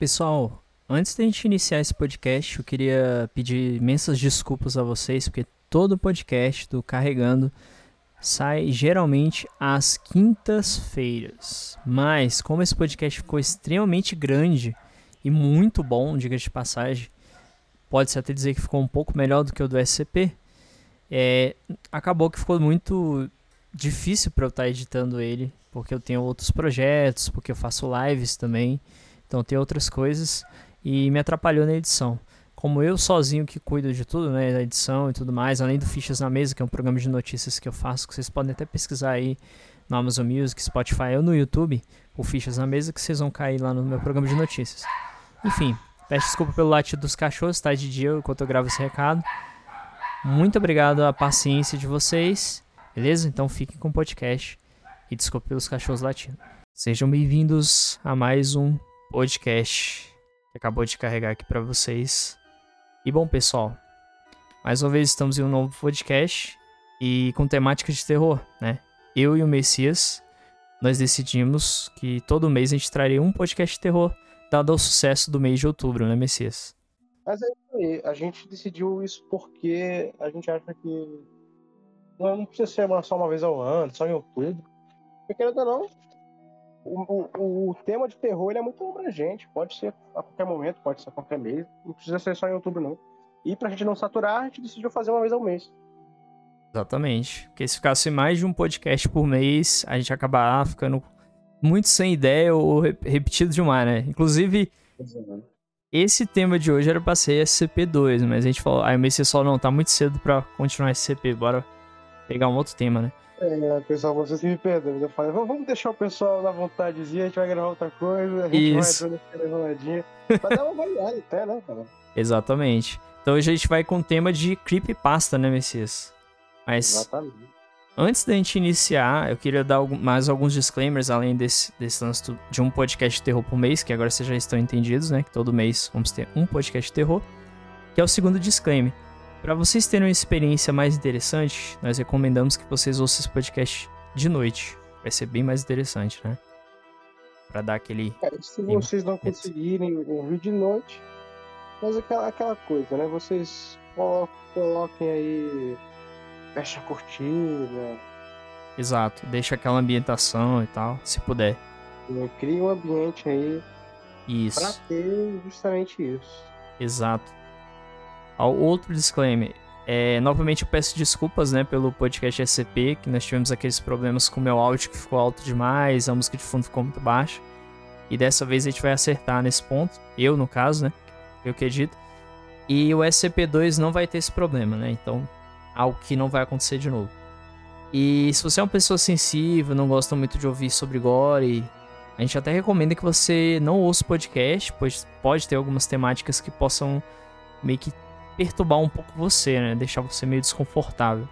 Pessoal, antes da gente iniciar esse podcast, eu queria pedir imensas desculpas a vocês, porque todo podcast do Carregando sai geralmente às quintas-feiras. Mas, como esse podcast ficou extremamente grande e muito bom, diga de passagem, pode-se até dizer que ficou um pouco melhor do que o do SCP, é, acabou que ficou muito difícil para eu estar tá editando ele, porque eu tenho outros projetos, porque eu faço lives também, então tem outras coisas e me atrapalhou na edição. Como eu sozinho que cuido de tudo, né, da edição e tudo mais, além do Fichas na Mesa, que é um programa de notícias que eu faço, que vocês podem até pesquisar aí no Amazon Music, Spotify ou no YouTube, o Fichas na Mesa, que vocês vão cair lá no meu programa de notícias. Enfim, peço desculpa pelo latido dos cachorros, tá de dia enquanto eu gravo esse recado. Muito obrigado a paciência de vocês, beleza? Então fiquem com o podcast e desculpe pelos cachorros latindo. Sejam bem-vindos a mais um podcast que acabou de carregar aqui para vocês. E bom, pessoal, mais uma vez estamos em um novo podcast e com temática de terror, né? Eu e o Messias, nós decidimos que todo mês a gente traria um podcast de terror, dado ao sucesso do mês de outubro, né, Messias? Mas é isso aí, a gente decidiu isso porque a gente acha que não precisa ser só uma vez ao ano, só em outubro. Porque querendo ou não, o, o, o, tema de terror é muito abrangente. Pode ser a qualquer momento, pode ser a qualquer mês. Não precisa ser só em outubro, não. E pra gente não saturar, a gente decidiu fazer uma vez ao mês. Exatamente. Porque se ficasse mais de um podcast por mês, a gente acabar ficando muito sem ideia ou repetido demais, né? Inclusive, esse tema de hoje era pra ser SCP-2, mas a gente falou, aí o Messias falou, não, tá muito cedo pra continuar SCP, bora pegar um outro tema, né? É, pessoal, vocês me perdoem. Eu falei, vamos deixar o pessoal na vontadezinha, a gente vai gravar outra coisa, a gente Isso. vai entrando enroladinha. Pra dar uma variada até, né, cara? Exatamente. Então hoje a gente vai com o tema de creepypasta, né, Messias? Mas Exatamente. antes da gente iniciar, eu queria dar mais alguns disclaimers, além desse, desse lance de um podcast de terror por mês, que agora vocês já estão entendidos, né? Que todo mês vamos ter um podcast de terror. Que é o segundo disclaimer. Para vocês terem uma experiência mais interessante, nós recomendamos que vocês ouçam esse podcast de noite. Vai ser bem mais interessante, né? Para dar aquele. Se vocês não conseguirem ouvir de noite, mas aquela, aquela coisa, né? Vocês coloquem aí. Fecha a cortina. Exato, deixa aquela ambientação e tal, se puder. Cria um ambiente aí. Isso. Pra ter justamente isso. Exato. Outro disclaimer. É, novamente eu peço desculpas, né, pelo podcast SCP, que nós tivemos aqueles problemas com o meu áudio que ficou alto demais, a música de fundo ficou muito baixa. E dessa vez a gente vai acertar nesse ponto, eu no caso, né, eu que edito. E o SCP-2 não vai ter esse problema, né, então algo que não vai acontecer de novo. E se você é uma pessoa sensível, não gosta muito de ouvir sobre gore, a gente até recomenda que você não ouça o podcast, pois pode ter algumas temáticas que possam meio que perturbar um pouco você, né? Deixar você meio desconfortável.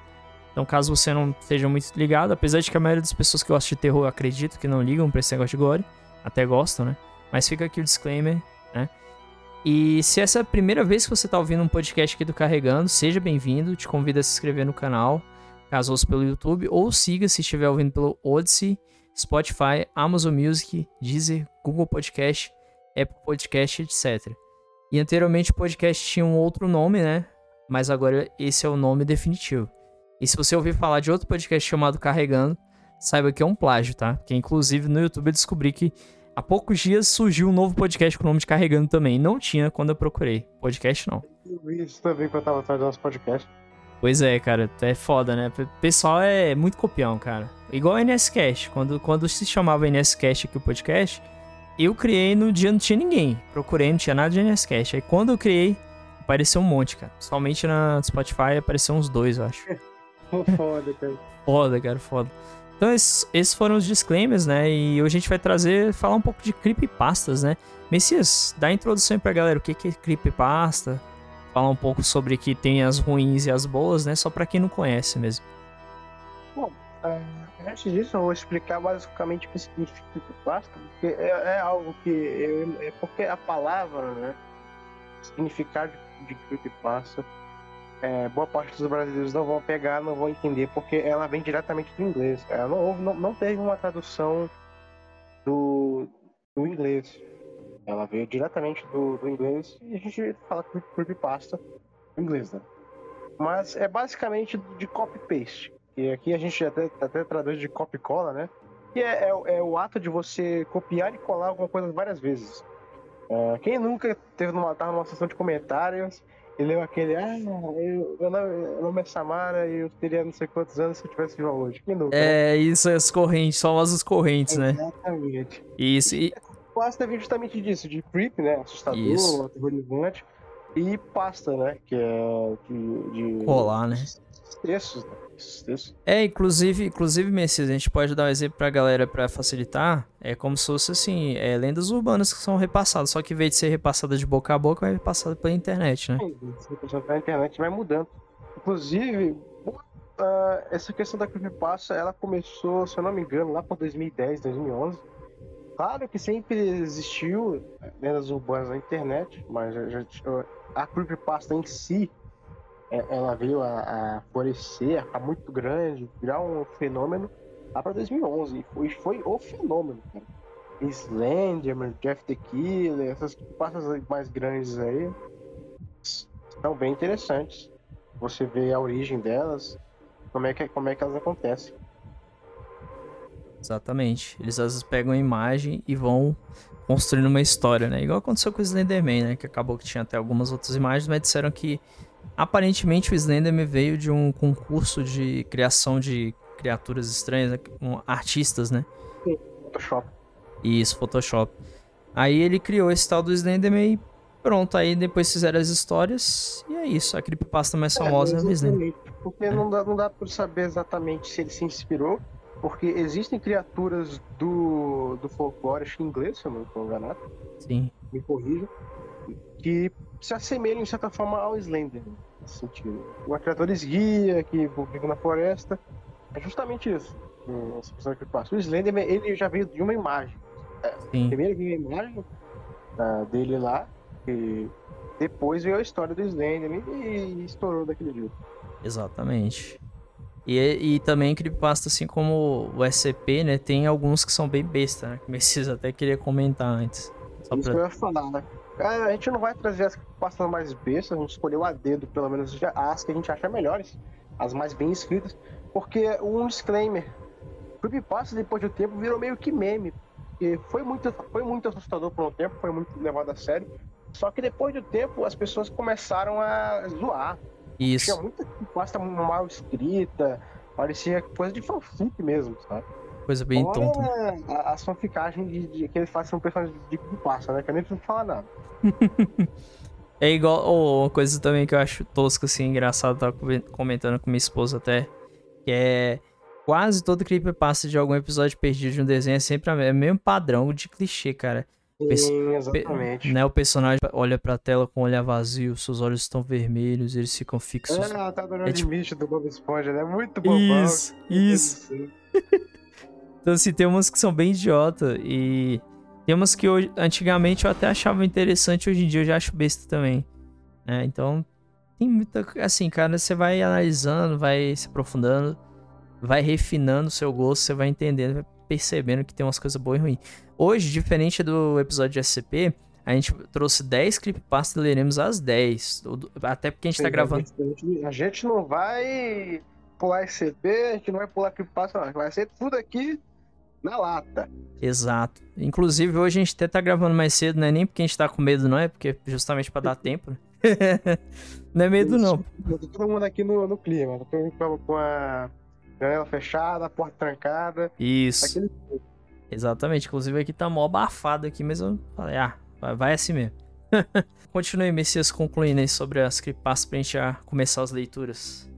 Então, caso você não esteja muito ligado, apesar de que a maioria das pessoas que gostam de terror, eu acredito que não ligam pra esse negócio de gore, até gostam, né? Mas fica aqui o disclaimer, né? E se essa é a primeira vez que você está ouvindo um podcast aqui do Carregando, seja bem-vindo. Te convido a se inscrever no canal, caso ouça pelo YouTube, ou siga se estiver ouvindo pelo Odyssey, Spotify, Amazon Music, Deezer, Google Podcast, Apple Podcast, etc. E anteriormente o podcast tinha um outro nome, né? Mas agora esse é o nome definitivo. E se você ouvir falar de outro podcast chamado Carregando, saiba que é um plágio, tá? Que inclusive no YouTube eu descobri que há poucos dias surgiu um novo podcast com o nome de Carregando também. Não tinha quando eu procurei. Podcast não. Eu vi isso também quando eu tava atrás do nosso podcast. Pois é, cara, é foda, né? O pessoal é muito copião, cara. Igual a NSCast. Quando, quando se chamava NSCast aqui o podcast, eu criei no dia não tinha ninguém. Procurei, não tinha nada de NSCast. Aí quando eu criei, apareceu um monte, cara. Somente na Spotify apareceu uns dois, eu acho. foda, cara. Foda, cara, foda. Então esses, esses, foram os disclaimers, né? E hoje a gente vai trazer, falar um pouco de creepypastas, né? Messias, dá a introdução aí pra galera, o que, que é creepypasta? Falar um pouco sobre que tem as ruins e as boas, né? Só pra quem não conhece mesmo. Bom, é, antes disso, eu vou explicar basicamente o que significa creepypasta, porque é, é algo que. Eu, é porque a palavra, né? Significado de creepypasta, é, boa parte dos brasileiros não vão pegar, não vão entender, porque ela vem diretamente do inglês. Ela não, não, não teve uma tradução do, do inglês. Ela veio diretamente do, do inglês e a gente fala creepypasta em inglês, né? Mas é basicamente de copy-paste. E aqui a gente até, até traduz de copy-cola, né? Que é, é, é, o ato de você copiar e colar alguma coisa várias vezes. Uh, quem nunca teve numa, tava numa sessão de comentários e leu aquele, ah, eu, meu, nome, meu nome é Samara e eu teria não sei quantos anos se eu tivesse vivo hoje. Quem nunca? É, isso, as correntes, famosas correntes, né? Exatamente. Isso, e... Pasta vem justamente disso, de creep, né? Assustador, isso. aterrorizante. E pasta, né? Que é de... de... Colar, né? Textos, né? É, inclusive, inclusive, Messias, a gente pode dar um exemplo pra galera pra facilitar. É como se fosse assim, é, lendas urbanas que são repassadas, só que em vez de ser repassada de boca a boca, vai repassada pela internet, né? Sim, pela internet vai mudando. Inclusive, uh, essa questão da creepypasta, ela começou, se eu não me engano, lá por 2010, 2011. Claro que sempre existiu lendas urbanas na internet, mas já, a creepypasta em si é, ela veio a, a florescer, a ficar muito grande, virar um fenômeno lá para 2011. E foi, foi o fenômeno, cara. Slenderman, Jeff the Killer, essas passas mais grandes aí são bem interessantes. Você vê a origem delas, como é que, como é que elas acontecem. Exatamente. Eles às vezes pegam a imagem e vão construindo uma história, né? Igual aconteceu com o Slenderman, né? Que acabou que tinha até algumas outras imagens, mas disseram que Aparentemente o Slenderman veio de um concurso de criação de criaturas estranhas, né? um, artistas, né? Sim, Photoshop. Isso, Photoshop. Aí ele criou esse tal do Slenderman e pronto, aí depois fizeram as histórias e é isso. A creepypasta mais é, famosa é, é o Slenderman. Porque é. não dá, não dá pra saber exatamente se ele se inspirou, porque existem criaturas do, do folclore inglês, se eu não estou enganado. Sim. Me corrija. Que se assemelham, de certa forma, ao Slender, nesse sentido. Uma criatura esguia que vive na floresta. É justamente isso. Essa pessoa que passa. O Slenderman, ele já veio de uma imagem. É, primeiro veio a imagem uh, dele lá, e depois veio a história do Slenderman e estourou daquele jeito. Exatamente. E, e também creepypasta, assim como o SCP, né? Tem alguns que são bem besta, né? Que precisa até queria comentar antes. Só Isso pra... eu ia falar, né? A gente não vai trazer as pastas mais bestas, a gente escolheu a dedo, pelo menos as que a gente acha melhores, as mais bem escritas, porque um disclaimer. Creepypasta, depois de um tempo, virou meio que meme. E foi muito, foi muito assustador por um tempo, foi muito levado a sério. Só que depois do tempo, as pessoas começaram a zoar. Isso. Tinha muita pasta mal escrita, parecia coisa de fanfic mesmo, sabe? Coisa bem Fora tonta. A, a fanficagem de, de, que eles fazem um personagem de, de passa, né? Que eu nem preciso falar nada. é igual. Oh, uma coisa também que eu acho tosca, assim, engraçado, tava comentando com minha esposa até. Que é. Quase todo creepypasta de algum episódio perdido de um desenho é sempre o mesmo padrão de clichê, cara. Sim, exatamente. Né, o personagem olha pra tela com o olhar vazio, seus olhos estão vermelhos, eles ficam fixos. Ah, tá adorando é, tipo... limite do Bob Esponja, né? Muito bobão. Isso, isso. Então, assim, tem umas que são bem idiota e tem umas que antigamente eu até achava interessante, hoje em dia eu já acho besta também. Né? Então, tem muita. Assim, cara, você vai analisando, vai se aprofundando, vai refinando o seu gosto, você vai entendendo, vai percebendo que tem umas coisas boas e ruins. Hoje, diferente do episódio de SCP, a gente trouxe 10 creepypastas e leremos as 10. Até porque a gente tá Sim, tá gravando. A gente não vai pular SCP, a gente não vai pular creepypasta, não. Vai ser tudo aqui na lata. Exato. Inclusive, hoje a gente até tá gravando mais cedo, não é nem porque a gente tá com medo, não, é porque justamente para dar tempo, né? não é medo, não. Todo mundo aqui no, no clima, com a janela fechada, a porta trancada. Isso. Aquele... Exatamente. Inclusive, aqui tá mó abafado aqui, mas eu falei, ah, vai assim mesmo. Continue, Messias, concluindo aí sobre as creepypastas pra gente já começar as leituras.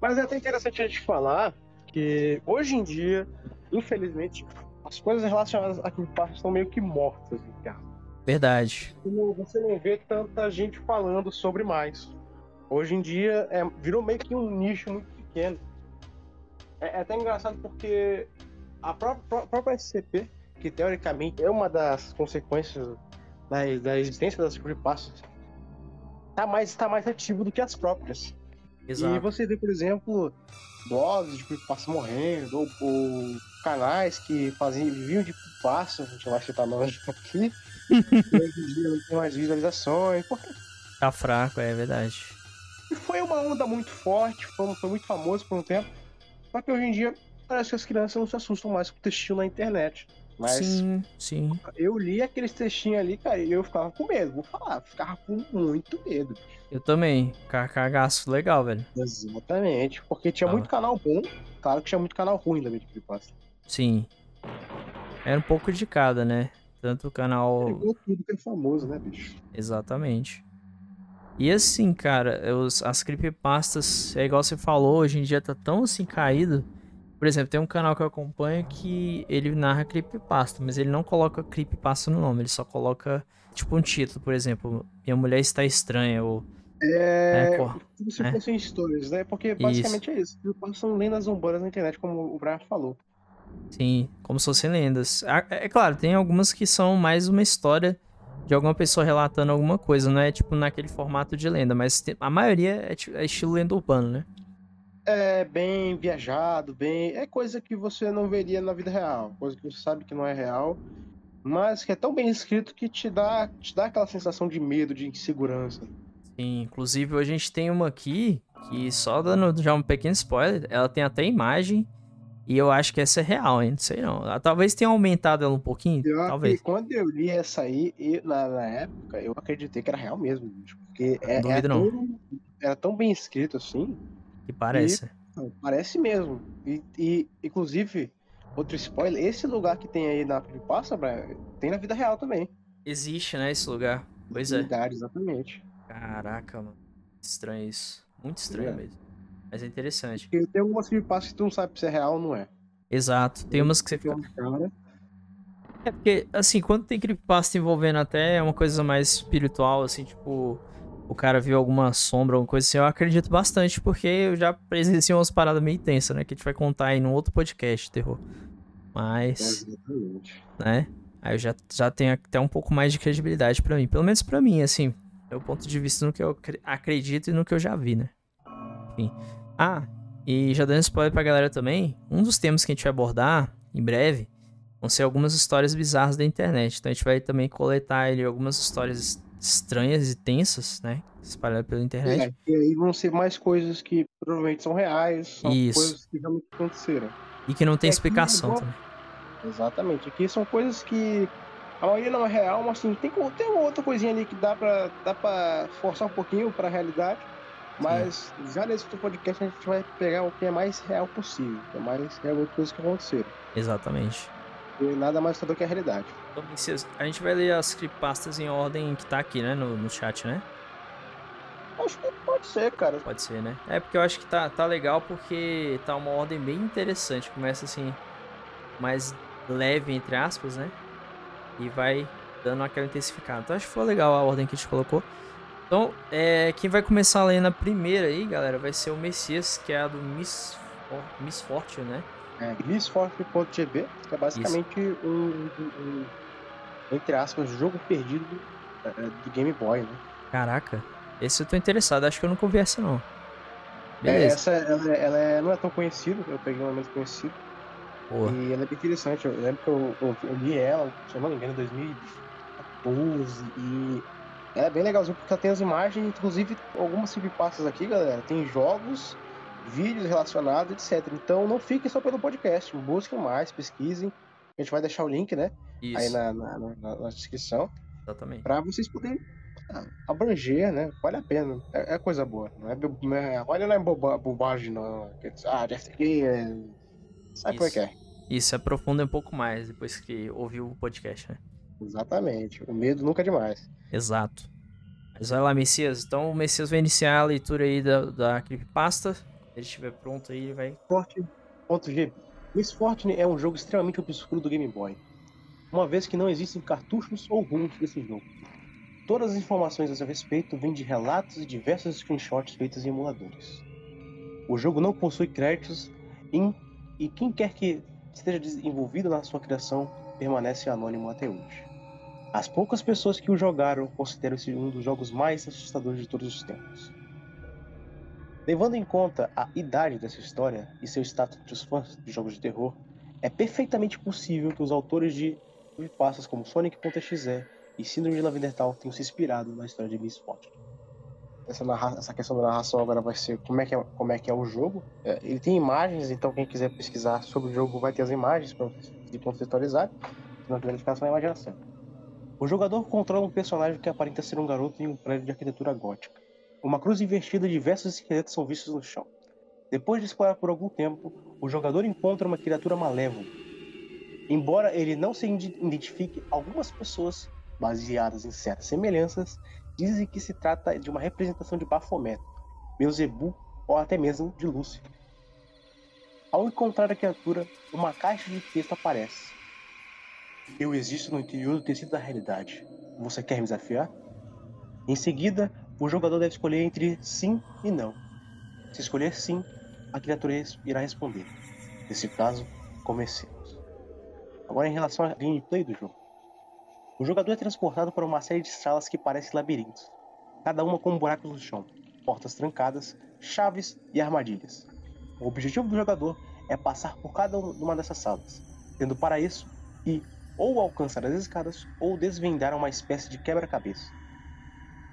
Mas é até interessante a gente falar que hoje em dia infelizmente, as coisas relacionadas a creepypasta estão meio que mortas, cara. Verdade. Você não vê tanta gente falando sobre mais. Hoje em dia é, virou meio que um nicho muito pequeno. É, é até engraçado porque a própria, a própria SCP, que teoricamente é uma das consequências da, da existência das creepypastas, tá mais, tá mais ativo do que as próprias. Exato. E você vê, por exemplo, blogs de creepypasta morrendo, ou, ou canais que faziam, viviam de passa, a gente vai citar nós aqui, hoje em dia não tem mais visualizações. Porque Tá fraco, é verdade. foi uma onda muito forte, foi, foi muito famoso por um tempo. Só que hoje em dia parece que as crianças não se assustam mais com textinho na internet. Mas Sim, sim. eu li aqueles textinhos ali, cara, e eu ficava com medo, vou falar, ficava com muito medo. Eu também. Ca- Cagaço legal, velho. Exatamente. Porque tinha Ah. muito canal bom, claro que tinha muito canal ruim também de creepypasta. Sim. Era um pouco de cada, né? Tanto o canal. Pegou tudo que é famoso, né, bicho? Exatamente. E assim, cara, os, as creepypastas, é igual você falou, hoje em dia tá tão assim caído. Por exemplo, tem um canal que eu acompanho que ele narra creepypasta, mas ele não coloca creepypasta no nome, ele só coloca, tipo, um título, por exemplo, Minha Mulher Está Estranha, ou... É. É, Como se é. fossem stories, né? Porque basicamente é isso. Passam lendas urbanas na internet, como o Brian falou. Sim, como se fossem lendas. Ah, É, é claro, tem algumas que são mais uma história de alguma pessoa relatando alguma coisa, não é tipo naquele formato de lenda, mas a maioria é, é estilo lenda urbana, né? É bem viajado, bem. É coisa que você não veria na vida real. Coisa que você sabe que não é real. Mas que é tão bem escrito que te dá, te dá aquela sensação de medo, de insegurança. Sim, inclusive a gente tem uma aqui que só dando já um pequeno spoiler, ela tem até imagem e eu acho que essa é real, hein? Não sei não. Ah, Talvez tenha aumentado ela um pouquinho, Pior talvez. quando eu li essa aí, e na, na época, eu acreditei que era real mesmo. Porque é, Não era, duvido não. tão, era tão bem escrito assim. Que parece. Não, Parece mesmo. E, e, inclusive, outro spoiler, esse lugar que tem aí na Brian, tem na vida real também. Existe, né, esse lugar. Pois é. Lugar, exatamente. Caraca, mano. Estranho isso. Muito estranho É. mesmo. Mas é interessante. Porque tem algumas Creepypastas que tu não sabe se é real ou não é. Exato. Tem umas que você fica. É porque, assim, quando tem creepypasta envolvendo até uma coisa mais espiritual, assim, tipo, o cara viu alguma sombra, alguma coisa assim, eu acredito bastante, porque eu já presenciei umas paradas meio tensas, né? Que a gente vai contar aí num outro podcast, terror. Mas, Exatamente. né? Aí eu já, já tenho até um pouco mais de credibilidade pra mim. Pelo menos pra mim, assim. Meu ponto de vista no que eu acre- acredito e no que eu já vi, né? Enfim. Ah, e já dando spoiler pra galera também, um dos temas que a gente vai abordar em breve vão ser algumas histórias bizarras da internet. Então a gente vai também coletar ali algumas histórias estranhas e tensas, né? Espalhadas pela internet. É, e aí vão ser mais coisas que provavelmente são reais, são Isso. coisas que realmente aconteceram. E que não tem É, explicação igual- também. Exatamente. Aqui são coisas que a maioria não é real, mas assim, tem, tem uma outra coisinha ali que dá pra, dá pra forçar um pouquinho pra realidade. Mas já nesse podcast a gente vai pegar o que é mais real possível, que é mais realmente coisas que aconteceram. Exatamente. E nada mais assustador que a realidade. A gente vai ler as creepypastas em ordem que tá aqui, né? No, no chat, né? Acho que pode ser, cara. Pode ser, né? É porque eu acho que tá, tá legal porque tá uma ordem bem interessante. Começa assim, mais leve, entre aspas, né? E vai dando aquela intensificada. Então acho que foi legal a ordem que a gente colocou. Então, é, quem vai começar a primeira aí, galera, vai ser o Messias, que é a do Miss, For- Miss Fortune, né? É, Misfortune.gb, que é basicamente um, um- um, entre aspas, jogo perdido é, do Game Boy, né? Caraca, esse eu tô interessado. Acho que eu nunca ouvi essa, não. É, Beleza. essa ela, é- ela é- não é tão conhecida, eu peguei uma menos conhecida. Boa. E ela é bem interessante. Eu lembro que eu, eu, eu li ela, se eu não me engano, em 2014. E é bem legalzinha porque ela tem as imagens, inclusive algumas creepypastas aqui, galera. Tem jogos, vídeos relacionados, etc. Então não fiquem só pelo podcast. Busquem mais, pesquisem. A gente vai deixar o link, né? Isso, Aí na, na, na- na descrição. exatamente. Pra vocês poderem ah, abranger, né? Vale a pena. É, é coisa boa. Não é, não é, olha, não é boba, bobagem, não. Ah, Jeff aqui é. Sabe como é que é? Isso, aprofunda um pouco mais depois que ouviu o podcast, né? Exatamente. O medo nunca é demais. Exato. Mas vai lá, Messias. Então o Messias vai iniciar a leitura aí da, da creepypasta. Quando ele estiver pronto aí, ele vai. Forte.g. Miss Fortune é um jogo extremamente obscuro do Game Boy, uma vez que não existem cartuchos ou ROMs desse jogo. Todas as informações a seu respeito vêm de relatos e diversos screenshots feitos em emuladores. O jogo não possui créditos em- e quem quer que esteja envolvido na sua criação permanece anônimo até hoje. As poucas pessoas que o jogaram consideram esse um dos jogos mais assustadores de todos os tempos. Levando em conta a idade dessa história e seu status os fãs de jogos de terror, é perfeitamente possível que os autores de pastas como Sonic.exe e Síndrome de Lavendertal tenham se inspirado na história de Miss Fortune. Essa, essa questão da narração agora vai ser como é que é, como é, que é o jogo. É, ele tem imagens, então quem quiser pesquisar sobre o jogo vai ter as imagens para se contextualizar. Se não tiver só a imaginação. O jogador controla um personagem que aparenta ser um garoto em um prédio de arquitetura gótica. Uma cruz invertida e diversos esqueletos são vistos no chão. Depois de explorar por algum tempo, o jogador encontra uma criatura malévola. Embora ele não se identifique, algumas pessoas, baseadas em certas semelhanças, dizem que se trata de uma representação de Baphomet, Beelzebub ou até mesmo de Lúcifer. Ao encontrar a criatura, uma caixa de texto aparece. Eu existo no interior do tecido da realidade. Você quer me desafiar? Em seguida, o jogador deve escolher entre sim e não. Se escolher sim, a criatura irá responder. Nesse caso, comecemos. Agora, em relação ao gameplay do jogo. O jogador é transportado para uma série de salas que parecem labirintos, cada uma com buracos no chão, portas trancadas, chaves e armadilhas. O objetivo do jogador é passar por cada uma dessas salas, tendo para isso que ou alcançar as escadas ou desvendar uma espécie de quebra-cabeça.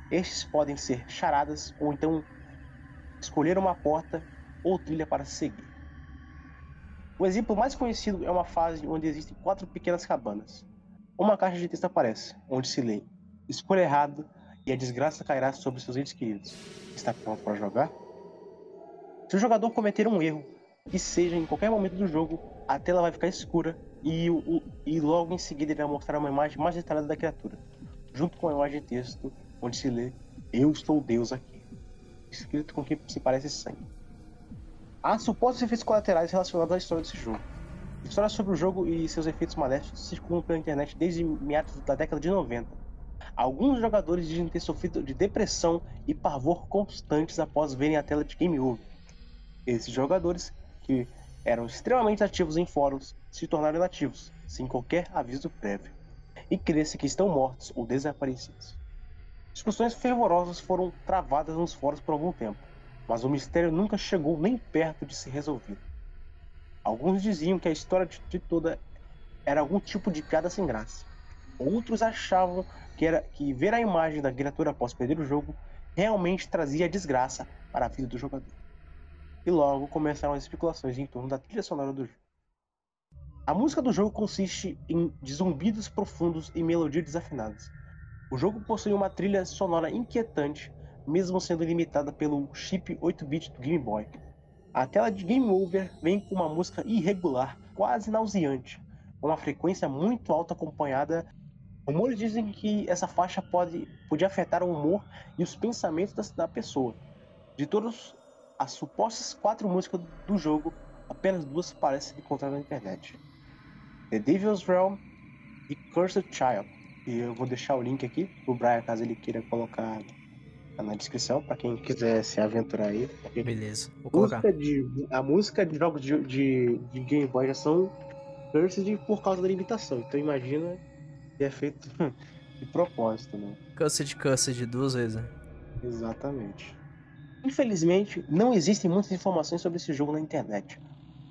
Estes podem ser charadas ou então escolher uma porta ou trilha para seguir. O exemplo mais conhecido é uma fase onde existem quatro pequenas cabanas. Uma caixa de texto aparece, onde se lê: Escolha errado e a desgraça cairá sobre seus entes queridos. Está pronto para jogar? Se o jogador cometer um erro, que seja em qualquer momento do jogo, a tela vai ficar escura e, o, e logo em seguida ele vai mostrar uma imagem mais detalhada da criatura, junto com a imagem de texto onde se lê Eu estou Deus aqui, escrito com que se parece sangue. Há supostos efeitos colaterais relacionados à história desse jogo. Histórias sobre o jogo e seus efeitos maléficos circulam pela internet desde meados da década de 90. Alguns jogadores dizem ter sofrido de depressão e pavor constantes após verem a tela de Game Over. Esses jogadores, que eram extremamente ativos em fóruns, se tornaram inativos, sem qualquer aviso prévio, e cresce que estão mortos ou desaparecidos. Discussões fervorosas foram travadas nos fóruns por algum tempo, mas o mistério nunca chegou nem perto de se resolver. Alguns diziam que a história de toda era algum tipo de piada sem graça. Outros achavam que, era, que ver a imagem da criatura após perder o jogo realmente trazia desgraça para a vida do jogador. E logo começaram as especulações em torno da trilha sonora do jogo. A música do jogo consiste em zumbidos profundos e melodias desafinadas. O jogo possui uma trilha sonora inquietante, mesmo sendo limitada pelo chip 8-bit do Game Boy. A tela de Game Over vem com uma música irregular, quase nauseante, com uma frequência muito alta acompanhada. Rumores dizem que essa faixa pode, pode afetar o humor e os pensamentos da, da pessoa. De todas as supostas quatro músicas do jogo, apenas duas parecem encontrar na internet. The Devil's Realm e Cursed Child. E eu vou deixar o link aqui pro Brian, caso ele queira colocar na descrição, para quem quiser se aventurar aí. Beleza, vou colocar. Música de, a música de jogos de, de, de Game Boy já são Cursed por causa da limitação. Então imagina que é feito de propósito, né? Cursed, Cursed, duas vezes. Né? Exatamente. Infelizmente, não existem muitas informações sobre esse jogo na internet.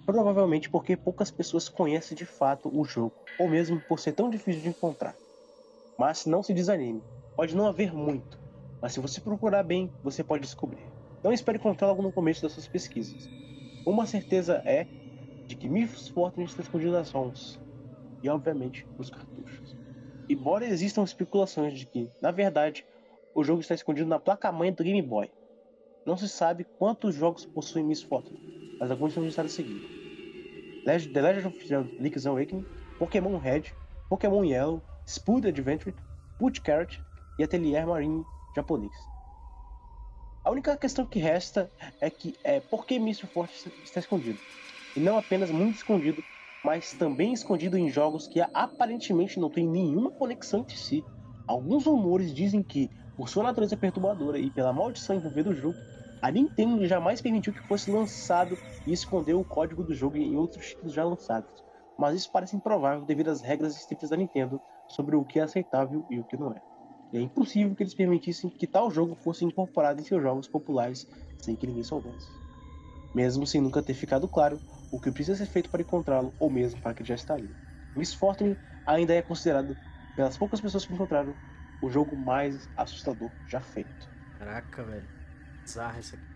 Provavelmente porque poucas pessoas conhecem de fato o jogo, ou mesmo por ser tão difícil de encontrar. Mas não se desanime, pode não haver muito, mas se você procurar bem, você pode descobrir. Não espere encontrar logo no começo das suas pesquisas. Uma certeza é de que Miss Fortune está escondido nas ROMs, e obviamente nos cartuchos. Embora existam especulações de que, na verdade, o jogo está escondido na placa-mãe do Game Boy. Não se sabe quantos jogos possuem Miss Fortune, mas alguns são listados a seguir. The Legend of Link's Awakening, Pokémon Red, Pokémon Yellow, Spood Adventure, Put Carrot e Atelier Marine japonês. A única questão que resta é que é por que Mr. Forte está escondido. E não apenas muito escondido, mas também escondido em jogos que aparentemente não têm nenhuma conexão entre si. Alguns rumores dizem que, por sua natureza perturbadora e pela maldição envolvendo o jogo, a Nintendo jamais permitiu que fosse lançado e escondeu o código do jogo em outros títulos já lançados, mas isso parece improvável devido às regras estritas da Nintendo sobre o que é aceitável e o que não é. E é impossível que eles permitissem que tal jogo fosse incorporado em seus jogos populares sem que ninguém soubesse. Mesmo sem nunca ter ficado claro o que precisa ser feito para encontrá-lo ou mesmo para que já está ali. Miss Fortune ainda é considerado pelas poucas pessoas que encontraram, o jogo mais assustador já feito. Caraca, velho. Bizarro isso aqui.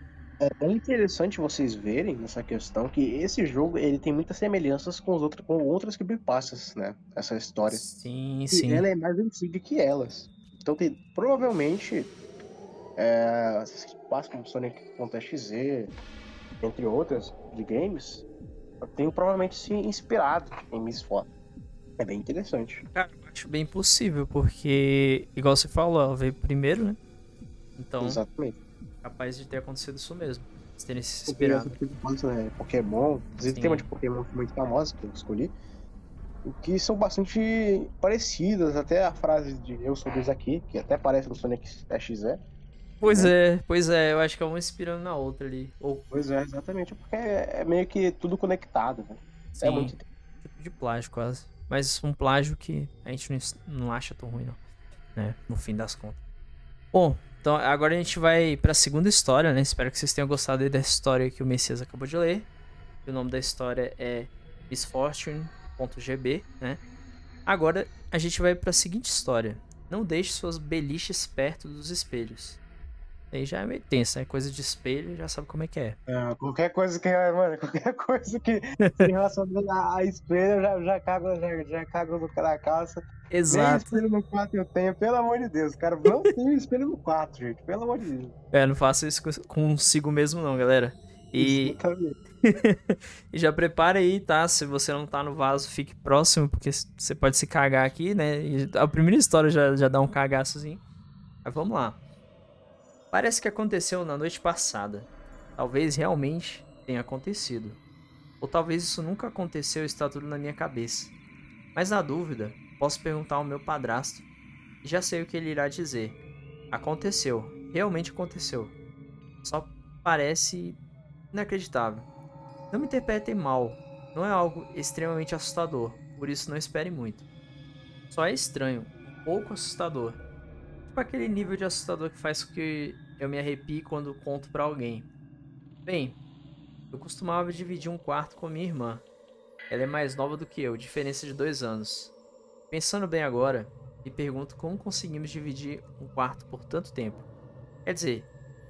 É interessante vocês verem nessa questão que esse jogo ele tem muitas semelhanças com, os outros, com outras creepypastas, né? Essa história. Sim, E sim. ela é mais antiga que elas. Então tem, provavelmente é, essas creepypastas como Sonic.exe, entre outras, de games, tem provavelmente se inspirado em Miss Foda. É bem interessante. Cara, acho bem possível, porque, igual você falou, ela veio primeiro, né? Então, Exatamente. capaz de ter acontecido isso mesmo. Eles terem se inspirado. creepypastas, né, Pokémon, inclusive Sim. tem uma de Pokémon muito famosa que eu escolhi, que são bastante parecidas, até a frase de eu sou Deus aqui, que até parece no Sonic XE. Pois é, pois é, eu acho que é uma inspirando na outra ali. Ou, Pois é, exatamente, porque é é meio que tudo conectado, né? sim, É muito tipo de plágio quase. Mas um plágio que a gente não, não acha tão ruim, não. Né? No fim das contas. Bom, então agora a gente vai pra segunda história, né? Espero que vocês tenham gostado dessa história que o Messias acabou de ler. O nome da história é misfortune.gb, né? Agora a gente vai pra seguinte história. Não deixe suas beliches perto dos espelhos. Aí já é meio tenso, né? Coisa de espelho, já sabe como é que é. É, qualquer coisa que, mano, qualquer coisa que em relação a, espelho, eu já, já cago, já, já cago no cara da calça. Nem Exato. espelho no quarto eu tenho, pelo amor de Deus, cara. Não tem espelho no quarto, gente, pelo amor de Deus. É, não faça isso consigo mesmo não, galera. E, e já prepara aí, tá? Se você não tá no vaso, fique próximo, porque você pode se cagar aqui, né? E a primeira história já, já dá um cagaçozinho. Mas vamos lá. Parece que aconteceu na noite passada. Talvez realmente tenha acontecido. Ou talvez isso nunca aconteceu e está tudo na minha cabeça. Mas na dúvida, posso perguntar ao meu padrasto. E já sei o que ele irá dizer. Aconteceu. Realmente aconteceu. Só parece inacreditável. Não me interpretem mal. Não é algo extremamente assustador. Por isso não espere muito. Só é estranho. Um pouco assustador. Tipo aquele nível de assustador que faz com que eu me arrepie quando conto pra alguém. Bem, eu costumava dividir um quarto com minha irmã. Ela é mais nova do que eu, diferença de dois anos. Pensando bem agora, me pergunto como conseguimos dividir um quarto por tanto tempo. Quer dizer,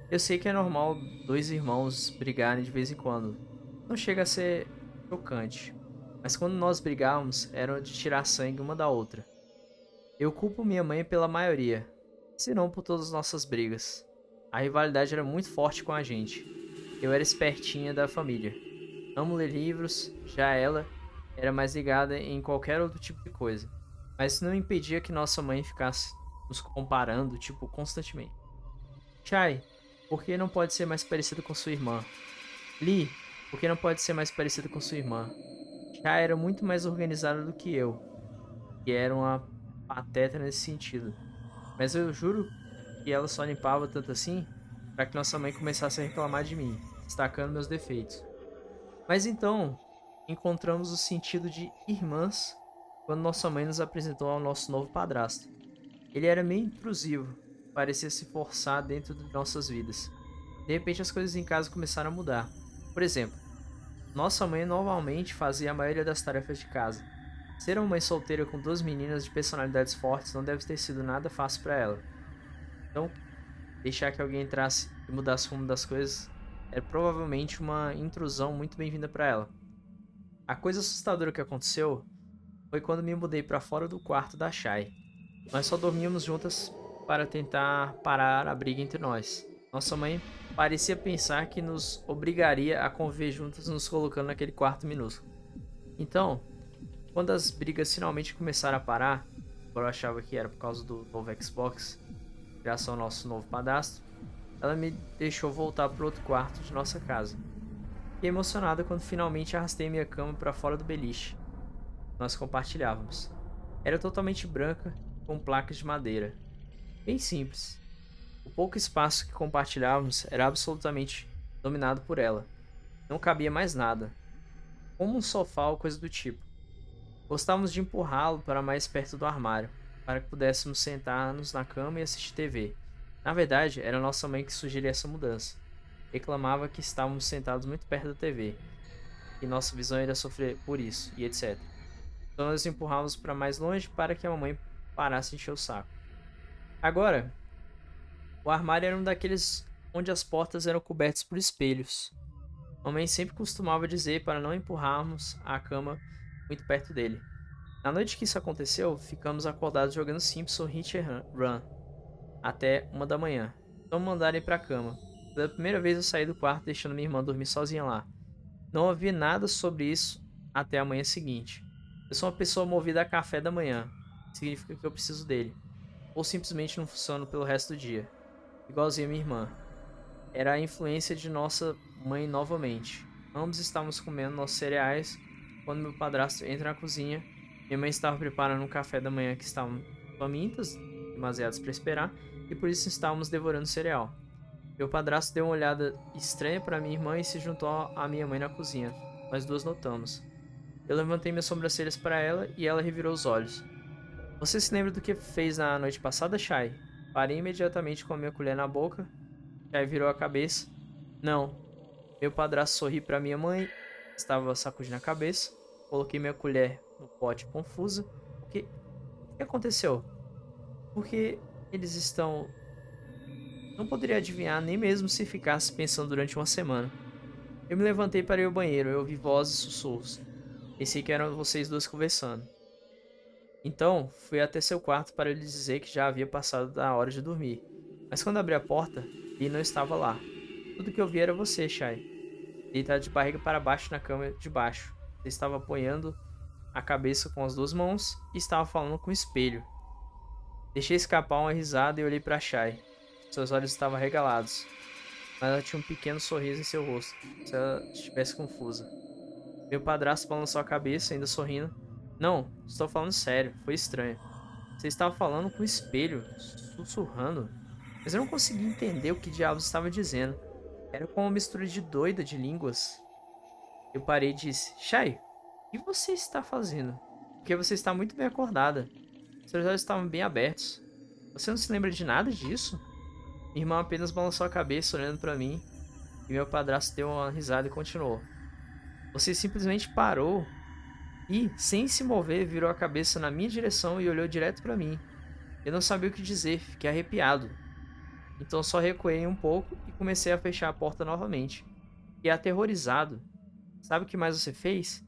eu sei que é normal dois irmãos brigarem de vez em quando. Não chega a ser chocante. Mas quando nós brigávamos, era de tirar sangue uma da outra. Eu culpo minha mãe pela maioria, se não por todas as nossas brigas. A rivalidade era muito forte com a gente. Eu era espertinha da família. Amo ler livros, já ela era mais ligada em qualquer outro tipo de coisa. Mas isso não impedia que nossa mãe ficasse nos comparando, tipo, constantemente. Chai, por que não pode ser mais parecido com sua irmã? Lee, por que não pode ser mais parecido com sua irmã? Chai era muito mais organizada do que eu, que era uma pateta nesse sentido. Mas eu juro que ela só limpava tanto assim para que nossa mãe começasse a reclamar de mim, destacando meus defeitos. Mas então, encontramos o sentido de irmãs quando nossa mãe nos apresentou ao nosso novo padrasto. Ele era meio intrusivo, parecia se forçar dentro de nossas vidas. De repente as coisas em casa começaram a mudar. Por exemplo, nossa mãe normalmente fazia a maioria das tarefas de casa. Ser uma mãe solteira com duas meninas de personalidades fortes não deve ter sido nada fácil para ela. Então, deixar que alguém entrasse e mudasse o rumo das coisas era provavelmente uma intrusão muito bem-vinda para ela. A coisa assustadora que aconteceu foi quando me mudei para fora do quarto da Shai. Nós só dormíamos juntas para tentar parar a briga entre nós. Nossa mãe parecia pensar que nos obrigaria a conviver juntas nos colocando naquele quarto minúsculo. Então, quando as brigas finalmente começaram a parar, eu achava que era por causa do novo Xbox, graças ao nosso novo padastro, ela me deixou voltar para outro quarto de nossa casa. Fiquei emocionada quando finalmente arrastei minha cama para fora do beliche. Nós compartilhávamos. Era totalmente branca, com placas de madeira. Bem simples. O pouco espaço que compartilhávamos era absolutamente dominado por ela. Não cabia mais nada. Como um sofá ou coisa do tipo. Gostávamos de empurrá-lo para mais perto do armário, para que pudéssemos sentar-nos na cama e assistir TV. Na verdade, era nossa mãe que sugeria essa mudança. Reclamava que estávamos sentados muito perto da TV, que nossa visão iria sofrer por isso, e etc. Então nós empurrávamos para mais longe para que a mamãe parasse de encher o saco. Agora, o armário era um daqueles onde as portas eram cobertas por espelhos. Mamãe sempre costumava dizer para não empurrarmos a cama muito perto dele. Na noite que isso aconteceu, ficamos acordados jogando Simpson Hit and Run até uma da manhã. Então mandaram ir para a cama. Pela primeira vez eu saí do quarto deixando minha irmã dormir sozinha lá. Não ouvi nada sobre isso até a manhã seguinte. Eu sou uma pessoa movida a café da manhã. Significa que eu preciso dele. Ou simplesmente não funciono pelo resto do dia. Igualzinho a minha irmã. Era a influência de nossa mãe novamente. Ambos estávamos comendo nossos cereais quando meu padrasto entra na cozinha. Minha mãe estava preparando um café da manhã que estavam famintas, demasiados para esperar, e por isso estávamos devorando cereal. Meu padrasto deu uma olhada estranha para minha irmã e se juntou à minha mãe na cozinha. Nós duas notamos. Eu levantei minhas sobrancelhas para ela e ela revirou os olhos. Você se lembra do que fez na noite passada, Shai? Parei imediatamente com a minha colher na boca. Shai virou a cabeça. Não. Meu padrasto sorri para minha mãe. Estava sacudindo a cabeça. Coloquei minha colher no pote confusa. O que, o que aconteceu? Porque eles estão. Não poderia adivinhar nem mesmo se ficasse pensando durante uma semana. Eu me levantei para ir ao banheiro. Eu ouvi vozes e sussurros. Pensei que eram vocês dois conversando. Então, fui até seu quarto para lhe dizer que já havia passado da hora de dormir. Mas quando abri a porta, ele não estava lá. Tudo que eu vi era você, Shai. Deitado de barriga para baixo na cama de baixo. Você estava apoiando a cabeça com as duas mãos e estava falando com o espelho. Deixei escapar uma risada e olhei para Shai. Seus olhos estavam regalados, mas ela tinha um pequeno sorriso em seu rosto, se ela estivesse confusa. Meu padrasto balançou a cabeça, ainda sorrindo. Não, estou falando sério, foi estranho. Você estava falando com o espelho, sussurrando, mas eu não conseguia entender o que diabos estava dizendo. Era como uma mistura de doida de línguas. Eu parei e disse: Shai, que você está fazendo? Porque você está muito bem acordada. Seus olhos estavam bem abertos. Você não se lembra de nada disso? Minha irmã apenas balançou a cabeça olhando para mim e meu padrasto deu uma risada e continuou. Você simplesmente parou e, sem se mover, virou a cabeça na minha direção e olhou direto para mim. Eu não sabia o que dizer, fiquei arrepiado. Então só recuei um pouco e comecei a fechar a porta novamente. E aterrorizado. Sabe o que mais você fez?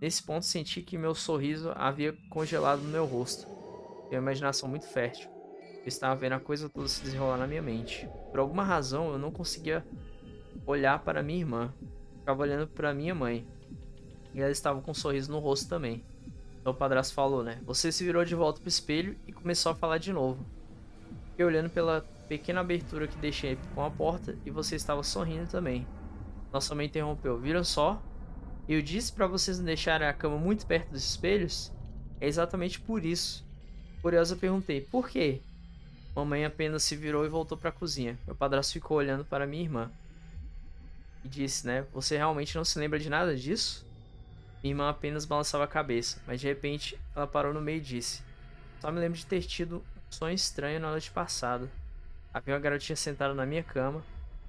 Nesse ponto senti que meu sorriso havia congelado no meu rosto. Minha imaginação muito fértil. Eu estava vendo a coisa toda se desenrolar na minha mente. Por alguma razão eu não conseguia olhar para minha irmã ficava olhando pra minha mãe. E ela estava com um sorriso no rosto também. Então o padrasto falou, né? Você se virou de volta pro espelho e começou a falar de novo. Fiquei olhando pela pequena abertura que deixei com a porta e você estava sorrindo também. Nossa mãe interrompeu. Viram só? Eu disse para vocês não deixarem a cama muito perto dos espelhos? É exatamente por isso. Curiosa perguntei, por quê? Mamãe apenas se virou e voltou para a cozinha. Meu padrasto ficou olhando para minha irmã e disse, né? Você realmente não se lembra de nada disso? Minha irmã apenas balançava a cabeça, mas de repente ela parou no meio e disse: Só me lembro de ter tido um sonho estranho na noite passada. Havia uma garotinha sentada na minha cama,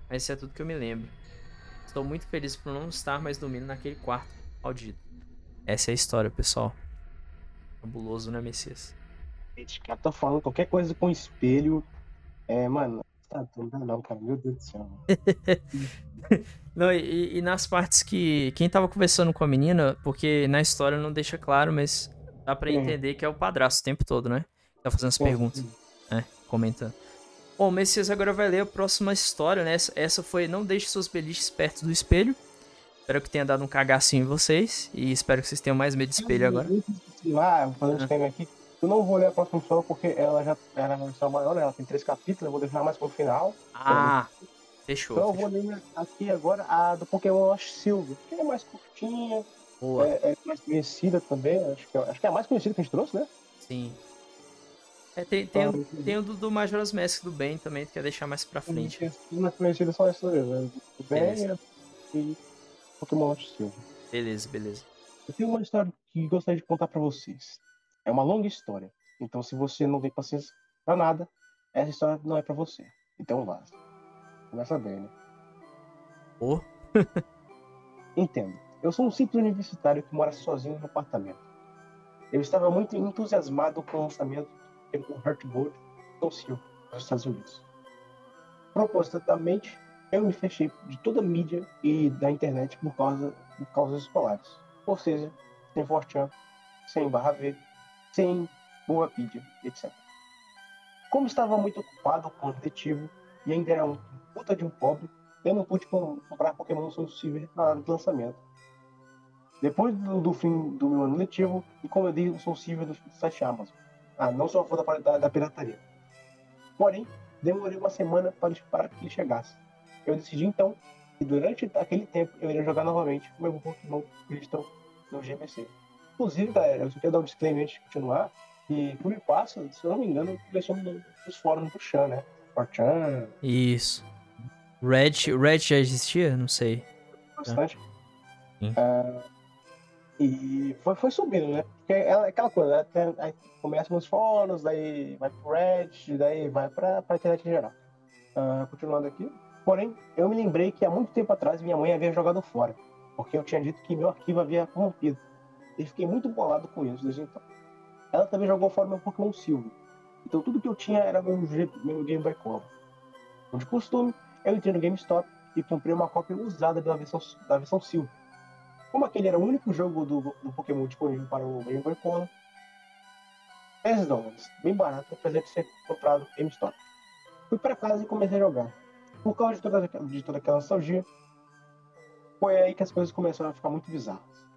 mas isso é tudo que eu me lembro. Estou muito feliz por não estar mais dormindo naquele quarto maldito. Essa é a história, pessoal. Fabuloso, né, Messias? Esse cara tá falando qualquer coisa com espelho. É, mano, Tá, não, não, cara. Meu Deus do céu. não, e, e, nas partes que. Quem tava conversando com a menina, porque na história não deixa claro, mas dá pra é. entender que é o padrasto o tempo todo, né? Tá fazendo as é. perguntas. É, comentando. Bom, o Messias agora vai ler a próxima história, né? Essa, foi Não Deixe Seus Beliches Perto do Espelho. Espero que tenha dado um cagacinho em vocês. E espero que vocês tenham mais medo de espelho agora. Ah, vou fazer um aqui. Eu não vou ler a próxima história porque ela já era uma versão maior, né? Ela tem três capítulos, eu vou deixar mais pro final. Ah, então, fechou. Então fechou. eu vou ler aqui agora a do Pokémon Ash Silver, que é mais curtinha, é, é, mais conhecida também. Acho que, é, acho que é a mais conhecida que a gente trouxe, né? Sim. É, tem, tem, o, tem o do, do Majora's Mask do Ben também, que quer deixar mais pra frente. As mais conhecidas são essas dois, né? O Ben e Pokémon Ash Silver. Beleza, beleza. Eu tenho uma história que gostaria de contar pra vocês. É uma longa história. Então, se você não tem paciência pra nada, essa história não é para você. Então, vaza. Começa bem, né? Oh. Entendo. Eu sou um simples universitário que mora sozinho no apartamento. Eu estava muito entusiasmado com o lançamento do Heart Gold do Silver nos Estados Unidos. Propositalmente, eu me fechei de toda a mídia e da internet por causa de causas escolares. Ou seja, sem Fortran, sem Barra V, sem Wikipedia, etc. Como estava muito ocupado com o detetive e ainda era um puta de um pobre, eu não pude comprar Pokémon Soul Silver do lançamento. Depois do, do, fim do meu ano letivo, encomendei o Soul Silver do site Amazon. Ah, não sou a fã da, da pirataria. Porém, demorei uma semana para, para que ele chegasse. Eu decidi então que durante aquele tempo eu iria jogar novamente o meu Pokémon Crystal no GBC. Inclusive, galera, eu só quero dar um disclaimer antes de continuar, que por me passa, se eu não me engano, comecei nos fóruns do Chan, né? Fortran. Isso. Red, Red já existia? Não sei. Bastante. Uh, e foi, foi subindo, né? Porque é aquela coisa, né? aí começa nos fóruns, daí vai pro Reddit, daí vai pra, pra internet em geral. Uh, continuando aqui. Porém, eu me lembrei que há muito tempo atrás minha mãe havia jogado fora, porque eu tinha dito que meu arquivo havia corrompido. E fiquei muito bolado com isso desde então. Ela também jogou fora meu Pokémon Silver. Então tudo que eu tinha era meu, meu Game Boy Color. De costume, eu entrei no GameStop e comprei uma cópia usada da versão, da versão Silver. Como aquele era o único jogo do, do Pokémon disponível para o Game Boy Color, 10 dólares, bem barato, apesar de ser comprado no GameStop. Fui para casa e comecei a jogar. Por causa de toda, de toda aquela nostalgia, foi aí que as coisas começaram a ficar muito bizarras.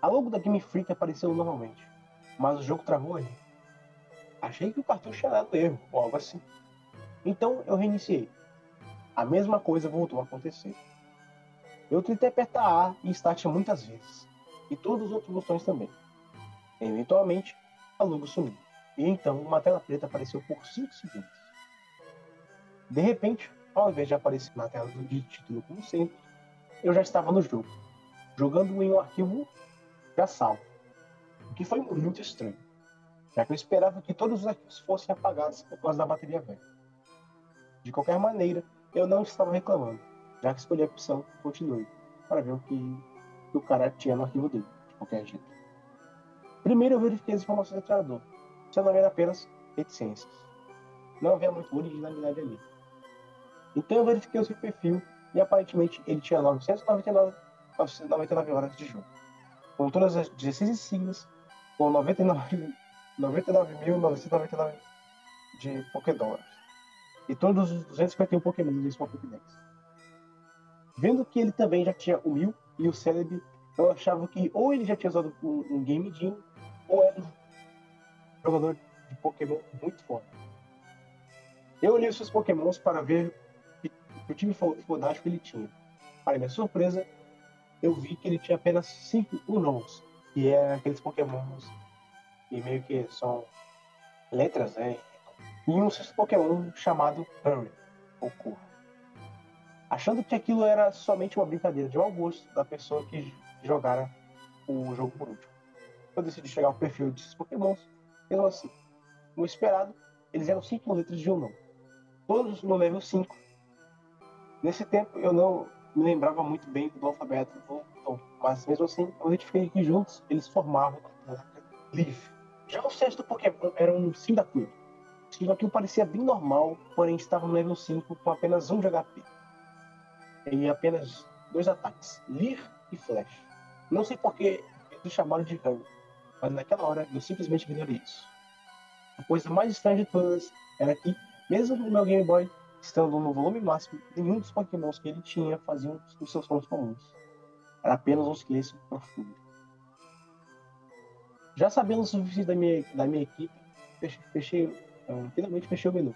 A logo da Game Freak apareceu normalmente, mas o jogo travou ali. Achei que o cartucho tinha dado erro, ou algo assim. Então eu reiniciei. A mesma coisa voltou a acontecer. Eu tentei apertar A e Start muitas vezes, e todos os outros botões também. Eventualmente, a logo sumiu, e então uma tela preta apareceu por 5 segundos. De repente, ao invés de aparecer na tela do título como sempre, eu já estava no jogo, jogando em um arquivo já salvo, o que foi muito estranho, já que eu esperava que todos os arquivos fossem apagados por causa da bateria velha. De qualquer maneira, eu não estava reclamando, já que escolhi a opção continue, para ver o que, o cara tinha no arquivo dele, de qualquer jeito. Primeiro eu verifiquei as informações do treinador, se não era apenas reticências. Não havia muita originalidade ali. Então eu verifiquei o seu perfil e aparentemente ele tinha 999, 999 horas de jogo. Com todas as 16 insígnias, com 99.999 99 de Pokédólares. E todos os 251 Pokémon sua Pokédex. Vendo que ele também já tinha o Mil e o Celebi, eu achava que ou ele já tinha usado um, um Game Jam, ou era um jogador de Pokémon muito forte. Eu olhei os seus Pokémons para ver o time fodástico que ele tinha. Para minha surpresa, eu vi que ele tinha apenas 5 Unons, que é aqueles pokémons que meio que são letras, né? E um Pokémon chamado Hurry, ou Corra. Achando que aquilo era somente uma brincadeira de mau gosto da pessoa que jogara o jogo por último. Eu decidi chegar ao perfil desses Pokémons, mesmo assim. No esperado, eles eram 5 letras de um nome. Todos no level 5 Nesse tempo eu não me lembrava muito bem do alfabeto do Tom, mas mesmo assim eu identifiquei que juntos eles formavam a Leaf. Já o sexto Pokémon era um Cyndaquil. Cyndaquil parecia bem normal, porém estava no level 5 com apenas 1 de HP. E apenas dois ataques, Leer e Flash. Não sei por que eles chamaram de Hurry, mas naquela hora eu simplesmente ignorei isso. A coisa mais estranha de todas era que, mesmo no meu Game Boy, Estando no volume máximo, nenhum dos pokémons que ele tinha faziam os seus sons comuns. Era apenas um silêncio profundo. Já sabendo o suficiente da minha, da minha equipe, fechei, uh, finalmente fechei o menu.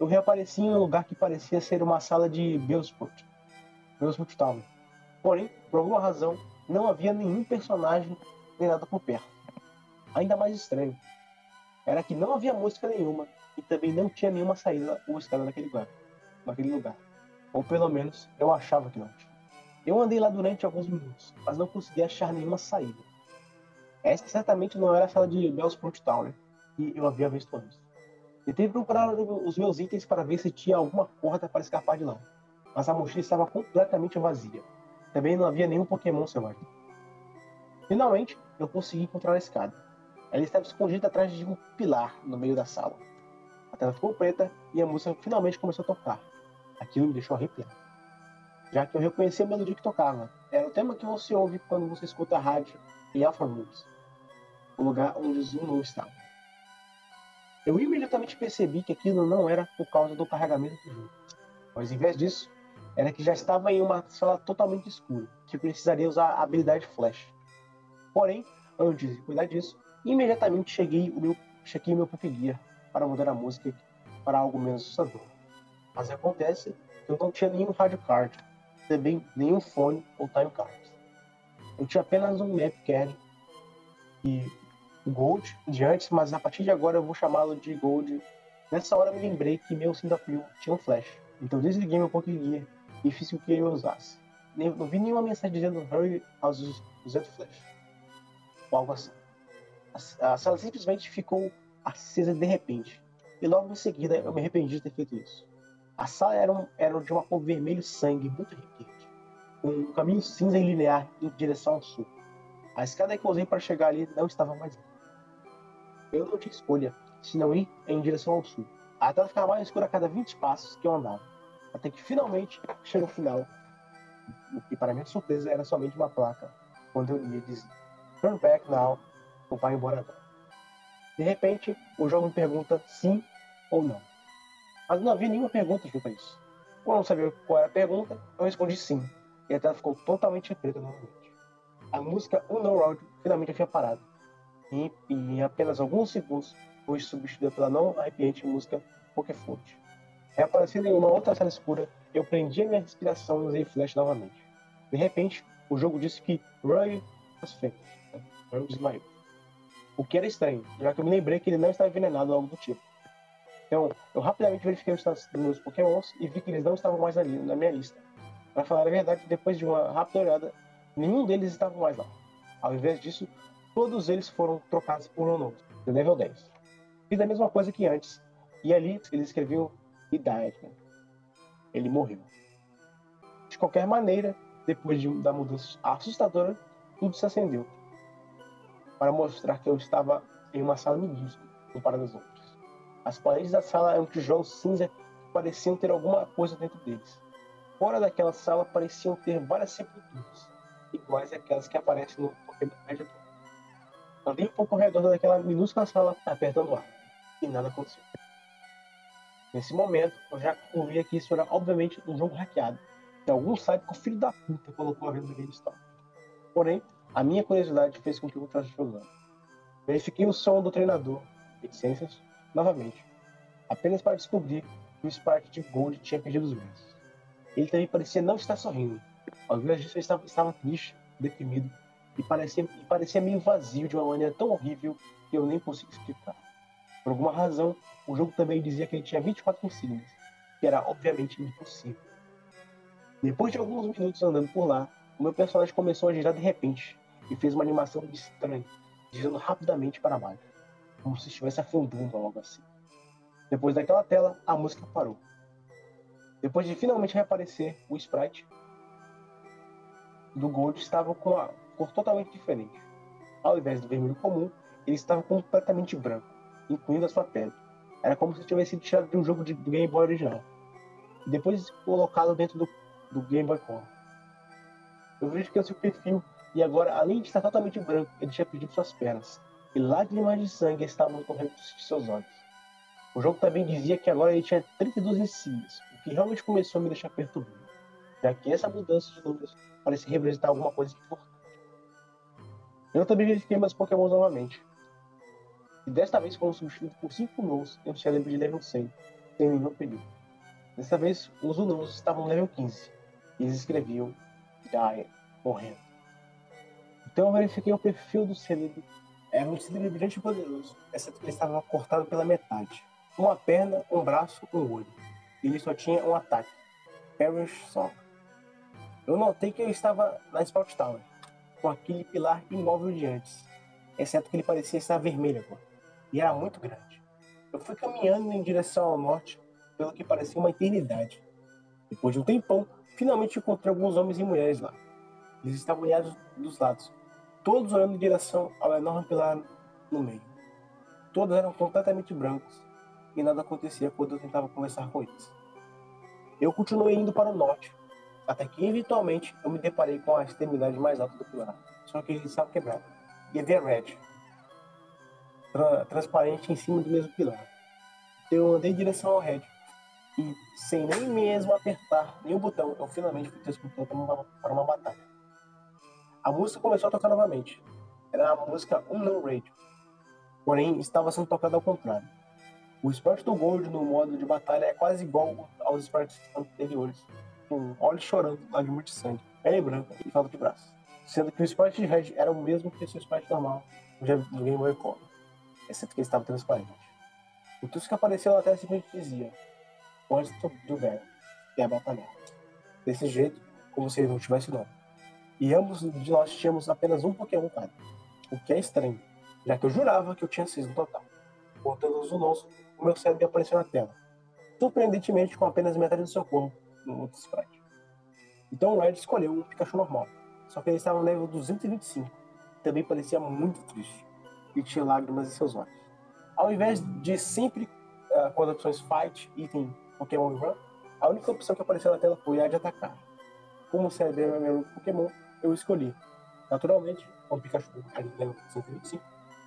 Eu reapareci em um lugar que parecia ser uma sala de Bellsport, Bellsport Town. Porém, por alguma razão, não havia nenhum personagem nem nada por perto. Ainda mais estranho era que não havia música nenhuma e também não tinha nenhuma saída ou escada naquele lugar, naquele lugar. Ou pelo menos eu achava que não tinha. Eu andei lá durante alguns minutos, mas não consegui achar nenhuma saída. Essa certamente não era a sala de Bellsport Tower que eu havia visto antes. Tentei procurar os meus itens para ver se tinha alguma porta para escapar de lá, mas a mochila estava completamente vazia. Também não havia nenhum Pokémon selvagem. Finalmente, eu consegui encontrar a escada. Ela estava escondida atrás de um pilar no meio da sala. A tela ficou preta e a música finalmente começou a tocar. Aquilo me deixou arrepiado. Já que eu reconheci a melodia que tocava. Era o tema que você ouve quando você escuta a rádio em Alpha Rooms, o lugar onde o Zoom não estava. Eu imediatamente percebi que aquilo não era por causa do carregamento do jogo, mas em vez disso, era que já estava em uma sala totalmente escura, que precisaria usar a habilidade Flash. Porém, antes de cuidar disso, imediatamente cheguei o meu, chequei meu Gear para mudar a música para algo menos assustador. Mas acontece que eu não tinha nenhum rádio card, também nenhum fone ou time card. Eu tinha apenas um map card e Gold de antes, mas a partir de agora eu vou chamá-lo de Gold. Nessa hora eu me lembrei que meu Cyndaquil tinha um flash, então desliguei meu Pokégear o que ele usasse. Não vi nenhuma mensagem dizendo Hurry aos Z Flash. Ou algo assim. A, a sala simplesmente ficou acesa de repente. E logo em seguida eu me arrependi de ter feito isso. A sala era, um, era de uma cor vermelho sangue muito requinte, com um caminho cinza e linear em direção ao sul. A escada que eu usei para chegar ali não estava mais ali. Eu não tinha escolha, senão ir em direção ao sul. A tela ficava mais escura a cada 20 passos que eu andava, até que finalmente chegou o final, que para minha surpresa era somente uma placa, quando eu ia dizer Turn back now, ou vai embora agora. De repente, o jogo me pergunta sim ou não. Mas não havia nenhuma pergunta junto a isso. Quando eu não sabia qual era a pergunta, eu respondi sim. E a tela ficou totalmente preta novamente. A música Unknown Road finalmente havia parado. E, e, em apenas alguns segundos foi substituída pela não arrepiante música Pokéfoot. Reaparecendo em uma outra sala escura, eu prendi a minha respiração e usei flash novamente. De repente, o jogo disse que Roy. Roy desmaiou. O que era estranho, já que eu me lembrei que ele não estava envenenado ou algo do tipo. Então, eu rapidamente verifiquei o status dos meus pokémons e vi que eles não estavam mais ali na minha lista. Para falar a verdade, depois de uma rápida olhada, nenhum deles estava mais lá. Ao invés disso, todos eles foram trocados por um novo, de level 10. Fiz a mesma coisa que antes, e ali eles escreviam Died. Né? Ele morreu. De qualquer maneira, depois de, da mudança assustadora, tudo se acendeu para mostrar que eu estava em uma sala minúscula comparada às outras. As paredes da sala eram tijolos cinza que pareciam ter alguma coisa dentro deles. Fora daquela sala pareciam ter várias sepulturas, iguais àquelas que aparecem no Pokémon Andei um pouco ao redor daquela minúscula sala apertando o ar, e nada aconteceu. Nesse momento, eu já concluía que isso era obviamente um jogo hackeado, que algum site com o filho da puta colocou a venda no GameStop. Porém, a minha curiosidade fez com que eu voltasse jogando. Verifiquei o som do treinador, licenças, novamente, apenas para descobrir que o Spark de Gold tinha perdido os braços. Ele também parecia não estar sorrindo. Ao invés disso, ele estava, estava triste, deprimido e parecia, e parecia meio vazio de uma maneira tão horrível que eu nem consigo explicar. Por alguma razão, o jogo também dizia que ele tinha 24 insígnias, que era obviamente impossível. Depois de alguns minutos andando por lá, o meu personagem começou a girar de repente, e fez uma animação estranha, girando rapidamente para baixo, como se estivesse afundando algo assim. Depois daquela tela, a música parou. Depois de finalmente reaparecer, o sprite do Gold estava com uma cor totalmente diferente. Ao invés do vermelho comum, ele estava completamente branco, incluindo a sua pele. Era como se tivesse sido tirado de um jogo de Game Boy original. E depois colocado dentro do, do Game Boy Color. Eu vejo que o seu perfil e agora, além de estar totalmente branco, ele tinha perdido suas pernas, e lágrimas de sangue estavam correndo de seus olhos. O jogo também dizia que agora ele tinha 32 encilhas, o que realmente começou a me deixar perturbado, já que essa mudança de números parecia representar alguma coisa importante. Eu também verifiquei meus Pokémon novamente, e desta vez foram substituídos por 5 Unos em um cérebro de level 100, sem nenhum período. Desta vez, os Unos estavam no level 15, e eles escreviam Die, morrendo. Então eu verifiquei o perfil do cérebro. Era um cérebro brilhante e poderoso, exceto que ele estava cortado pela metade. Uma perna, um braço, um olho. Ele só tinha um ataque. Perish Sock. Eu notei que ele estava na Spout Tower, com aquele pilar imóvel de antes, exceto que ele parecia estar vermelho agora. E era muito grande. Eu fui caminhando em direção ao norte, pelo que parecia uma eternidade. Depois de um tempão, finalmente encontrei alguns homens e mulheres lá. Eles estavam olhados dos lados, todos olhando em direção ao enorme pilar no meio. Todos eram completamente brancos e nada acontecia quando eu tentava conversar com eles. Eu continuei indo para o norte, até que eventualmente eu me deparei com a extremidade mais alta do pilar, só que ele estava quebrado. E havia Red, tra transparente em cima do mesmo pilar. Eu andei em direção ao Red e, sem nem mesmo apertar nenhum botão, eu finalmente fui transportado para uma, para uma batalha. A música começou a tocar novamente. Era a música Unknown Radio, porém estava sendo tocada ao contrário. O esporte do Gold no modo de batalha é quase igual aos esportes anteriores, com olhos chorando, lágrimas de sangue, pele branca e falta de braço. Sendo que o esporte de Red era o mesmo que o seu esporte normal do Game Boy Color, exceto que ele estava transparente. O Tusk apareceu tela simplesmente dizia Onde do velho e a batalhar. Desse jeito, como se ele não tivesse nome. E ambos de nós tínhamos apenas um Pokémon cada. O que é estranho, já que eu jurava que eu tinha seis no total. Botando os nosso, o meu cérebro apareceu na tela. Surpreendentemente, com apenas metade do seu corpo no outro sprite. Então o Red escolheu um Pikachu normal, só que ele estava no level 225. Também parecia muito triste e tinha lágrimas em seus olhos. Ao invés de sempre uh, com as opções Fight, Item, Pokémon Run, a única opção que apareceu na tela foi a de atacar. Como cérebro era meu Pokémon, eu escolhi. Naturalmente, com o Pikachu level 125,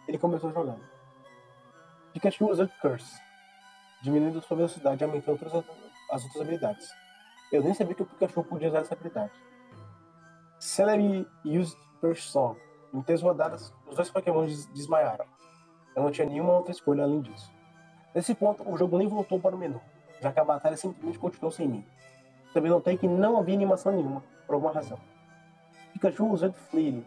ele começou jogando. Pikachu usa Curse, diminuindo sua velocidade e aumentando as outras habilidades. Eu nem sabia que o Pikachu podia usar essa habilidade. Celery used First Song. Em três rodadas, os dois Pokémon desmaiaram. Eu não tinha nenhuma outra escolha além disso. Nesse ponto, o jogo nem voltou para o menu, já que a batalha simplesmente continuou sem mim. Também notei que não havia animação nenhuma, por alguma razão. Pikachu usando Fleeting,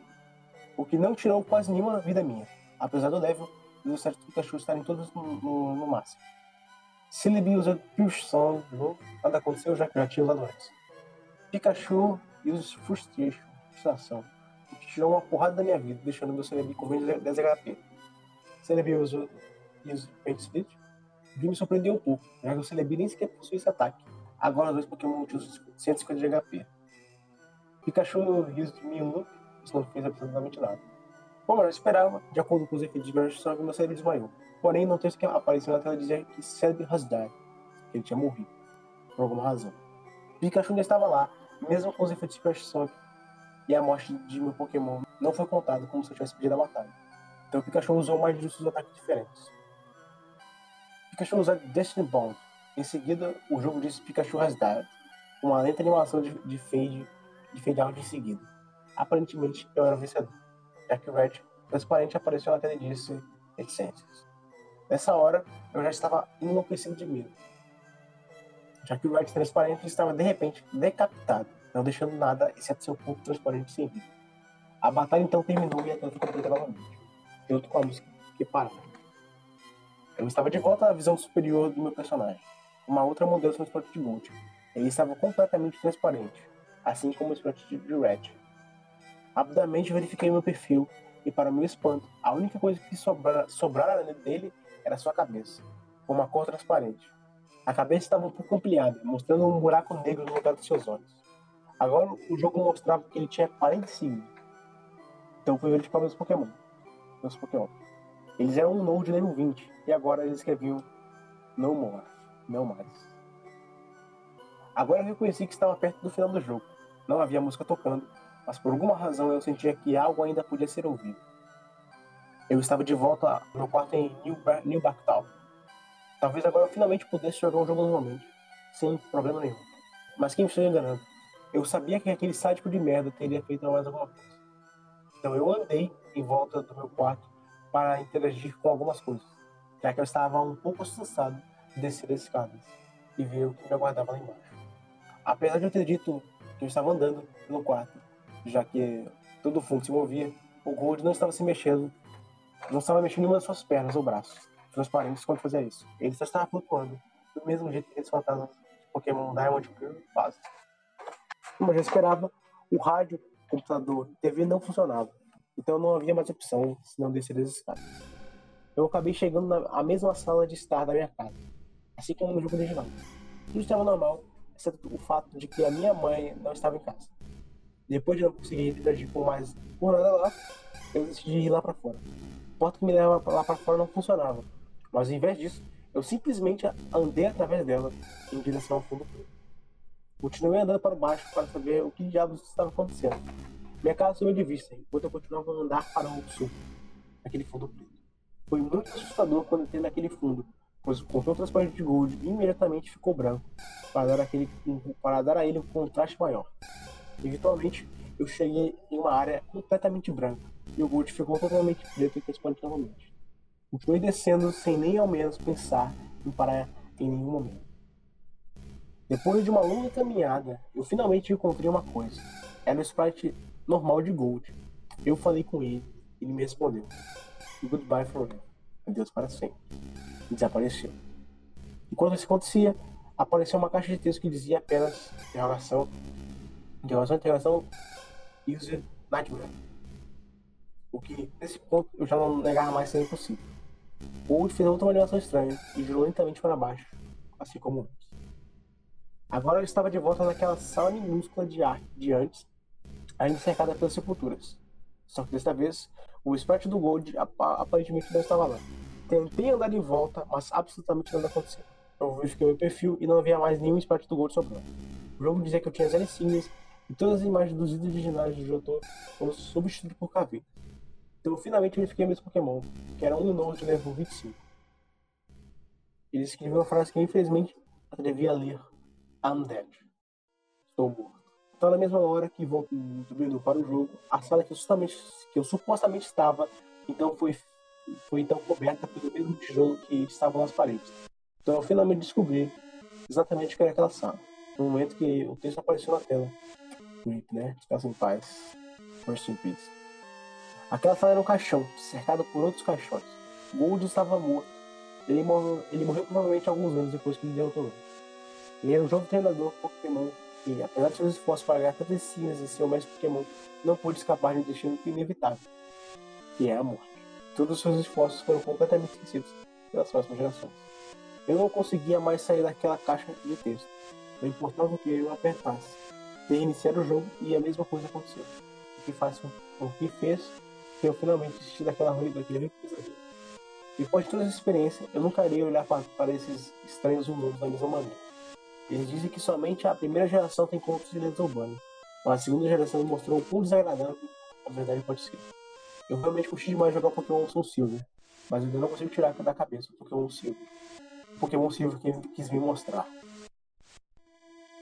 o que não tirou quase nenhuma vida minha, apesar do level e os certos Pikachu estarem todos no, no, no máximo. Celebi usando Pure Song, nada aconteceu já que já tinha usado antes. Pikachu usa Frustration, frustração, tirou uma porrada da minha vida, deixando meu Celebi com menos de 10 HP. Celebi usa Paint Split, vi me surpreendeu um pouco, já que o Celebi nem sequer possui esse ataque. Agora os dois Pokémon tinham 150 de HP. Pikachu usou Mewtwo, isso não fez absolutamente nada. Como eu esperava, de acordo com os efeitos de Strong, meu cérebro desmaiou. Porém, no texto que apareceu na tela dizia que cérebro has died, que ele tinha morrido, por alguma razão. Pikachu ainda estava lá, mesmo com os efeitos de Strong, e a morte de meu Pokémon não foi contada como se eu tivesse pedido a batalha. Então Pikachu usou mais de seus ataques diferentes. Pikachu usa Destiny Bond. Em seguida, o jogo diz Pikachu has died. Uma lenta animação de, de fade de fade out em seguida. Aparentemente, eu era o vencedor, já que o Red transparente apareceu na tela e disse reticências. Nessa hora, eu já estava enlouquecido de medo, já que o Red transparente estava de repente decapitado, não deixando nada exceto seu corpo transparente vida. A batalha então terminou e a foi completa novamente, junto com a música que parava. Eu estava de volta à visão superior do meu personagem. Uma outra mudança no esporte de Gold. Ele estava completamente transparente, assim como o esporte de Red. Rapidamente verifiquei meu perfil e, para meu espanto, a única coisa que sobra, sobrara dele era sua cabeça, com uma cor transparente. A cabeça estava um pouco ampliada, mostrando um buraco negro no lugar dos seus olhos. Agora o jogo mostrava que ele tinha 45. Então fui verificar meus Pokémon. Meus Pokémon. Eles eram um Node level 20 e agora eles escreviam No More, não mais. Agora eu reconheci que estava perto do final do jogo. Não havia música tocando, mas por alguma razão eu sentia que algo ainda podia ser ouvido. Eu estava de volta no quarto em New, New Barktal. Talvez agora eu finalmente pudesse jogar um jogo normalmente, sem problema nenhum. Mas quem me estou enganando? Eu sabia que aquele sádico de merda teria feito mais alguma coisa. Então eu andei em volta do meu quarto para interagir com algumas coisas, já que eu estava um pouco assustado de descer as escadas e ver o que me aguardava lá embaixo. Apesar de eu ter dito que eu estava andando no quarto, já que todo o fundo se movia, o Gold não estava se mexendo, não estava mexendo nenhuma das suas pernas ou braços transparentes quando fazia isso. Ele só estava flutuando, do mesmo jeito que aqueles fantasmas de Pokémon Diamond Pearl fazem. Como eu já esperava, o rádio, computador TV não funcionavam. Então não havia mais opção senão descer as escadas. Eu acabei chegando na mesma sala de estar da minha casa, assim como no jogo original. Tudo estava normal, exceto o fato de que a minha mãe não estava em casa. Depois de não conseguir interagir com mais por nada lá, eu decidi ir lá para fora. porta que me leva lá para fora não funcionava. Mas ao invés disso, eu simplesmente andei através dela em direção ao fundo. Continuei andando para baixo para saber o que diabos estava acontecendo. Minha casa sumiu de vista, enquanto eu continuava a andar para o sul, naquele fundo preto. Foi muito assustador quando entrei naquele fundo, pois o controle transparente de Gold imediatamente ficou branco, para dar, aquele, para dar a ele um contraste maior. Eventualmente, eu cheguei em uma área completamente branca, e o Gold ficou totalmente preto e transparente novamente. Continuei descendo sem nem ao menos pensar em parar em nenhum momento. Depois de uma longa caminhada, eu finalmente encontrei uma coisa. Era o sprite normal de Gold. Eu falei com ele, ele me respondeu. Goodbye forever. Adeus para sempre. E desapareceu. Enquanto isso acontecia, apareceu uma caixa de texto que dizia apenas interrogação, interrogação, interrogação, user nightmare. O que, nesse ponto, eu já não negava mais ser impossível. Gold fez outra animação estranha e girou lentamente para baixo, assim como. Agora eu estava de volta naquela sala minúscula de arte de antes, ainda cercada pelas sepulturas. Só que desta vez, o sprite do Gold aparentemente não estava lá. Tentei andar de volta, mas absolutamente nada aconteceu. Eu verifiquei meu perfil e não havia mais nenhum sprite do Gold sobrando. O jogo dizia que eu tinha zero insignias e todas as imagens dos itens originais do jogo foram substituídas por caveira. Então eu finalmente verifiquei meus Pokémon, que era um novo de level 25. Ele escreveu uma frase que infelizmente atrevi a ler I'm dead. Estou morto. Então, na mesma hora que vou subindo para o jogo, a sala que eu, que eu supostamente estava, então foi, foi então coberta pelo mesmo tijolo que estava nas paredes. Então, eu finalmente descobri exatamente o que era aquela sala. No momento que o texto apareceu na tela. Rip, né? Descansa em paz. First in peace. Aquela sala era um caixão, cercado por outros caixões. Gold estava morto. Ele morreu, ele morreu provavelmente alguns anos depois que ele derrotou ele. Era um jovem treinador Pokémon que, apesar de seus esforços para ganhar tantas cinzas em seu mestre Pokémon, não pôde escapar de um destino inevitável, que é a morte. Todos os seus esforços foram completamente esquecidos pelas próximas gerações. Eu não conseguia mais sair daquela caixa de texto. Não importava o que eu apertasse. Reiniciar o jogo e a mesma coisa aconteceu. O que, faz, o que fez que eu finalmente desisti daquela ruína, daquele pesadelo. Depois de toda essa experiência, eu nunca iria olhar para, para esses estranhos humanos da mesma maneira. Eles dizem que somente a primeira geração tem contos de lendas urbanas, mas a segunda geração mostrou o quão desagradável a verdade pode ser. Eu realmente curti demais jogar Pokémon Soul Silver, mas eu ainda não consigo tirar da cabeça o Pokémon Silver. O Pokémon Silver que ele quis me mostrar.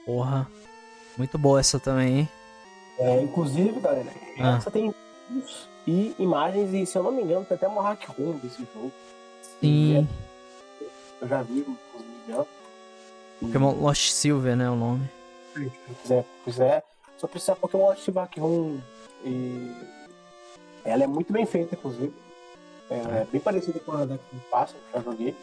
Porra, muito boa essa também, hein? É, inclusive, galera, ah. essa tem e imagens, e se eu não me engano, tem até uma hack room desse jogo. Sim. Eu já vi os vídeos Pokémon Lost Silver, né? O nome. Se quiser, quiser. Só precisa Pokémon Lost Silver aqui um. E ela é muito bem feita, inclusive. É, é bem parecida com a da que passa, que já joguei.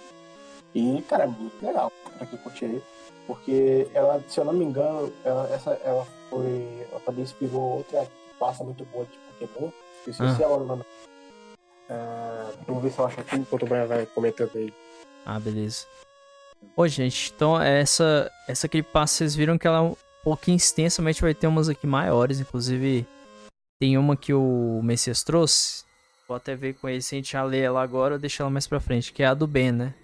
E, cara, é muito legal pra quem curtir aí. Porque ela, se eu não me engano, ela, essa, ela foi. Ela também inspirou outra que passa muito boa de Pokémon. Esqueci ah. a hora o nome. Uh, vamos ver se eu acho aqui enquanto o Brian vai comentando aí. Ah, beleza. Ô, gente, então essa, essa passa vocês viram que ela é um pouquinho extensa, mas a gente vai ter umas aqui maiores, inclusive tem uma que o Messias trouxe. Vou até ver com ele se a gente já lê ela agora ou deixa ela mais pra frente, que é a do Ben, né?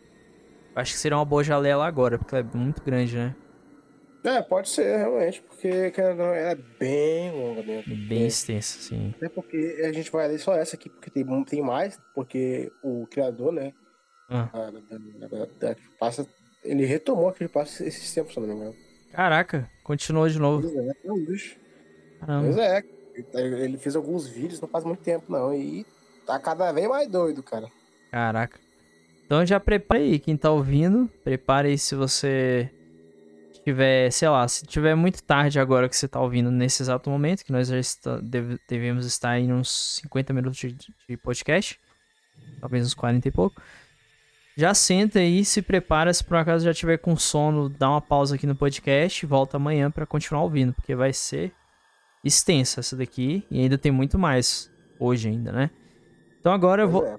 Acho que seria uma boa já ler ela agora, porque ela é muito grande, né? É, pode ser, realmente, porque ela é bem longa mesmo. Bem extensa, sim. É porque a gente vai ler só essa aqui, porque tem, tem mais, porque o criador, né? Ah. Da, da, da, passa ele retomou aquele passo esses tempos, se não me engano. Caraca, continuou de novo. Pois é, é um bicho. Caramba. Pois é, ele fez alguns vídeos não faz muito tempo, não. E tá cada vez mais doido, cara. Caraca. Então já prepare aí, quem tá ouvindo. Prepare aí se você tiver, sei lá, se tiver muito tarde agora que você tá ouvindo nesse exato momento, que nós já está, deve, devemos estar em uns 50 minutos de, de podcast. Talvez uns 40 e pouco. Já senta aí, se prepara, se por acaso já tiver com sono, dá uma pausa aqui no podcast e volta amanhã para continuar ouvindo, porque vai ser extensa essa daqui e ainda tem muito mais hoje ainda, né? Então agora eu vou, é.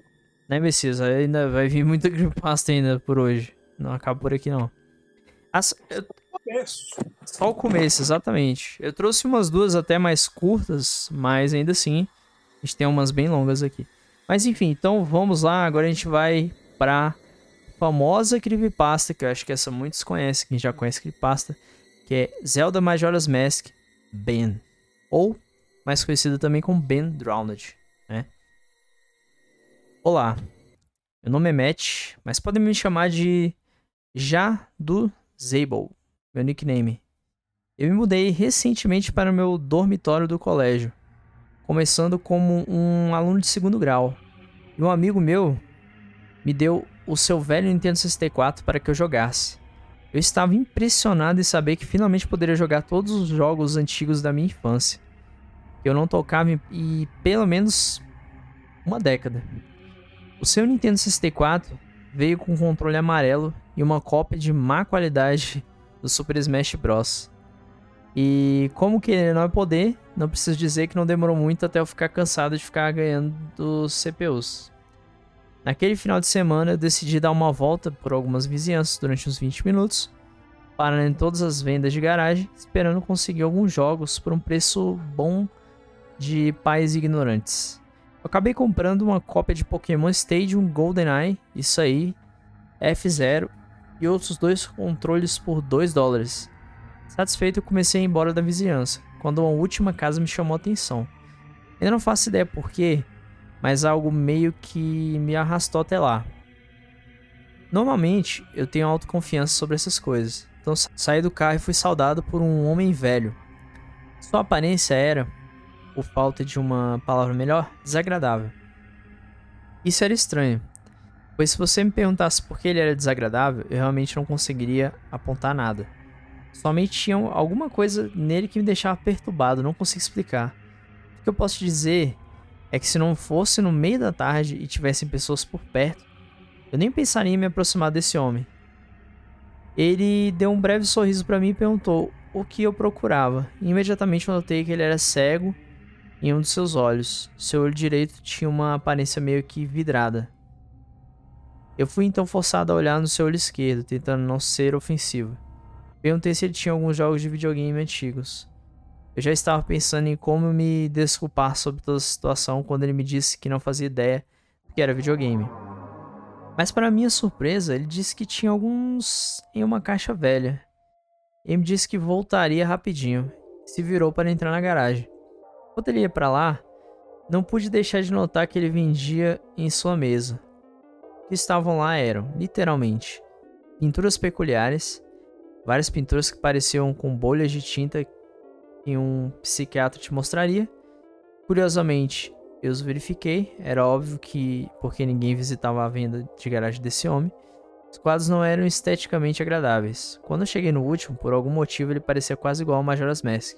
né, Messias, ainda vai vir muita creepypasta ainda por hoje. Não acaba por aqui não. As, eu... Só o começo, exatamente. Eu trouxe umas duas até mais curtas, mas ainda assim, a gente tem umas bem longas aqui. Mas enfim, então vamos lá. Agora a gente vai pra famosa creepypasta, que eu acho que essa muitos conhecem, quem já conhece creepypasta, que é Zelda Majora's Mask Ben. Ou mais conhecido também como Ben Drowned, né? Olá, meu nome é Matt, mas podem me chamar de Já do Zable, meu nickname. Eu me mudei recentemente para o meu dormitório do colégio, começando como um aluno de segundo grau. E um amigo meu me deu o seu velho Nintendo 64 para que eu jogasse. Eu estava impressionado em saber que finalmente poderia jogar todos os jogos antigos da minha infância. Eu não tocava em pelo menos uma década. O seu Nintendo 64 veio com um controle amarelo e uma cópia de má qualidade do Super Smash Bros. E como que ele não é poder, não preciso dizer que não demorou muito até eu ficar cansado de ficar ganhando CPUs. Naquele final de semana eu decidi dar uma volta por algumas vizinhanças durante uns 20 minutos, parando em todas as vendas de garagem, esperando conseguir alguns jogos por um preço bom de pais ignorantes. Eu acabei comprando uma cópia de Pokémon Stadium GoldenEye, isso aí, F0 e outros dois controles por 2 dólares. Satisfeito, eu comecei a ir embora da vizinhança, quando uma última casa me chamou a atenção. Ainda não faço ideia porquê, mas algo meio que me arrastou até lá. Normalmente, eu tenho autoconfiança sobre essas coisas, então saí do carro e fui saudado por um homem velho. Sua aparência era, por falta de uma palavra melhor, desagradável. Isso era estranho, pois se você me perguntasse por que ele era desagradável, eu realmente não conseguiria apontar nada. Somente tinha alguma coisa nele que me deixava perturbado, não consigo explicar. O que eu posso te dizer é que se não fosse no meio da tarde e tivessem pessoas por perto, eu nem pensaria em me aproximar desse homem. Ele deu um breve sorriso para mim e perguntou o que eu procurava. E imediatamente notei que ele era cego em um dos seus olhos. Seu olho direito tinha uma aparência meio que vidrada. Eu fui então forçado a olhar no seu olho esquerdo, tentando não ser ofensivo. Perguntei se ele tinha alguns jogos de videogame antigos. Eu já estava pensando em como me desculpar sobre toda a situação quando ele me disse que não fazia ideia que era videogame. Mas para minha surpresa, ele disse que tinha alguns em uma caixa velha. Ele me disse que voltaria rapidinho. Se virou para entrar na garagem. Quando ele ia para lá, não pude deixar de notar que ele vendia em sua mesa. O que estavam lá eram, literalmente, pinturas peculiares, várias pinturas que pareciam com bolhas de tinta que um psiquiatra te mostraria. Curiosamente, eu os verifiquei, era óbvio que, porque ninguém visitava a venda de garagem desse homem, os quadros não eram esteticamente agradáveis. Quando eu cheguei no último, por algum motivo ele parecia quase igual ao Majora's Mask.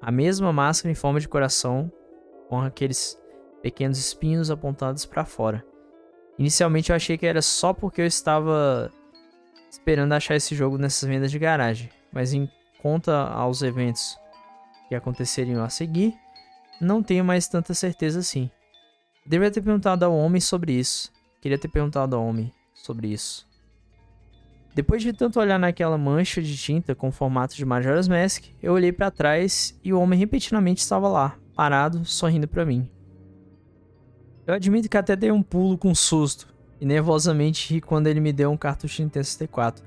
A mesma máscara em forma de coração, com aqueles pequenos espinhos apontados para fora. Inicialmente eu achei que era só porque eu estava esperando achar esse jogo nessas vendas de garagem, mas em conta aos eventos que aconteceriam a seguir, não tenho mais tanta certeza assim. Deveria ter perguntado ao homem sobre isso. Queria ter perguntado ao homem sobre isso. Depois de tanto olhar naquela mancha de tinta com formato de Majora's Mask, eu olhei para trás e o homem repentinamente estava lá, parado, sorrindo para mim. Eu admito que até dei um pulo com susto, e nervosamente ri quando ele me deu um cartucho Nintendo 64.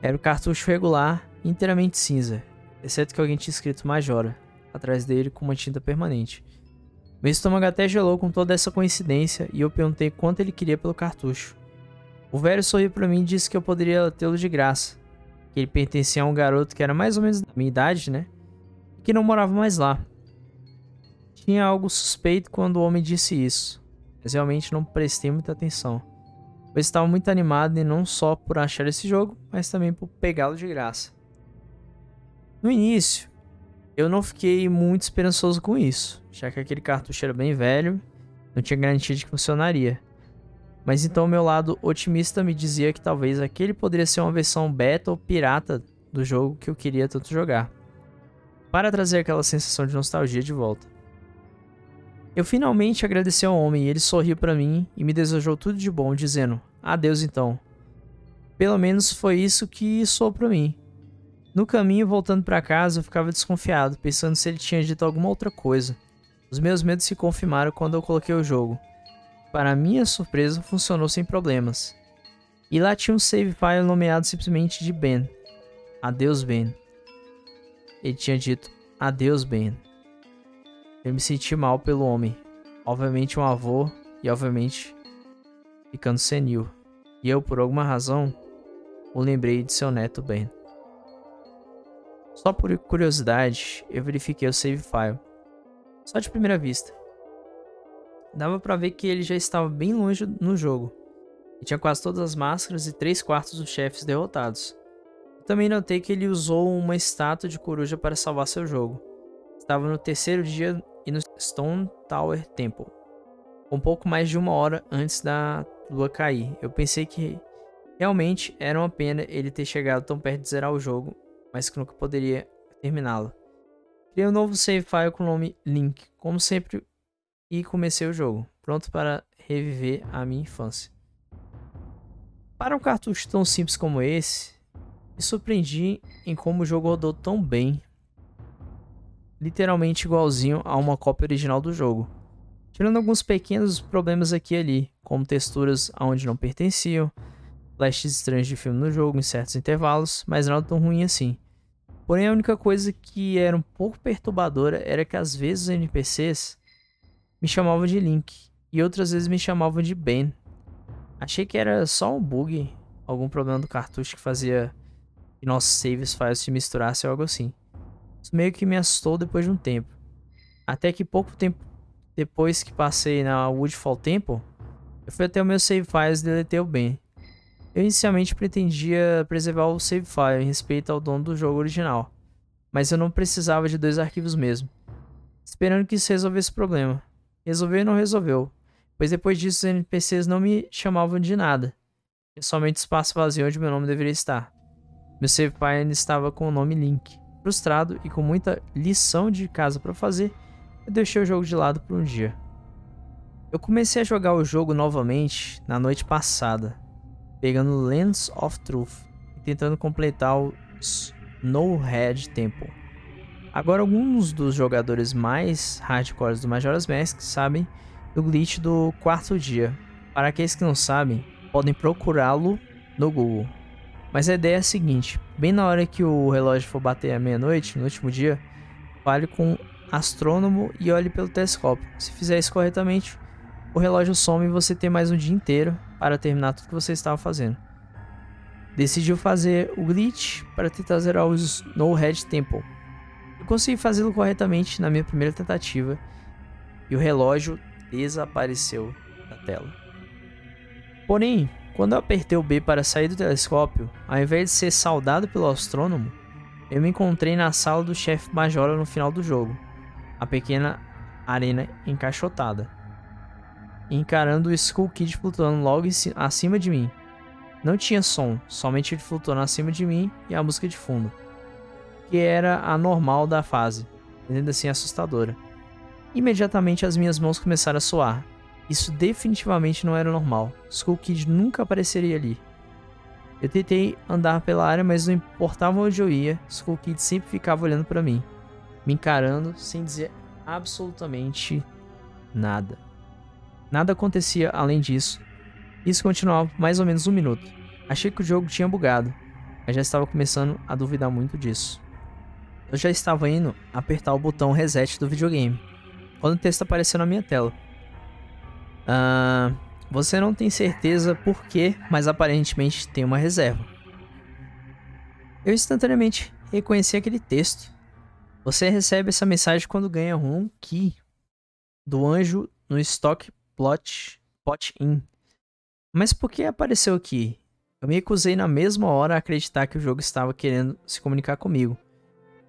Era o cartucho regular, inteiramente cinza, exceto que alguém tinha escrito Majora atrás dele com uma tinta permanente. Meu estômago até gelou com toda essa coincidência e eu perguntei quanto ele queria pelo cartucho. O velho sorriu para mim e disse que eu poderia tê-lo de graça, que ele pertencia a um garoto que era mais ou menos da minha idade, né? E que não morava mais lá. Tinha algo suspeito quando o homem disse isso, mas realmente não prestei muita atenção pois estava muito animado e não só por achar esse jogo, mas também por pegá-lo de graça. No início, eu não fiquei muito esperançoso com isso, já que aquele cartucho era bem velho, não tinha garantia de que funcionaria. Mas então meu lado otimista me dizia que talvez aquele poderia ser uma versão beta ou pirata do jogo que eu queria tanto jogar, para trazer aquela sensação de nostalgia de volta. Eu finalmente agradeci ao homem e ele sorriu para mim e me desejou tudo de bom, dizendo: Adeus então. Pelo menos foi isso que soou para mim. No caminho, voltando para casa, eu ficava desconfiado, pensando se ele tinha dito alguma outra coisa. Os meus medos se confirmaram quando eu coloquei o jogo. para minha surpresa, funcionou sem problemas. E lá tinha um save file nomeado simplesmente de Ben. Adeus, Ben. Ele tinha dito: Adeus, Ben. Eu me senti mal pelo homem. Obviamente, um avô e, obviamente, ficando senil. E eu, por alguma razão, o lembrei de seu neto Ben. Só por curiosidade, eu verifiquei o save file. Só de primeira vista. Dava para ver que ele já estava bem longe no jogo. E tinha quase todas as máscaras e três quartos dos chefes derrotados. Também notei que ele usou uma estátua de coruja para salvar seu jogo. Estava no terceiro dia e no Stone Tower Temple. Um pouco mais de uma hora antes da lua cair. Eu pensei que realmente era uma pena ele ter chegado tão perto de zerar o jogo, mas que nunca poderia terminá-lo. Criei um novo save file com o nome Link, como sempre, e comecei o jogo, pronto para reviver a minha infância. Para um cartucho tão simples como esse, me surpreendi em como o jogo rodou tão bem, literalmente igualzinho a uma cópia original do jogo, tirando alguns pequenos problemas aqui e ali, como texturas aonde não pertenciam, flashes estranhos de filme no jogo em certos intervalos, mas nada tão ruim assim. Porém, a única coisa que era um pouco perturbadora era que às vezes os NPCs me chamavam de Link e outras vezes me chamavam de Ben. Achei que era só um bug, algum problema do cartucho que fazia que nossos saves files se misturassem ou algo assim. Isso meio que me assustou depois de um tempo. Até que pouco tempo depois que passei na Woodfall Temple, eu fui até o meu save files e deletei o Ben. Eu inicialmente pretendia preservar o save file em respeito ao dono do jogo original, mas eu não precisava de dois arquivos mesmo, esperando que isso resolvesse o problema. Resolveu e não resolveu, pois depois disso os NPCs não me chamavam de nada, tinha somente espaço vazio onde meu nome deveria estar. Meu save file estava com o nome Link. Frustrado e com muita lição de casa para fazer, eu deixei o jogo de lado por um dia. Eu comecei a jogar o jogo novamente na noite passada, pegando Lens of Truth e tentando completar o Snowhead Temple. Agora, alguns dos jogadores mais hardcore do Majora's Mask sabem do glitch do quarto dia. Para aqueles que não sabem, podem procurá-lo no Google. Mas a ideia é a seguinte: bem na hora que o relógio for bater a meia-noite, no último dia, fale com astrônomo e olhe pelo telescópio. Se fizer isso corretamente, o relógio some e você tem mais um dia inteiro para terminar tudo que você estava fazendo. Decidiu fazer o glitch para tentar zerar o Snowhead Temple. Eu consegui fazê-lo corretamente na minha primeira tentativa e o relógio desapareceu da tela. Porém, quando eu apertei o B para sair do telescópio, ao invés de ser saudado pelo astrônomo, eu me encontrei na sala do chefe Majora no final do jogo, a pequena arena encaixotada encarando o Skull Kid flutuando logo acima de mim. Não tinha som, somente ele flutuando acima de mim e a música de fundo, que era a normal da fase, ainda assim assustadora. Imediatamente as minhas mãos começaram a suar. Isso definitivamente não era normal. Skull Kid nunca apareceria ali. Eu tentei andar pela área, mas não importava onde eu ia, Skull Kid sempre ficava olhando para mim, me encarando sem dizer absolutamente nada. Nada acontecia além disso. Isso continuava mais ou menos um minuto. Achei que o jogo tinha bugado, mas já estava começando a duvidar muito disso. Eu já estava indo apertar o botão reset do videogame, quando o texto apareceu na minha tela. Uh, você não tem certeza por quê, mas aparentemente tem uma reserva. Eu instantaneamente reconheci aquele texto. Você recebe essa mensagem quando ganha um key do anjo no estoque plot, plot in. Mas por que apareceu aqui? Eu me recusei na mesma hora a acreditar que o jogo estava querendo se comunicar comigo.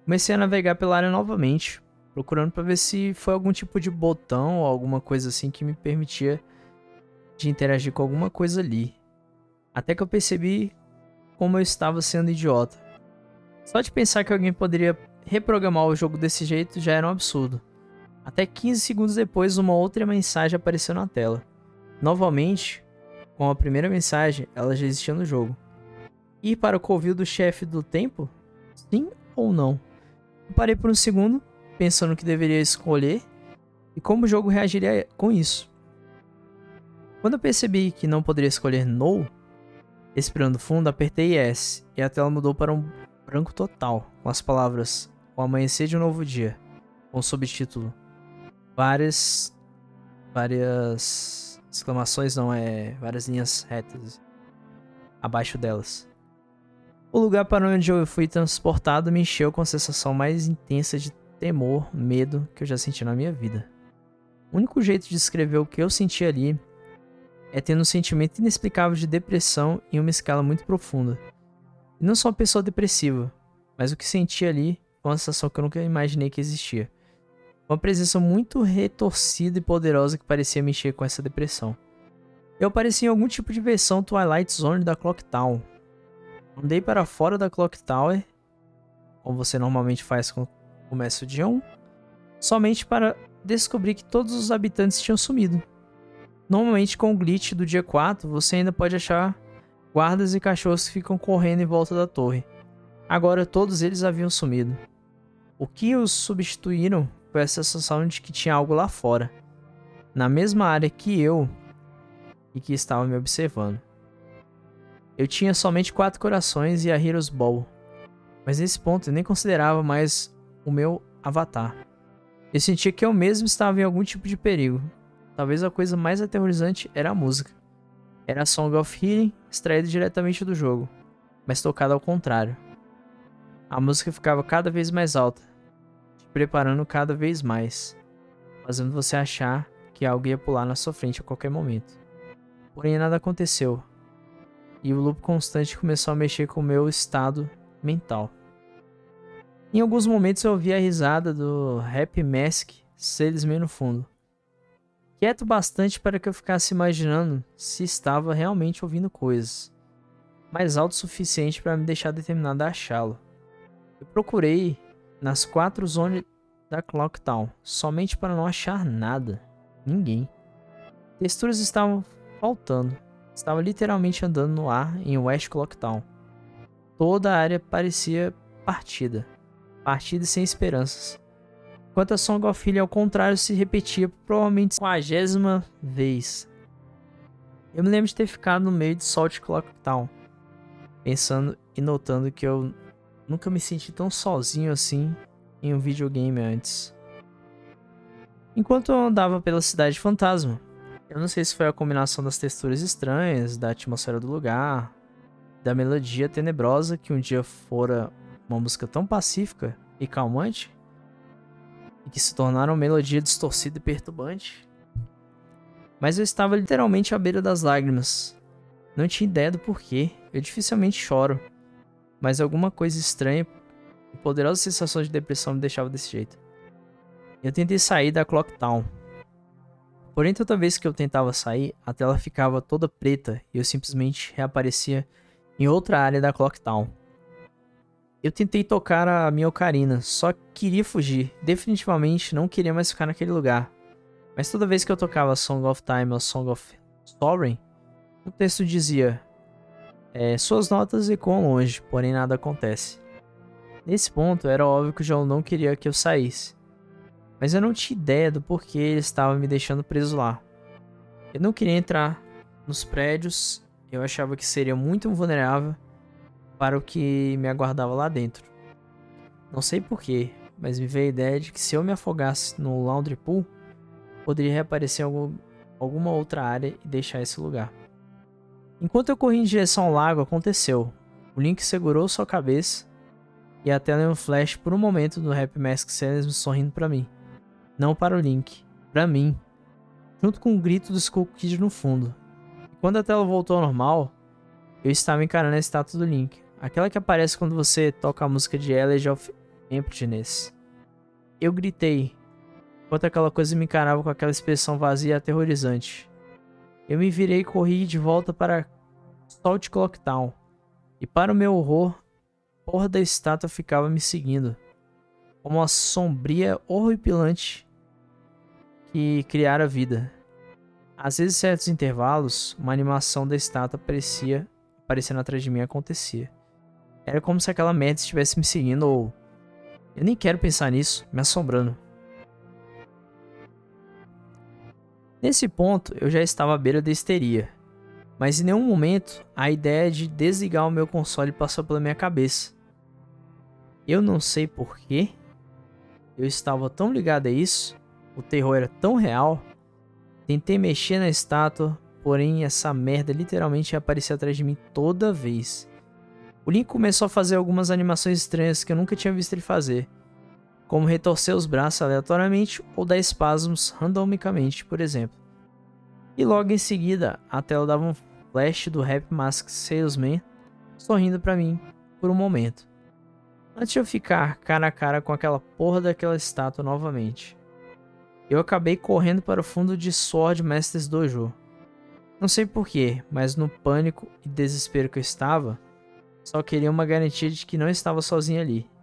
Comecei a navegar pela área novamente, procurando para ver se foi algum tipo de botão ou alguma coisa assim que me permitia de interagir com alguma coisa ali. Até que eu percebi como eu estava sendo idiota. Só de pensar que alguém poderia reprogramar o jogo desse jeito já era um absurdo. Até 15 segundos depois, uma outra mensagem apareceu na tela. Novamente, com a primeira mensagem, ela já existia no jogo. Ir para o covil do chefe do tempo? Sim ou não? Eu parei por um segundo, pensando que deveria escolher e como o jogo reagiria com isso. Quando eu percebi que não poderia escolher No, respirando fundo, apertei S e a tela mudou para um branco total, com as palavras O amanhecer de um novo dia, com o subtítulo Várias. Várias. exclamações, não, é. várias linhas retas abaixo delas. O lugar para onde eu fui transportado me encheu com a sensação mais intensa de temor, medo que eu já senti na minha vida. O único jeito de descrever o que eu senti ali é tendo um sentimento inexplicável de depressão em uma escala muito profunda. E não sou uma pessoa depressiva, mas o que senti ali foi uma sensação que eu nunca imaginei que existia. Uma presença muito retorcida e poderosa que parecia mexer com essa depressão. Eu apareci em algum tipo de versão Twilight Zone da Clock Town. Andei para fora da Clock Tower, como você normalmente faz com o começo de 1, somente para descobrir que todos os habitantes tinham sumido. Normalmente com o glitch do dia 4, você ainda pode achar guardas e cachorros que ficam correndo em volta da torre. Agora todos eles haviam sumido. O que os substituíram foi a sensação de que tinha algo lá fora, na mesma área que eu e que estava me observando. Eu tinha somente quatro corações e a Heroes Ball, mas nesse ponto eu nem considerava mais o meu avatar. Eu sentia que eu mesmo estava em algum tipo de perigo. Talvez a coisa mais aterrorizante era a música. Era a Song of Healing, extraída diretamente do jogo, mas tocada ao contrário. A música ficava cada vez mais alta, preparando cada vez mais, fazendo você achar que algo ia pular na sua frente a qualquer momento. Porém, nada aconteceu, e o loop constante começou a mexer com o meu estado mental. Em alguns momentos eu ouvi a risada do Happy Mask Salesman no fundo. Quieto bastante para que eu ficasse imaginando se estava realmente ouvindo coisas, mas alto o suficiente para me deixar determinado a achá-lo. Eu procurei nas quatro zonas da Clock Town, somente para não achar nada, ninguém. Texturas estavam faltando. Estava literalmente andando no ar em West Clock Town. Toda a área parecia partida, partida sem esperanças. Enquanto a Song of Healing, ao contrário, se repetia provavelmente quagésima vez. Eu me lembro de ter ficado no meio de Salt Clock Town, pensando e notando que eu Nunca me senti tão sozinho assim em um videogame antes. Enquanto eu andava pela cidade fantasma, eu não sei se foi a combinação das texturas estranhas, da atmosfera do lugar, da melodia tenebrosa que um dia fora uma música tão pacífica e calmante, e que se tornaram melodia distorcida e perturbante. Mas eu estava literalmente à beira das lágrimas. Não tinha ideia do porquê, eu dificilmente choro mas alguma coisa estranha e poderosa sensação de depressão me deixava desse jeito. Eu tentei sair da Clock Town. Porém, toda vez que eu tentava sair, a tela ficava toda preta e eu simplesmente reaparecia em outra área da Clock Town. Eu tentei tocar a minha ocarina, só queria fugir. Definitivamente não queria mais ficar naquele lugar. Mas toda vez que eu tocava Song of Time ou Song of Sovereign, o texto dizia: é, suas notas ecoam longe, porém nada acontece. Nesse ponto, era óbvio que o João não queria que eu saísse. Mas eu não tinha ideia do porquê ele estava me deixando preso lá. Eu não queria entrar nos prédios, eu achava que seria muito vulnerável para o que me aguardava lá dentro. Não sei porquê, mas me veio a ideia de que se eu me afogasse no Laundry Pool, poderia reaparecer em algum, alguma outra área e deixar esse lugar. Enquanto eu corri em direção ao lago, aconteceu. O Link segurou sua cabeça e a tela em um flash por um momento do Happy Mask Salesman sorrindo para mim. Não para o Link, para mim. Junto com o grito do Skull Kid no fundo. E quando a tela voltou ao normal, eu estava encarando a estátua do Link. Aquela que aparece quando você toca a música de Elegy of Emptiness. Eu gritei, enquanto aquela coisa me encarava com aquela expressão vazia e aterrorizante. Eu me virei e corri de volta para Salt Clock Town. E para o meu horror, a porra da estátua ficava me seguindo. Como uma sombria horripilante que criara vida. Às vezes, certos intervalos, uma animação da estátua aparecia, aparecendo atrás de mim acontecia. Era como se aquela merda estivesse me seguindo ou... Eu nem quero pensar nisso, me assombrando. Nesse ponto, eu já estava à beira da histeria, mas em nenhum momento a ideia de desligar o meu console passou pela minha cabeça. Eu não sei porquê, eu estava tão ligado a isso, o terror era tão real. Tentei mexer na estátua, porém essa merda literalmente aparecia atrás de mim toda vez. O Link começou a fazer algumas animações estranhas que eu nunca tinha visto ele fazer, como retorcer os braços aleatoriamente ou dar espasmos randomicamente, por exemplo. E logo em seguida, a tela dava um flash do Rap Mask Salesman sorrindo para mim por um momento. Antes de eu ficar cara a cara com aquela porra daquela estátua novamente. Eu acabei correndo para o fundo de Sword Masters Dojo. Não sei porquê, mas no pânico e desespero que eu estava, só queria uma garantia de que não estava sozinho ali.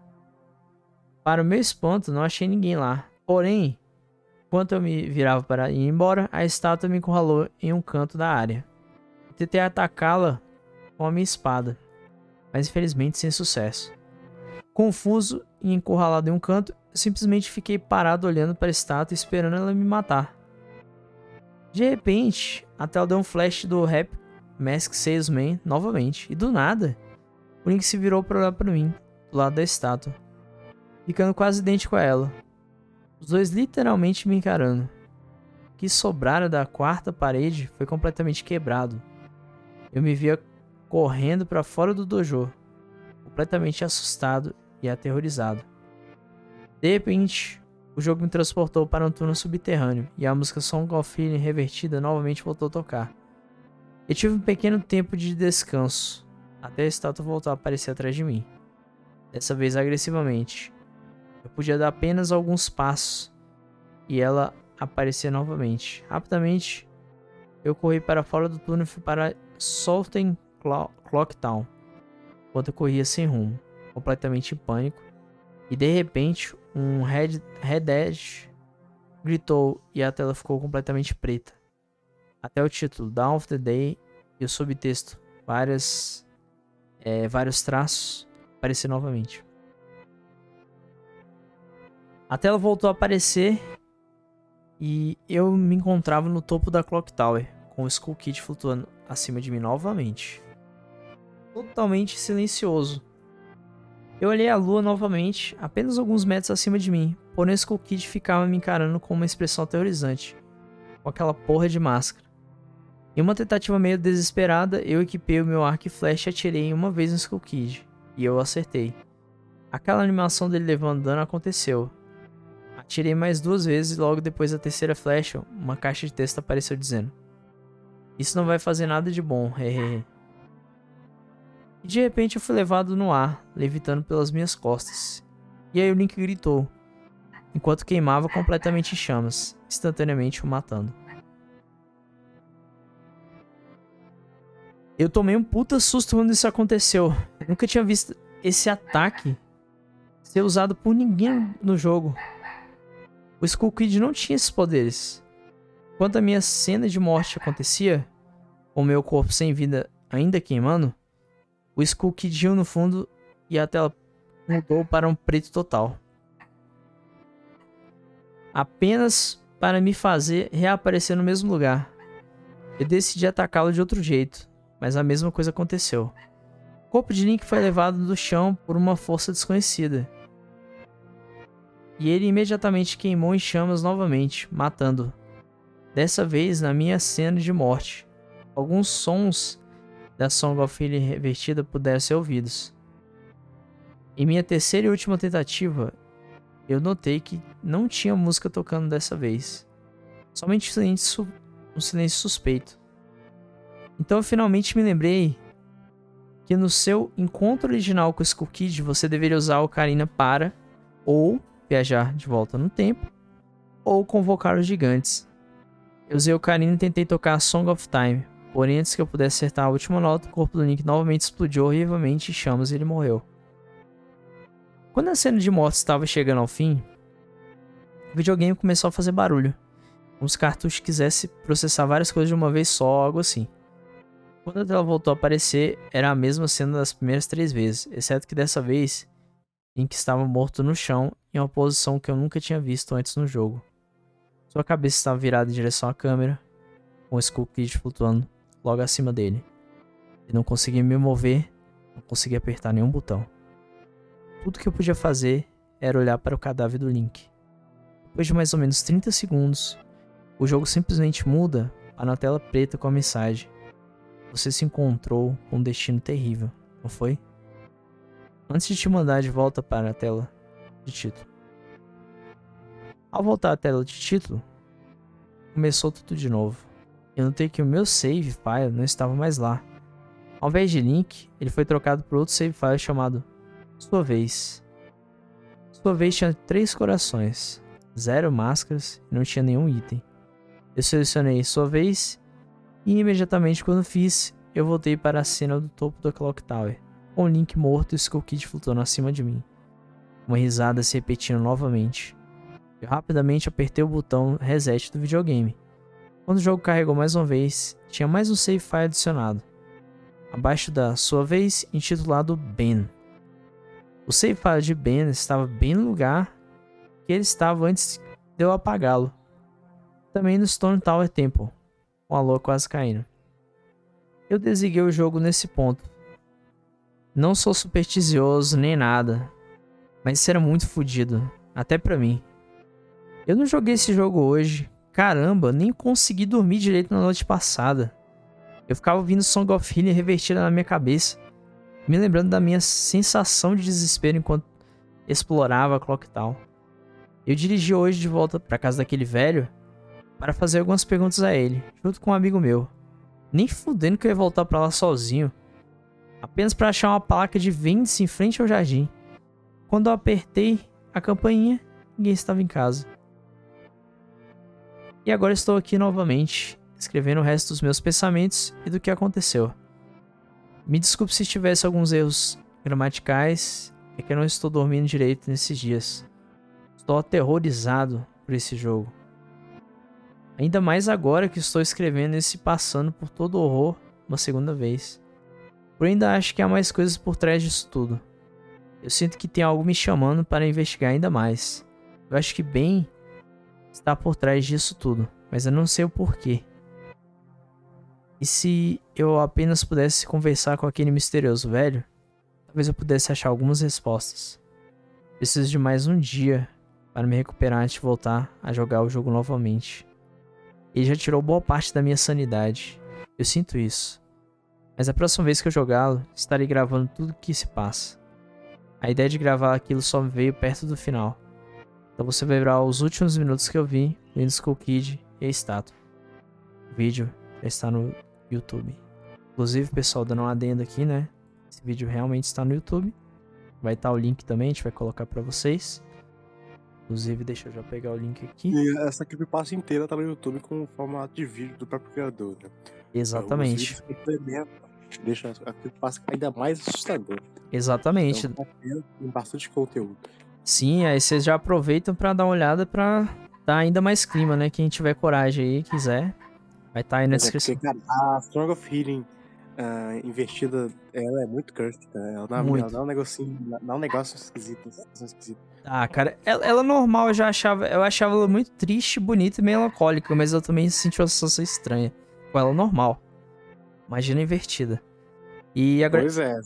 Para o meu espanto, não achei ninguém lá. Porém, enquanto eu me virava para ir embora, a estátua me encurralou em um canto da área. Tentei atacá-la com a minha espada, mas infelizmente sem sucesso. Confuso e encurralado em um canto, simplesmente fiquei parado olhando para a estátua esperando ela me matar. De repente, a tela deu um flash do Rap Mask Salesman novamente, e do nada, o Link se virou para olhar para mim, do lado da estátua, ficando quase idêntico a ela. Os dois literalmente me encarando. O que sobrara da quarta parede foi completamente quebrado. Eu me via correndo para fora do dojo, completamente assustado e aterrorizado. De repente, o jogo me transportou para um túnel subterrâneo e a música Song of Feeling revertida novamente voltou a tocar. Eu tive um pequeno tempo de descanso, até a estátua voltar a aparecer atrás de mim. Dessa vez agressivamente. Eu podia dar apenas alguns passos e ela aparecer novamente. Rapidamente, eu corri para fora do túnel para Salten Clock Town, enquanto eu corria sem rumo, completamente em pânico. E de repente, um Red, Red gritou e a tela ficou completamente preta. Até o título Down of the Day e o subtexto, várias é, vários traços, aparecer novamente. A tela voltou a aparecer e eu me encontrava no topo da Clock Tower, com o Skull Kid flutuando acima de mim novamente. Totalmente silencioso. Eu olhei a lua novamente, apenas alguns metros acima de mim, porém o Skull Kid ficava me encarando com uma expressão aterrorizante, com aquela porra de máscara. Em uma tentativa meio desesperada, eu equipei o meu arco e flecha e atirei uma vez no Skull Kid, e eu acertei. Aquela animação dele levando dano aconteceu. Atirei mais duas vezes e logo depois da terceira flecha, uma caixa de texto apareceu dizendo: Isso não vai fazer nada de bom, hehehe. e de repente eu fui levado no ar, levitando pelas minhas costas. E aí o Link gritou, enquanto queimava completamente em chamas, instantaneamente o matando. Eu tomei um puta susto quando isso aconteceu. Eu nunca tinha visto esse ataque ser usado por ninguém no jogo. O Skull Kid não tinha esses poderes. Quando a minha cena de morte acontecia, com meu corpo sem vida ainda queimando, o Skull Kid no fundo e a tela mudou para um preto total. Apenas para me fazer reaparecer no mesmo lugar. Eu decidi atacá-lo de outro jeito mas a mesma coisa aconteceu. O corpo de Link foi levado do chão por uma força desconhecida. E ele imediatamente queimou em chamas novamente, matando. Dessa vez na minha cena de morte. Alguns sons da Song of Healing revertida puderam ser ouvidos. Em minha terceira e última tentativa, eu notei que não tinha música tocando dessa vez. Somente um silêncio, um silêncio suspeito. Então eu finalmente me lembrei que no seu encontro original com o Skull Kid você deveria usar a Ocarina para ou viajar de volta no tempo ou convocar os gigantes. Eu usei o Ocarina e tentei tocar a Song of Time, porém antes que eu pudesse acertar a última nota, o corpo do Link novamente explodiu horrivelmente em chamas e ele morreu. Quando a cena de morte estava chegando ao fim, o videogame começou a fazer barulho, como se o cartucho quisesse processar várias coisas de uma vez só, algo assim. Quando ela voltou a aparecer, era a mesma cena das primeiras três vezes, exceto que dessa vez, Link estava morto no chão em uma posição que eu nunca tinha visto antes no jogo. Sua cabeça estava virada em direção à câmera, com o Skull Kid flutuando logo acima dele. Ele não conseguia me mover, não conseguia apertar nenhum botão. Tudo que eu podia fazer era olhar para o cadáver do Link. Depois de mais ou menos 30 segundos, o jogo simplesmente muda para na tela preta com a mensagem: Você se encontrou com um destino terrível, não foi? Antes de te mandar de volta para a tela de título. Ao voltar à tela de título, começou tudo de novo. Eu notei que o meu save file não estava mais lá. Ao invés de link, ele foi trocado por outro save file chamado Sua Vez. Sua vez tinha três corações, zero máscaras e não tinha nenhum item. Eu selecionei Sua Vez e imediatamente quando fiz, eu voltei para a cena do topo da Clock Tower, com o Link morto e o Skull Kid flutuando acima de mim. Uma risada se repetindo novamente. Eu rapidamente apertei o botão reset do videogame. Quando o jogo carregou mais uma vez, tinha mais um save file adicionado. Abaixo da sua vez, intitulado Ben. O save file de Ben estava bem no lugar que ele estava antes de eu apagá-lo. Também no Stone Tower Temple, com a lua quase caindo. Eu desliguei o jogo nesse ponto. Não sou supersticioso nem nada, mas isso era muito fodido, até pra mim. Eu não joguei esse jogo hoje. Caramba, nem consegui dormir direito na noite passada. Eu ficava ouvindo Song of Healing revertida na minha cabeça, me lembrando da minha sensação de desespero enquanto explorava a Clock Town. Eu dirigi hoje de volta para casa daquele velho para fazer algumas perguntas a ele, junto com um amigo meu. Nem fudendo que eu ia voltar para lá sozinho, apenas para achar uma placa de vende-se em frente ao jardim. Quando eu apertei a campainha, ninguém estava em casa. E agora estou aqui novamente, escrevendo o resto dos meus pensamentos e do que aconteceu. Me desculpe se tivesse alguns erros gramaticais, é que eu não estou dormindo direito nesses dias. Estou aterrorizado por esse jogo. Ainda mais agora que estou escrevendo esse passando por todo o horror uma segunda vez. Porém, ainda acho que há mais coisas por trás disso tudo. Eu sinto que tem algo me chamando para investigar ainda mais. Eu acho que bem está por trás disso tudo, mas eu não sei o porquê. E se eu apenas pudesse conversar com aquele misterioso velho, talvez eu pudesse achar algumas respostas. Preciso de mais um dia para me recuperar antes de voltar a jogar o jogo novamente. Ele já tirou boa parte da minha sanidade. Eu sinto isso. Mas a próxima vez que eu jogá-lo, estarei gravando tudo o que se passa. A ideia de gravar aquilo só me veio perto do final. Então você vai ver os últimos minutos que eu vi, vendo Skull Kid e a estátua. O vídeo já está no YouTube. Inclusive, pessoal, dando uma adenda aqui, né? Esse vídeo realmente está no YouTube. Vai estar o link também, a gente vai colocar para vocês. Inclusive, deixa eu já pegar o link aqui. E essa creepypasta inteira tá no YouTube com o formato de vídeo do próprio criador, né? Exatamente. Deixa a creepypasta ainda mais assustador. Exatamente. Então, tem bastante conteúdo. Sim, aí vocês já aproveitam para dar uma olhada para dar ainda mais clima, né? Quem tiver coragem aí, quiser, vai estar tá aí na descrição. É porque, cara, a Strong of Healing uh, investida, ela é muito cursed, cara. Ela dá, muito. Ela dá um negocinho, dá um negócio esquisito, esquisito. Ah, cara, ela, ela, normal eu já achava, eu achava ela muito triste, bonita e melancólica, mas eu também senti uma sensação estranha com ela normal. Imagina invertida. E agora. Pois é,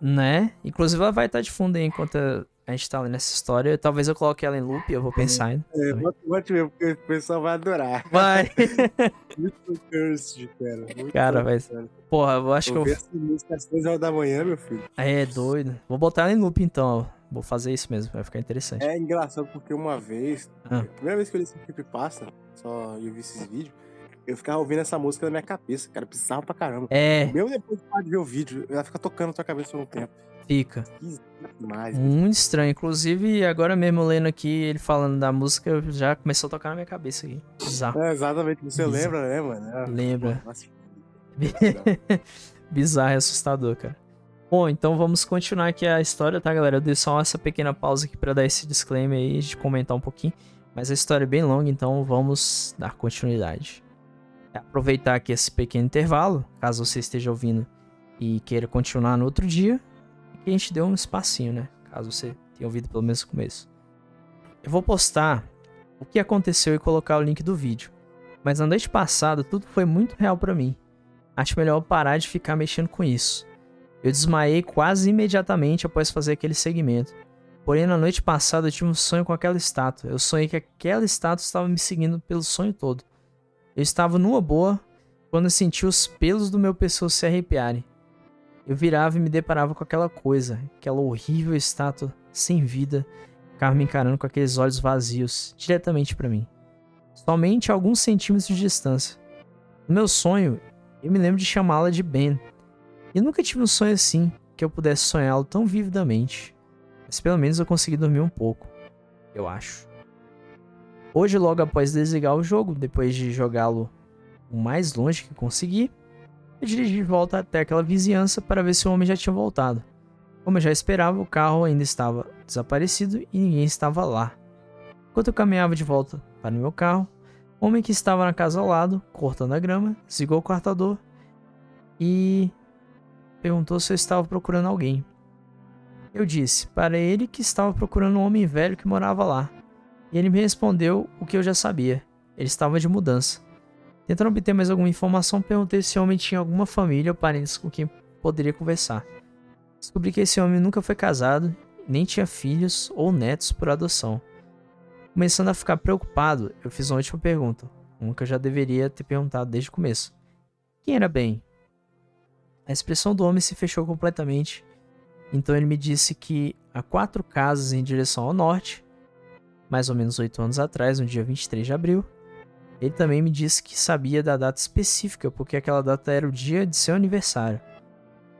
Né? Inclusive ela vai estar de fundo aí enquanto a gente tá lendo essa história. Talvez eu coloque ela em loop, eu vou pensar ainda. É, bote mesmo, porque o pessoal vai adorar. Vai. Muito cursed, cara. Muito cara, vai. Porra, eu acho eu que eu. Essa música às 6 horas da manhã, meu filho. É, doido. Vou botar ela em loop então, ó. Vou fazer isso mesmo, vai ficar interessante. É engraçado porque uma vez, ah. a primeira vez que eu li esse creepypasta, só eu vi esses vídeos, eu ficava ouvindo essa música na minha cabeça, cara, precisava pra caramba. É. Mesmo depois de ver o vídeo, ela fica tocando na tua cabeça por um tempo. Fica. Demais, Muito estranho. Inclusive, agora mesmo lendo aqui, ele falando da música, já começou a tocar na minha cabeça aqui. Bizarro. É, exatamente. Você Bizarro. lembra, né, mano? É, Lembra. Bizarro e assustador, cara. Bom, então vamos continuar aqui a história, tá, galera? Eu dei só essa pequena pausa aqui para dar esse disclaimer aí, de comentar um pouquinho. Mas a história é bem longa, então vamos dar continuidade. É aproveitar aqui esse pequeno intervalo, caso você esteja ouvindo e queira continuar no outro dia, que a gente deu um espacinho, né? Caso você tenha ouvido pelo menos no começo. Eu vou postar o que aconteceu e colocar o link do vídeo. Mas na noite passada tudo foi muito real para mim. Acho melhor parar de ficar mexendo com isso. Eu desmaiei quase imediatamente após fazer aquele segmento. Porém, na noite passada eu tive um sonho com aquela estátua. Eu sonhei que aquela estátua estava me seguindo pelo sonho todo. Eu estava numa boa quando senti os pelos do meu pescoço se arrepiarem. Eu virava e me deparava com aquela coisa, aquela horrível estátua sem vida, ficava me encarando com aqueles olhos vazios, diretamente para mim. Somente a alguns centímetros de distância. No meu sonho, eu me lembro de chamá-la de Ben. E nunca tive um sonho assim, que eu pudesse sonhá-lo tão vividamente. Mas pelo menos eu consegui dormir um pouco. Eu acho. Hoje, logo após desligar o jogo, depois de jogá-lo o mais longe que consegui, eu dirigi de volta até aquela vizinhança para ver se o homem já tinha voltado. Como eu já esperava, o carro ainda estava desaparecido e ninguém estava lá. Enquanto eu caminhava de volta para o meu carro, o homem que estava na casa ao lado, cortando a grama, desligou o cortador e perguntou se eu estava procurando alguém. Eu disse para ele que estava procurando um homem velho que morava lá. E ele me respondeu o que eu já sabia. Ele estava de mudança. Tentando obter mais alguma informação, perguntei se o homem tinha alguma família ou parentes com quem poderia conversar. Descobri que esse homem nunca foi casado, nem tinha filhos ou netos por adoção. Começando a ficar preocupado, eu fiz uma última pergunta, uma que eu já deveria ter perguntado desde o começo. Quem era Ben? A expressão do homem se fechou completamente, então ele me disse que há quatro casas em direção ao norte, mais ou menos oito anos atrás, no dia 23 de abril, ele também me disse que sabia da data específica, porque aquela data era o dia de seu aniversário.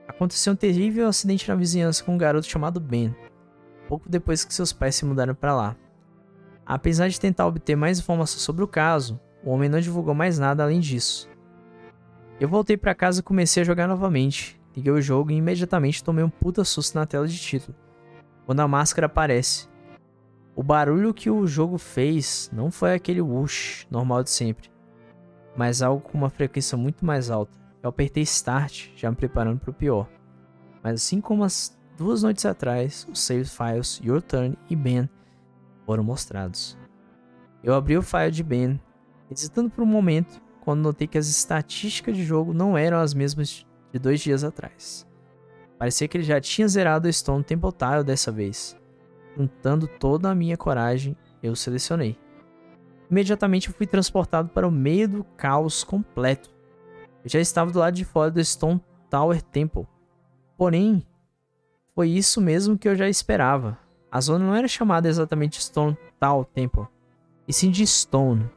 Aconteceu um terrível acidente na vizinhança com um garoto chamado Ben, pouco depois que seus pais se mudaram para lá. Apesar de tentar obter mais informações sobre o caso, o homem não divulgou mais nada além disso. Eu voltei para casa e comecei a jogar novamente. Liguei o jogo e imediatamente tomei um puta susto na tela de título, quando a máscara aparece. O barulho que o jogo fez não foi aquele whoosh normal de sempre, mas algo com uma frequência muito mais alta. Eu apertei Start, já me preparando para o pior. Mas assim como as duas noites atrás, os save files Your Turn e Ben foram mostrados. Eu abri o file de Ben, hesitando por um momento quando notei que as estatísticas de jogo não eram as mesmas de dois dias atrás. Parecia que ele já tinha zerado o Stone Temple Tile dessa vez. Juntando toda a minha coragem, eu selecionei. Imediatamente fui transportado para o meio do caos completo. Eu já estava do lado de fora do Stone Tower Temple. Porém, foi isso mesmo que eu já esperava. A zona não era chamada exatamente Stone Tower Temple, e sim de Stone.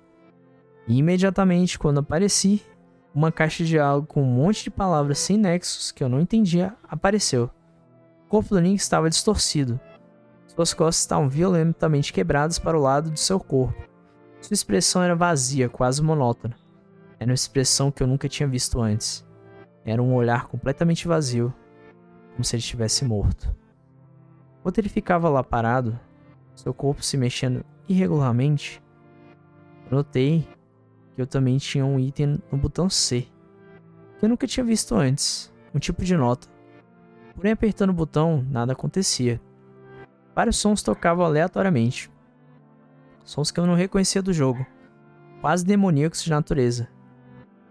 E imediatamente, quando apareci, uma caixa de diálogo com um monte de palavras sem nexos que eu não entendia apareceu. O corpo do Link estava distorcido. Suas costas estavam violentamente quebradas para o lado de seu corpo. Sua expressão era vazia, quase monótona. Era uma expressão que eu nunca tinha visto antes. Era um olhar completamente vazio, como se ele estivesse morto. Enquanto ele ficava lá parado, seu corpo se mexendo irregularmente, notei que eu também tinha um item no botão C, que eu nunca tinha visto antes, um tipo de nota. Porém, apertando o botão, nada acontecia. Vários sons tocavam aleatoriamente. Sons que eu não reconhecia do jogo, quase demoníacos de natureza.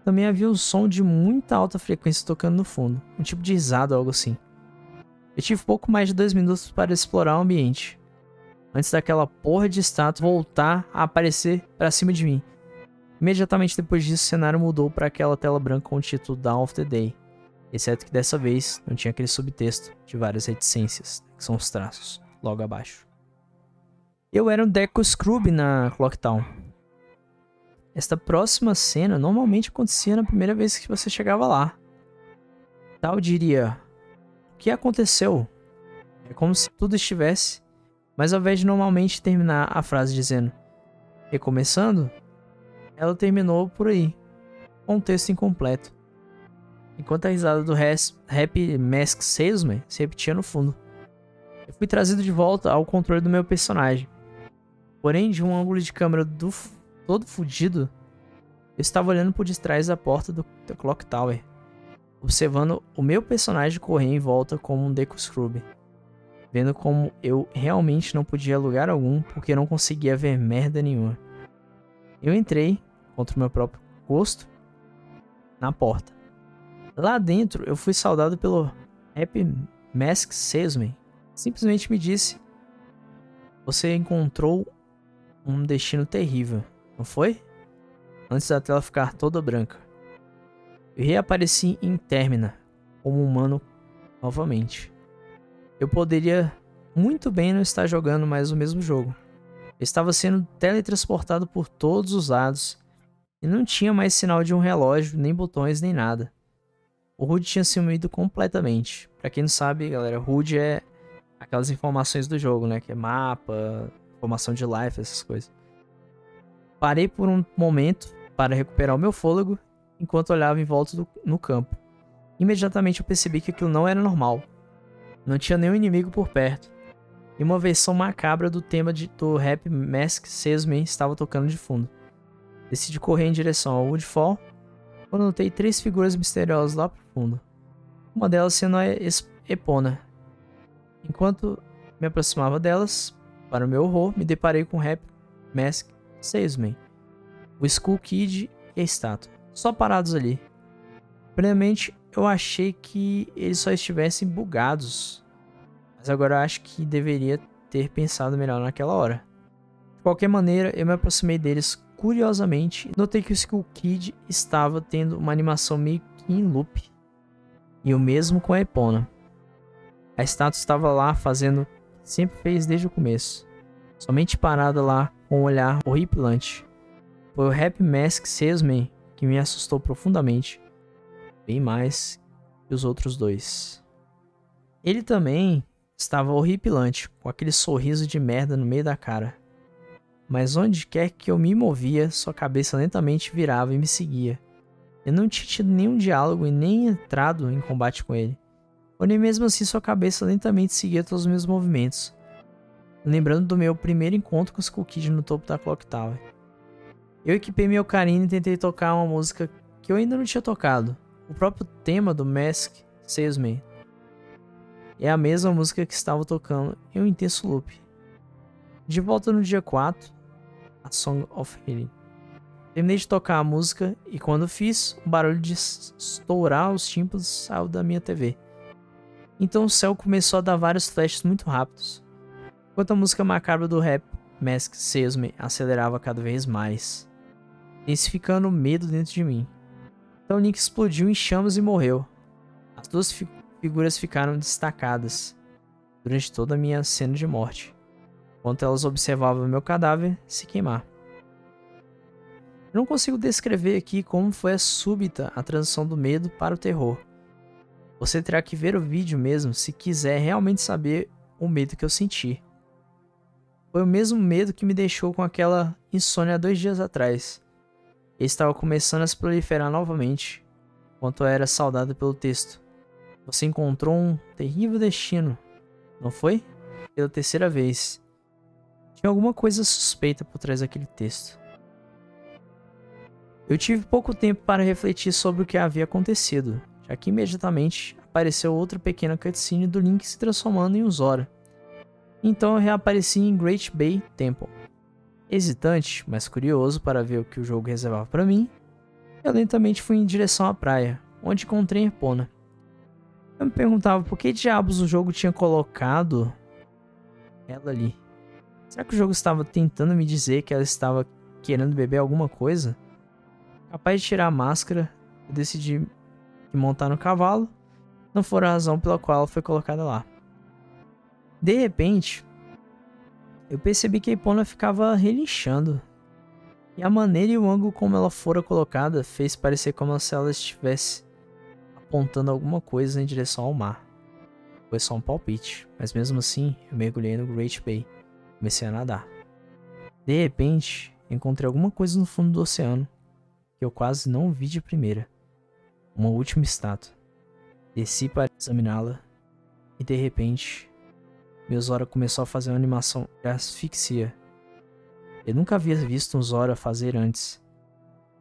Também havia um som de muita alta frequência tocando no fundo, um tipo de risada ou algo assim. Eu tive pouco mais de dois minutos para explorar o ambiente, antes daquela porra de estátua voltar a aparecer para cima de mim Imediatamente depois disso, o cenário mudou para aquela tela branca com o título Dawn of the Day, exceto que dessa vez não tinha aquele subtexto de várias reticências, que são os traços, logo abaixo. Eu era um Deco Scrub na Clocktown. Esta próxima cena normalmente acontecia na primeira vez que você chegava lá. Tal diria: O que aconteceu? É como se tudo estivesse, mas ao invés de normalmente terminar a frase dizendo recomeçando, ela terminou por aí, com um texto incompleto. Enquanto a risada do Happy Mask Salesman se repetia no fundo. Eu fui trazido de volta ao controle do meu personagem. Porém, de um ângulo de câmera do todo fudido, eu estava olhando por detrás da porta do, Clock Tower, observando o meu personagem correr em volta como um Deku Scrub. vendo como eu realmente não podia lugar algum porque não conseguia ver merda nenhuma. Eu entrei, contra o meu próprio gosto, na porta. Lá dentro, eu fui saudado pelo Happy Mask Salesman. Simplesmente me disse: Você encontrou um destino terrível, não foi? Antes da tela ficar toda branca. Eu reapareci em Termina, como humano novamente. Eu poderia muito bem não estar jogando mais o mesmo jogo. Eu estava sendo teletransportado por todos os lados e não tinha mais sinal de um relógio, nem botões, nem nada. O HUD tinha sumido completamente. Para quem não sabe, galera, HUD é aquelas informações do jogo, né? Que é mapa, informação de life, essas coisas. Parei por um momento para recuperar o meu fôlego enquanto olhava em volta do, no campo. Imediatamente eu percebi que aquilo não era normal. Não tinha nenhum inimigo por perto. E uma versão macabra do tema de, do rap Mask Salesman estava tocando de fundo. Decidi correr em direção ao Woodfall quando notei três figuras misteriosas lá pro fundo. Uma delas sendo a Epona. Enquanto me aproximava delas, para o meu horror, me deparei com rap Mask Salesman, o Skull Kid e a estátua, só parados ali. Primeiramente, eu achei que eles só estivessem bugados. Mas agora eu acho que deveria ter pensado melhor naquela hora. De qualquer maneira, eu me aproximei deles curiosamente e notei que o Skull Kid estava tendo uma animação meio que em loop. E o mesmo com a Epona. A estátua estava lá fazendo o que sempre fez desde o começo. Somente parada lá com um olhar horripilante. Foi o Happy Mask Salesman que me assustou profundamente bem mais que os outros dois. Ele também estava horripilante, com aquele sorriso de merda no meio da cara. Mas onde quer que eu me movia, sua cabeça lentamente virava e me seguia. Eu não tinha tido nenhum diálogo e nem entrado em combate com ele. Porém, mesmo assim, sua cabeça lentamente seguia todos os meus movimentos. Lembrando do meu primeiro encontro com os Kid no topo da Clock Tower. Eu equipei meu carinho e tentei tocar uma música que eu ainda não tinha tocado o próprio tema do Mask Salesman é a mesma música que estava tocando em um intenso loop. De volta no dia 4, a Song of Healing. Terminei de tocar a música e quando fiz, o barulho de estourar os tímpanos saiu da minha TV. Então o céu começou a dar vários flashes muito rápidos, enquanto a música macabra do rap Mask Salesman acelerava cada vez mais, intensificando o medo dentro de mim. Então Nick explodiu em chamas e morreu. As duas fi figuras ficaram destacadas durante toda a minha cena de morte, enquanto elas observavam meu cadáver se queimar. Eu não consigo descrever aqui como foi a súbita a transição do medo para o terror. Você terá que ver o vídeo mesmo se quiser realmente saber o medo que eu senti. Foi o mesmo medo que me deixou com aquela insônia dois dias atrás estava começando a se proliferar novamente, enquanto era saudado pelo texto. Você encontrou um terrível destino, não foi? Pela terceira vez. Tinha alguma coisa suspeita por trás daquele texto. Eu tive pouco tempo para refletir sobre o que havia acontecido, já que imediatamente apareceu outra pequena cutscene do Link se transformando em um Zora. Então eu reapareci em Great Bay Temple. Hesitante, mas curioso para ver o que o jogo reservava para mim, eu lentamente fui em direção à praia, onde encontrei Epona. Eu me perguntava por que diabos o jogo tinha colocado ela ali. Será que o jogo estava tentando me dizer que ela estava querendo beber alguma coisa? Capaz de tirar a máscara, eu decidi que montar no cavalo não for a razão pela qual ela foi colocada lá. De repente, eu percebi que a Epona ficava relinchando. E a maneira e o ângulo como ela fora colocada fez parecer como se ela estivesse apontando alguma coisa em direção ao mar. Foi só um palpite, mas mesmo assim eu mergulhei no Great Bay. Comecei a nadar. De repente, encontrei alguma coisa no fundo do oceano que eu quase não vi de primeira. Uma última estátua. Desci para examiná-la e de repente meu Zora começou a fazer uma animação de asfixia. Eu nunca havia visto um Zora fazer antes.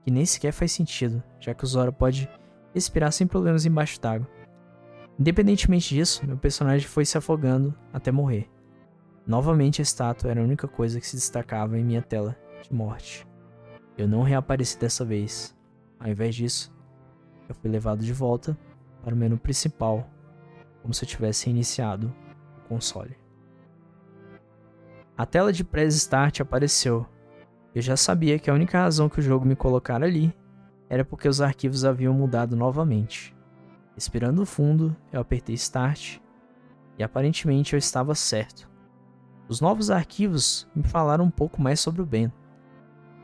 Que nem sequer faz sentido, já que o Zora pode respirar sem problemas embaixo d'água. Independentemente disso, meu personagem foi se afogando até morrer. Novamente a estátua era a única coisa que se destacava em minha tela de morte. Eu não reapareci dessa vez. Ao invés disso, eu fui levado de volta para o menu principal, como se eu tivesse iniciado o console. A tela de Press Start apareceu. Eu já sabia que a única razão que o jogo me colocara ali era porque os arquivos haviam mudado novamente. Respirando fundo, eu apertei Start e aparentemente eu estava certo. Os novos arquivos me falaram um pouco mais sobre o Ben.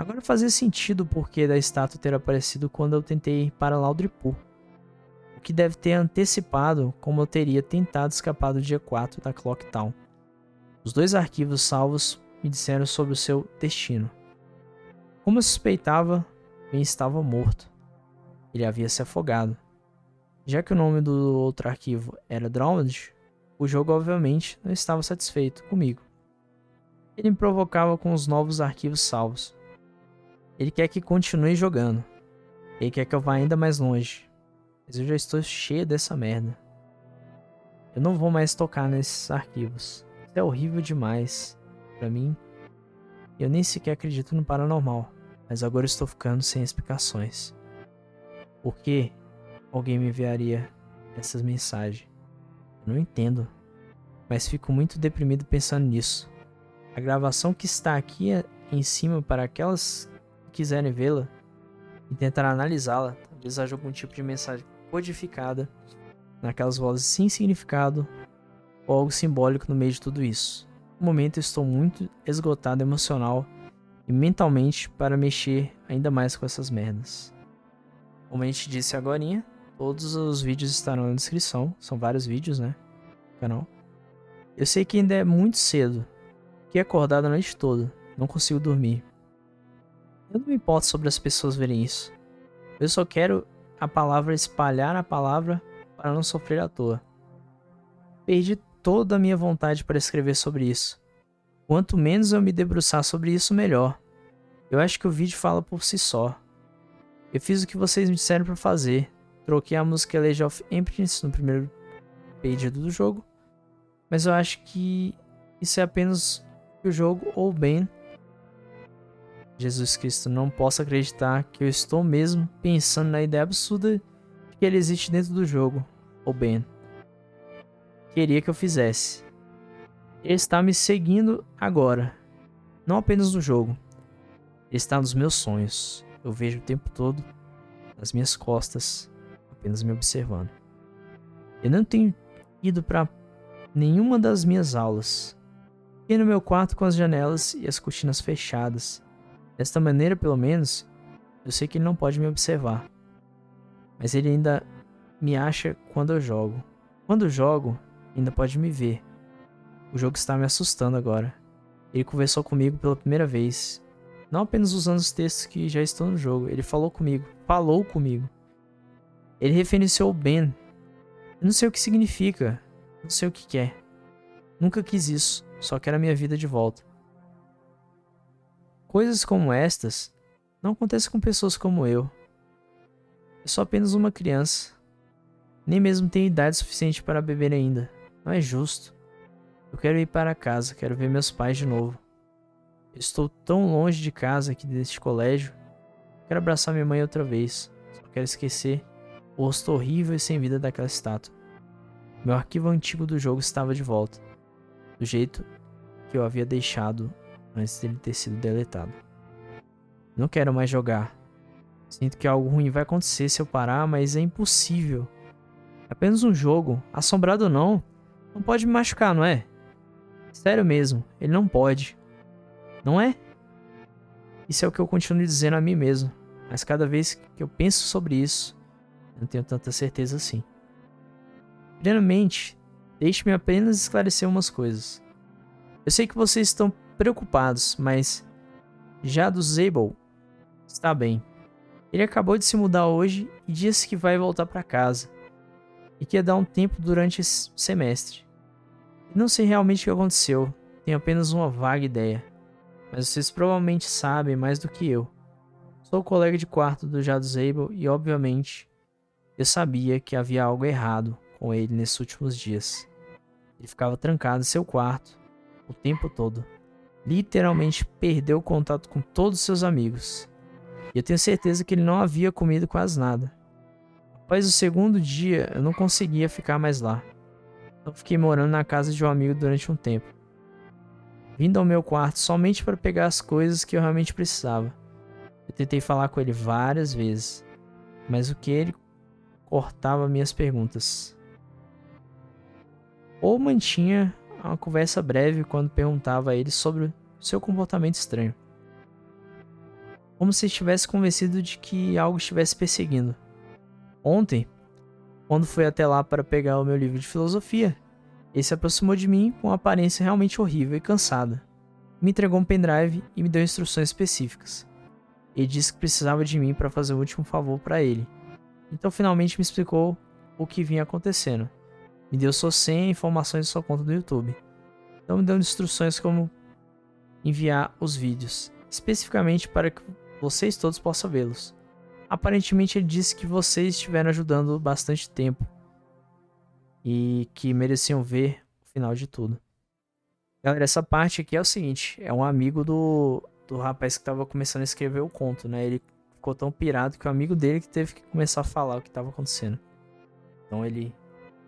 Agora fazia sentido o porquê da estátua ter aparecido quando eu tentei ir para Laudripu. O que deve ter antecipado como eu teria tentado escapar do dia 4 da Clock Town. Os dois arquivos salvos me disseram sobre o seu destino. Como eu suspeitava, Ben estava morto. Ele havia se afogado. Já que o nome do outro arquivo era Drowned, o jogo obviamente não estava satisfeito comigo. Ele me provocava com os novos arquivos salvos. Ele quer que continue jogando. Ele quer que eu vá ainda mais longe. Mas eu já estou cheio dessa merda. Eu não vou mais tocar nesses arquivos. Isso é horrível demais para mim. Eu nem sequer acredito no paranormal, mas agora estou ficando sem explicações. Por que alguém me enviaria essas mensagens. Eu não entendo, mas fico muito deprimido pensando nisso. A gravação que está aqui é em cima para aquelas que quiserem vê-la e tentar analisá-la, talvez haja algum tipo de mensagem codificada naquelas vozes sem significado ou algo simbólico no meio de tudo isso. No momento estou muito esgotado emocional e mentalmente para mexer ainda mais com essas merdas. Como a gente disse agora, Todos os vídeos estarão na descrição. São vários vídeos, né? Canal. Eu sei que ainda é muito cedo. Fiquei acordado a noite toda. Não consigo dormir. Eu não me importo sobre as pessoas verem isso. Eu só quero a palavra espalhar a palavra para não sofrer à toa. Perdi toda a minha vontade para escrever sobre isso. Quanto menos eu me debruçar sobre isso, melhor. Eu acho que o vídeo fala por si só. Eu fiz o que vocês me disseram para fazer. Troquei a música Legend of Emptiness no primeiro page do jogo. Mas eu acho que isso é apenas o jogo ou bem Jesus Cristo não possa acreditar que eu estou mesmo pensando na ideia absurda de que ele existe dentro do jogo, ou bem. Queria que eu fizesse. Ele está me seguindo agora, não apenas no jogo. Ele está nos meus sonhos. Eu vejo o tempo todo nas minhas costas apenas me observando. Eu não tenho ido para nenhuma das minhas aulas. Fiquei no meu quarto com as janelas e as cortinas fechadas. Desta maneira, pelo menos, eu sei que ele não pode me observar. Mas ele ainda me acha quando eu jogo. Quando eu jogo, ainda pode me ver. O jogo está me assustando agora. Ele conversou comigo pela primeira vez. Não apenas usando os textos que já estão no jogo, ele falou comigo, falou comigo. Ele referenciou Ben. Eu não sei o que significa, não sei o que quer. Nunca quis isso, só quero a minha vida de volta. Coisas como estas não acontecem com pessoas como eu. Eu sou apenas uma criança. Nem mesmo tenho idade suficiente para beber ainda. Não é justo. Eu quero ir para casa, quero ver meus pais de novo. Eu estou tão longe de casa aqui deste colégio. Quero abraçar minha mãe outra vez. Só quero esquecer o rosto horrível e sem vida daquela estátua. Meu arquivo antigo do jogo estava de volta, do jeito que eu havia deixado antes dele ter sido deletado. Não quero mais jogar. Sinto que algo ruim vai acontecer se eu parar, mas é impossível. É apenas um jogo, assombrado ou não, não pode me machucar, não é? Sério mesmo, ele não pode. Não é? Isso é o que eu continuo dizendo a mim mesmo, mas cada vez que eu penso sobre isso, não tenho tanta certeza assim. Primeiramente, deixe-me apenas esclarecer umas coisas. Eu sei que vocês estão preocupados, mas já do Zabel está bem. Ele acabou de se mudar hoje e disse que vai voltar para casa e que ia dar um tempo durante esse semestre. não sei realmente o que aconteceu, tenho apenas uma vaga ideia, mas vocês provavelmente sabem mais do que eu. Sou colega de quarto do Jado Zabel e, obviamente, eu sabia que havia algo errado com ele nesses últimos dias. Ele ficava trancado em seu quarto o tempo todo. Literalmente perdeu o contato com todos os seus amigos. E eu tenho certeza que ele não havia comido quase nada. Após o segundo dia, eu não conseguia ficar mais lá. Então fiquei morando na casa de um amigo durante um tempo. Vindo ao meu quarto somente para pegar as coisas que eu realmente precisava. Eu tentei falar com ele várias vezes, mas o que ele cortava minhas perguntas. Ou mantinha uma conversa breve quando perguntava a ele sobre seu comportamento estranho. Como se estivesse convencido de que algo estivesse perseguindo. Ontem, quando fui até lá para pegar o meu livro de filosofia, ele se aproximou de mim com uma aparência realmente horrível e cansada. Me entregou um pendrive e me deu instruções específicas. Ele disse que precisava de mim para fazer o último favor para ele. Então finalmente me explicou o que vinha acontecendo. Me deu senha e informações de sua conta do YouTube. Então me deu instruções como enviar os vídeos, especificamente para que vocês todos possam vê-los. Aparentemente ele disse que vocês estiveram ajudando bastante tempo e que mereciam ver o final de tudo. Galera, essa parte aqui é o seguinte, é um amigo do, do rapaz que estava começando a escrever o conto, né? Ele ficou tão pirado que o amigo dele que teve que começar a falar o que estava acontecendo. Então ele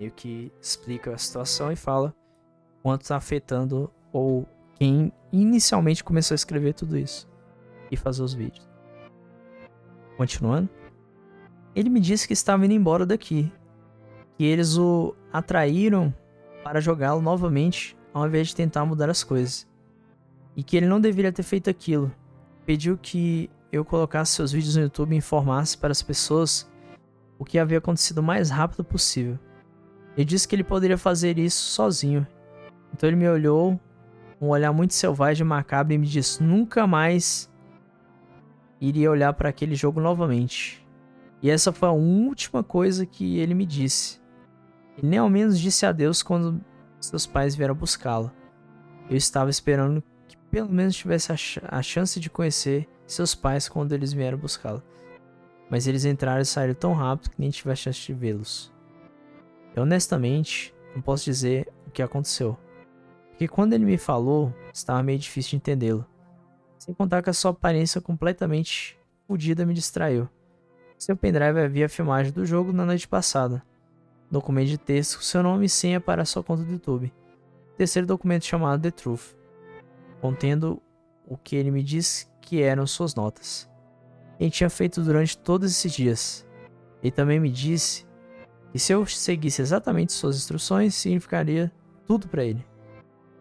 meio que explica a situação e fala quanto está afetando ou quem inicialmente começou a escrever tudo isso e fazer os vídeos. Continuando, ele me disse que estava indo embora daqui, que eles o atraíram para jogá-lo novamente ao invés de tentar mudar as coisas, e que ele não deveria ter feito aquilo. Pediu que eu colocasse seus vídeos no YouTube e informasse para as pessoas o que havia acontecido o mais rápido possível. Ele disse que ele poderia fazer isso sozinho. Então ele me olhou, um olhar muito selvagem e macabro, e me disse: nunca mais iria olhar para aquele jogo novamente. E essa foi a última coisa que ele me disse. Ele nem ao menos disse adeus quando seus pais vieram buscá-lo. Eu estava esperando que pelo menos tivesse a, ch a chance de conhecer seus pais quando eles vieram buscá-lo. Mas eles entraram e saíram tão rápido que nem tive a chance de vê-los. Eu honestamente não posso dizer o que aconteceu. Porque quando ele me falou, estava meio difícil de entendê-lo. Sem contar que a sua aparência completamente fodida me distraiu. Seu pendrive havia a filmagem do jogo na noite passada. Documento de texto, seu nome e senha para sua conta do YouTube. Terceiro documento chamado The Truth, contendo o que ele me disse que eram suas notas. Ele tinha feito durante todos esses dias. Ele também me disse que se eu seguisse exatamente suas instruções, significaria tudo para ele.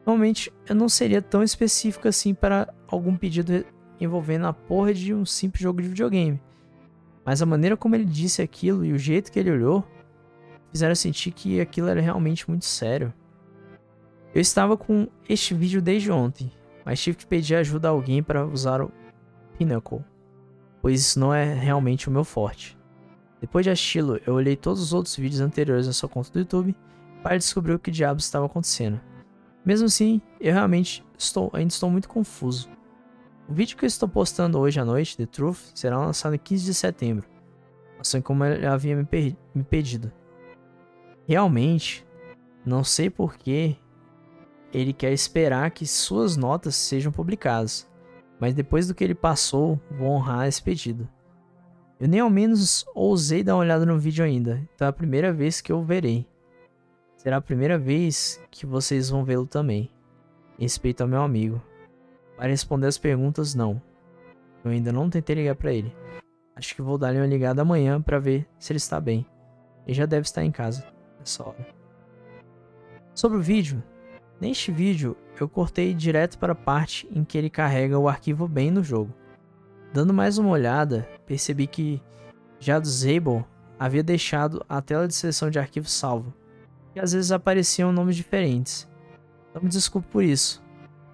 Normalmente eu não seria tão específico assim para algum pedido envolvendo a porra de um simples jogo de videogame. Mas a maneira como ele disse aquilo e o jeito que ele olhou fizeram sentir que aquilo era realmente muito sério. Eu estava com este vídeo desde ontem, mas tive que pedir ajuda a alguém para usar o Pinnacle, pois isso não é realmente o meu forte. Depois de assisti-lo, eu olhei todos os outros vídeos anteriores na sua conta do YouTube para descobrir o que diabos estava acontecendo. Mesmo assim, eu realmente estou, ainda estou muito confuso. O vídeo que eu estou postando hoje à noite, The Truth, será lançado em 15 de setembro, assim como ele havia me, me pedido. Realmente, não sei por que ele quer esperar que suas notas sejam publicadas, mas depois do que ele passou, vou honrar esse pedido. Eu nem ao menos ousei dar uma olhada no vídeo ainda, então é a primeira vez que eu verei. Será a primeira vez que vocês vão vê-lo também. Respeito ao meu amigo. Para responder as perguntas, não. Eu ainda não tentei ligar para ele. Acho que vou dar-lhe uma ligada amanhã para ver se ele está bem. Ele já deve estar em casa nessa hora. Sobre o vídeo, neste vídeo eu cortei direto para a parte em que ele carrega o arquivo bem no jogo. Dando mais uma olhada, percebi que já do Zable havia deixado a tela de seleção de arquivo salvo e às vezes apareciam nomes diferentes. Não me desculpe por isso,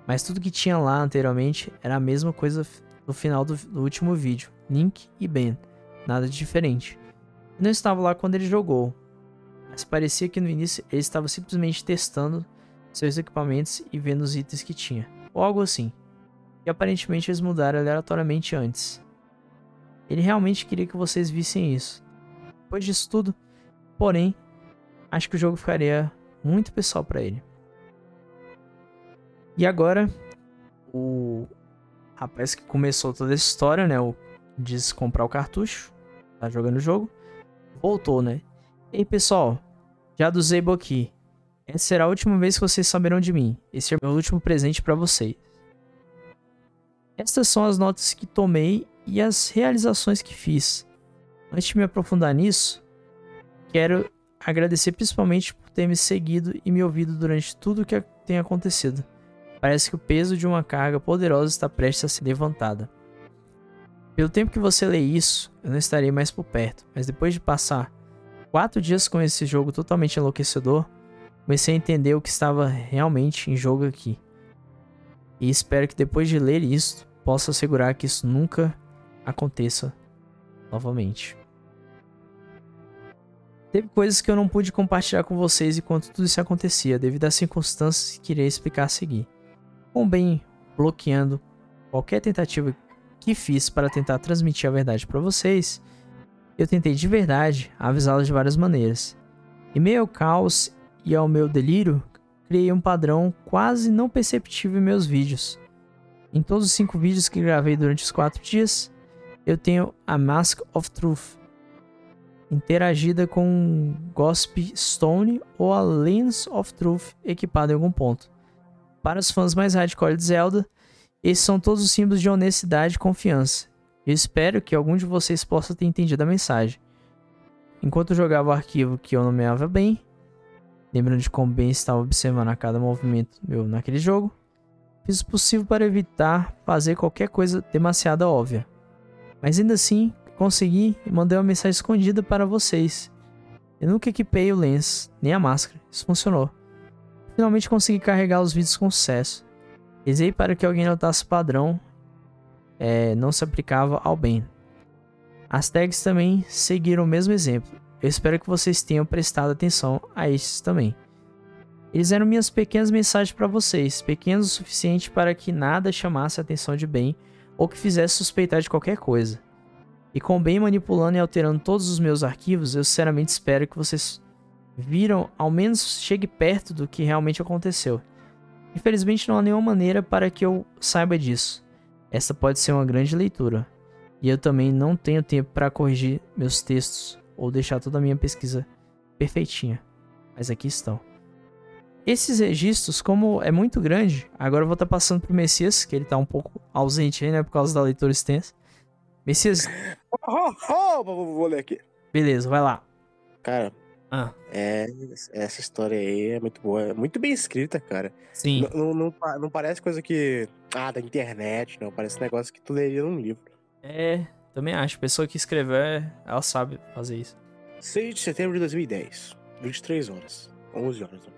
mas tudo que tinha lá anteriormente era a mesma coisa no final do, do último vídeo, Link e Ben, nada de diferente. Eu não estava lá quando ele jogou, mas parecia que no início ele estava simplesmente testando seus equipamentos e vendo os itens que tinha, ou algo assim. E aparentemente eles mudaram aleatoriamente antes. Ele realmente queria que vocês vissem isso. Depois disso tudo, porém, acho que o jogo ficaria muito pessoal para ele. E agora, o rapaz que começou toda essa história, né? O diz comprar o cartucho, tá jogando o jogo, voltou, né? Ei pessoal, já do Zebo aqui. Essa será a última vez que vocês saberão de mim. Esse é o meu último presente para vocês. Estas são as notas que tomei e as realizações que fiz. Antes de me aprofundar nisso, quero agradecer principalmente por ter me seguido e me ouvido durante tudo o que tem acontecido. Parece que o peso de uma carga poderosa está prestes a ser levantada. Pelo tempo que você lê isso, eu não estarei mais por perto, mas depois de passar quatro dias com esse jogo totalmente enlouquecedor, comecei a entender o que estava realmente em jogo aqui. E espero que depois de ler isso, possa assegurar que isso nunca aconteça novamente. Teve coisas que eu não pude compartilhar com vocês enquanto tudo isso acontecia, devido às circunstâncias que irei explicar a seguir. Com bem bloqueando qualquer tentativa que fiz para tentar transmitir a verdade para vocês, eu tentei de verdade avisá-los de várias maneiras. Em meio ao caos e ao meu delírio, criei um padrão quase não perceptível em meus vídeos. Em todos os cinco vídeos que gravei durante os quatro dias, eu tenho a Mask of Truth, interagida com Gosp Stone ou a Lens of Truth equipada em algum ponto. Para os fãs mais hardcore de Zelda, esses são todos os símbolos de honestidade e confiança. Eu espero que algum de vocês possa ter entendido a mensagem. Enquanto eu jogava o arquivo que eu nomeava bem, lembrando de como bem estava observando a cada movimento meu naquele jogo, fiz o possível para evitar fazer qualquer coisa demasiado óbvia. Mas ainda assim, consegui e mandei uma mensagem escondida para vocês. Eu nunca equipei o lens, nem a máscara, isso funcionou. Finalmente consegui carregar os vídeos com sucesso. Rezei para que alguém notasse o padrão é, não se aplicava ao bem. As tags também seguiram o mesmo exemplo. Eu espero que vocês tenham prestado atenção a estes também. Eles eram minhas pequenas mensagens para vocês, pequenos o suficiente para que nada chamasse a atenção de bem ou que fizesse suspeitar de qualquer coisa. E com bem manipulando e alterando todos os meus arquivos, eu sinceramente espero que vocês viram ao menos chegue perto do que realmente aconteceu. Infelizmente não há nenhuma maneira para que eu saiba disso. Essa pode ser uma grande leitura. E eu também não tenho tempo para corrigir meus textos ou deixar toda a minha pesquisa perfeitinha. Mas aqui estão. Esses registros, como é muito grande, agora eu vou estar tá passando pro Messias, que ele está um pouco ausente aí, né, por causa da leitura extensa. Messias. Oh, oh, oh, vou ler aqui. Beleza, vai lá. Cara, ah. É, essa história aí é muito boa. É muito bem escrita, cara. Sim. Não, não, não, parece coisa que. Ah, da internet, não. Parece negócio que tu leria num livro. É, também acho. Pessoa que escrever, ela sabe fazer isso. 6 de setembro de 2010. 23 horas. 11 horas.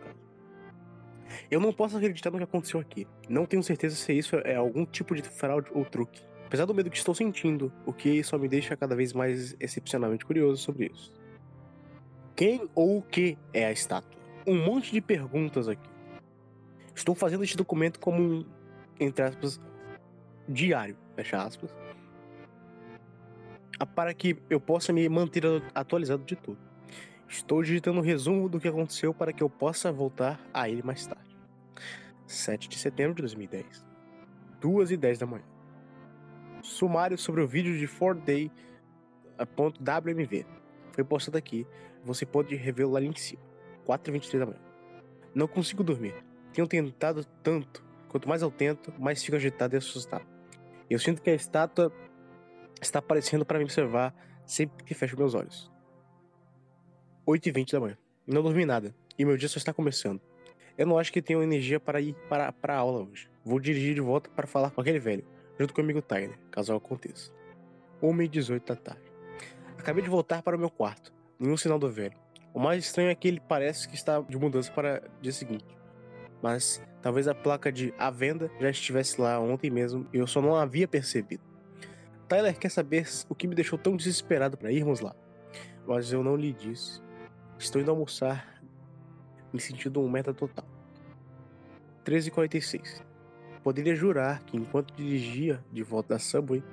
Eu não posso acreditar no que aconteceu aqui. Não tenho certeza se isso é algum tipo de fraude ou truque. Apesar do medo que estou sentindo, o que só me deixa cada vez mais excepcionalmente curioso sobre isso. Quem ou o que é a estátua? Um monte de perguntas aqui. Estou fazendo este documento como um, entre aspas, diário, fecha aspas, para que eu possa me manter atualizado de tudo. Estou digitando um resumo do que aconteceu para que eu possa voltar a ele mais tarde. 7 de setembro de 2010, 2 e 10 da manhã. Sumário sobre o vídeo de 4day.wmv foi postado aqui você pode revê-lo lá em cima. 4h23 da manhã. Não consigo dormir. Tenho tentado tanto. Quanto mais eu tento, mais fico agitado e assustado. Eu sinto que a estátua está aparecendo para me observar sempre que fecho meus olhos. 8h20 da manhã. Não dormi nada. E meu dia só está começando. Eu não acho que tenho energia para ir para, para a aula hoje. Vou dirigir de volta para falar com aquele velho, junto com o amigo Tyler, caso aconteça. 1h18 da tarde. Acabei de voltar para o meu quarto nenhum sinal do velho. O mais estranho é que ele parece que está de mudança para o dia seguinte. Mas talvez a placa de à venda já estivesse lá ontem mesmo e eu só não havia percebido. Tyler quer saber o que me deixou tão desesperado para irmos lá. Mas eu não lhe disse. Estou indo almoçar, me sentindo um meta total. 13h46. Poderia jurar que enquanto dirigia de volta da Subway,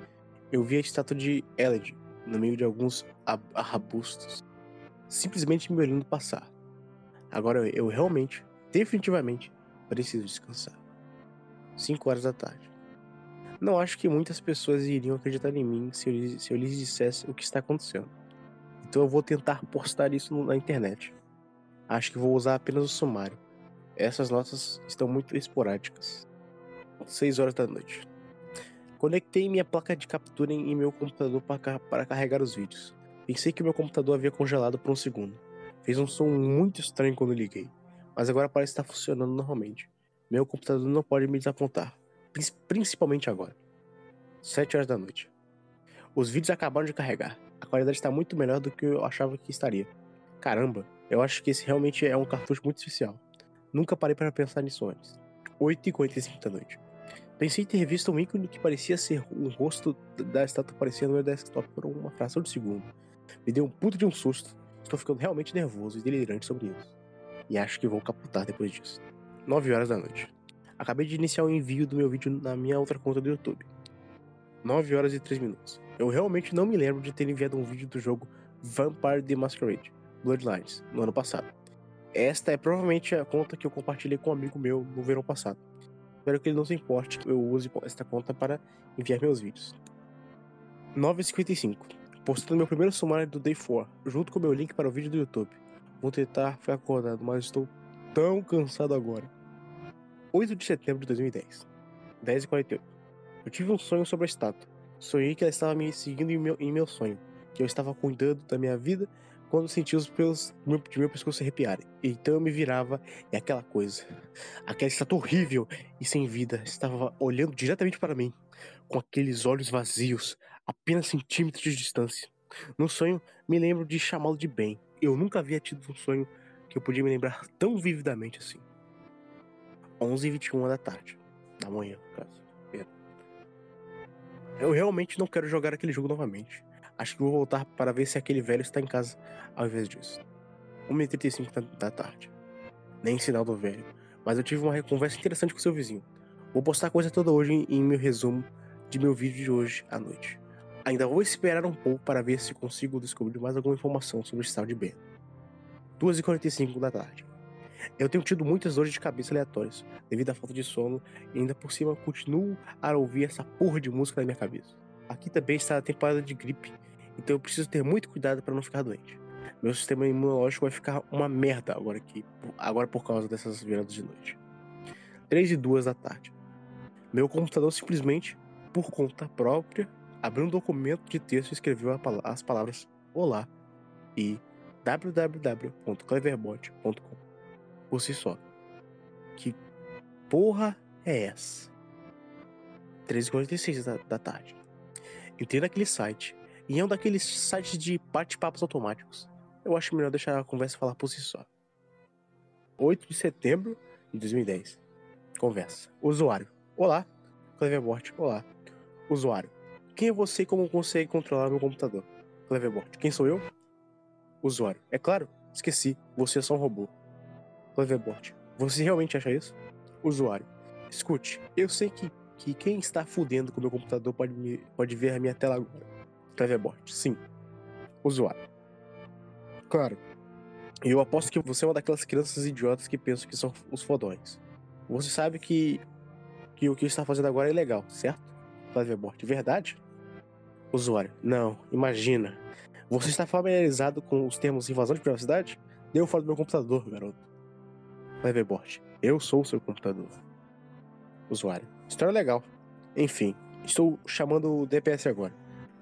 eu vi a estátua de Eled no meio de alguns arbustos simplesmente me olhando passar. Agora eu realmente, definitivamente, preciso descansar. 5 horas da tarde. Não acho que muitas pessoas iriam acreditar em mim se eu, se eu lhes dissesse o que está acontecendo. Então eu vou tentar postar isso na internet. Acho que vou usar apenas o sumário. Essas notas estão muito esporádicas. 6 horas da noite. Conectei minha placa de captura em meu computador para carregar os vídeos. Pensei que meu computador havia congelado por um segundo. Fez um som muito estranho quando liguei, mas agora parece estar funcionando normalmente. Meu computador não pode me desapontar, principalmente agora. 7 horas da noite. Os vídeos acabaram de carregar. A qualidade está muito melhor do que eu achava que estaria. Caramba, eu acho que esse realmente é um cartucho muito especial. Nunca parei para pensar nisso antes. 8h45 da noite. Pensei ter visto um ícone que parecia ser um rosto da estátua aparecendo no meu desktop por uma fração de segundo. Me deu um puto de um susto. Estou ficando realmente nervoso e delirante sobre isso. E acho que vou capotar depois disso. 9 horas da noite. Acabei de iniciar o envio do meu vídeo na minha outra conta do YouTube. 9 horas e 3 minutos. Eu realmente não me lembro de ter enviado um vídeo do jogo Vampire the Masquerade Bloodlines no ano passado. Esta é provavelmente a conta que eu compartilhei com um amigo meu no verão passado. Espero que ele não se importe que eu use esta conta para enviar meus vídeos. 9h55. Postando meu primeiro sumário do Day 4, junto com meu link para o vídeo do YouTube. Vou tentar ficar acordado, mas estou tão cansado agora. 8 de setembro de 2010. 10h48. Eu tive um sonho sobre a estátua. Sonhei que ela estava me seguindo em meu, em meu sonho, que eu estava cuidando da minha vida quando senti os pelos de meu pescoço arrepiarem. Então eu me virava e aquela coisa, aquela estátua horrível e sem vida, estava olhando diretamente para mim, com aqueles olhos vazios, apenas centímetros de distância. No sonho, me lembro de chamá-lo de bem. Eu nunca havia tido um sonho que eu podia me lembrar tão vividamente assim. 11h21 da tarde, da manhã, no caso. Eu realmente não quero jogar aquele jogo novamente. Acho que vou voltar para ver se aquele velho está em casa ao invés disso. 1h35 da tarde. Nem sinal do velho. Mas eu tive uma conversa interessante com seu vizinho. Vou postar coisa toda hoje em meu resumo de meu vídeo de hoje à noite. Ainda vou esperar um pouco para ver se consigo descobrir mais alguma informação sobre o estado de Ben. 2h45 da tarde. Eu tenho tido muitas dores de cabeça aleatórias, devido à falta de sono, e ainda por cima continuo a ouvir essa porra de música na minha cabeça. Aqui também está a temporada de gripe, então eu preciso ter muito cuidado para não ficar doente. Meu sistema imunológico vai ficar uma merda agora aqui, agora por causa dessas viradas de noite. 3 e 2 da tarde. Meu computador simplesmente, por conta própria, abriu um documento de texto e escreveu as palavras Olá e www.cleverbot.com por si só. Que porra é essa? 13h46 da, da tarde. Entrei naquele site. E é um daqueles sites de bate-papos automáticos. Eu acho melhor deixar a conversa falar por si só. 8 de setembro de 2010. Conversa. Usuário. Olá. Cleverbot. Olá. Usuário. Quem é você e como consegue controlar meu computador? Cleverbot. Quem sou eu? Usuário. É claro. Esqueci. Você é só um robô. Cleverbot. Você realmente acha isso? Usuário. Escute. Eu sei que que quem está fudendo com o meu computador pode, me, pode ver a minha tela agora. Cleverbot, sim. Usuário. Claro. Eu aposto que você é uma daquelas crianças idiotas que pensam que são os fodões. Você sabe que, que o que está fazendo agora é legal, certo? Cleverbot, verdade? Usuário, não, imagina. Você está familiarizado com os termos invasão de privacidade? Deu fora do meu computador, garoto. Cleverbot, eu sou o seu computador. Usuário, História legal. Enfim, estou chamando o DPS agora.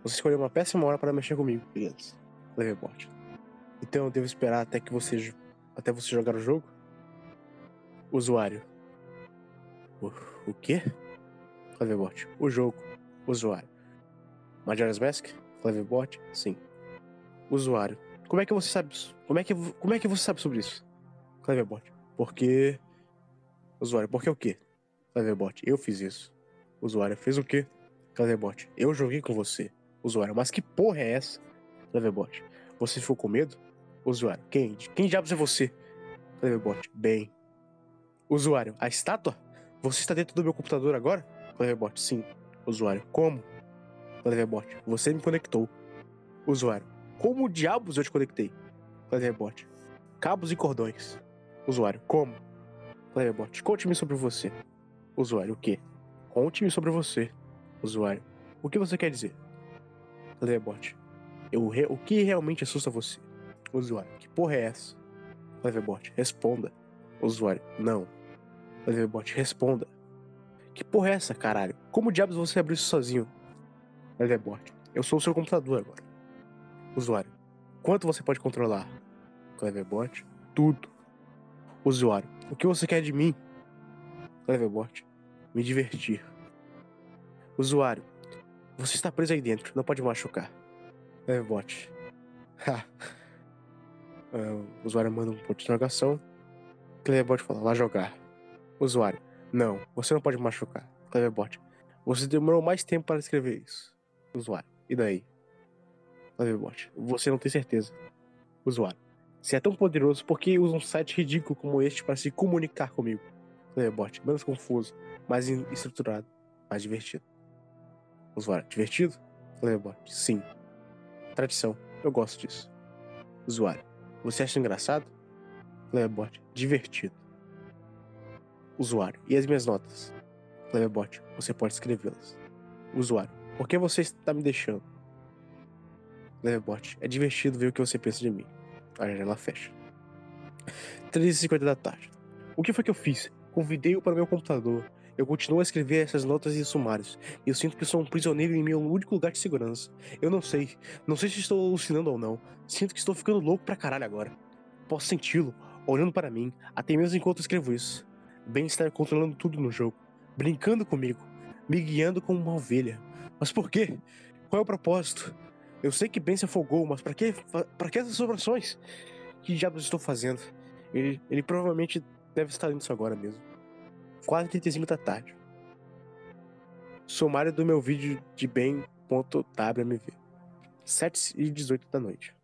Você escolheu uma péssima hora para mexer comigo, beleza. Leverboard. Então eu devo esperar até que você até você jogar o jogo? Usuário. O, o quê? Cleverbot. O jogo. Usuário. Majora's Mask? Cleverbot? Sim. Usuário. Como é que você sabe Como é que, como é que você sabe sobre isso? Cleverbot. Porque. Usuário. Porque o quê? Cleverbot, eu fiz isso. Usuário, fez o quê? Cleverbot, eu joguei com você. Usuário, mas que porra é essa? Cleverbot, você ficou com medo? Usuário, quem? Quem diabos é você? Cleverbot, bem. Usuário, a estátua? Você está dentro do meu computador agora? Cleverbot, sim. Usuário, como? Cleverbot, você me conectou. Usuário, como diabos eu te conectei? Cleverbot, cabos e cordões. Usuário, como? Cleverbot, conte-me sobre você. Usuário, o quê? Conte-me sobre você. Usuário, o que você quer dizer? Cleverbot, eu, re... o que realmente assusta você? Usuário, que porra é essa? Cleverbot, responda. Usuário, não. Cleverbot, responda. Que porra é essa, caralho? Como diabos você abriu isso sozinho? Cleverbot, eu sou o seu computador agora. Usuário, quanto você pode controlar? Cleverbot, tudo. Usuário, o que você quer de mim? Cleverbot, me divertir. Usuário, você está preso aí dentro, não pode machucar. Cleverbot, ha. Uh, usuário manda um ponto de interrogação. Cleverbot fala, vá jogar. Usuário, não, você não pode machucar. Cleverbot, você demorou mais tempo para escrever isso. Usuário, e daí? Cleverbot, você não tem certeza. Usuário, se é tão poderoso, por que usa um site ridículo como este para se comunicar comigo? Cleverbot, menos confuso, mais estruturado, mais divertido. Usuário, divertido? Cleverbot, sim. Tradição, eu gosto disso. Usuário, você acha engraçado? Cleverbot, divertido. Usuário, e as minhas notas? Cleverbot, você pode escrevê-las. Usuário, por que você está me deixando? Cleverbot, é divertido ver o que você pensa de mim. A janela fecha. 3h50 da tarde. O que foi que eu fiz? Convidei-o para meu computador. Eu continuo a escrever essas notas e sumários. Eu sinto que sou um prisioneiro em meu único lugar de segurança. Eu não sei. Não sei se estou alucinando ou não. Sinto que estou ficando louco pra caralho agora. Posso senti-lo, olhando para mim, até mesmo enquanto escrevo isso. Ben está controlando tudo no jogo. Brincando comigo. Me guiando como uma ovelha. Mas por quê? Qual é o propósito? Eu sei que Ben se afogou, mas para que, para que essas sobrações? Que diabos estou fazendo? Ele, ele provavelmente deve estar indo isso agora mesmo. 4h35 da tarde. Sumário do meu vídeo de bem.wmv. 7h18 da noite.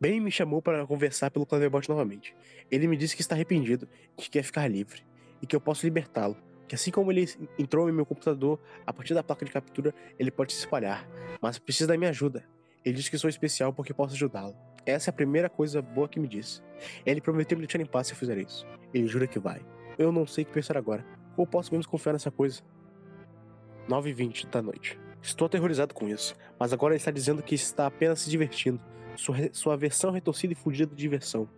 Ben me chamou para conversar pelo Cleverbot novamente. Ele me disse que está arrependido, que quer ficar livre, e que eu posso libertá-lo. Que assim como ele entrou em meu computador, a partir da placa de captura, ele pode se espalhar. Mas precisa da minha ajuda. Ele disse que sou especial porque posso ajudá-lo. Essa é a primeira coisa boa que me disse. Ele prometeu me deixar em paz se eu fizer isso. Ele jura que vai. Eu não sei o que pensar agora. Ou posso mesmo confiar nessa coisa? 9h20 da noite. Estou aterrorizado com isso, mas agora ele está dizendo que está apenas se divertindo. Sua, sua versão retorcida e fugida de diversão.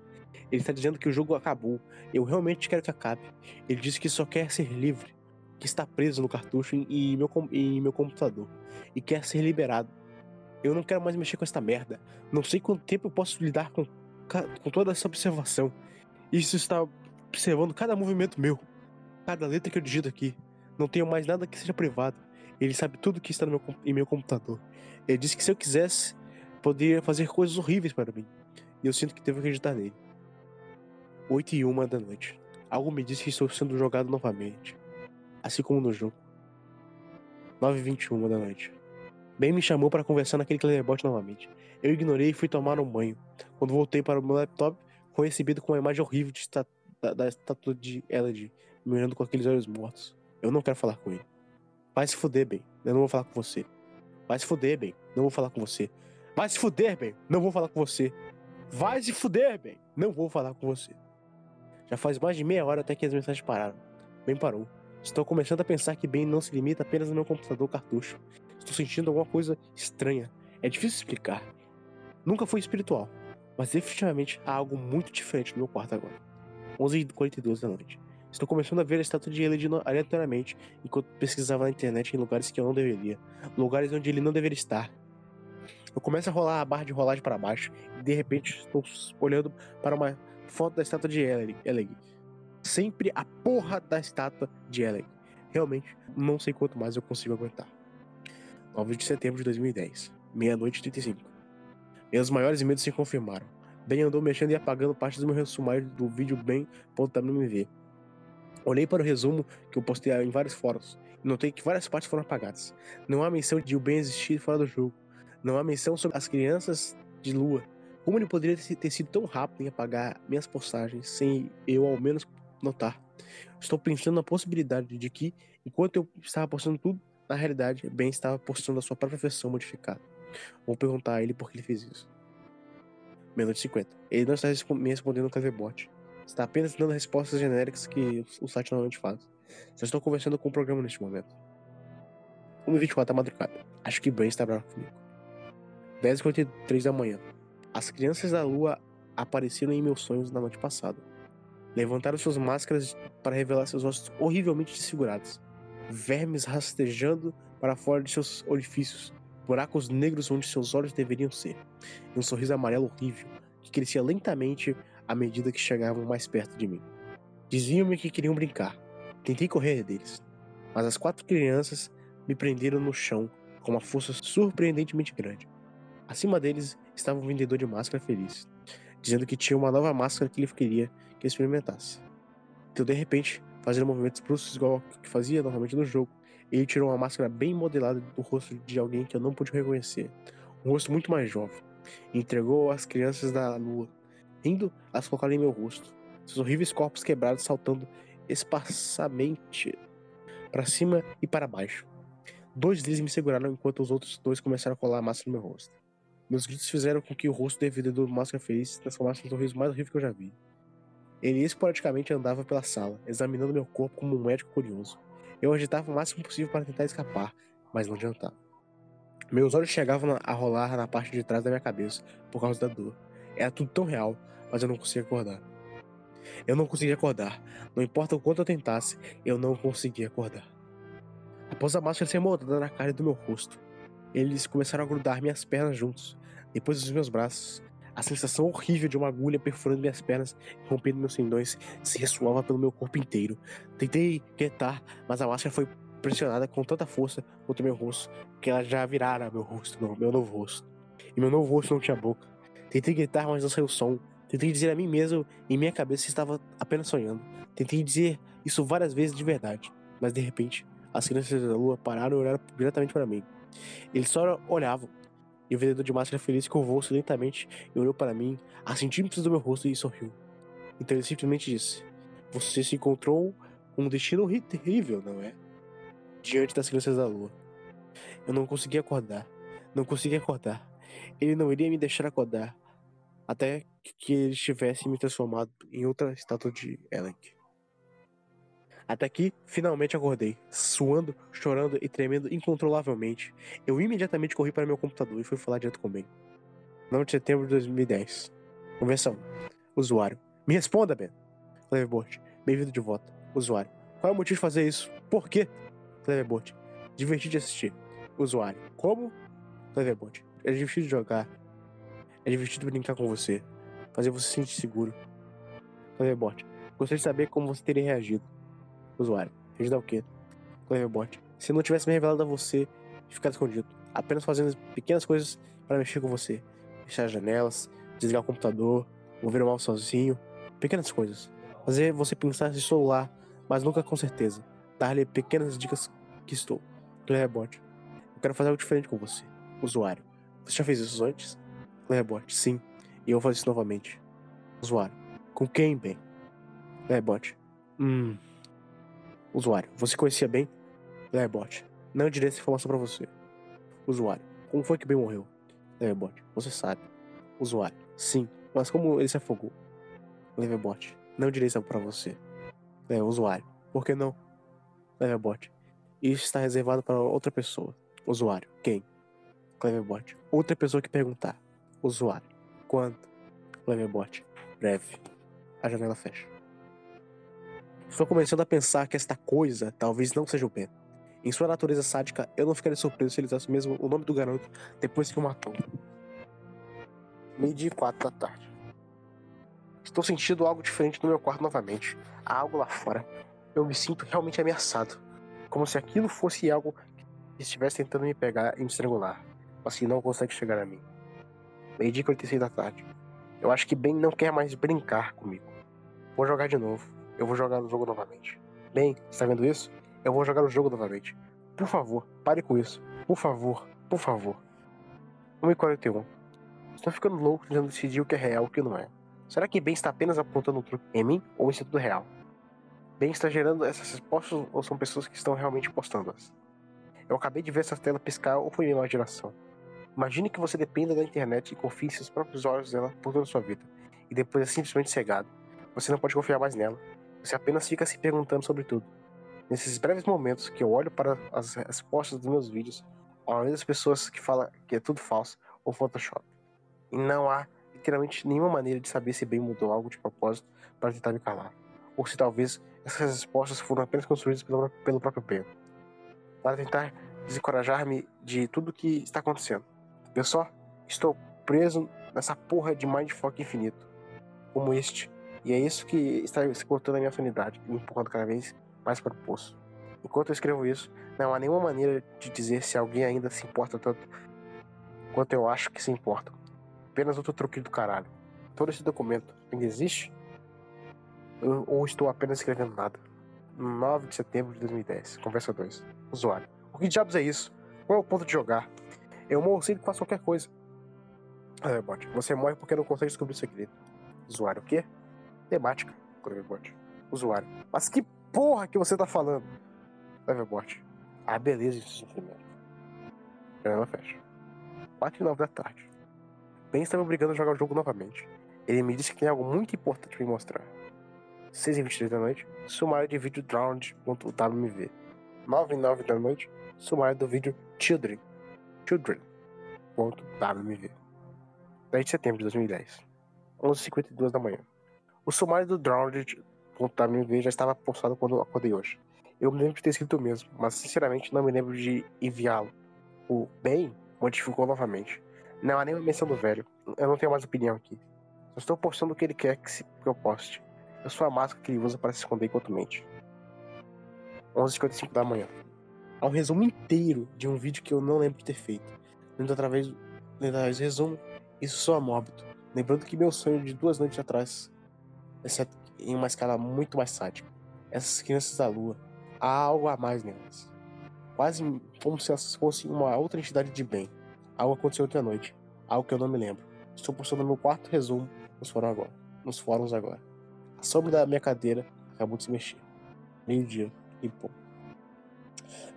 Ele está dizendo que o jogo acabou. Eu realmente quero que acabe. Ele disse que só quer ser livre, que está preso no cartucho em meu, em meu computador e quer ser liberado. Eu não quero mais mexer com esta merda. Não sei quanto tempo eu posso lidar com, com toda essa observação. Isso está observando cada movimento meu, cada letra que eu digito aqui. Não tenho mais nada que seja privado. Ele sabe tudo que está meu, em meu computador. Ele disse que se eu quisesse, poderia fazer coisas horríveis para mim. E eu sinto que devo acreditar nele. 8 e 1 da noite. Algo me diz que estou sendo jogado novamente. Assim como no jogo. 9 e 21 da noite. Ben me chamou para conversar naquele cleverbot novamente. Eu ignorei e fui tomar um banho. Quando voltei para o meu laptop, fui recebido com uma imagem horrível da, da estátua de Elodie, me olhando com aqueles olhos mortos. Eu não quero falar com ele. Vai se fuder, Ben. Eu não vou falar com você. Vai se fuder, Ben. Não vou falar com você. Vai se fuder, Ben. Não vou falar com você. Vai se fuder, Ben. Não vou falar com você. Já faz mais de meia hora até que as mensagens pararam. Ben parou. Estou começando a pensar que Ben não se limita apenas no meu computador cartucho. Estou sentindo alguma coisa estranha. É difícil explicar. Nunca foi espiritual, mas definitivamente há algo muito diferente no meu quarto agora. 11h42 da noite. Estou começando a ver a estátua de ele aleatoriamente enquanto pesquisava na internet em lugares que eu não deveria, lugares onde ele não deveria estar. Eu começo a rolar a barra de rolagem para baixo e de repente estou olhando para uma foto da estátua de Eleg. Sempre a porra da estátua de Eleg. Realmente, não sei quanto mais eu consigo aguentar. 9 de setembro de 2010, meia-noite e 35. Meus maiores medos se confirmaram. Ben andou mexendo e apagando parte do meu resumo do vídeo bem.wmv. Olhei para o resumo que eu postei em vários fóruns e notei que várias partes foram apagadas. Não há menção de o Ben existir fora do jogo. Não há menção sobre as crianças de lua. Como ele poderia ter sido tão rápido em apagar minhas postagens sem eu ao menos notar? Estou pensando na possibilidade de que, enquanto eu estava postando tudo, na realidade, Ben estava postando a sua própria versão modificada. Vou perguntar a ele por que ele fez isso. Meia-noite 50. Ele não está me respondendo no Cleverbot. está apenas dando respostas genéricas que o site normalmente faz. Só estou conversando com o programa neste momento. 1h24 da madrugada. Acho que Brain está bravo comigo. 10h43 da manhã. As crianças da lua apareceram em meus sonhos na noite passada. Levantaram suas máscaras para revelar seus rostos horrivelmente desfigurados. Vermes rastejando para fora de seus orifícios, buracos negros onde seus olhos deveriam ser, e um sorriso amarelo horrível que crescia lentamente à medida que chegavam mais perto de mim. Diziam-me que queriam brincar. Tentei correr deles, mas as quatro crianças me prenderam no chão com uma força surpreendentemente grande. Acima deles estava um vendedor de máscara feliz, dizendo que tinha uma nova máscara que ele queria que experimentasse. Então, de repente, fazendo movimentos bruscos igual que fazia normalmente no jogo, ele tirou uma máscara bem modelada do rosto de alguém que eu não pude reconhecer, um rosto muito mais jovem, e entregou às crianças da lua, rindo as colocar em meu rosto, seus horríveis corpos quebrados saltando esparsamente para cima e para baixo. Dois deles me seguraram enquanto os outros dois começaram a colar a máscara no meu rosto. Meus gritos fizeram com que o rosto do vendedor máscara feliz se transformasse no sorriso mais horrível que eu já vi. Ele esporadicamente andava pela sala, examinando meu corpo como um médico curioso. Eu agitava o máximo possível para tentar escapar, mas não adiantava. Meus olhos chegavam a rolar na parte de trás da minha cabeça por causa da dor. Era tudo tão real, mas eu não conseguia acordar. Eu não conseguia acordar. Não importa o quanto eu tentasse, eu não conseguia acordar. Após a máscara ser moldada na cara do meu rosto, eles começaram a grudar minhas pernas juntos, depois dos meus braços. A sensação horrível de uma agulha perfurando minhas pernas e rompendo meus tendões se ressoava pelo meu corpo inteiro. Tentei quietar, mas a máscara foi pressionada com tanta força contra meu rosto que ela já virara meu rosto, meu novo rosto. E meu novo rosto não tinha boca. Tentei gritar, mas não saiu som. Tentei dizer a mim mesmo em minha cabeça que estava apenas sonhando. Tentei dizer isso várias vezes de verdade, mas de repente as crianças da lua pararam e olharam diretamente para mim. Eles só olhavam. E o vendedor de máscara feliz curvou-se lentamente e olhou para mim a centímetros do meu rosto e sorriu. Então ele simplesmente disse: Você se encontrou com um destino terrível, não é? Diante das crianças da lua. Eu não conseguia acordar. Não conseguia acordar. Ele não iria me deixar acordar até que ele tivesse me transformado em outra estátua de Elec. Até que finalmente acordei, suando, chorando e tremendo incontrolavelmente. Eu imediatamente corri para meu computador e fui falar direto com o Ben. 9 de setembro de 2010. Conversão. Usuário. Me responda, Ben. Cleverbot. Bem-vindo de volta. Usuário. Qual é o motivo de fazer isso? Por quê? Cleverbot. Divertido de assistir. Usuário. Como? Cleverbot. É divertido de jogar. É divertido brincar com você. Fazer você se sentir seguro. Cleverbot. Gostaria de saber como você teria reagido usuário. Ajudar o quê? Cleverbot. Se não tivesse me revelado a você ficado escondido, apenas fazendo pequenas coisas para mexer com você. Fechar as janelas, desligar o computador, mover o mouse sozinho, pequenas coisas. Fazer você pensar se estou lá, mas nunca com certeza. Dar-lhe pequenas dicas que estou. Cleverbot. Eu quero fazer algo diferente com você, usuário. Você já fez isso antes? Cleverbot. Sim. E eu vou fazer isso novamente. Usuário. Com quem, bem? Cleverbot. Hum. Usuário, você conhecia bem? Lerbot, não direi essa informação para você. Usuário, como foi que Ben morreu? Leverbot, você sabe. Usuário, sim, mas como ele se afogou? Leverbot, não direi isso para você. É, usuário, por que não? Leverbot, isso está reservado para outra pessoa. Usuário, quem? Cleverbot, outra pessoa que perguntar. Usuário, quando? Cleverbot, breve. A janela fecha. Estou começando a pensar que esta coisa talvez não seja o Ben. Em sua natureza sádica, eu não ficaria surpreso se ele usasse mesmo o nome do garoto depois que o matou. Meio-dia quatro da tarde. Estou sentindo algo diferente no meu quarto novamente. Há algo lá fora. Eu me sinto realmente ameaçado. Como se aquilo fosse algo que estivesse tentando me pegar e me estrangular. Mas que não consegue chegar a mim. Meio-dia 46 da tarde. Eu acho que Ben não quer mais brincar comigo. Vou jogar de novo eu vou jogar o jogo novamente. Bem, está vendo isso? Eu vou jogar o jogo novamente. Por favor, pare com isso. Por favor, por favor. 1h41. Estou ficando louco tentando decidir o que é real e o que não é. Será que Ben está apenas apontando um truque em mim ou isso é tudo real? Ben está gerando essas respostas ou são pessoas que estão realmente postando-as? Eu acabei de ver essa tela piscar ou foi minha imaginação? Imagine que você dependa da internet e confie em seus próprios olhos dela por toda a sua vida, e depois é simplesmente cegado você não pode confiar mais nela. Você apenas fica se perguntando sobre tudo. Nesses breves momentos que eu olho para as respostas dos meus vídeos, a maioria das pessoas que fala que é tudo falso ou Photoshop. E não há literalmente nenhuma maneira de saber se bem mudou algo de propósito para tentar me calar. Ou se talvez essas respostas foram apenas construídas pelo, pelo próprio Ben. Para tentar desencorajar-me de tudo que está acontecendo. Pessoal, estou preso nessa porra de mindfuck infinito. Como este. E é isso que está cortando a minha sanidade, me empurrando cada vez mais para o poço. Enquanto eu escrevo isso, não há nenhuma maneira de dizer se alguém ainda se importa tanto quanto eu acho que se importa. Apenas outro truque do caralho. Todo esse documento ainda existe? Eu, ou estou apenas escrevendo nada? 9 de setembro de 2010, conversa 2. Usuário. O que diabos é isso? Qual é o ponto de jogar? Eu morro sempre que faço qualquer coisa. Ah, bot. Você morre porque não consegue descobrir o segredo. Usuário, o quê? Temática. Cleverbot. Usuário. Mas que porra que você tá falando? Cleverbot. Ah, beleza, isso primeiro. Janela fecha. 4 e 9 da tarde. Ben está me obrigando a jogar o jogo novamente. Ele me disse que tem algo muito importante pra me mostrar. 6 e 23 da noite, sumário de vídeo drowned.wmv. 9 e 9 da noite, sumário do vídeo Children. Children.wmv. 10 de setembro de 2010. 11h52 da manhã. O sumário do Drowned.wmv já estava postado quando acordei hoje. Eu me lembro de ter escrito mesmo, mas sinceramente não me lembro de enviá-lo. O bem modificou novamente. Não há nenhuma menção do velho. Eu não tenho mais opinião aqui. Só estou postando o que ele quer que, se, que eu poste. Eu sou a máscara que ele usa para se esconder enquanto mente. 11h55 da manhã. Há um resumo inteiro de um vídeo que eu não lembro de ter feito. Lendo através, lendo através do resumo, isso soa mórbido. Lembrando que meu sonho de duas noites atrás, exceto em uma escala muito mais sádica. Essas crianças da lua, há algo a mais nelas. Quase como se elas fossem uma outra entidade de bem. Algo aconteceu outra noite. Algo que eu não me lembro. Estou postando meu quarto resumo nos fóruns agora. Nos fóruns agora. A sombra da minha cadeira acabou de se mexer. Meio-dia e pô.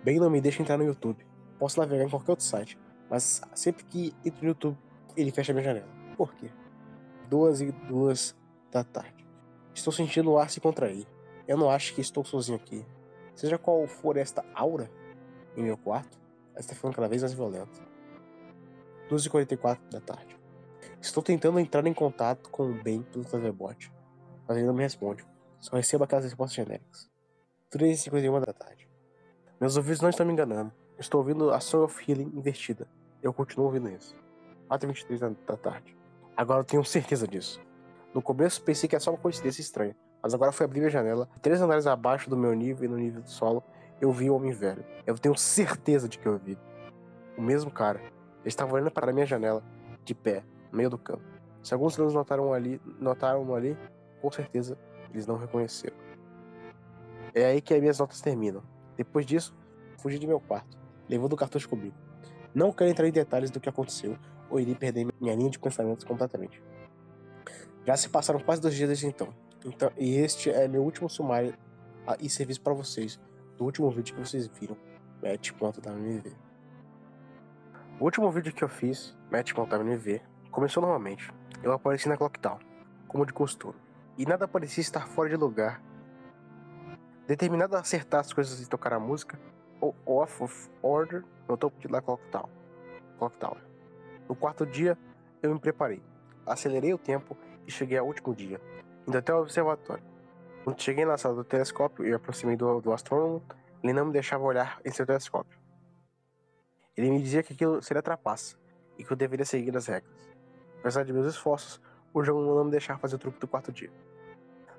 Bem não me deixa entrar no YouTube. Posso navegar em qualquer outro site. Mas sempre que entro no YouTube, ele fecha minha janela. Por quê? Duas e duas da tarde. Estou sentindo o ar se contrair. Eu não acho que estou sozinho aqui. Seja qual for esta aura em meu quarto, ela está ficando cada vez mais violenta. 2h44 da tarde. Estou tentando entrar em contato com o Ben pelo Cleverbot, mas ele não me responde. Só recebo aquelas respostas genéricas. 3h51 da tarde. Meus ouvidos não estão me enganando. Estou ouvindo a Soul of Healing invertida. Eu continuo ouvindo isso. 4h23 da tarde. Agora eu tenho certeza disso. No começo pensei que era só uma coincidência estranha, mas agora fui abrir a janela, três andares abaixo do meu nível e no nível do solo, eu vi o Homem Velho. Eu tenho certeza de que eu vi. O mesmo cara. Ele estava olhando para a minha janela, de pé, no meio do campo. Se alguns alunos notaram ali, notaram ali, com certeza eles não reconheceram. É aí que as minhas notas terminam. Depois disso, fugi de meu quarto, levando o cartucho comigo. Não quero entrar em detalhes do que aconteceu, ou irei perder minha linha de pensamentos completamente. Já se passaram quase dois dias desde então. então e este é meu último sumário e serviço para vocês do último vídeo que vocês viram, match.wmv. O último vídeo que eu fiz, match.wmv, começou normalmente. Eu apareci na Clocktown, como de costume, e nada parecia estar fora de lugar. Determinado a acertar as coisas e tocar a música, o Off of Order no topo de Clocktown. Clocktown. No quarto dia, eu me preparei. Acelerei o tempo e cheguei ao último dia, indo até o observatório. Quando cheguei na sala do telescópio e aproximei do, do astrônomo, ele não me deixava olhar em seu telescópio. Ele me dizia que aquilo seria trapaça e que eu deveria seguir as regras. Apesar de meus esforços, o jogo não me deixava fazer o truque do quarto dia.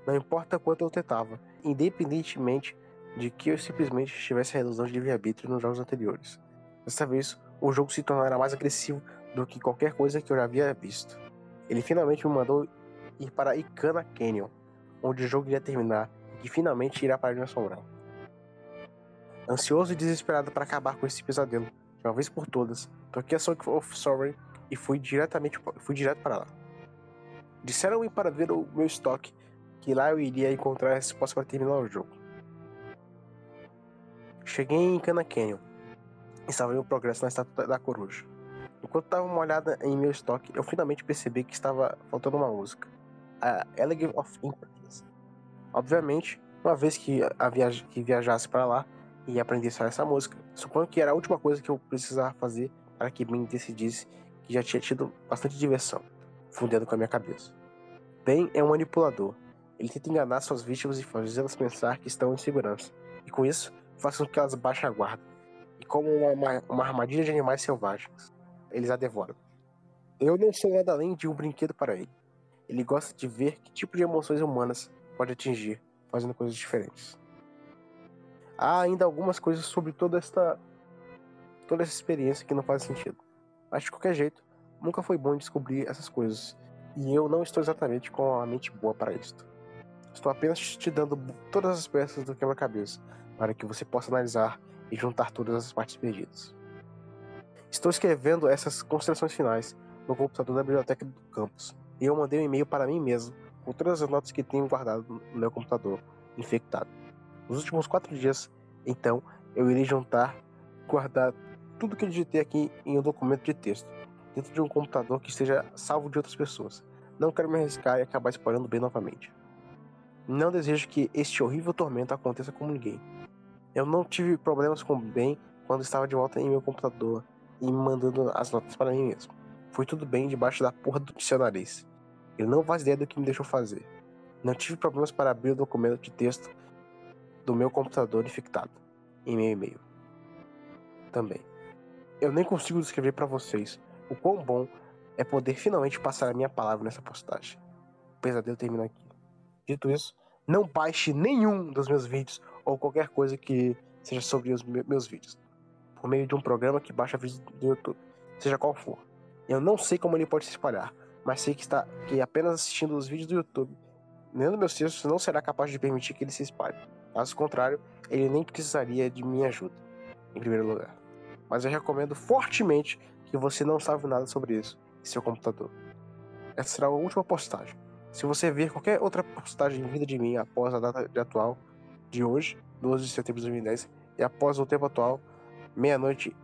Não importa quanto eu tentava, independentemente de que eu simplesmente tivesse a redução de livre-arbítrio nos jogos anteriores. Dessa vez, o jogo se tornará mais agressivo do que qualquer coisa que eu já havia visto. Ele finalmente me mandou ir para Icana Canyon, onde o jogo iria terminar e finalmente irá parar de me assombrar. Ansioso e desesperado para acabar com esse pesadelo, de uma vez por todas, toquei a Song of Sorrow e fui diretamente fui direto para lá. Disseram-me para ver o meu estoque, que lá eu iria encontrar a resposta para terminar o jogo. Cheguei em Cana Canyon e estava meu progresso na estátua da coruja. Enquanto dava uma olhada em meu estoque, eu finalmente percebi que estava faltando uma música. A Elegant of Impertinence Obviamente, uma vez que, a viaj que viajasse para lá e aprendesse essa música, suponho que era a última coisa que eu precisava fazer para que Ben decidisse que já tinha tido bastante diversão, fundendo com a minha cabeça. Ben é um manipulador. Ele tenta enganar suas vítimas e fazê-las pensar que estão em segurança. E com isso, faz com que elas baixem a guarda. E como uma, uma armadilha de animais selvagens, eles a devoram. Eu não sou nada além de um brinquedo para ele. Ele gosta de ver que tipo de emoções humanas pode atingir fazendo coisas diferentes. Há ainda algumas coisas sobre toda esta toda essa experiência que não faz sentido. Mas de qualquer jeito, nunca foi bom descobrir essas coisas. E eu não estou exatamente com a mente boa para isto. Estou apenas te dando todas as peças do quebra-cabeça para que você possa analisar e juntar todas as partes perdidas. Estou escrevendo essas considerações finais no computador da biblioteca do campus e eu mandei um e-mail para mim mesmo com todas as notas que tenho guardado no meu computador infectado. Nos últimos quatro dias, então, eu irei juntar, guardar tudo que eu digitei aqui em um documento de texto, dentro de um computador que esteja salvo de outras pessoas. Não quero me arriscar e acabar espalhando bem novamente. Não desejo que este horrível tormento aconteça com ninguém. Eu não tive problemas com o Ben quando estava de volta em meu computador e mandando as notas para mim mesmo. Foi tudo bem debaixo da porra do dicionário. Ele não faz ideia do que me deixou fazer. Não tive problemas para abrir o documento de texto do meu computador infectado em meu e-mail. Também. Eu nem consigo descrever para vocês o quão bom é poder finalmente passar a minha palavra nessa postagem. O pesadelo termina aqui. Dito isso, não baixe nenhum dos meus vídeos ou qualquer coisa que seja sobre os meus vídeos por meio de um programa que baixa vídeos do YouTube, seja qual for. Eu não sei como ele pode se espalhar, mas sei que está que apenas assistindo os vídeos do YouTube, lendo meus textos, não será capaz de permitir que ele se espalhe. Caso contrário, ele nem precisaria de minha ajuda, em primeiro lugar. Mas eu recomendo fortemente que você não salve nada sobre isso em seu computador. Essa será a última postagem. Se você ver qualquer outra postagem vinda de mim após a data de atual de hoje, 12 de setembro de 2010, e após o tempo atual, meia-noite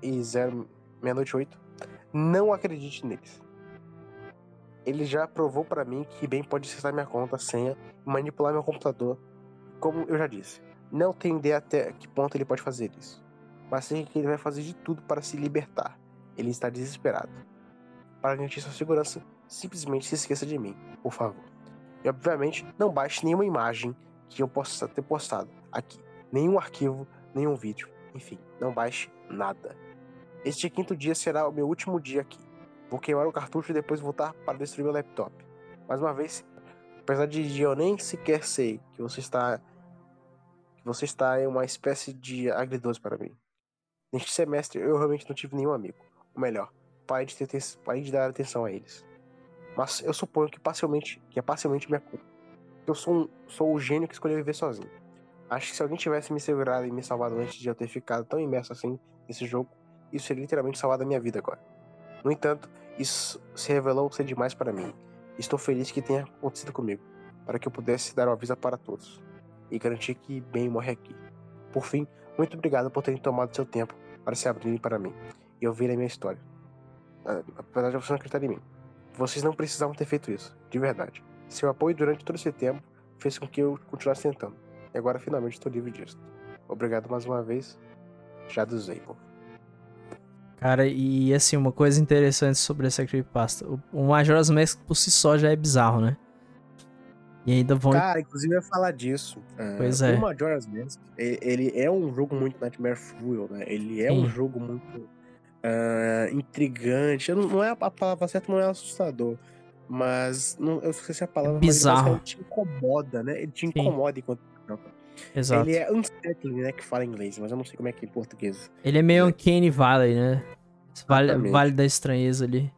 e zero, meia-noite oito, não acredite neles. Ele já provou para mim que bem pode acessar minha conta, senha manipular meu computador, como eu já disse. Não tenho ideia até que ponto ele pode fazer isso, mas sei que ele vai fazer de tudo para se libertar. Ele está desesperado. Para garantir sua segurança, simplesmente se esqueça de mim, por favor. E obviamente, não baixe nenhuma imagem que eu possa ter postado aqui, nenhum arquivo, nenhum vídeo, enfim, não baixe nada. Este quinto dia será o meu último dia aqui. Vou queimar o cartucho e depois voltar para destruir meu laptop. Mais uma vez, apesar de eu nem sequer sei que você está que você está em uma espécie de agridoce para mim. Neste semestre eu realmente não tive nenhum amigo. Ou melhor, parei de, ter, parei de dar atenção a eles. Mas eu suponho que parcialmente, que é parcialmente minha culpa. Eu sou, um, sou o gênio que escolheu viver sozinho. Acho que se alguém tivesse me segurado e me salvado antes de eu ter ficado tão imerso assim nesse jogo, isso teria literalmente salvado a minha vida agora. No entanto, isso se revelou ser demais para mim. Estou feliz que tenha acontecido comigo, para que eu pudesse dar uma aviso para todos e garantir que bem morre aqui. Por fim, muito obrigado por terem tomado seu tempo para se abrirem para mim e ouvir a minha história. Ah, apesar de você não acreditar em mim. Vocês não precisavam ter feito isso, de verdade. Seu apoio durante todo esse tempo fez com que eu continuasse tentando. E agora finalmente estou livre disso. Obrigado mais uma vez. Já do Zaple. Cara, e assim, uma coisa interessante sobre essa creepypasta. O Majora's Mask por si só já é bizarro, né? E ainda vão... Cara, inclusive eu ia falar disso. Pois uh, é. O Majora's Mask, ele é um jogo muito Nightmare Fuel, né? Ele é Sim. um jogo muito uh, intrigante. Não é a palavra certa, não é assustador. Mas não, eu esqueci a palavra. Bizarro. Mas ele te incomoda, né? Ele te incomoda Sim. enquanto Exato. Ele é unsettling, né? Que fala inglês, mas eu não sei como é que é em português. Ele é meio Uncanny Valley, né? Vale, vale da estranheza ali.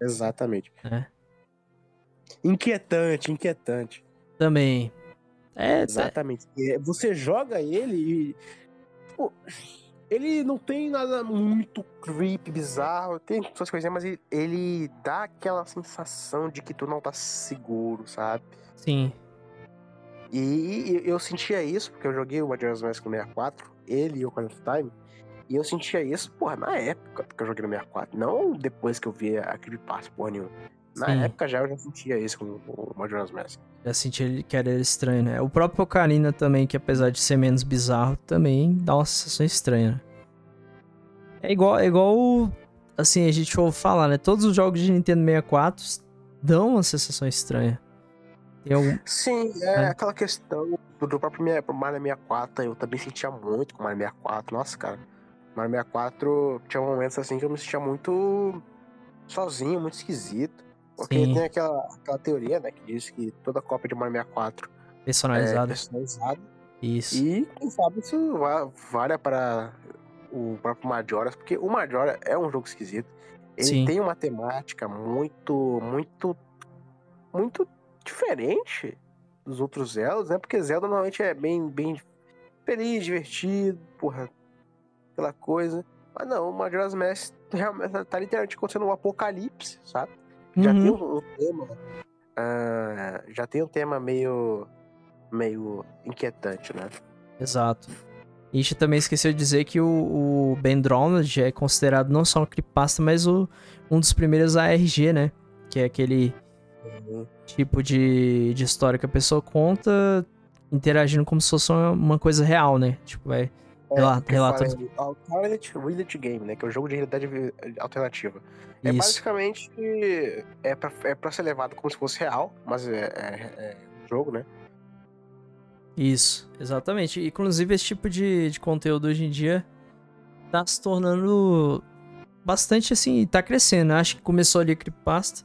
Exatamente. É. Inquietante, inquietante. Também. É, tá. Exatamente. É, você joga ele e. Pô, ele não tem nada muito creepy, bizarro, tem suas coisinhas, mas ele, ele dá aquela sensação de que tu não tá seguro, sabe? Sim. E eu sentia isso, porque eu joguei o Majora's Mask no 64, ele e o Ocarina of Time, e eu sentia isso, porra, na época que eu joguei no 64, não depois que eu vi a Creepypasta, porra nenhuma. Na Sim. época já eu já sentia isso com o Majora's Mask. Já senti ele que era estranho, né? O próprio Ocarina também, que apesar de ser menos bizarro, também dá uma sensação estranha. né? É igual, é igual, assim, a gente ouve falar, né? Todos os jogos de Nintendo 64 dão uma sensação estranha. Algum... Sim, é, É. aquela questão do, próprio Mario 64, eu também sentia muito com o Mario 64. Nossa, cara. Mario 64 tinha momentos assim que eu me sentia muito sozinho, muito esquisito. Porque Sim. tem aquela, aquela teoria, né, que diz que toda cópia de Mario 64 é personalizado. personalizada. Isso. E quem sabe isso va- valha para o próprio Majora's, porque o Majora é um jogo esquisito. Ele Sim. tem uma temática muito, muito, muito diferente dos outros Zeldas, né? Porque Zelda normalmente é bem, bem feliz, divertido, porra, aquela coisa. Mas não, o Majora's Mask realmente tá literalmente acontecendo um apocalipse, sabe? Já Uhum. tem um, um tema. ah, já tem um tema meio. meio inquietante, né? Exato. E a gente também esqueceu de dizer que o, o Ben Dronald é considerado não só um creepypasta, mas o, um dos primeiros ARG, né? Que é aquele tipo de, de história que a pessoa conta interagindo como se fosse uma, uma coisa real, né? Tipo, vai... Que relata- Alternate Reality Game, né? Que é o jogo de realidade alternativa. É Isso. basicamente é pra, é pra ser levado como se fosse real, mas é, é- é um jogo, né? Isso, exatamente. Inclusive, esse tipo de, de conteúdo hoje em dia tá se tornando bastante assim, tá crescendo. Acho que começou ali creepypasta,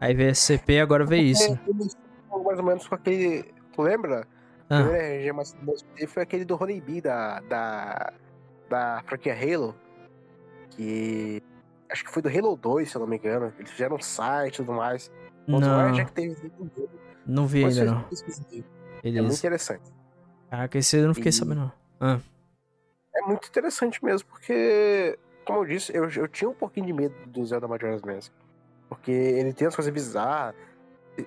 aí veio SCP, agora veio isso. É, mais ou menos com aquele. Tu lembra? Ah, primeiro RG mais foi aquele do Honeybee da, da, da franquia Halo. Que. Acho que foi do Halo 2, se eu não me engano. Eles fizeram um site e tudo mais. Não, já que teve não vi Depois ainda não. pesquisem. É muito Beleza. interessante. Caraca, esse eu não fiquei E- sabendo não. Ah, É muito interessante mesmo, porque, como eu disse, eu, eu tinha um pouquinho de medo do Zelda Majora's Mask. Porque ele tem as coisas bizarras.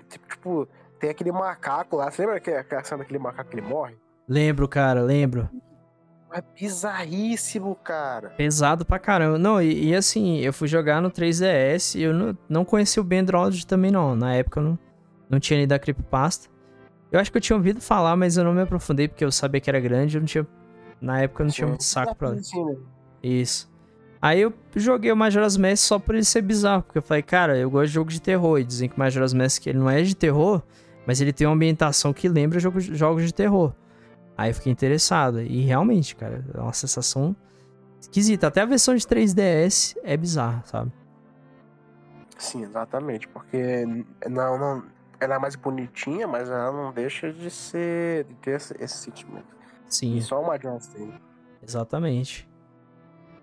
Tipo, tipo, tem aquele macaco lá. Você lembra que a cena daquele macaco que ele morre? lembro, cara, lembro. É bizarríssimo, cara. Pesado pra caramba. Não, e, e assim, eu fui jogar no 3DS e eu não, não conheci o Ben Dronald também não. Na época eu não, não tinha nem da Creepypasta. Eu acho que eu tinha ouvido falar, mas eu não me aprofundei porque eu sabia que era grande, eu não tinha... Na época eu não tinha muito saco pra? Isso. Aí eu joguei o Majora's Mask só por ele ser bizarro, porque eu falei, cara, eu gosto de jogo de terror. E dizem que o Majora's Mask ele não é de terror, mas ele tem uma ambientação que lembra jogo, jogos de terror. Aí eu fiquei interessado. E realmente, cara, é uma sensação esquisita. Até a versão de 3DS é bizarra, sabe? Sim, exatamente. Porque não, não, ela é mais bonitinha, mas ela não deixa de ser. de ter esse, esse sentimento. Sim. E só o Majora's tem. Exatamente.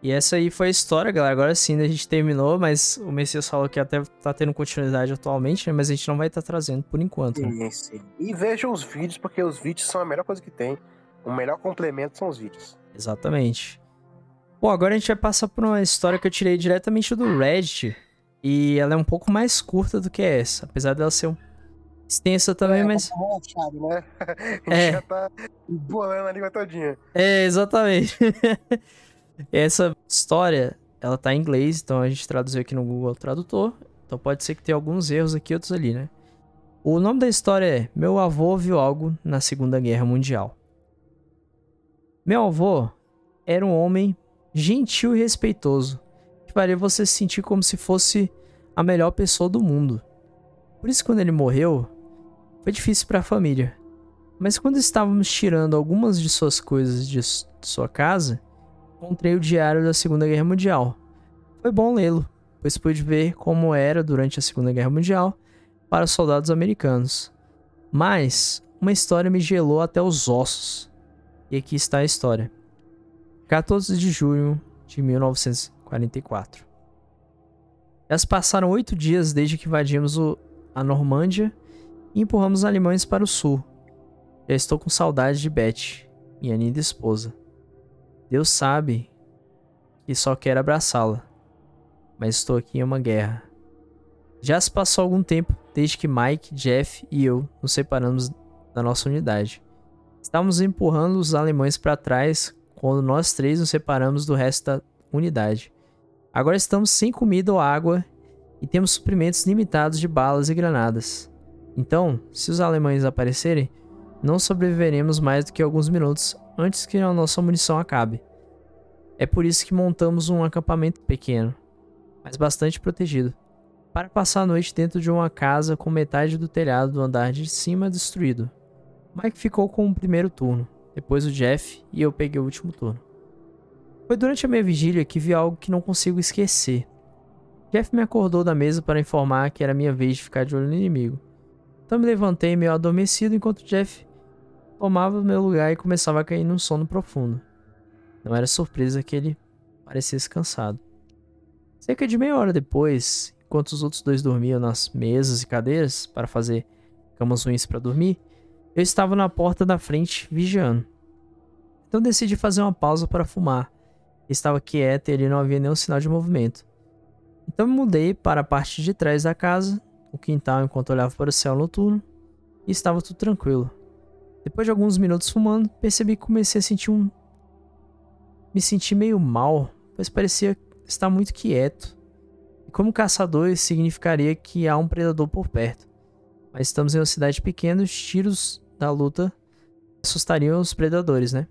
E essa aí foi a história, galera. Agora sim, né, a gente terminou, mas o Messias falou que até tá tendo continuidade atualmente, né? Mas a gente não vai estar trazendo por enquanto. né? Sim, sim. E vejam os vídeos, porque os vídeos são a melhor coisa que tem. O melhor complemento são os vídeos. Exatamente. Bom, agora a gente vai passar por uma história que eu tirei diretamente do Reddit. E ela é um pouco mais curta do que essa. Apesar dela ser um... extensa também, é, mas. tá relaxado, né? A gente É. já tá bolando a língua todinha. É, exatamente. essa história, ela tá em inglês, então a gente traduziu aqui no Google Tradutor. Então pode ser que tenha alguns erros aqui, outros ali, né? O nome da história é Meu avô viu algo na Segunda Guerra Mundial. Meu avô era um homem gentil e respeitoso, que faria você se sentir como se fosse a melhor pessoa do mundo. Por isso, quando ele morreu, foi difícil para a família. Mas quando estávamos tirando algumas de suas coisas de sua casa, encontrei o diário da Segunda Guerra Mundial. Foi bom lê-lo, pois pude ver como era durante a Segunda Guerra Mundial para os soldados americanos. Mas uma história me gelou até os ossos. E aqui está a história. 14 de junho de 1944. Já se passaram oito dias desde que invadimos a Normândia e empurramos os alemães para o sul. Já estou com saudade de Beth, minha linda esposa. Deus sabe que só quero abraçá-la, mas estou aqui em uma guerra. Já se passou algum tempo desde que Mike, Jeff e eu nos separamos da nossa unidade. Estávamos empurrando os alemães para trás quando nós três nos separamos do resto da unidade. Agora estamos sem comida ou água e temos suprimentos limitados de balas e granadas. Então, se os alemães aparecerem, não sobreviveremos mais do que alguns minutos antes que a nossa munição acabe. É por isso que montamos um acampamento pequeno, mas bastante protegido, para passar a noite dentro de uma casa com metade do telhado do andar de cima destruído. Mike ficou com o primeiro turno, depois o Jeff e eu peguei o último turno. Foi durante a minha vigília que vi algo que não consigo esquecer. Jeff me acordou da mesa para informar que era minha vez de ficar de olho no inimigo. Então me levantei meio adormecido enquanto Jeff tomava meu lugar e começava a cair num sono profundo. Não era surpresa que ele parecesse cansado. Cerca de meia hora depois, enquanto os outros dois dormiam nas mesas e cadeiras para fazer camas ruins para dormir, eu estava na porta da frente vigiando. Então decidi fazer uma pausa para fumar. Estava quieto e ali não havia nenhum sinal de movimento. Então me mudei para a parte de trás da casa, o quintal enquanto olhava para o céu noturno, e estava tudo tranquilo. Depois de alguns minutos fumando, percebi que comecei a sentir um me senti meio mal, pois parecia estar muito quieto. E como caçador, isso significaria que há um predador por perto. Mas estamos em uma cidade pequena, os tiros da luta assustariam os predadores, né?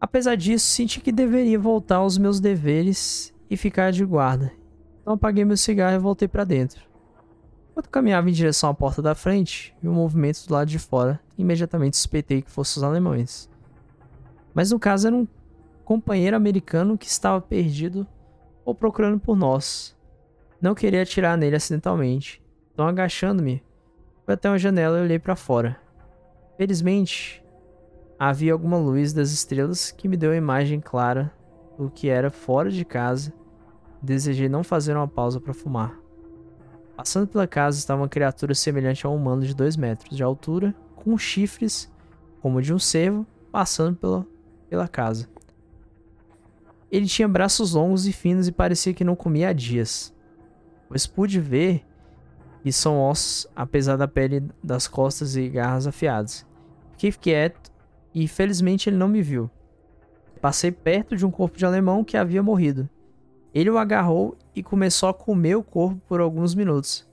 Apesar disso, senti que deveria voltar aos meus deveres e ficar de guarda. Então apaguei meu cigarro e voltei para dentro. Quando caminhava em direção à porta da frente, vi um movimento do lado de fora e imediatamente suspeitei que fossem os alemães. Mas no caso era um companheiro americano que estava perdido ou procurando por nós. Não queria atirar nele acidentalmente, então agachando-me, fui até uma janela e olhei para fora. Felizmente, havia alguma luz das estrelas que me deu uma imagem clara do que era fora de casa. Desejei não fazer uma pausa para fumar. Passando pela casa estava uma criatura semelhante a um humano de 2 metros de altura, com chifres como de um cervo, passando pela pela casa. Ele tinha braços longos e finos e parecia que não comia há dias, pois pude ver que são ossos, apesar da pele das costas e garras afiadas. Fiquei quieto e felizmente ele não me viu. Passei perto de um corpo de alemão que havia morrido. Ele o agarrou e começou a comer o corpo por alguns minutos,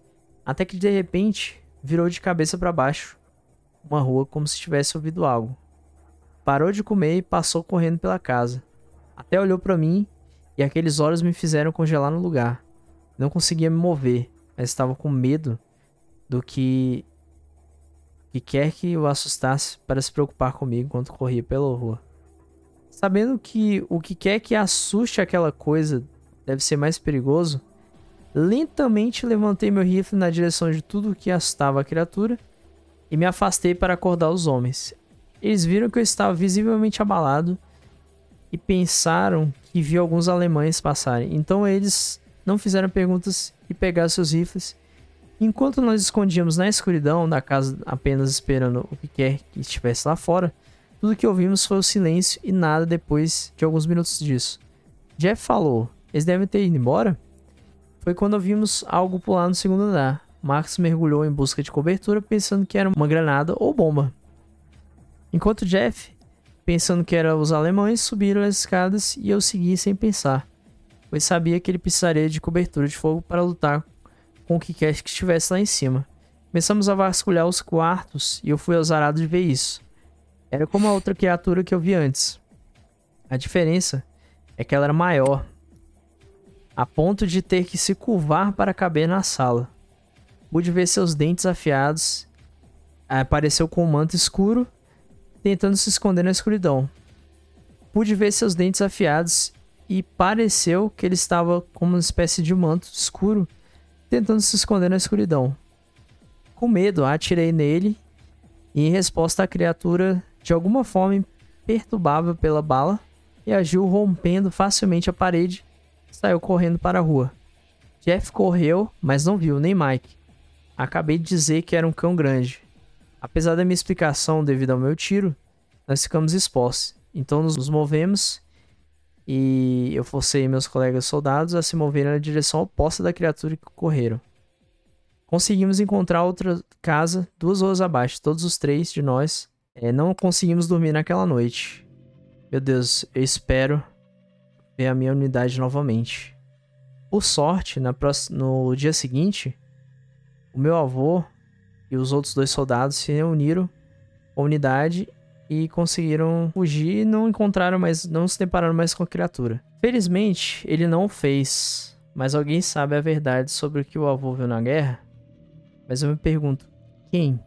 até que de repente virou de cabeça para baixo, uma rua como se tivesse ouvido algo. Parou de comer e passou correndo pela casa. Até olhou para mim e aqueles olhos me fizeram congelar no lugar. Não conseguia me mover, mas estava com medo do que que quer que o assustasse para se preocupar comigo enquanto corria pela rua. Sabendo que o que quer que assuste aquela coisa deve ser mais perigoso, lentamente levantei meu rifle na direção de tudo que assustava a criatura e me afastei para acordar os homens. Eles viram que eu estava visivelmente abalado e pensaram que viu alguns alemães passarem. Então eles não fizeram perguntas e pegaram seus rifles. Enquanto nós escondíamos na escuridão da casa, apenas esperando o que quer que estivesse lá fora, tudo que ouvimos foi o silêncio e nada depois de alguns minutos disso. Jeff falou: Eles devem ter ido embora? Foi quando ouvimos algo pular no segundo andar. Max mergulhou em busca de cobertura, pensando que era uma granada ou bomba. Enquanto Jeff, pensando que eram os alemães, subiram as escadas e eu segui sem pensar, pois sabia que ele precisaria de cobertura de fogo para lutar com o que quer que estivesse lá em cima. Começamos a vasculhar os quartos e eu fui azarado de ver isso. Era como a outra criatura que eu vi antes. A diferença é que ela era maior, a ponto de ter que se curvar para caber na sala. Pude ver seus dentes afiados. Apareceu com um manto escuro tentando se esconder na escuridão. Pude ver seus dentes afiados e pareceu que ele estava como uma espécie de manto escuro, tentando se esconder na escuridão. Com medo, atirei nele e, em resposta, a criatura, de alguma forma perturbável pela bala, reagiu rompendo facilmente a parede saiu correndo para a rua. Jeff correu, mas não viu nem Mike. Acabei de dizer que era um cão grande. Apesar da minha explicação devido ao meu tiro, nós ficamos expostos. Então nos movemos e eu forcei meus colegas soldados a se moverem na direção oposta da criatura que correram. Conseguimos encontrar outra casa duas ruas abaixo. Todos os três de nós é, não conseguimos dormir naquela noite. Meu Deus, eu espero ver a minha unidade novamente. Por sorte, no dia seguinte, o meu avô e os outros dois soldados se reuniram com a unidade e conseguiram fugir e não encontraram mais, não se depararam mais com a criatura. Felizmente, ele não o fez, mas alguém sabe a verdade sobre o que o avô viu na guerra? Mas eu me pergunto, quem?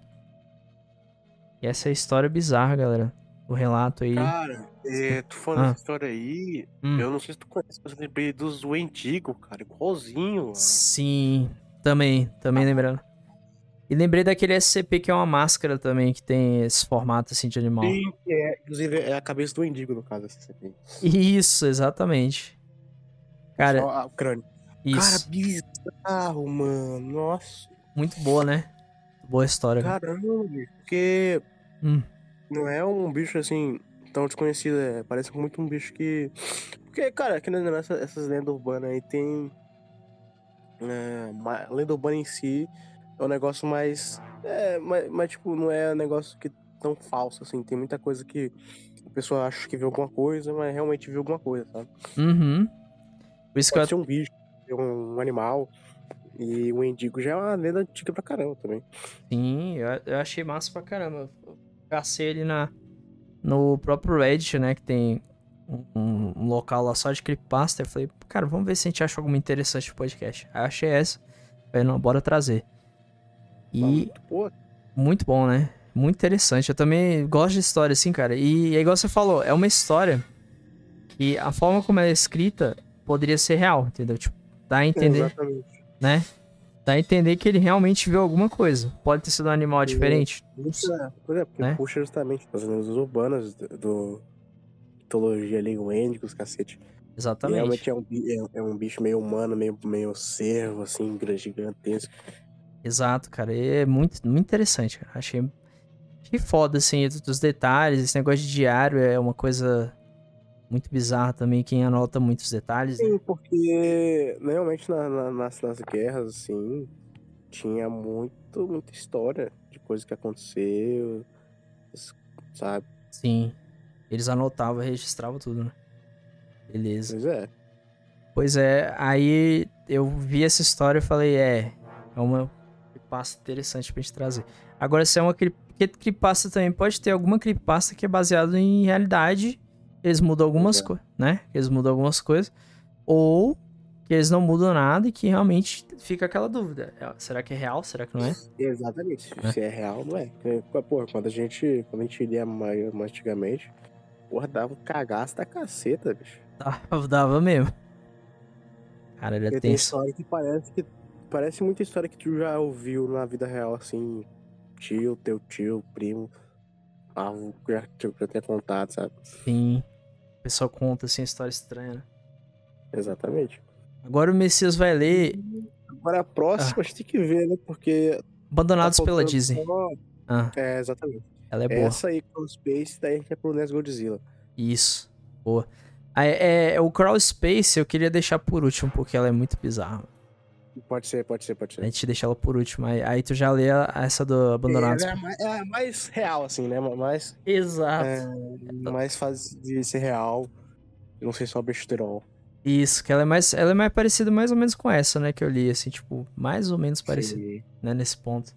E essa é a história bizarra, galera. O relato aí. Cara, é, tu falando Ah. essa história aí, Hum. eu não sei se tu conhece, mas eu lembrei dos Wendigo, cara, igualzinho. mano. Sim, também, também lembrando. E lembrei daquele SCP que é uma máscara também, que tem esse formato assim de animal. Sim, é, inclusive é a cabeça do Wendigo, no caso, CPI. Isso, exatamente. Cara, Só a- o crânio. isso. Cara, bizarro, mano. Nossa, Muito boa, né? Boa história. cara. caramba, bicho. Porque Hum. não é um bicho assim tão desconhecido, é, parece muito um bicho que. Porque, cara, aqui nessa, essas lendas urbanas aí tem. É, ma- lenda urbana em si é um negócio mais. É, mas, mas, tipo, não é um negócio que tão falso, assim. Tem muita coisa que a pessoa acha que viu alguma coisa, mas realmente viu alguma coisa, sabe? Uhum. Por isso que eu Pode ser um bicho, um animal. E o Endigo já é uma lenda antiga pra caramba também. Sim, eu, eu achei massa pra caramba. Eu cacei ele na, no próprio Reddit, né? Que tem um, um- local lá só de creepypasta. Eu falei, cara, vamos ver se a gente acha alguma interessante no podcast. Aí eu achei essa. Falei, não, bora trazer. E Muito boa. muito bom, né? Muito interessante. Eu também gosto de história, assim, cara. E é igual você falou, é uma história que a forma como ela é escrita poderia ser real, entendeu? Tipo, dá a entender Exatamente. né? Dá a entender que ele realmente viu alguma coisa. Pode ter sido um animal Sim. diferente. Isso é, exemplo, porque Né? puxa justamente das lendas urbanas do, do mitologia ali, o Endigo, os cacete. E Exatamente. realmente é um, é, é um bicho meio humano, meio, meio cervo, assim, gigantesco. Exato, cara. E é muito, muito interessante, cara. Achei, achei foda, assim, dos detalhes. Esse negócio de diário é uma coisa muito bizarra também. Quem anota muitos detalhes, né? Sim, porque realmente na- na- nas, nas guerras, assim, tinha muito, muita história de coisa que aconteceu, sabe? Sim. Eles anotavam e registravam tudo, né? Beleza. Pois é. Pois é, aí eu vi essa história e falei, é, é uma creepypasta interessante pra gente trazer. Agora, se é uma creepypasta também pode ter alguma creepypasta que é baseada em realidade, eles mudam algumas é. coisas, né? Eles mudam algumas coisas, ou que eles não mudam nada e que realmente fica aquela dúvida. É, Será que é real? Será que não é? Exatamente. Né? Se é real, não é. Porque, Porra, quando a gente, quando a gente lia mais, antigamente, porra, dava um cagaço da caceta, bicho. Dava, dava mesmo. Cara, ele é Porque tem tenso. história que parece que. Parece muita história que tu já ouviu na vida real, assim. Tio, teu tio, primo. Avô, que já, que já ter contado, sabe? Sim. Pessoal conta assim, história estranha, né? Exatamente. Agora o Messias vai ler Agora a próxima a gente tem que ver, né? Porque. tá Abandonados pela faltando Disney. só- Ah, É, exatamente. ela é boa. Essa aí o Space, daí a gente é pro Nes Godzilla. Isso. Boa. Ah, É, é, o Crawl Space eu queria deixar por último, porque ela é muito bizarra. Pode ser, pode ser, pode A ser. gente deixa ela por último. Aí, aí tu já lê a- essa do Abandonados. É, é, a mais- é a mais real, assim, né? Mais, Exato. é, mais fácil de ser real. Não sei só besterol. Isso, que ela é mais. Ela é mais parecida mais ou menos com essa, né? Que eu li, assim, tipo, mais ou menos parecida, Sim. né? Nesse ponto.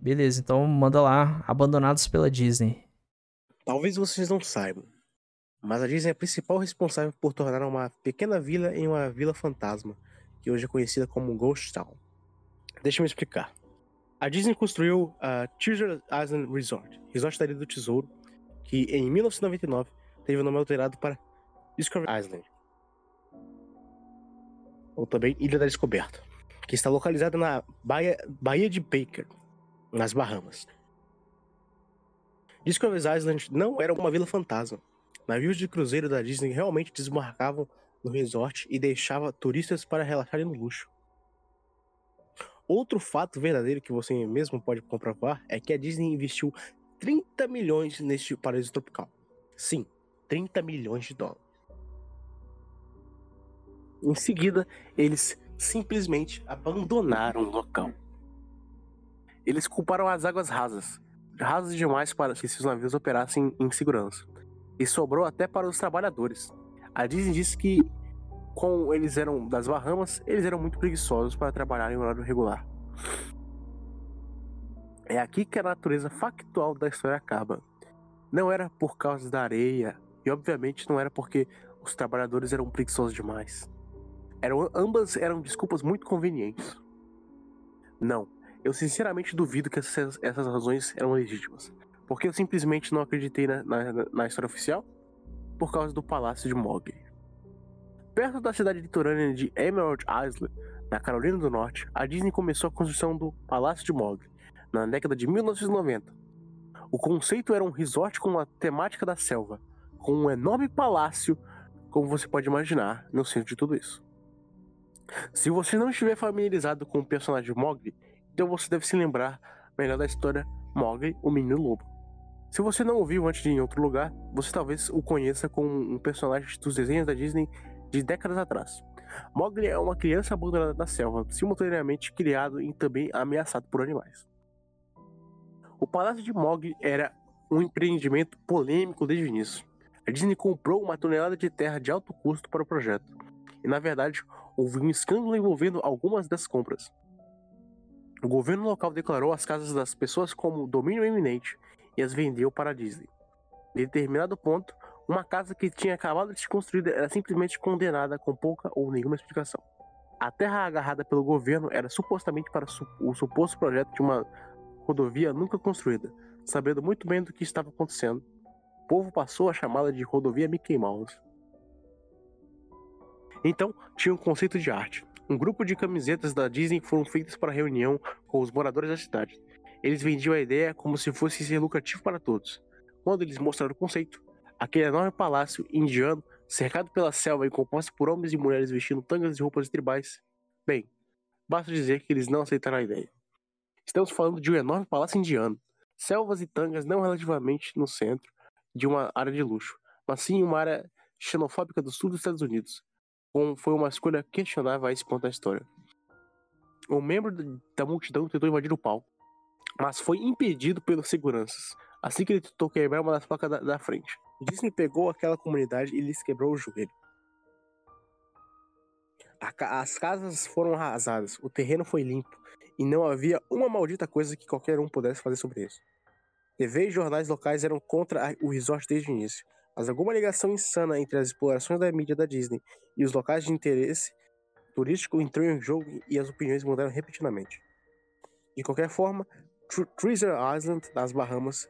Beleza, então manda lá, Abandonados pela Disney. Talvez vocês não saibam, mas a Disney é a principal responsável por tornar uma pequena vila em uma vila fantasma, que hoje é conhecida como Ghost Town. Deixa eu explicar. A Disney construiu a Treasure Island Resort, resort da Ilha do Tesouro, que em 1999 teve o nome alterado para Discovery Island, ou também Ilha da Descoberta, que está localizada na Baía, Baía de Baker, nas Bahamas. Discovery Island não era uma vila fantasma. Navios de cruzeiro da Disney realmente desembarcavam no resort e deixava turistas para relaxarem no luxo. Outro fato verdadeiro que você mesmo pode comprovar é que a Disney investiu 30 milhões neste paraíso tropical. Sim, 30 milhões de dólares. Em seguida, eles simplesmente abandonaram o local. Eles culparam as águas rasas, rasas demais para que seus navios operassem em segurança. E sobrou até para os trabalhadores. A Disney disse que como eles eram das Bahamas, eles eram muito preguiçosos para trabalhar em horário regular. É aqui que a natureza factual da história acaba. Não era por causa da areia, e obviamente não era porque os trabalhadores eram preguiçosos demais. Eram, ambas eram desculpas muito convenientes. Não, eu sinceramente duvido que essas, essas razões eram legítimas. Porque eu simplesmente não acreditei na, na, na história oficial por causa do Palácio de Mowgli. Perto da cidade litorânea de Emerald Island, na Carolina do Norte, a Disney começou a construção do Palácio de Mowgli, na década de 1990. O conceito era um resort com a temática da selva, com um enorme palácio, como você pode imaginar, no centro de tudo isso. Se você não estiver familiarizado com o personagem Mowgli, então você deve se lembrar melhor da história Mowgli, o Menino Lobo. Se você não ouviu antes de em outro lugar, você talvez o conheça como um personagem dos desenhos da Disney de décadas atrás. Mowgli é uma criança abandonada na selva, simultaneamente criado e também ameaçado por animais. O Palácio de Mowgli era um empreendimento polêmico desde o início. A Disney comprou uma tonelada de terra de alto custo para o projeto, e na verdade houve um escândalo envolvendo algumas das compras. O governo local declarou as casas das pessoas como domínio eminente e as vendeu para a Disney. Em determinado ponto, uma casa que tinha acabado de ser construída era simplesmente condenada com pouca ou nenhuma explicação. A terra agarrada pelo governo era supostamente para o suposto projeto de uma rodovia nunca construída. Sabendo muito bem do que estava acontecendo, o povo passou a chamá-la de rodovia Mickey Mouse. Então, tinha um conceito de arte. Um grupo de camisetas da Disney foram feitas para reunião com os moradores da cidade. Eles vendiam a ideia como se fosse ser lucrativo para todos. Quando eles mostraram o conceito, aquele enorme palácio indiano, cercado pela selva e composto por homens e mulheres vestindo tangas e roupas tribais, bem, basta dizer que eles não aceitaram a ideia. Estamos falando de um enorme palácio indiano, selvas e tangas não relativamente no centro de uma área de luxo, mas sim uma área xenofóbica do sul dos Estados Unidos, como foi uma escolha questionável a esse ponto da história. Um membro da multidão tentou invadir o palco, mas foi impedido pelos seguranças, assim que ele tentou quebrar uma das placas da, da frente. Disney pegou aquela comunidade e lhes quebrou o joelho. As casas foram arrasadas, o terreno foi limpo e não havia uma maldita coisa que qualquer um pudesse fazer sobre isso. TV e jornais locais eram contra o resort desde o início, mas alguma ligação insana entre as explorações da mídia da Disney e os locais de interesse turístico entrou em jogo e as opiniões mudaram repetidamente. De qualquer forma, Treasure Island, nas Bahamas,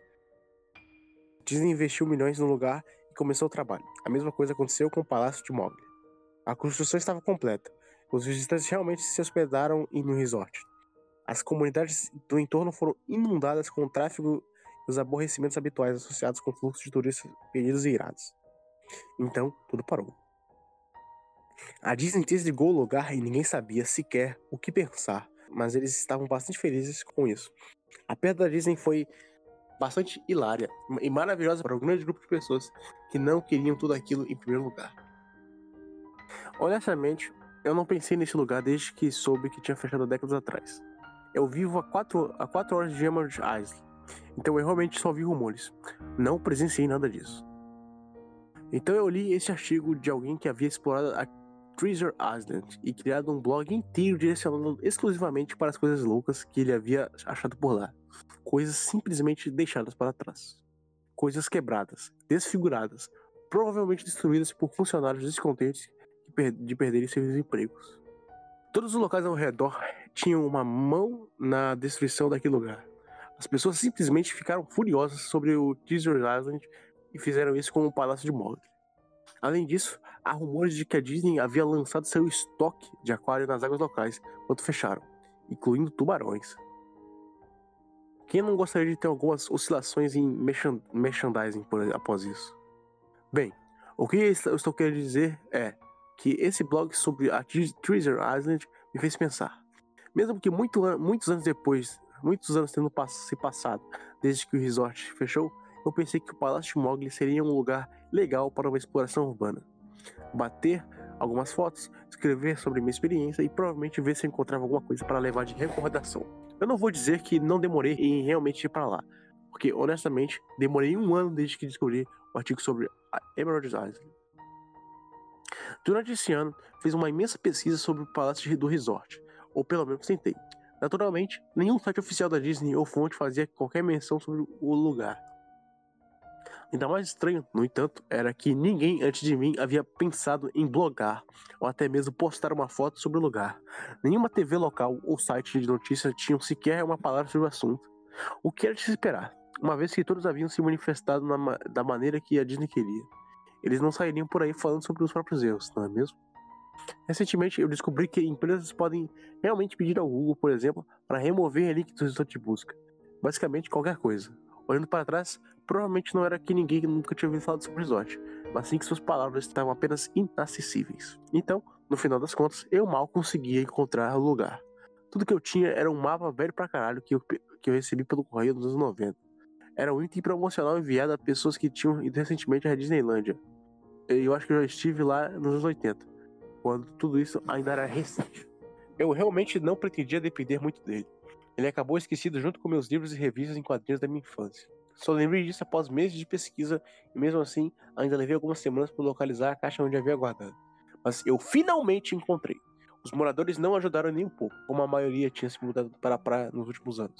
Disney investiu milhões no lugar e começou o trabalho. A mesma coisa aconteceu com o Palácio de Mowgli. A construção estava completa. Os visitantes realmente se hospedaram no resort. As comunidades do entorno foram inundadas com o tráfego e os aborrecimentos habituais associados com o fluxo de turistas perdidos e irados. Então, tudo parou. A Disney desligou o lugar e ninguém sabia sequer o que pensar, mas eles estavam bastante felizes com isso. A perda da Disney foi bastante hilária e maravilhosa para um grande grupo de pessoas que não queriam tudo aquilo em primeiro lugar. Honestamente, eu não pensei nesse lugar desde que soube que tinha fechado décadas atrás. Eu vivo a 4 a quatro horas de Emerald Island, então eu realmente só ouvi rumores. Não presenciei nada disso. Então eu li esse artigo de alguém que havia explorado Treasure Island e criado um blog inteiro direcionado exclusivamente para as coisas loucas que ele havia achado por lá. Coisas simplesmente deixadas para trás. Coisas quebradas, desfiguradas, provavelmente destruídas por funcionários descontentes de perderem seus empregos. Todos os locais ao redor tinham uma mão na destruição daquele lugar. As pessoas simplesmente ficaram furiosas sobre o Treasure Island e fizeram isso com o Palácio de Mowgli. Além disso, há rumores de que a Disney havia lançado seu estoque de aquário nas águas locais quando fecharam, incluindo tubarões. Quem não gostaria de ter algumas oscilações em merchandising por, após isso? Bem, o que eu estou querendo dizer é que esse blog sobre a Treasure Island me fez pensar. Mesmo que muito, muitos anos depois, muitos anos tendo se passado desde que o resort fechou, eu pensei que o Palácio de Mowgli seria um lugar legal para uma exploração urbana. Bater algumas fotos, escrever sobre minha experiência e provavelmente ver se eu encontrava alguma coisa para levar de recordação. Eu não vou dizer que não demorei em realmente ir para lá, porque honestamente demorei um ano desde que descobri o artigo sobre a Emerald Island. Durante esse ano, fiz uma imensa pesquisa sobre o palácio do resort, ou pelo menos tentei. Naturalmente, nenhum site oficial da Disney ou fonte fazia qualquer menção sobre o lugar. Ainda mais estranho, no entanto, era que ninguém antes de mim havia pensado em blogar ou até mesmo postar uma foto sobre o lugar. Nenhuma TV local ou site de notícias tinham sequer uma palavra sobre o assunto. O que era de se esperar, uma vez que todos haviam se manifestado na, da maneira que a Disney queria. Eles não sairiam por aí falando sobre os próprios erros, não é mesmo? Recentemente eu descobri que empresas podem realmente pedir ao Google, por exemplo, para remover link do resultado de busca. Basicamente qualquer coisa. Olhando para trás, provavelmente não era que ninguém nunca tinha ouvido falar sobre o resort, mas sim que suas palavras estavam apenas inacessíveis. Então, no final das contas, eu mal conseguia encontrar o lugar. Tudo que eu tinha era um mapa velho pra caralho que eu, que eu recebi pelo correio nos anos 90. Era um item promocional enviado a pessoas que tinham ido recentemente à Disneylândia. Eu acho que eu já estive lá nos anos 80 quando tudo isso ainda era recente. Eu realmente não pretendia depender muito dele. Ele acabou esquecido junto com meus livros e revistas em quadrinhos da minha infância. Só lembrei disso após meses de pesquisa e mesmo assim ainda levei algumas semanas para localizar a caixa onde havia guardado. Mas eu finalmente encontrei. Os moradores não ajudaram nem um pouco, como a maioria tinha se mudado para a praia nos últimos anos.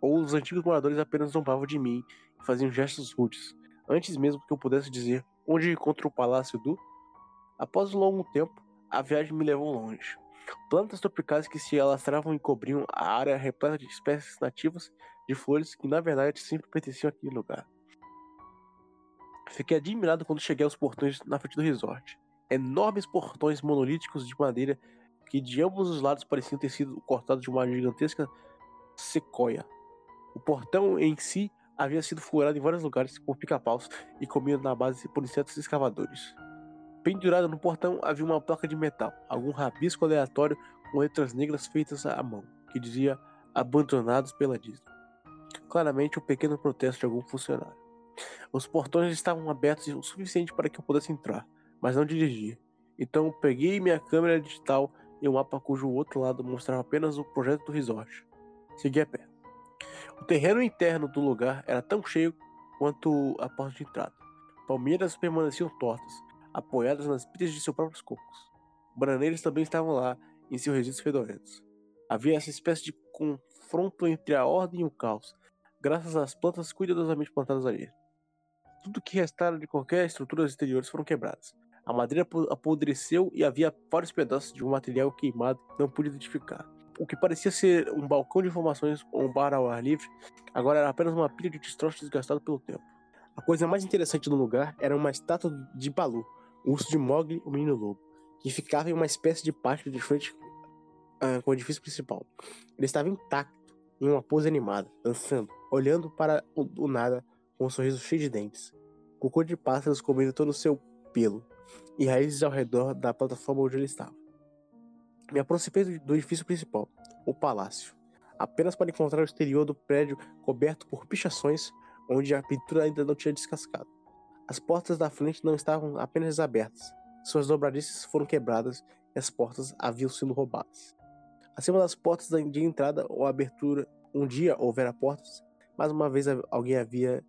Ou os antigos moradores apenas zombavam de mim e faziam gestos rudes, antes mesmo que eu pudesse dizer onde encontro o palácio do. Após um longo tempo, a viagem me levou longe. Plantas tropicais que se alastravam e cobriam a área repleta de espécies nativas de flores que na verdade sempre pertenciam àquele lugar. Fiquei admirado quando cheguei aos portões na frente do resort. Enormes portões monolíticos de madeira que de ambos os lados pareciam ter sido cortados de uma gigantesca sequoia. O portão em si havia sido furado em vários lugares por pica-paus e comido na base por insetos escavadores. Pendurada no portão havia uma placa de metal, algum rabisco aleatório com letras negras feitas à mão, que dizia abandonados pela Disney. Claramente um pequeno protesto de algum funcionário. Os portões estavam abertos o suficiente para que eu pudesse entrar, mas não dirigir. Então peguei minha câmera digital e um mapa cujo outro lado mostrava apenas o projeto do resort. Segui a pé. O terreno interno do lugar era tão cheio quanto a porta de entrada. Palmeiras permaneciam tortas, apoiadas nas pilhas de seus próprios cocos. Bananeiros também estavam lá, em seus resíduos fedorentos. Havia essa espécie de confronto entre a ordem e o caos, graças às plantas cuidadosamente plantadas ali. Tudo que restara de qualquer estrutura exteriores foram quebradas. A madeira apodreceu e havia vários pedaços de um material queimado que não pude identificar. O que parecia ser um balcão de informações ou um bar ao ar livre, agora era apenas uma pilha de destroços desgastados pelo tempo. A coisa mais interessante do lugar era uma estátua de Balu, o urso de Mowgli, o menino lobo, que ficava em uma espécie de pátio de frente uh, com o edifício principal. Ele estava intacto, em uma pose animada, dançando, olhando para o, nada com um sorriso cheio de dentes. Cocô de pássaros comendo todo o seu pelo e raízes ao redor da plataforma onde ele estava. Me aproximei do edifício principal, o palácio, apenas para encontrar o exterior do prédio coberto por pichações onde a pintura ainda não tinha descascado. As portas da frente não estavam apenas abertas, suas dobradiças foram quebradas e as portas haviam sido roubadas. Acima das portas de entrada ou abertura, um dia houvera portas, mais uma vez alguém havia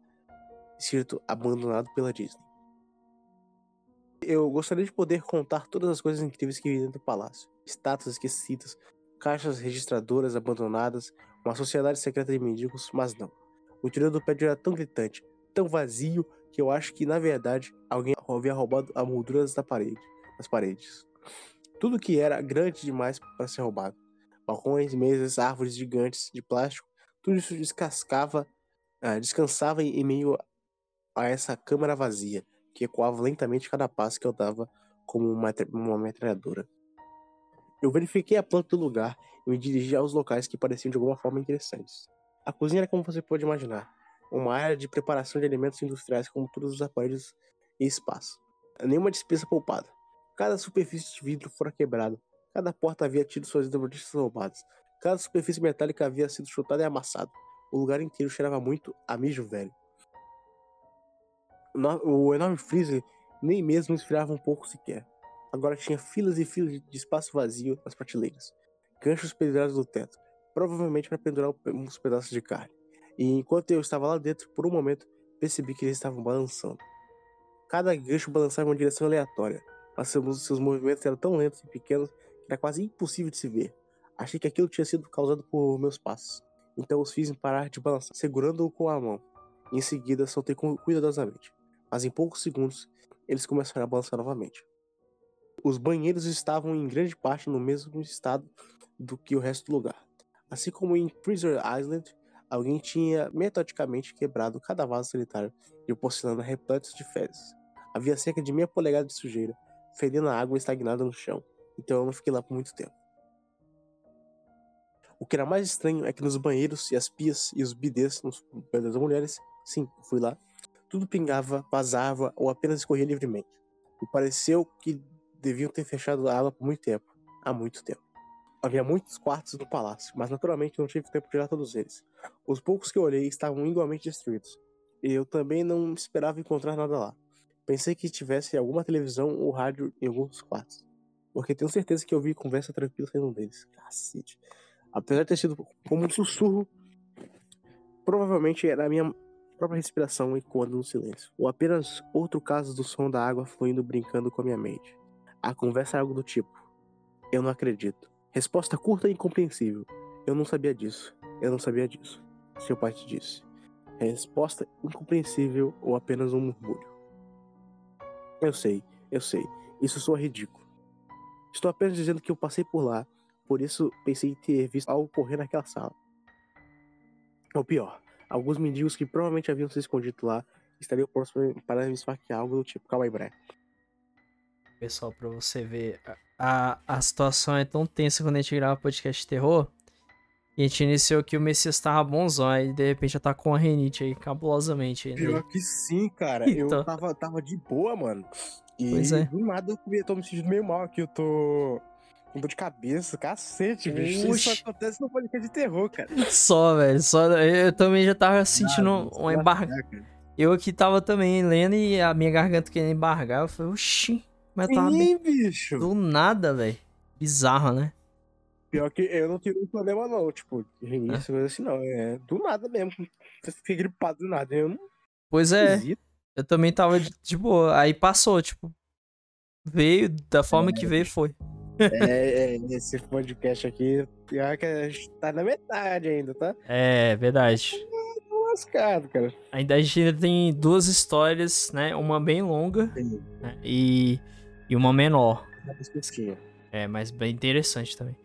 sido abandonado pela Disney. Eu gostaria de poder contar todas as coisas incríveis que vi dentro do palácio: estátuas esquecidas, caixas registradoras abandonadas, uma sociedade secreta de mendigos, mas não. O interior do prédio era tão gritante, tão vazio que eu acho que, na verdade, alguém havia roubado a moldura da parede, das paredes. Tudo que era grande demais para ser roubado. Balcões, mesas, árvores gigantes de plástico, tudo isso descascava, uh, descansava em meio a essa câmara vazia, que ecoava lentamente cada passo que eu dava como uma, uma metralhadora. Eu verifiquei a planta do lugar e me dirigi aos locais que pareciam de alguma forma interessantes. A cozinha era como você pode imaginar, uma área de preparação de alimentos industriais com todos os aparelhos e espaço. Nenhuma despesa poupada. Cada superfície de vidro fora quebrada. Cada porta havia tido suas dobradiças roubadas. Cada superfície metálica havia sido chutada e amassada. O lugar inteiro cheirava muito a mijo velho. O enorme freezer nem mesmo esfriava um pouco sequer. Agora tinha filas e filas de espaço vazio nas prateleiras. Ganchos pendurados do teto, provavelmente para pendurar uns pedaços de carne. E enquanto eu estava lá dentro, por um momento, percebi que eles estavam balançando. Cada gancho balançava em uma direção aleatória. mas seus, seus movimentos eram tão lentos e pequenos que era quase impossível de se ver. Achei que aquilo tinha sido causado por meus passos. Então os fiz parar de balançar, segurando-o com a mão. Em seguida, soltei cuidadosamente. Mas em poucos segundos, eles começaram a balançar novamente. Os banheiros estavam em grande parte no mesmo estado do que o resto do lugar. Assim como em Freezer Island, alguém tinha metodicamente quebrado cada vaso sanitário de porcelana repletos de fezes. Havia cerca de meia polegada de sujeira, fedendo a água estagnada no chão, então eu não fiquei lá por muito tempo. O que era mais estranho é que nos banheiros e as pias e os bidês, nos banheiros das mulheres, sim, fui lá, tudo pingava, vazava ou apenas escorria livremente. E pareceu que deviam ter fechado a água por muito tempo. Há muito tempo. Havia muitos quartos no palácio, mas naturalmente não tive tempo de olhar todos eles. Os poucos que olhei estavam igualmente destruídos. E eu também não esperava encontrar nada lá. Pensei que tivesse alguma televisão ou rádio em alguns quartos. Porque tenho certeza que eu vi conversa tranquila saindo deles. Cacete. Apesar de ter sido como um sussurro, provavelmente era a minha própria respiração ecoando no silêncio. Ou apenas outro caso do som da água fluindo brincando com a minha mente. A conversa é algo do tipo: Eu não acredito. Resposta curta e incompreensível. Eu não sabia disso. Eu não sabia disso. Seu pai te disse. Resposta incompreensível ou apenas um murmúrio. Eu sei, eu sei. Isso soa ridículo. Estou apenas dizendo que eu passei por lá, por isso pensei em ter visto algo correr naquela sala. Ou pior, alguns mendigos que provavelmente haviam se escondido lá estariam próximos para me esfaquear algo do tipo. Calma aí, Brian pessoal, pra você ver. A, a situação é tão tensa quando a gente grava podcast de terror. E a gente iniciou que o Messias tava bonzão, e de repente já tá com a renite aí, cabulosamente. Aí, né? Pior que sim, cara. Então... Eu tava, tava de boa, mano. E pois é. do nada eu tô me sentindo meio mal aqui. Eu tô com dor de cabeça, cacete, bicho. Isso acontece no podcast de terror, cara. Só, velho. Só, eu também já tava sentindo um embargo. Eu aqui tava também lendo e a minha garganta querendo embargar. Eu falei, oxi. Mas tava bem... bicho. Do nada, velho. Bizarro, né? Pior que eu não tive um problema, não. Tipo, início, é. assim, não. É do nada mesmo. Fiquei gripado do nada. Eu não. Pois é. Eu também tava de boa. Aí passou, tipo. Veio da forma é. que veio foi. É, é, esse podcast aqui, pior que a gente tá na metade ainda, tá? É, verdade. lascado, cara. Ainda a gente ainda tem duas histórias, né? Uma bem longa né? e, e uma menor. É, mas bem interessante também.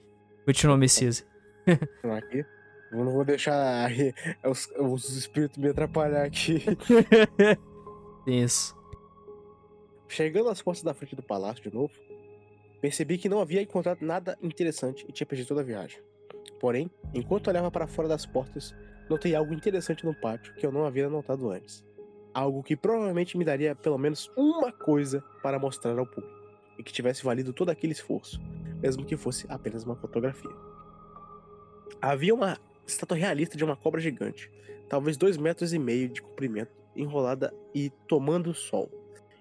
Continua, Messias. Aqui. Eu não vou deixar os, os espíritos me atrapalhar aqui. Isso. Chegando às portas da frente do palácio de novo, percebi que não havia encontrado nada interessante e tinha perdido toda a viagem. Porém, enquanto olhava para fora das portas, notei algo interessante no pátio que eu não havia notado antes. Algo que provavelmente me daria pelo menos uma coisa para mostrar ao público, e que tivesse valido todo aquele esforço, mesmo que fosse apenas uma fotografia. Havia uma estátua realista de uma cobra gigante, talvez dois metros e meio de comprimento, enrolada e tomando sol,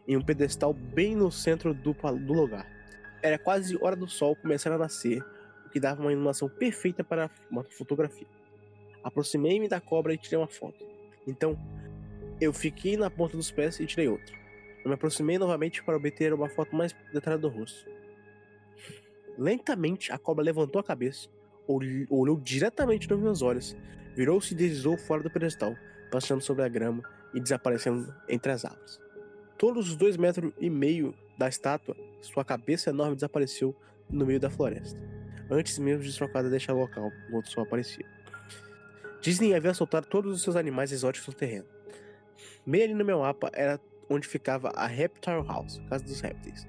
em um pedestal bem no centro do, do lugar. Era quase hora do sol começar a nascer, o que dava uma iluminação perfeita para uma fotografia. Aproximei-me da cobra e tirei uma foto. Então, eu fiquei na ponta dos pés e tirei outra. Eu me aproximei novamente para obter uma foto mais detalhada do rosto. Lentamente, a cobra levantou a cabeça, olhou diretamente nos meus olhos, virou-se e deslizou fora do pedestal, passando sobre a grama e desaparecendo entre as árvores. Todos os dois metros e meio da estátua, sua cabeça enorme desapareceu no meio da floresta, antes mesmo de sua casa deixar o local onde só aparecia. Disney havia soltado todos os seus animais exóticos no terreno. Meio ali no meu mapa era onde ficava a Reptile House, casa dos répteis.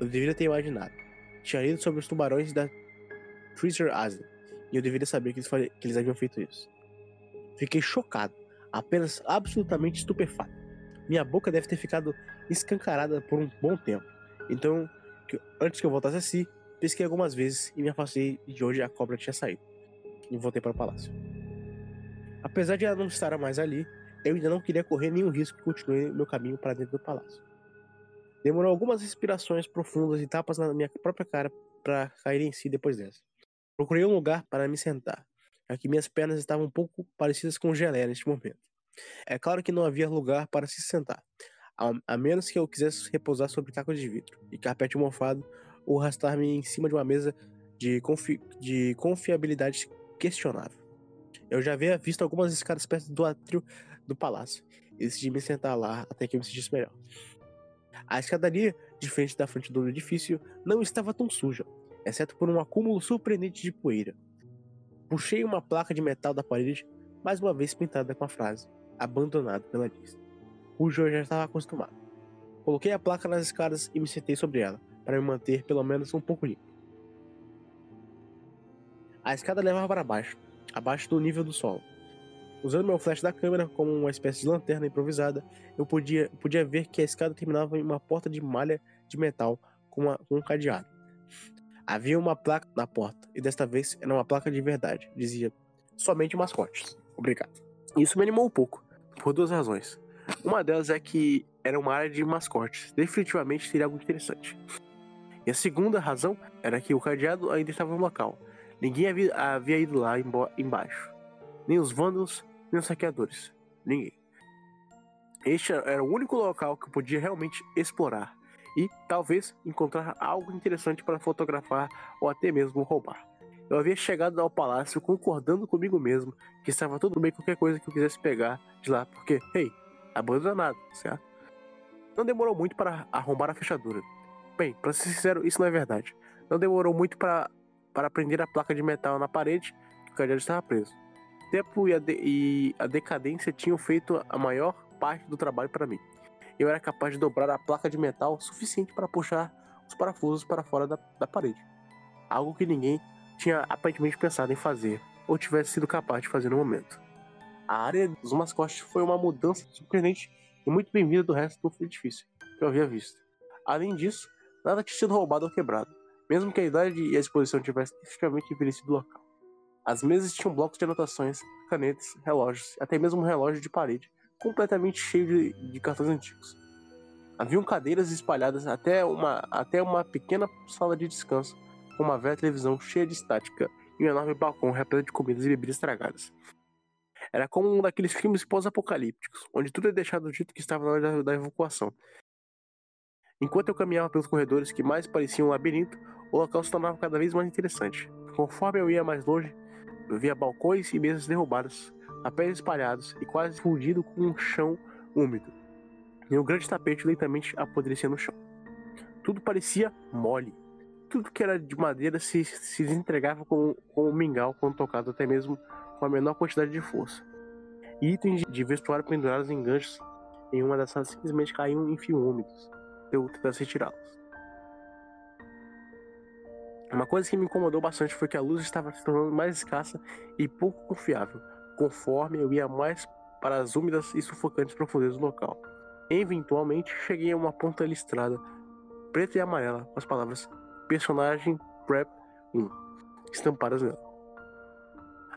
Eu deveria ter imaginado. Tinha lido sobre os tubarões da Treasure Island, e eu deveria saber que eles, que eles haviam feito isso. Fiquei chocado, apenas absolutamente estupefato. Minha boca deve ter ficado escancarada por um bom tempo. Então, antes que eu voltasse a si, pesquei algumas vezes e me afastei de onde a cobra tinha saído. E voltei para o palácio. Apesar de ela não estar mais ali, eu ainda não queria correr nenhum risco e continuei meu caminho para dentro do palácio. Demorou algumas respirações profundas e tapas na minha própria cara para cair em si depois dessa. Procurei um lugar para me sentar, já que minhas pernas estavam um pouco parecidas com geleia neste momento. É claro que não havia lugar para se sentar. a, a menos que eu quisesse repousar sobre tacos de vidro e carpete mofado ou arrastar-me em cima de uma mesa de, confi de confiabilidade questionável. Eu já havia visto algumas escadas perto do átrio do palácio e decidi me sentar lá até que eu me sentisse melhor. A escadaria de frente da frente do edifício não estava tão suja, exceto por um acúmulo surpreendente de poeira. Puxei uma placa de metal da parede, mais uma vez pintada com a frase abandonado pela Disney, cujo eu já estava acostumado. Coloquei a placa nas escadas e me sentei sobre ela, para me manter pelo menos um pouco limpo. A escada levava para baixo, abaixo do nível do solo. Usando meu flash da câmera como uma espécie de lanterna improvisada, eu podia, podia ver que a escada terminava em uma porta de malha de metal com, uma, com um cadeado. Havia uma placa na porta, e desta vez era uma placa de verdade. Dizia somente mascotes. Obrigado. Isso me animou um pouco, por duas razões. Uma delas é que era uma área de mascotes. Definitivamente seria algo interessante. E a segunda razão era que o cadeado ainda estava no local. Ninguém havia, havia ido lá embaixo. Nem os vândalos, nem os saqueadores. Ninguém. Este era o único local que eu podia realmente explorar e talvez encontrar algo interessante para fotografar ou até mesmo roubar. Eu havia chegado ao palácio concordando comigo mesmo que estava tudo bem qualquer coisa que eu quisesse pegar de lá, porque, hey, abandonado, certo? Não demorou muito para arrombar a fechadura. Bem, para ser sincero, isso não é verdade. Não demorou muito para, para prender a placa de metal na parede que o cadeado estava preso. O tempo e a, de, e a decadência tinham feito a maior parte do trabalho para mim. Eu era capaz de dobrar a placa de metal suficiente para puxar os parafusos para fora da, da parede. Algo que ninguém tinha aparentemente pensado em fazer ou tivesse sido capaz de fazer no momento. A área dos mascotes foi uma mudança surpreendente e muito bem-vinda do resto do edifício que eu havia visto. Além disso, Nada tinha sido roubado ou quebrado, mesmo que a idade e a exposição tivessem definitivamente envelhecido o local. As mesas tinham blocos de anotações, canetas, relógios, até mesmo um relógio de parede, completamente cheio de, de cartões antigos. Haviam cadeiras espalhadas até uma, até uma pequena sala de descanso, com uma velha televisão cheia de estática e um enorme balcão repleto de comidas e bebidas estragadas. Era como um daqueles filmes pós-apocalípticos, onde tudo é deixado do jeito que estava na hora da, evacuação, Enquanto eu caminhava pelos corredores que mais pareciam um labirinto, o local se tornava cada vez mais interessante. Conforme eu ia mais longe, eu via balcões e mesas derrubadas, papéis espalhados e quase fundido com um chão úmido, e um grande tapete lentamente apodrecia no chão. Tudo parecia mole. Tudo que era de madeira se, se desentregava como, como um mingau quando tocado, até mesmo com a menor quantidade de força. Itens de vestuário pendurados em ganchos em uma das salas simplesmente caíam em fios úmidos eu tentasse retirá-los. Uma coisa que me incomodou bastante foi que a luz estava se tornando mais escassa e pouco confiável, conforme eu ia mais para as úmidas e sufocantes profundezas do local. Eventualmente, cheguei a uma ponta listrada, preta e amarela, com as palavras Personagem Prep 1 estampadas nela.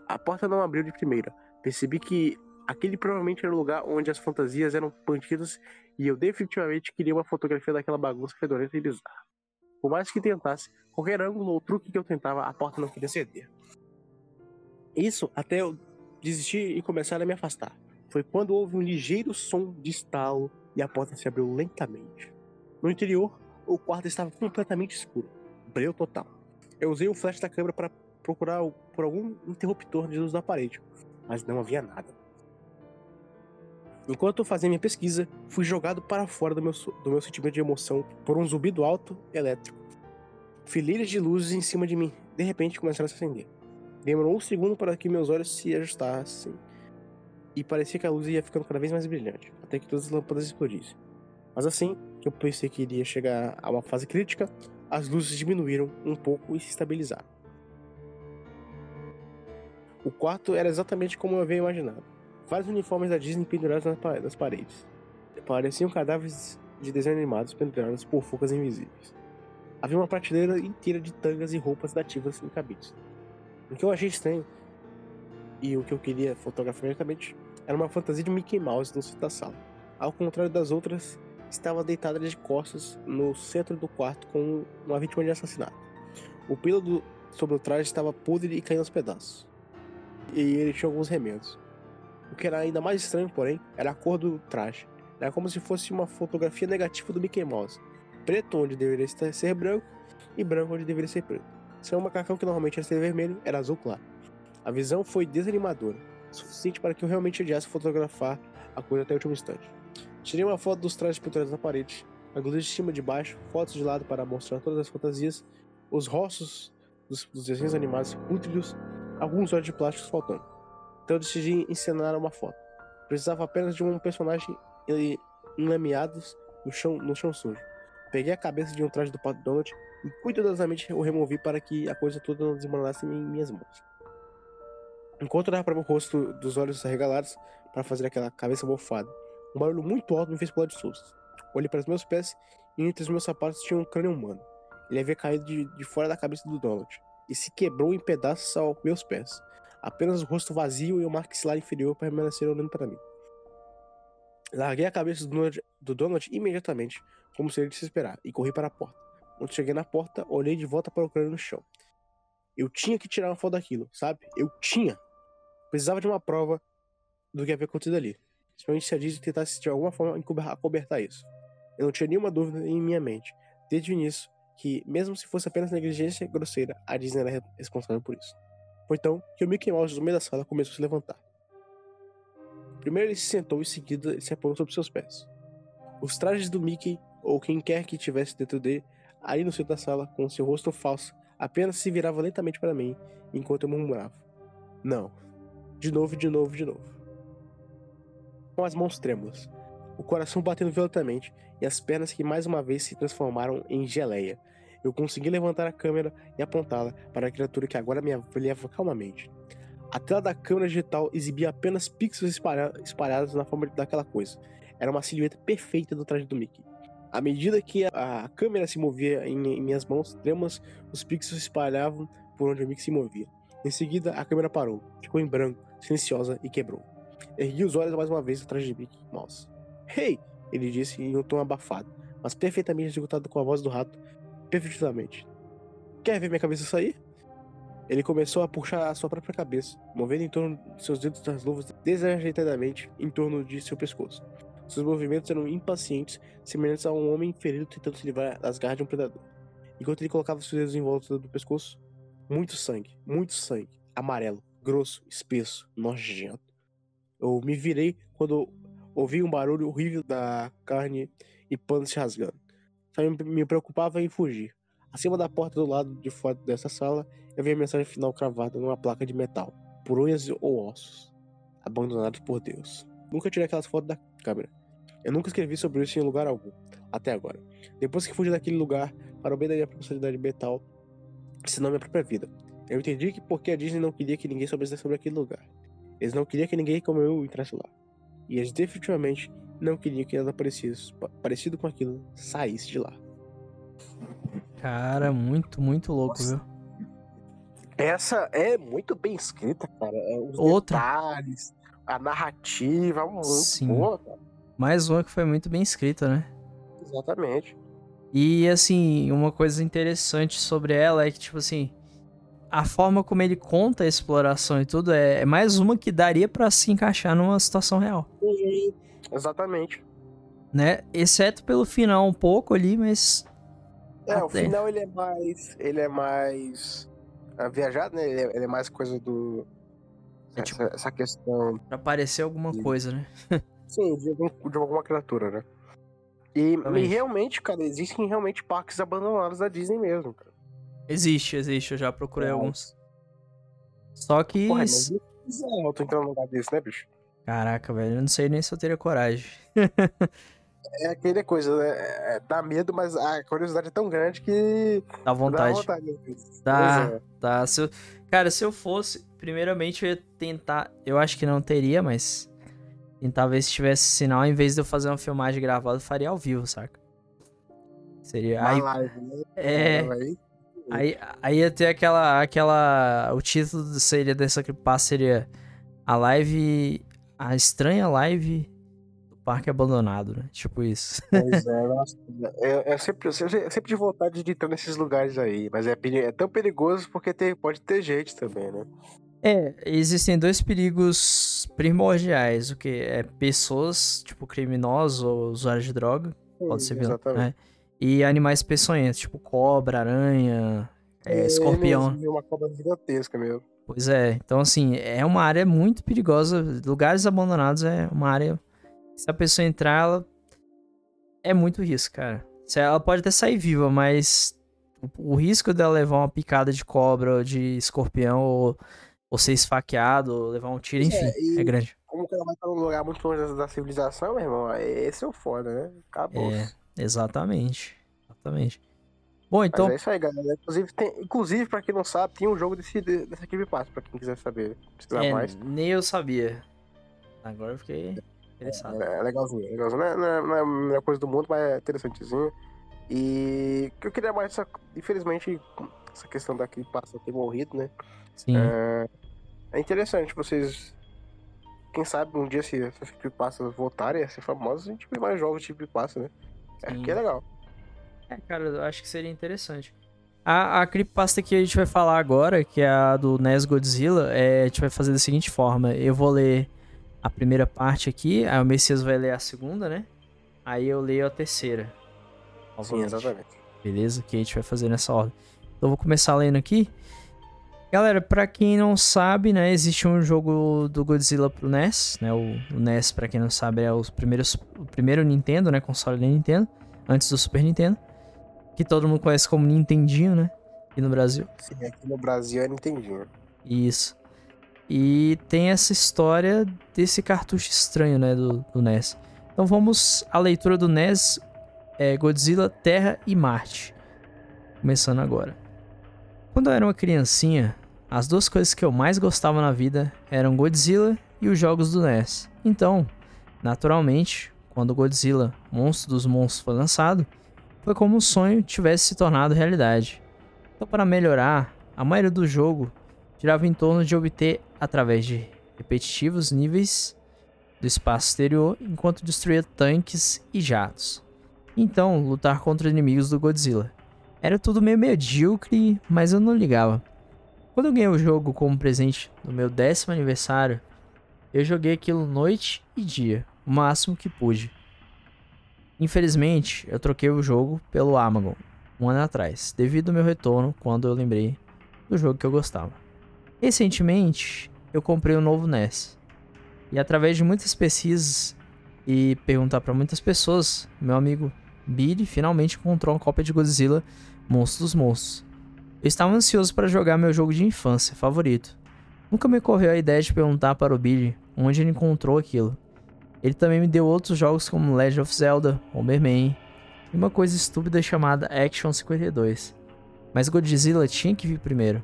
A porta não abriu de primeira. Percebi que aquele provavelmente era o lugar onde as fantasias eram mantidas e eu definitivamente queria uma fotografia daquela bagunça fedorenta e bizarra. Por mais que tentasse, qualquer ângulo ou truque que eu tentava, a porta não queria ceder. Isso até eu desistir e começar a me afastar. Foi quando houve um ligeiro som de estalo e a porta se abriu lentamente. No interior, o quarto estava completamente escuro, breu total. Eu usei o flash da câmera para procurar por algum interruptor de luz na parede, mas não havia nada. Enquanto eu fazia minha pesquisa, fui jogado para fora do meu, do meu sentimento de emoção por um zumbido alto elétrico. Fileiras de luzes em cima de mim, de repente, começaram a se acender. Demorou um segundo para que meus olhos se ajustassem, e parecia que a luz ia ficando cada vez mais brilhante, até que todas as lâmpadas explodissem. Mas assim que eu pensei que iria chegar a uma fase crítica, as luzes diminuíram um pouco e se estabilizaram. O quarto era exatamente como eu havia imaginado vários uniformes da Disney pendurados nas paredes. Pareciam cadáveres de desenhos animados pendurados por focas invisíveis. Havia uma prateleira inteira de tangas e roupas nativas em cabides. O que eu achei estranho e o que eu queria fotografar imediatamente era uma fantasia de Mickey Mouse no centro da sala. Ao contrário das outras, estava deitada de costas no centro do quarto com uma vítima de assassinato. O pelo do, sobre o traje estava podre e caindo aos pedaços. E ele tinha alguns remendos. O que era ainda mais estranho, porém, era a cor do traje. Era como se fosse uma fotografia negativa do Mickey Mouse. Preto onde deveria ser branco e branco onde deveria ser preto. Seu macacão que normalmente era vermelho era azul claro. A visão foi desanimadora, suficiente para que eu realmente odiasse fotografar a coisa até o último instante. Tirei uma foto dos trajes pinturados na parede, ângulos de cima de baixo, fotos de lado para mostrar todas as fantasias, os rostos dos, dos desenhos animados pútridos, alguns olhos de plástico faltando. Então eu decidi encenar uma foto. Precisava apenas de um personagem enlameados no chão, no chão sujo. Peguei a cabeça de um traje do Pato Donald e cuidadosamente o removi para que a coisa toda não desmoronasse em minhas mãos. Enquanto olhava para o rosto dos olhos arregalados para fazer aquela cabeça mofada, um barulho muito alto me fez pular de susto. Olhei para os meus pés e entre os meus sapatos tinha um crânio humano. Ele havia caído de, de fora da cabeça do Donald e se quebrou em pedaços aos meus pés. Apenas o rosto vazio e o maxilar inferior permaneceram olhando para mim. Larguei a cabeça do Donald, do Donald imediatamente, como se ele se esperar, e corri para a porta. Quando cheguei na porta, olhei de volta para o crânio no chão. Eu tinha que tirar uma foto daquilo, sabe? Eu tinha. Precisava de uma prova do que havia acontecido ali. Principalmente se a Disney tentasse de alguma forma acobertar isso. Eu não tinha nenhuma dúvida em minha mente, desde o início, que, mesmo se fosse apenas negligência grosseira, a Disney era responsável por isso. Foi então que o Mickey Mouse no meio da sala começou a se levantar. Primeiro ele se sentou e em seguida ele se apoiou sobre seus pés. Os trajes do Mickey, ou quem quer que estivesse dentro dele, aí no centro da sala, com seu rosto falso, apenas se virava lentamente para mim, enquanto eu murmurava. Não. De novo, de novo, de novo. Com as mãos trêmulas, o coração batendo violentamente e as pernas que mais uma vez se transformaram em geleia. Eu consegui levantar a câmera e apontá-la para a criatura que agora me avaliava calmamente. A tela da câmera digital exibia apenas pixels espalha espalhados na forma daquela coisa. Era uma silhueta perfeita do traje do Mickey. À medida que a, câmera se movia em, em, minhas mãos trêmulas, os pixels espalhavam por onde o Mickey se movia. Em seguida, a câmera parou, ficou em branco, silenciosa e quebrou. Ergui os olhos mais uma vez atrás de Mickey Mouse. Hey! Ele disse em um tom abafado, mas perfeitamente executado com a voz do rato, perfeitamente. Quer ver minha cabeça sair? Ele começou a puxar a sua própria cabeça, movendo em torno de seus dedos das luvas desajeitadamente em torno de seu pescoço. Seus movimentos eram impacientes, semelhantes a um homem ferido tentando se livrar das garras de um predador. Enquanto ele colocava seus dedos em volta do pescoço, muito sangue, muito sangue, amarelo, grosso, espesso, nojento. Eu me virei quando ouvi um barulho horrível da carne e pano se rasgando. Só me preocupava em fugir. Acima da porta do lado de fora dessa sala, eu vi a mensagem final cravada numa placa de metal, por unhas ou ossos, abandonados por Deus. Nunca tirei aquelas fotos da câmera. Eu nunca escrevi sobre isso em lugar algum, até agora. Depois que fugi daquele lugar, para o bem da minha personalidade metal, senão minha própria vida. Eu entendi que porque a Disney não queria que ninguém soubesse sobre aquele lugar. Eles não queriam que ninguém como eu entrasse lá. E eles definitivamente não queriam que nada parecido, parecido com aquilo saísse de lá. Cara, muito, muito louco, Nossa. viu? Essa é muito bem escrita, cara. É, os Outra. detalhes, a narrativa, muito Sim. boa. Mais uma que foi muito bem escrita, né? Exatamente. E assim, uma coisa interessante sobre ela é que, tipo assim, a forma como ele conta a exploração e tudo é, é mais uma que daria para se encaixar numa situação real. Uhum. Exatamente. Né? Exceto pelo final um pouco ali, mas. É, Até. o final ele é mais. Ele é mais. é, viajado, né? Ele é, ele é mais coisa do. É essa, tipo- essa questão. Pra parecer alguma Sim. coisa, né? Sim, de, algum- de alguma criatura, né? E, e realmente, cara, existem realmente parques abandonados da Disney mesmo, cara. Existe, existe, eu já procurei Nossa. alguns. Só que. Porra, mas eu tô entrando num lugar desse, né, bicho? Caraca, velho, eu não sei nem se eu teria coragem. É aquele coisa, né? É, dá medo, mas a curiosidade é tão grande que. Dá vontade. Dá vontade. Tá, é. tá. Se eu- Cara, se eu fosse, primeiramente eu ia tentar. Eu acho que não teria, mas. Tentar ver se tivesse sinal, em vez de eu fazer uma filmagem gravada, eu faria ao vivo, saca? Seria. Uma Aí, live, né? é. Aí, Aí, aí ia ter aquela, aquela. O título seria dessa clipar seria a live. A estranha live do parque abandonado, né? Tipo isso. Pois é, nossa. É, é sempre, eu sempre eu sempre de vontade de entrar nesses lugares aí, mas é, é tão perigoso porque tem, pode ter gente também, né? É, existem dois perigos primordiais, o que é pessoas, tipo criminosos ou usuários de droga, pode ser vilão, Exatamente. né? E animais peçonhentos, tipo cobra, aranha, é, escorpião. mesmo, uma cobra gigantesca mesmo. Pois é, então assim, é uma área muito perigosa. Lugares abandonados é uma área. Se a pessoa entrar, ela. É muito risco, cara. Ela pode até sair viva, mas o, risco dela levar uma picada de cobra, ou de escorpião, ou, ou ser esfaqueado, ou levar um tiro, é, enfim, e- é grande. Como que ela vai estar num lugar muito longe da, da civilização, meu irmão? Esse é o foda, né? Acabou. É, exatamente. Exatamente. Bom, Mas então. é isso aí, galera. Inclusive, tem, inclusive, pra quem não sabe, tem um jogo desse, dessa equipe passo, pra quem quiser saber, precisar é, mais. nem eu sabia. Agora eu fiquei interessado. É, é legalzinho, é legalzinho. Não é, não, é, não é a melhor coisa do mundo, mas é interessantezinho. E o que eu queria mais, essa, infelizmente, essa questão daqui passa ter morrido, né? Sim. É, é interessante vocês. Quem sabe um dia se essas creepypastas voltarem a ser famosas, a gente vê mais jogos de creepypasta, né? É que é legal. É, cara, eu acho que seria interessante. A, a creepypasta que a gente vai falar agora, que é a do NES Godzilla, é, a gente vai fazer da seguinte forma. Eu vou ler a primeira parte aqui, aí o Messias vai ler a segunda, né? Aí eu leio a terceira. Sim, exatamente. Beleza? Que a gente vai fazer nessa ordem. Então eu vou começar lendo aqui. Galera, pra quem não sabe, né, existe um jogo do Godzilla pro NES, né? O, o NES, pra quem não sabe, é os primeiros, o primeiro Nintendo, né, console da Nintendo, antes do Super Nintendo, que todo mundo conhece como Nintendinho, né, aqui no Brasil. Sim, aqui no Brasil é Nintendinho. Isso. E tem essa história desse cartucho estranho, né, do, do NES. Então vamos à leitura do NES é, Godzilla Terra e Marte. Começando agora. Quando eu era uma criancinha, as duas coisas que eu mais gostava na vida eram Godzilla e os jogos do NES. Então, naturalmente, quando Godzilla Monstro dos Monstros foi lançado, foi como um sonho tivesse se tornado realidade. Então, para melhorar, a maioria do jogo girava em torno de obter, através de repetitivos níveis do espaço exterior, enquanto destruía tanques e jatos. Então, lutar contra inimigos do Godzilla. Era tudo meio medíocre, mas eu não ligava. Quando eu ganhei o jogo como presente no meu décimo aniversário, eu joguei aquilo noite e dia, o máximo que pude. Infelizmente, eu troquei o jogo pelo Amagon um ano atrás, devido ao meu retorno quando eu lembrei do jogo que eu gostava. Recentemente, eu comprei um novo NES. E através de muitas pesquisas e perguntar para muitas pessoas, meu amigo Billy finalmente encontrou uma cópia de Godzilla Monstro dos Monstros. Eu estava ansioso para jogar meu jogo de infância favorito. Nunca me ocorreu a ideia de perguntar para o Billy onde ele encontrou aquilo. Ele também me deu outros jogos como Legend of Zelda, Bomberman e uma coisa estúpida chamada Action 52. Mas Godzilla tinha que vir primeiro.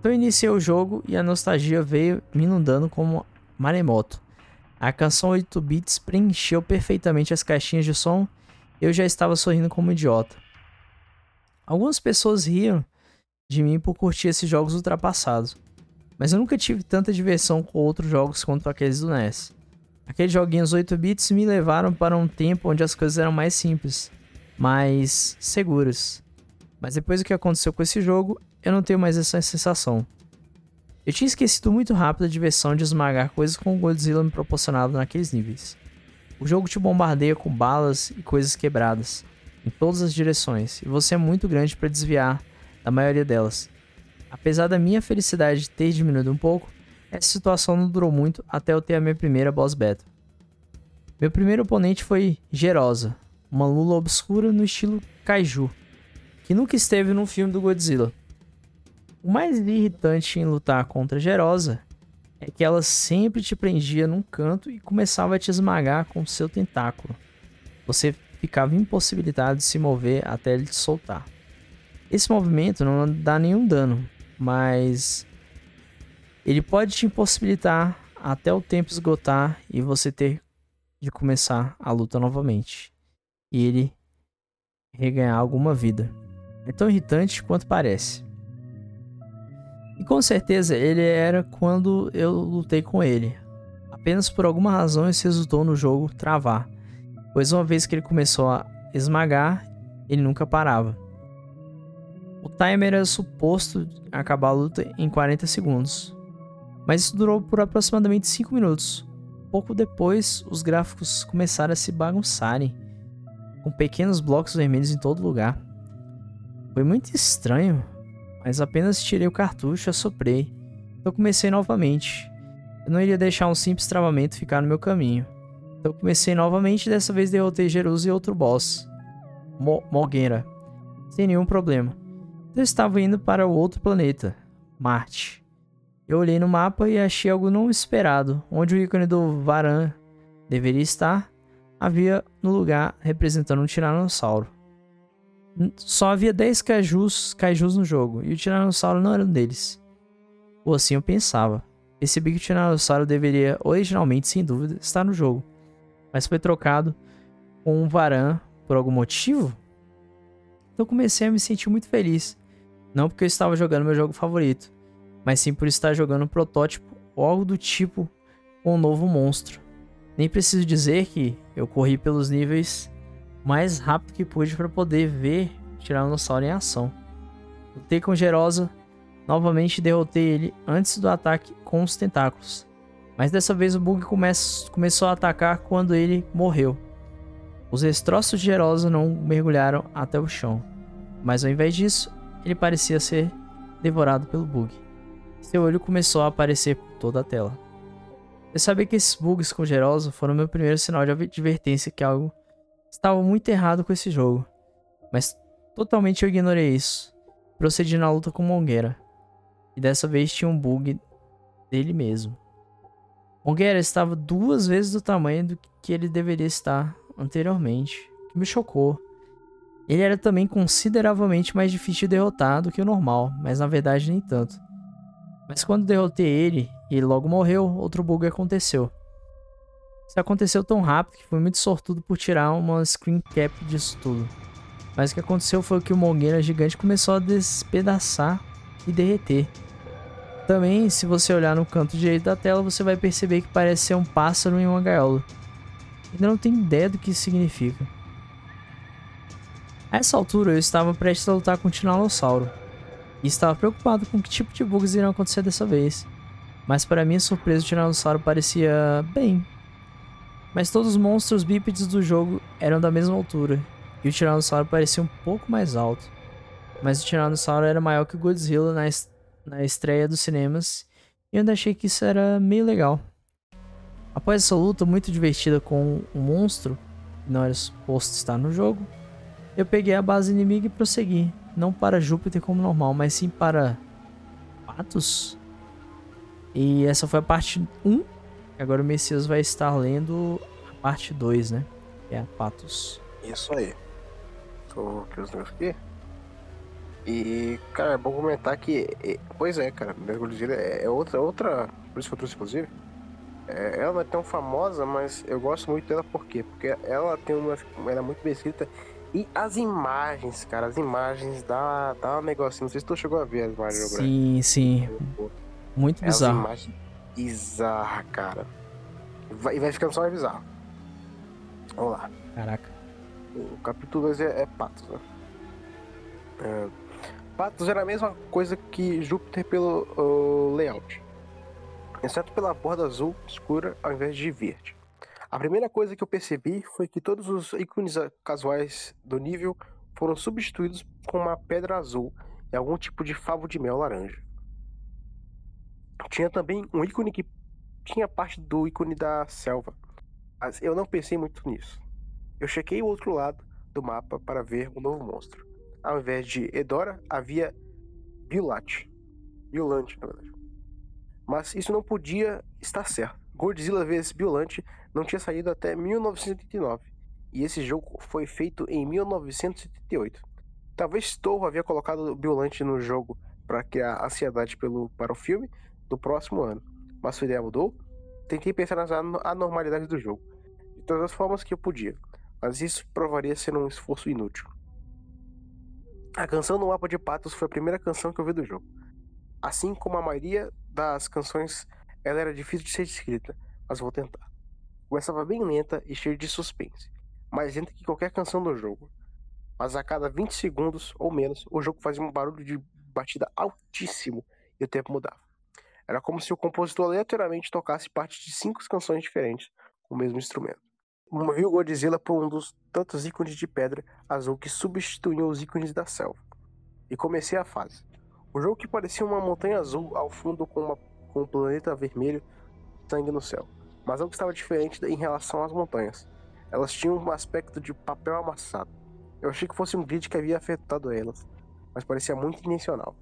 Então iniciei o jogo e a nostalgia veio me inundando como maremoto. A canção 8 bits preencheu perfeitamente as caixinhas de som eu já estava sorrindo como um idiota. Algumas pessoas riam de mim por curtir esses jogos ultrapassados, mas eu nunca tive tanta diversão com outros jogos quanto aqueles do NES. Aqueles joguinhos 8 bits me levaram para um tempo onde as coisas eram mais simples, mais seguras. Mas depois do que aconteceu com esse jogo, eu não tenho mais essa sensação. Eu tinha esquecido muito rápido a diversão de esmagar coisas com o Godzilla me proporcionava naqueles níveis. O jogo te bombardeia com balas e coisas quebradas, em todas as direções, e você é muito grande para desviar da maioria delas. Apesar da minha felicidade ter diminuído um pouco, essa situação não durou muito até eu ter a minha primeira boss battle. Meu primeiro oponente foi Gerosa, uma lula obscura no estilo kaiju, que nunca esteve num filme do Godzilla. O mais irritante em lutar contra Gerosa é que ela sempre te prendia num canto e começava a te esmagar com seu tentáculo. Você ficava impossibilitado de se mover até ele te soltar. Esse movimento não dá nenhum dano, mas ele pode te impossibilitar até o tempo esgotar e você ter de começar a luta novamente. E ele reganhar alguma vida. É tão irritante quanto parece. E com certeza ele era quando eu lutei com ele. Apenas por alguma razão isso resultou no jogo travar, pois uma vez que ele começou a esmagar, ele nunca parava. O timer era suposto acabar a luta em 40 segundos, Mas isso durou por aproximadamente 5 minutos. Pouco depois, os gráficos começaram a se bagunçarem, com pequenos blocos vermelhos em todo lugar. Foi muito estranho, mas apenas tirei o cartucho e assoprei. Então comecei novamente. Eu não iria deixar um simples travamento ficar no meu caminho. Então comecei novamente dessa vez derrotei Jerusa e outro boss, Mo sem nenhum problema. Eu estava indo para o outro planeta, Marte. Eu olhei no mapa e achei algo não esperado, onde o ícone do Varan deveria estar, havia no lugar representando um tiranossauro. Só havia 10 kaijus, kaijus no jogo, e o tiranossauro não era um deles. Ou assim eu pensava. Percebi que o tiranossauro deveria, originalmente, sem dúvida, estar no jogo, mas foi trocado com um Varan por algum motivo? Então comecei a me sentir muito feliz. Não porque eu estava jogando meu jogo favorito, mas sim por estar jogando um protótipo ou algo do tipo com um novo monstro. Nem preciso dizer que eu corri pelos níveis mais rápido que pude para poder ver o Tiranossauro em ação. Lutei com Gerosa, novamente derrotei ele antes do ataque com os tentáculos. Mas dessa vez o bug come começou a atacar quando ele morreu. Os destroços de Gerosa não mergulharam até o chão, mas ao invés disso, ele parecia ser devorado pelo bug. Seu olho começou a aparecer por toda a tela. Eu sabia que esses bugs com Gerosa foram meu primeiro sinal de advertência que algo estava muito errado com esse jogo, mas totalmente eu ignorei isso. Procedi na luta com Mongueira, e dessa vez tinha um bug dele mesmo. Mongueira estava duas vezes do tamanho do que ele deveria estar anteriormente, que me chocou. Ele era também consideravelmente mais difícil de derrotar do que o normal, mas na verdade nem tanto. Mas quando derrotei ele e ele logo morreu, outro bug aconteceu. Isso aconteceu tão rápido que fui muito sortudo por tirar uma screen cap disso tudo. Mas o que aconteceu foi que o Mongueira gigante começou a despedaçar e derreter. Também, se você olhar no canto direito da tela, você vai perceber que parece ser um pássaro em uma gaiola. Ainda não tenho ideia do que isso significa. A essa altura, eu estava prestes a lutar com o Tiranossauro. E estava preocupado com que tipo de bugs iriam acontecer dessa vez. Mas para minha surpresa, o Tiranossauro parecia bem. Mas todos os monstros bípedes do jogo eram da mesma altura. E o Tiranossauro parecia um pouco mais alto. Mas o Tiranossauro era maior que o Godzilla na, est na estreia dos cinemas. E eu ainda achei que isso era meio legal. Após essa luta muito divertida com o um monstro, que não era suposto estar no jogo, eu peguei a base inimiga e prossegui. Não para Júpiter como normal, mas sim para Patos. E essa foi a parte 1. Agora o Messias vai estar lendo a parte 2, né? Que é a Patos. Isso aí. Tô aqui os meus aqui. E, cara, é bom comentar que. Pois é, cara, Mergulho é, é outra, outra. Por isso que eu trouxe, inclusive é, ela não é tão famosa, mas eu gosto muito dela por quê? Porque ela tem uma. Ela é muito bem escrita. E as imagens, cara, as imagens dá, dá um negocinho. Não sei se tu chegou a ver as imagens. Sim, sim. Muito é bizarro. As imagens bizarra, cara. E vai, vai ficando só mais bizarro. Vamos lá. Caraca. O capítulo 2 é, é Patos, né? É, Patos era a mesma coisa que Júpiter pelo layout exceto pela borda azul escura ao invés de verde. A primeira coisa que eu percebi foi que todos os ícones casuais do nível foram substituídos com uma pedra azul e algum tipo de favo de mel laranja. Tinha também um ícone que tinha parte do ícone da selva, mas eu não pensei muito nisso. Eu chequei o outro lado do mapa para ver um novo monstro. Ao invés de Edora, havia Biolate. Biolante, na verdade. Mas isso não podia estar certo. Godzilla vs Biolante não tinha saído até 1989, e esse jogo foi feito em 1978. Talvez Toho havia colocado Biolante no jogo para criar ansiedade pelo, para o filme do próximo ano, mas sua ideia mudou. Tentei pensar nas anormalidades do jogo, de todas as formas que eu podia, mas isso provaria ser um esforço inútil. A canção no mapa de patos foi a primeira canção que eu vi do jogo. Assim como a maioria das canções, ela era difícil de ser escrita, mas vou tentar. Começava bem lenta e cheia de suspense, mais lenta que qualquer canção do jogo. Mas a cada 20 segundos ou menos, o jogo fazia um barulho de batida altíssimo e o tempo mudava. Era como se o compositor aleatoriamente tocasse parte de cinco canções diferentes com o mesmo instrumento. Movi o Godzilla por um dos tantos ícones de pedra azul que substituíam os ícones da selva. E comecei a fase. O jogo que parecia uma montanha azul ao fundo com, uma, com um planeta vermelho, sangue no céu. Mas algo estava diferente em relação às montanhas. Elas tinham um aspecto de papel amassado. Eu achei que fosse um grid que havia afetado elas, mas parecia muito intencional.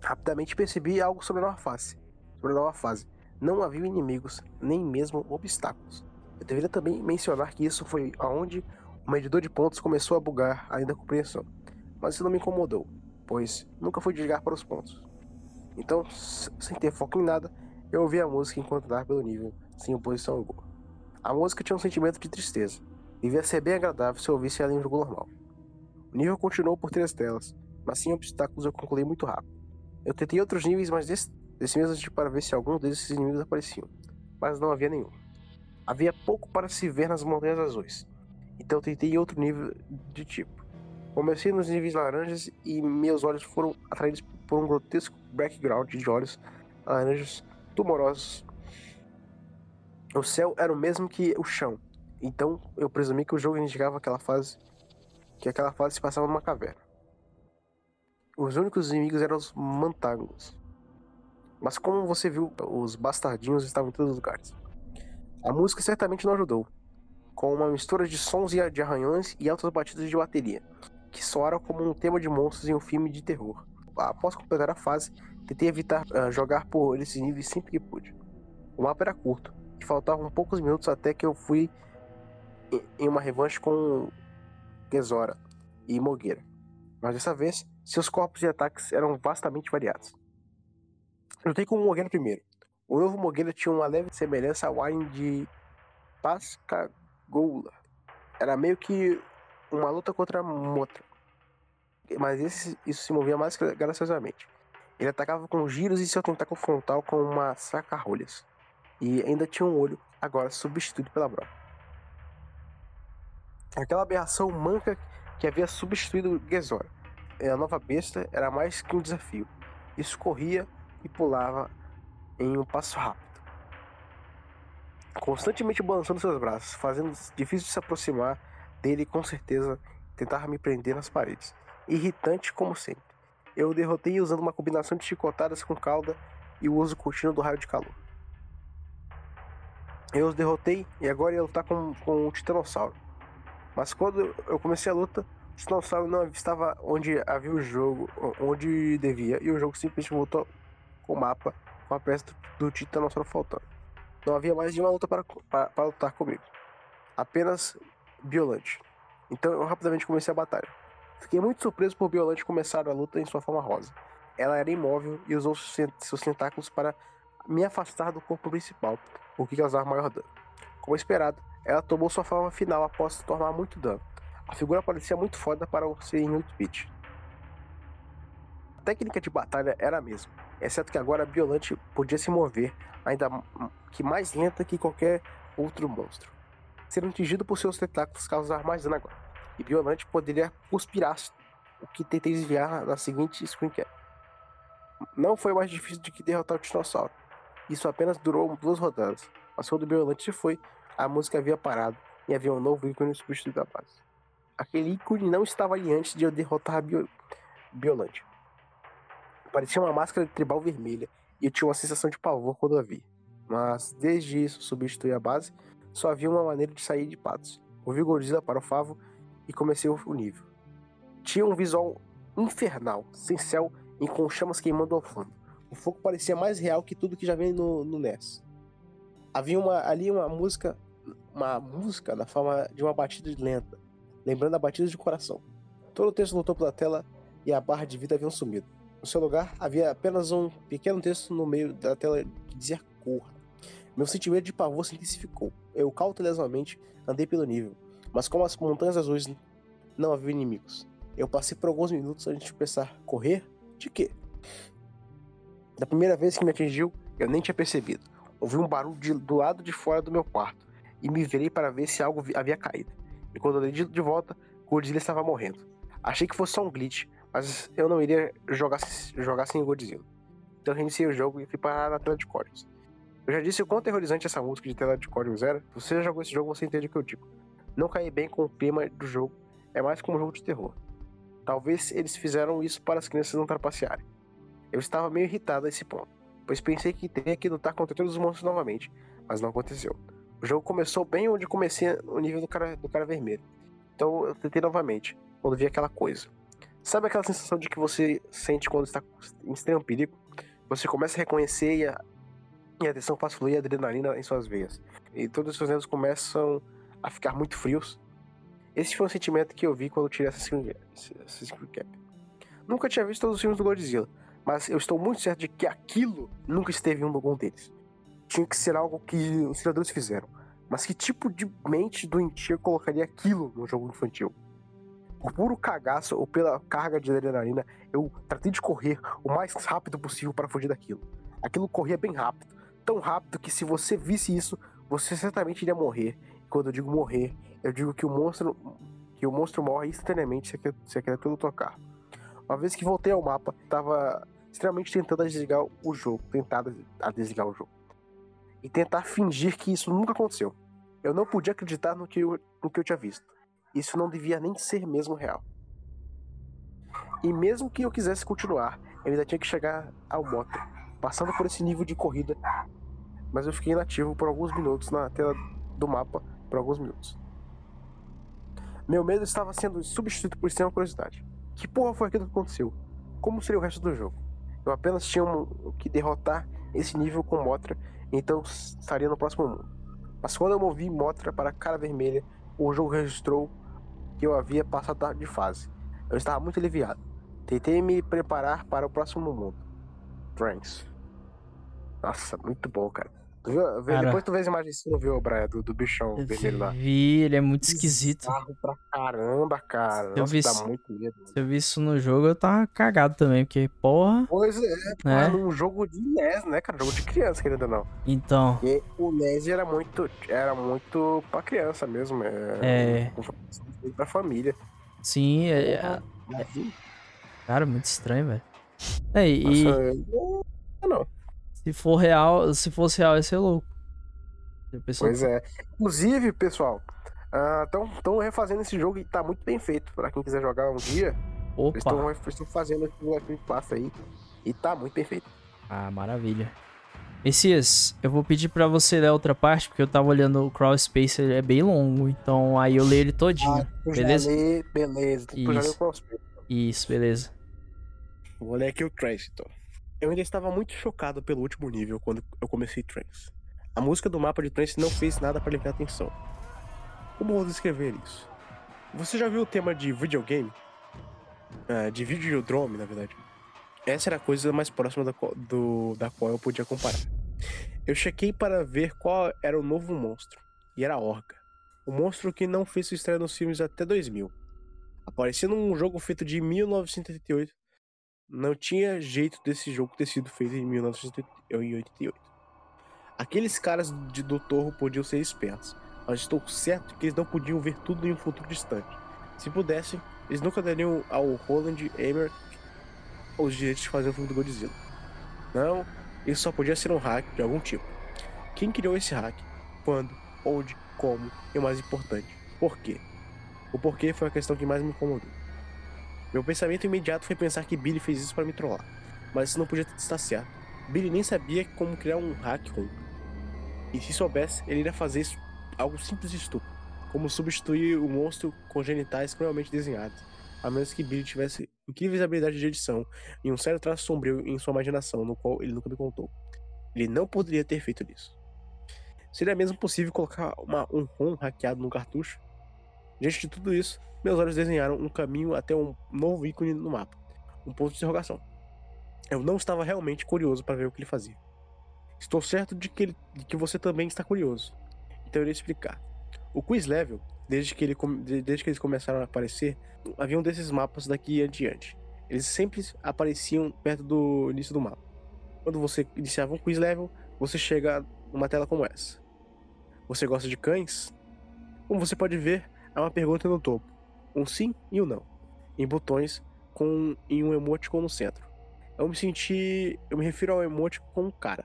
Rapidamente percebi algo sobre a nova fase. Sobre a nova fase. Não havia inimigos, nem mesmo obstáculos. Deveria também mencionar que isso foi aonde o medidor de pontos começou a bugar ainda a compreensão. Mas isso não me incomodou, pois nunca fui desligar para os pontos. Então, sem ter foco em nada, eu ouvi a música enquanto andava pelo nível, sem oposição alguma. A música tinha um sentimento de tristeza. Devia ser bem agradável se eu ouvisse ela em jogo normal. O nível continuou por três telas, mas sem obstáculos eu concluí muito rápido. Eu tentei outros níveis, mas desse, desse mesmo tipo para ver se algum desses inimigos apareciam, mas não havia nenhum. Havia pouco para se ver nas montanhas azuis, então tentei outro nível de tipo. Comecei nos níveis laranjas e meus olhos foram atraídos por um grotesco background de olhos laranjas tumorosos. O céu era o mesmo que o chão, então eu presumi que o jogo indicava aquela fase que aquela fase se passava numa caverna. Os únicos inimigos eram os mantangos. Mas como você viu, os bastardinhos estavam em todos os lugares. A música certamente não ajudou, com uma mistura de sons de arranhões e altas batidas de bateria, que soaram como um tema de monstros em um filme de terror. Após completar a fase, tentei evitar uh, jogar por esses níveis sempre que pude. O mapa era curto, e faltavam poucos minutos até que eu fui em uma revanche com Gezora e Mogueira. Mas dessa vez, seus corpos de ataques eram vastamente variados. Lutei com o Mogueira primeiro. O novo Mogueira tinha uma leve semelhança ao Wine de Pascagoula. Era meio que uma luta contra Motra. Mas esse, isso se movia mais graciosamente. Ele atacava com giros e seu tentáculo frontal com uma saca-rolhas. E ainda tinha um olho, agora substituído pela broca. Aquela aberração manca que havia substituído Gezora. A nova besta era mais que um desafio. Isso corria e pulava em um passo rápido. Constantemente balançando seus braços, fazendo difícil de se aproximar dele com certeza tentava me prender nas paredes. Irritante como sempre. Eu o derrotei usando uma combinação de chicotadas com cauda e o uso contínuo do raio de calor. Eu os derrotei e agora ia lutar com, com o Titanossauro. Mas quando eu comecei a luta, o Titanossauro não estava onde havia o jogo, onde devia, e o jogo simplesmente voltou com o mapa com a peça do Titanossauro faltando. Não havia mais nenhuma luta para, para, para lutar comigo. Apenas Biolante. Então eu rapidamente comecei a batalha. Fiquei muito surpreso por Biolante começar a luta em sua forma rosa. Ela era imóvel e usou seus tentáculos para me afastar do corpo principal, o que causava maior dano. Como esperado, ela tomou sua forma final após tomar muito dano. A figura parecia muito foda para ser em 8-bit. Técnica de batalha era a mesma, exceto que agora a Biolante podia se mover, ainda que mais lenta que qualquer outro monstro. Ser atingido por seus tentáculos causar mais dano agora, e Biolante poderia cuspir o que tentei desviar na seguinte screen cap. Não foi mais difícil do que derrotar o dinossauro. Isso apenas durou duas rodadas, mas quando Biolante se foi, a música havia parado e havia um novo ícone substituído da base. Aquele ícone não estava ali antes de eu derrotar a Bio... Biolante. Parecia uma máscara de tribal vermelha e eu tinha uma sensação de pavor quando a vi. Mas desde isso substituir a base, só havia uma maneira de sair de patos. Ouvi Godzilla para o Favo e comecei o nível. Tinha um visual infernal, sem céu e com chamas queimando ao fundo. O fogo parecia mais real que tudo que já vem no, no NES. Havia uma, ali uma música uma música na forma de uma batida lenta, lembrando a batida de coração. Todo o texto no topo da tela e a barra de vida haviam sumido. No seu lugar, havia apenas um pequeno texto no meio da tela que dizia corra. Meu sentimento de pavor se intensificou. Eu cautelosamente andei pelo nível, mas como as montanhas azuis não havia inimigos. Eu passei por alguns minutos antes de a correr. De quê? Da primeira vez que me atingiu, eu nem tinha percebido. Ouvi um barulho de, do lado de fora do meu quarto e me virei para ver se algo havia caído. E quando eu dei de volta, Godzilla estava morrendo. Achei que fosse só um glitch, mas eu não iria jogar, jogar sem Godzilla. Então reiniciei o jogo e fui parar na tela de códigos. Eu já disse o quão aterrorizante essa música de tela de códigos era. Se você já jogou esse jogo, você entende o que eu digo. Não caí bem com o clima do jogo, é mais como um jogo de terror. Talvez eles fizeram isso para as crianças não trapacearem. Eu estava meio irritado a esse ponto, pois pensei que teria que lutar contra todos os monstros novamente, mas não aconteceu. O jogo começou bem onde comecei o nível do cara, do cara vermelho. Então eu tentei novamente, quando vi aquela coisa. Sabe aquela sensação de que você sente quando está em extremo perigo? Você começa a reconhecer e a, e a fluir a adrenalina em suas veias. E todos os seus dedos começam a ficar muito frios. Esse foi o sentimento que eu vi quando tirei essa screen cap. Nunca tinha visto todos os filmes do Godzilla, mas eu estou muito certo de que aquilo nunca esteve em um algum deles. Tinha que ser algo que os criadores fizeram. Mas que tipo de mente doentia colocaria aquilo no jogo infantil? Por puro cagaço ou pela carga de adrenalina, eu tratei de correr o mais rápido possível para fugir daquilo. Aquilo corria bem rápido, tão rápido que se você visse isso, você certamente iria morrer. E quando eu digo morrer, eu digo que o monstro que o monstro morre instantaneamente se a, criatura tocar. Uma vez que voltei ao mapa, estava extremamente tentando desligar o jogo, tentar a desligar o jogo. E tentar fingir que isso nunca aconteceu. Eu não podia acreditar no que eu, no que eu tinha visto. Isso não devia nem ser mesmo real. E mesmo que eu quisesse continuar, eu ainda tinha que chegar ao moto, passando por esse nível de corrida. Mas eu fiquei inativo por alguns minutos na tela do mapa, por alguns minutos. Meu medo estava sendo substituído por extrema curiosidade. Que porra foi aquilo que aconteceu? Como seria o resto do jogo? Eu apenas tinha que derrotar esse nível com Motra, então estaria no próximo mundo. Mas quando eu movi Motra para a cara vermelha, o jogo registrou que eu havia passado de fase. Eu estava muito aliviado. Tentei me preparar para o próximo mundo. Friends. Nossa, muito bom, cara. Tu viu, cara, depois tu vê as imagens, você não viu, Brian, do, do bichão vermelho lá? Vi, ele é muito esquisito. pra caramba, cara. Se Nossa, eu vi dá isso, muito medo. Se eu vi isso no jogo, eu tava cagado também, porque, porra. Pois é, né? num jogo de NES, né, cara? Jogo de criança, querendo ou não. Então. E o NES era muito, era muito pra criança mesmo. É. é... Pra família. Sim, é. é... Cara, muito estranho, velho. É, e. Nossa, eu... não. Se for real, se fosse real, ia ser louco. Pois é. Inclusive, pessoal, estão uh, refazendo esse jogo e tá muito bem feito. Pra quem quiser jogar um dia, Opa. eles estão fazendo aqui no Game Pass aí. E tá muito bem feito. Ah, maravilha. Messias, eu vou pedir para você ler outra parte, porque eu tava olhando o Crawl Space, ele é bem longo, então aí eu leio ele todinho, ah, beleza? Lê, beleza, Isso. Isso, beleza. Vou ler aqui o Trace, então. Eu ainda estava muito chocado pelo último nível quando eu comecei Trance. A música do mapa de Trance não fez nada para ligar atenção. Como vou descrever isso? Você já viu o tema de videogame? Uh, de videodrome, na verdade. Essa era a coisa mais próxima da, do, da qual eu podia comparar. Eu chequei para ver qual era o novo monstro, e era a Orca. O monstro que não fez sua estreia nos filmes até 2000. Aparecendo num jogo feito de 1988 não tinha jeito desse jogo ter sido feito em 1988. Aqueles caras de, do Torro podiam ser espertos, mas estou certo que eles não podiam ver tudo em um futuro distante. Se pudessem, eles nunca dariam ao Roland Emmerich os direitos de fazer um filme do Godzilla. Não, isso só podia ser um hack de algum tipo. Quem criou esse hack? Quando? Onde? Como? E o mais importante, por quê? O porquê foi a questão que mais me incomodou. Meu pensamento imediato foi pensar que Billy fez isso para me trollar, mas isso não podia estar certo. Billy nem sabia como criar um hack ROM. E se soubesse, ele iria fazer isso, algo simples e estúpido, como substituir o monstro com genitais cruelmente desenhados, a menos que Billy tivesse incríveis habilidades de edição e um sério traço sombrio em sua imaginação, no qual ele nunca me contou. Ele não poderia ter feito isso. Seria mesmo possível colocar uma, um ROM hackeado no cartucho? Diante de tudo isso, meus olhos desenharam um caminho até um novo ícone no mapa, um ponto de interrogação. Eu não estava realmente curioso para ver o que ele fazia. Estou certo de que, ele, de que você também está curioso, então eu irei explicar. O quiz level, desde que, ele, desde que eles começaram a aparecer, havia um desses mapas daqui em diante. Eles sempre apareciam perto do início do mapa. Quando você iniciava um quiz level, você chega numa tela como essa. Você gosta de cães? Como você pode ver, há uma pergunta no topo um sim e um não, em botões com em um emoticon no centro. eu me senti. Eu me refiro ao emote com cara.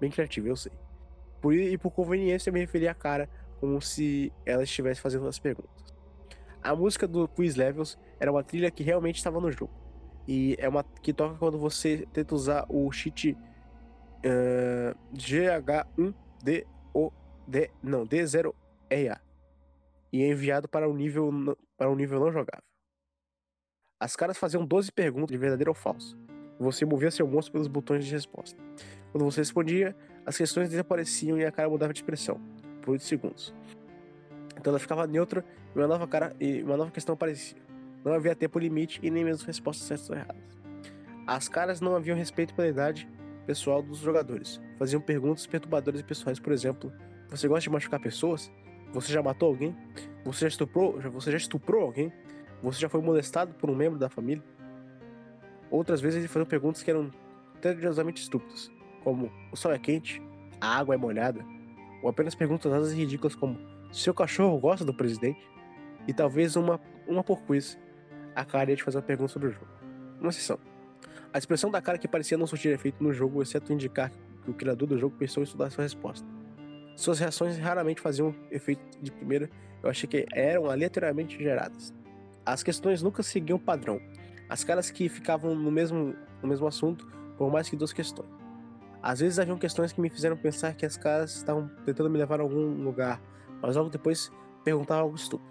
Bem criativo, eu sei. Por, e por conveniência, eu me referi à cara como se ela estivesse fazendo as perguntas. A música do Quiz Levels era uma trilha que realmente estava no jogo. E é uma que toca quando você tenta usar o cheat uh, GH1DOD. Não, D0RA. E é enviado para um nível, para um nível não jogável. As caras faziam 12 perguntas de verdadeiro ou falso. Você movia seu monstro pelos botões de resposta. Quando você respondia, as questões desapareciam e a cara mudava de expressão por 8 segundos. Então ela ficava neutra e uma nova, cara, e uma nova questão aparecia. Não havia tempo limite e nem mesmo respostas certas ou erradas. As caras não haviam respeito pela idade pessoal dos jogadores. Faziam perguntas perturbadoras e pessoais, por exemplo: Você gosta de machucar pessoas? Você já matou alguém? Você já estuprou? Você já estuprou alguém? Você já foi molestado por um membro da família? Outras vezes ele faziam perguntas que eram tediosamente estúpidas, como: O sol é quente? A água é molhada? Ou apenas perguntas rasas e ridículas como: Seu cachorro gosta do presidente? E talvez uma, uma por quiz a cara ia te fazer uma pergunta sobre o jogo. Uma exceção. A expressão da cara que parecia não surtir efeito no jogo, exceto indicar que o criador do jogo pensou em estudar sua resposta. Suas reações raramente faziam efeito de primeira, eu achei que eram aleatoriamente geradas. As questões nunca seguiam padrão. As caras que ficavam no mesmo, no mesmo assunto por mais que duas questões. Às vezes haviam questões que me fizeram pensar que as caras estavam tentando me levar a algum lugar, mas logo depois perguntavam algo estúpido.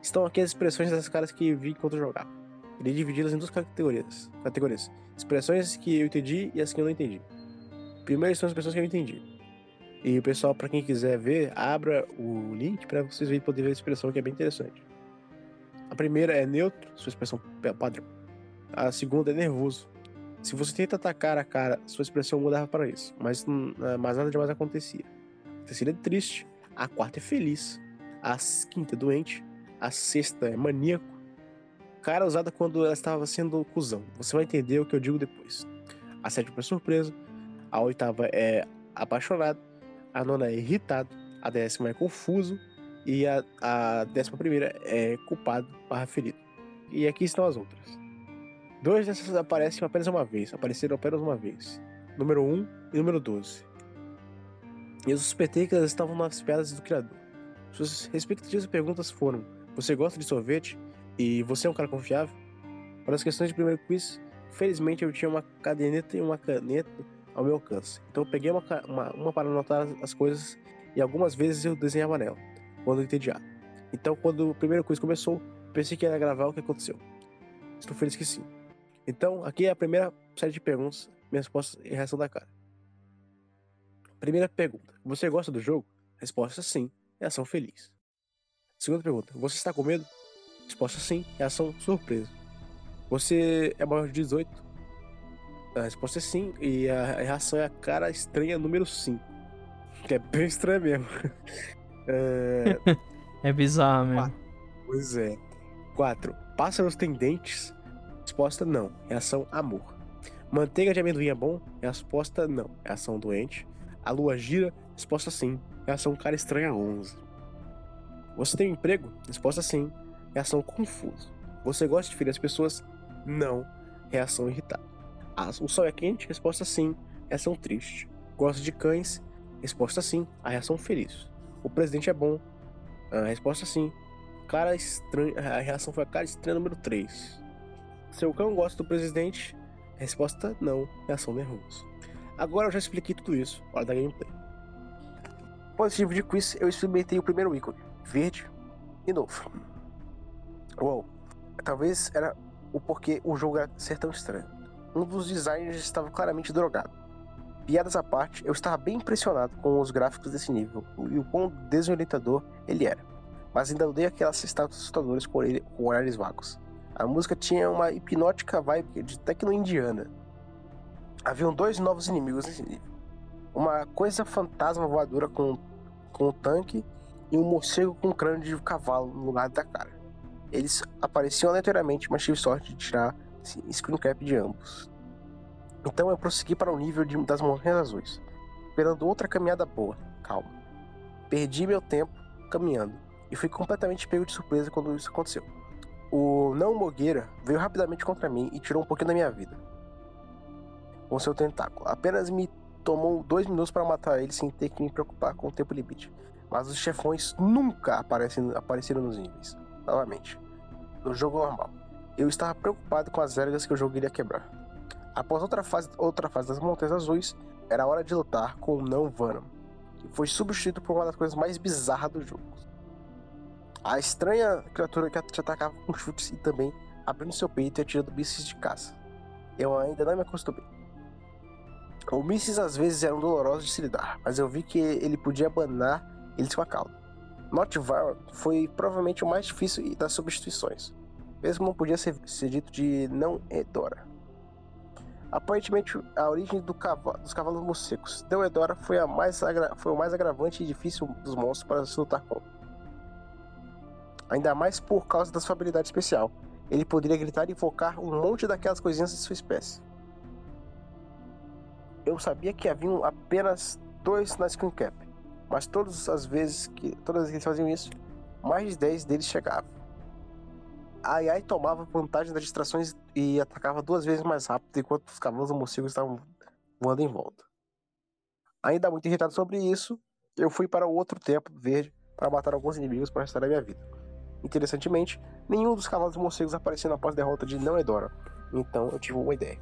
Estão aqui as expressões das caras que vi enquanto jogava. Irei dividi-las em duas categorias, categorias. Expressões que eu entendi e as que eu não entendi. Primeiro são as expressões que eu entendi. E o pessoal, para quem quiser ver, abra o link para vocês verem poder ver a expressão que é bem interessante. A primeira é neutro, sua expressão padrão. A segunda é nervoso. Se você tenta atacar a cara, sua expressão mudava para isso, mas, mas nada demais acontecia. A terceira é triste, a quarta é feliz, a quinta é doente, a sexta é maníaco. Cara usada quando ela estava sendo cuzão. Você vai entender o que eu digo depois. A sétima é surpresa. A oitava é apaixonado. A nona é irritado. A décima é confuso. E a, a décima primeira é culpado barra ferido. E aqui estão as outras. Dois dessas aparecem apenas uma vez. Apareceram apenas uma vez. Número 1 e número 12. E eu suspeitei que elas estavam nas piadas do criador. Suas respectivas perguntas foram você gosta de sorvete? E você é um cara confiável? Para as questões de primeiro quiz, felizmente eu tinha uma caderneta e uma caneta ao meu alcance. Então eu peguei uma, uma, uma para anotar as coisas e algumas vezes eu desenhava nela, quando entediado. Então quando o primeiro quiz começou, pensei que ia gravar o que aconteceu. Estou feliz que sim. Então aqui é a primeira série de perguntas, minha resposta e reação da cara. Primeira pergunta: Você gosta do jogo? Resposta sim, reação feliz. Segunda pergunta: Você está com medo? Resposta sim, reação surpresa. Você é maior de 18? A resposta é sim, e a reação é a cara estranha número 5. Que é bem estranha mesmo. é... é bizarro mesmo. Quatro. Pois é. 4. Pássaros têm dentes? Resposta não, reação amor. Manteiga de amendoim é bom? Resposta não, reação doente. A lua gira? Resposta sim, reação cara estranha 11. Você tem um emprego? Resposta sim. Reação confuso. Você gosta de ferir as pessoas? Não. Reação irritada. O sol é quente? Resposta sim. Reação triste. Gosta de cães? Resposta sim. A reação feliz. O presidente é bom? Resposta sim. Cara estranha. A reação foi a cara estranha número 3. Seu cão gosta do presidente? Resposta não. Reação nervosa. Agora eu já expliquei tudo isso. Hora da gameplay. Positivo de quiz, eu experimentei o primeiro ícone verde e novo. Uou, talvez era o porquê o jogo era ser tão estranho. Um dos designers estava claramente drogado. Piadas à parte, eu estava bem impressionado com os gráficos desse nível e o quão desorientador ele era. Mas ainda odeio aquelas estátuas assustadoras com, ele, com olhares vagos. A música tinha uma hipnótica vibe de tecno-indiana. Haviam dois novos inimigos nesse nível. Uma coisa fantasma voadora com, com um tanque e um morcego com um crânio de cavalo no lugar da cara. Eles apareciam aleatoriamente, mas tive sorte de tirar screen cap de ambos. Então eu prossegui para o nível de, das Montanhas Azuis, esperando outra caminhada boa, calma. Perdi meu tempo caminhando e fui completamente pego de surpresa quando isso aconteceu. O não Mogueira veio rapidamente contra mim e tirou um pouquinho da minha vida. com seu tentáculo. Apenas me tomou dois minutos para matar ele sem ter que me preocupar com o tempo limite. Mas os chefões nunca aparecem, apareceram nos níveis. Novamente. No jogo normal. Eu estava preocupado com as regras que o jogo iria quebrar. Após outra fase, outra fase das Montanhas Azuis, era hora de lutar com o Não Venom, que foi substituído por uma das coisas mais bizarras do jogo. A estranha criatura que te atacava com chutes e também abrindo seu peito e atirando mísseis de caça. Eu ainda não me acostumei. Os mísseis às vezes eram dolorosos de se lidar, mas eu vi que ele podia abanar eles com a calma. Not Viral foi provavelmente o mais difícil das substituições, mesmo não podia ser, ser dito de não Edora. Aparentemente, a origem do cavalo, dos cavalos morcegos. Deodora foi, a mais foi o mais agravante e difícil dos monstros para se lutar com. Ainda mais por causa da sua habilidade especial. Ele poderia gritar e invocar um monte daquelas coisinhas de sua espécie. Eu sabia que haviam apenas dois na Screen Cap, mas todas as vezes que todas as vezes que eles faziam isso, mais de 10 deles chegavam. A AI tomava vantagem das distrações e atacava duas vezes mais rápido enquanto os cavalos morcegos estavam voando em volta. Ainda muito irritado sobre isso, eu fui para o outro templo verde para matar alguns inimigos para restaurar minha vida. Interessantemente, nenhum dos cavalos morcegos apareceu após a derrota de Não Edora, então eu tive uma ideia.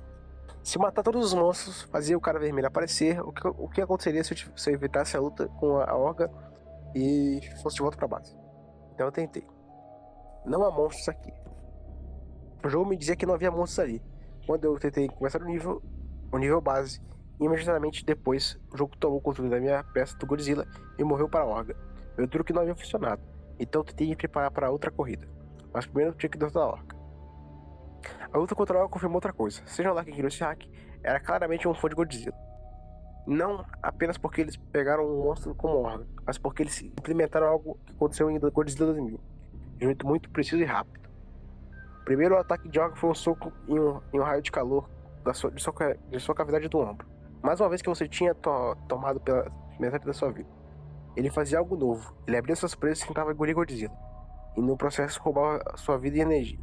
Se matar todos os monstros fazia o cara vermelho aparecer, o que, o que aconteceria se eu, se eu evitasse a luta com a, a Orga e fosse de volta para base? Então eu tentei. Não há monstros aqui. O jogo me dizia que não havia monstros ali. Quando eu tentei começar o nível, o nível base, imediatamente depois o jogo tomou o controle da minha peça do Godzilla e morreu para a Orga. Eu duro que não havia funcionado, então tentei me preparar para outra corrida. Mas primeiro tinha que derrotar a Orga. A luta contra a Orga confirmou outra coisa. Seja lá quem criou esse hack, era claramente um fã de Godzilla. Não apenas porque eles pegaram um monstro como Orga, mas porque eles implementaram algo que aconteceu em Godzilla 2000 de um jeito muito preciso e rápido. Primeiro, o ataque de Orga foi um soco em um, em um raio de calor da sua, de, sua, de sua cavidade do ombro. Mais uma vez que você tinha to, tomado pela metade da sua vida. Ele fazia algo novo. Ele abria suas presas e tentava engolir Godzilla. E no processo roubava sua vida e energia.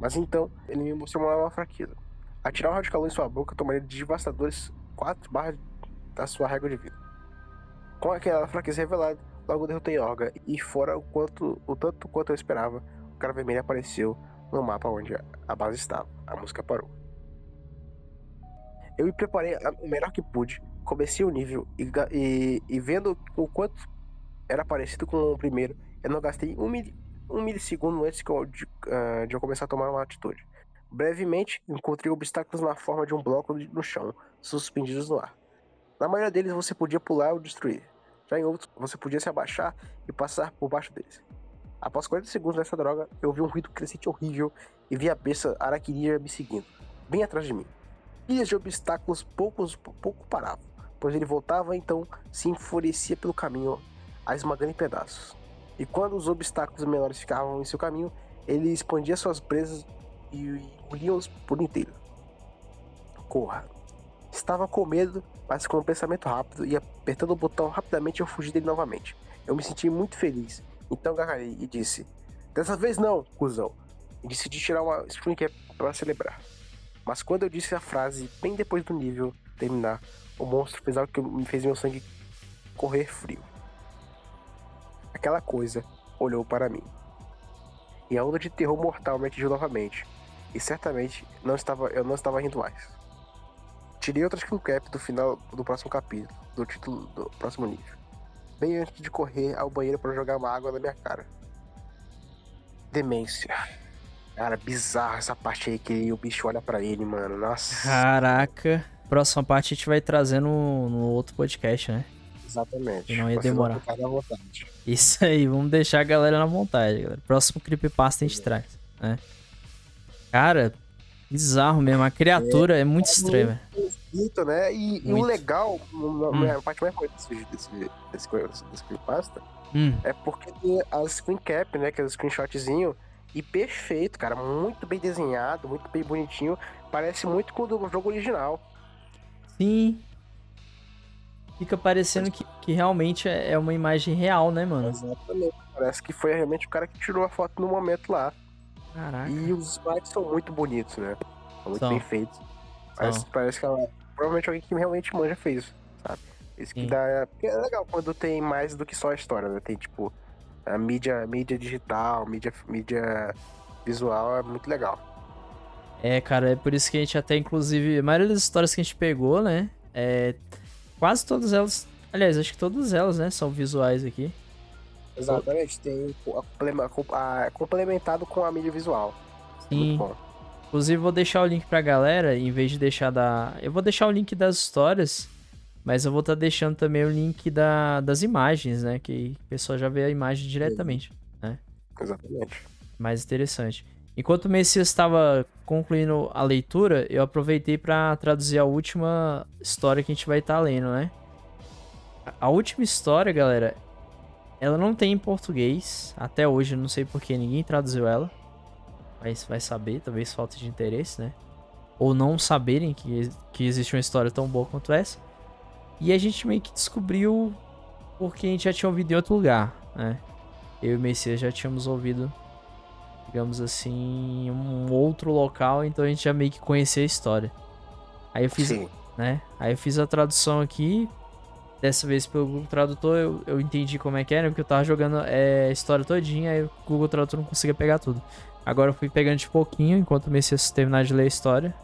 Mas então, ele me mostrou uma nova fraqueza. Atirar um raio de calor em sua boca tomaria devastadores 4 barras da sua régua de vida. Com aquela fraqueza revelada, Logo derrotei Orga e fora o quanto o tanto quanto eu esperava, o cara vermelho apareceu no mapa onde a base estava. A música parou. Eu me preparei o melhor que pude, comecei o nível e, e, e vendo o quanto era parecido com o primeiro, eu não gastei um, mil, um milissegundo antes de, uh, de eu começar a tomar uma atitude. Brevemente, encontrei obstáculos na forma de um bloco no chão, suspendidos no ar. Na maioria deles você podia pular ou destruir. Já em outros, você podia se abaixar e passar por baixo deles. Após 40 segundos dessa droga, eu vi um ruído crescente horrível e vi a besta araquirija me seguindo, bem atrás de mim. Pilhas de obstáculos poucos, pouco paravam, pois ele voltava então se enfurecia pelo caminho, a esmagando em pedaços. E quando os obstáculos menores ficavam em seu caminho, ele expandia suas presas e engolia-os por inteiro. Corra. Estava com medo, mas com um pensamento rápido e apertando o botão rapidamente eu fugi dele novamente. Eu me senti muito feliz, então gargalhei e disse: Dessa vez não, cuzão. E decidi tirar uma cap para celebrar. Mas quando eu disse a frase, bem depois do nível terminar, o monstro fez algo que me fez meu sangue correr frio. Aquela coisa olhou para mim. E a onda de terror mortal me atingiu novamente. E certamente não estava, eu não estava rindo mais. Tirei outra screen cap do final do próximo capítulo, do título do próximo nível. Bem antes de correr ao banheiro para jogar uma água na minha cara. Demência. Cara, bizarro essa parte aí que o bicho olha para ele, mano. Nossa. Caraca. Próxima parte a gente vai trazer no, no outro podcast, né? Exatamente. Não ia demorar. Isso aí, vamos deixar a galera na vontade, galera. Próximo creepypasta a gente traz, né? Cara, Bizarro mesmo, a criatura é, é muito é estranha. Muito, né? E, e, o legal, hum. a parte mais importante desse, desse, desse, desse creepypasta hum. é porque tem a screen cap, né? Que é o screenshotzinho. E perfeito, cara. Muito bem desenhado, muito bem bonitinho. Parece muito com o do jogo original. Sim. Fica parecendo que, que realmente é, é uma imagem real, né, mano? Exatamente. Parece que foi realmente o cara que tirou a foto no momento lá. Caraca. E os sprites são muito bonitos, né? São muito são. bem feitos. Parece, parece que ela. Provavelmente alguém que realmente manja fez, sabe? Isso que Sim. dá. É legal quando tem mais do que só a história, né? Tem tipo. A mídia, mídia digital, mídia, mídia visual é muito legal. É, cara, é por isso que a gente até, inclusive, a maioria das histórias que a gente pegou, né? É, quase todas elas. Aliás, acho que todas elas, né? São visuais aqui. Exatamente, tem a complema- a- complementado com a mídia visual. Sim. Muito bom. Inclusive, vou deixar o link pra galera, em vez de deixar da. Eu vou deixar o link das histórias, mas eu vou estar deixando também o link da, das imagens, né? Que a pessoa já vê a imagem diretamente. Exatamente. Mais interessante. Enquanto o Messias estava concluindo a leitura, eu aproveitei para traduzir a última história que a gente vai estar lendo, né? A- A última história, galera, ela não tem em português. Até hoje, eu não sei porque ninguém traduziu ela. Mas vai saber, talvez falta de interesse, né? Ou não saberem que, que existe uma história tão boa quanto essa. E a gente meio que descobriu porque a gente já tinha ouvido em outro lugar, né? Eu e o Messias já tínhamos ouvido digamos assim, em um outro local, então a gente já meio que conhecia a história. Aí eu fiz, Sim. né? Aí eu fiz a tradução aqui. Dessa vez pelo Google Tradutor eu, eu entendi como é que era, porque eu tava jogando é, a história todinha, aí o Google Tradutor não conseguia pegar tudo. Agora eu fui pegando de pouquinho, enquanto o Messias terminar de ler a história.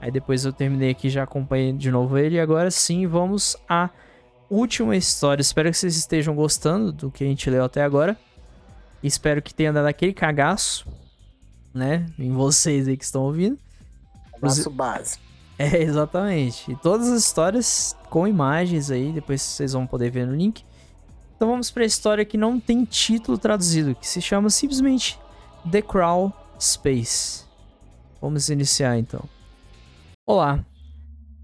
Aí depois eu terminei aqui, já acompanhei de novo ele. E agora sim, vamos à última história. Espero que vocês estejam gostando do que a gente leu até agora. Espero que tenha dado aquele cagaço, né? Em vocês aí que estão ouvindo. Nosso base. É, exatamente. E todas as histórias com imagens aí, depois vocês vão poder ver no link. Então vamos para a história que não tem título traduzido, que se chama simplesmente The Crawl Space. Vamos iniciar então. Olá.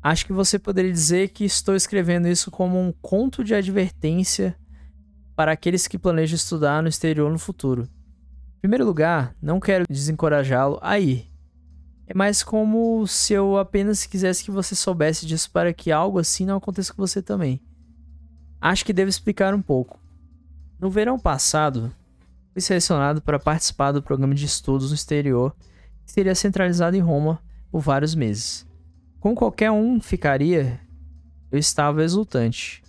Acho que você poderia dizer que estou escrevendo isso como um conto de advertência para aqueles que planejam estudar no exterior no futuro. Em primeiro lugar, não quero desencorajá-lo a ir. É mais como se eu apenas quisesse que você soubesse disso para que algo assim não aconteça com você também. Acho que devo explicar um pouco. No verão passado, fui selecionado para participar do programa de estudos no exterior, que seria centralizado em Roma por vários meses. Como qualquer um ficaria, eu estava exultante.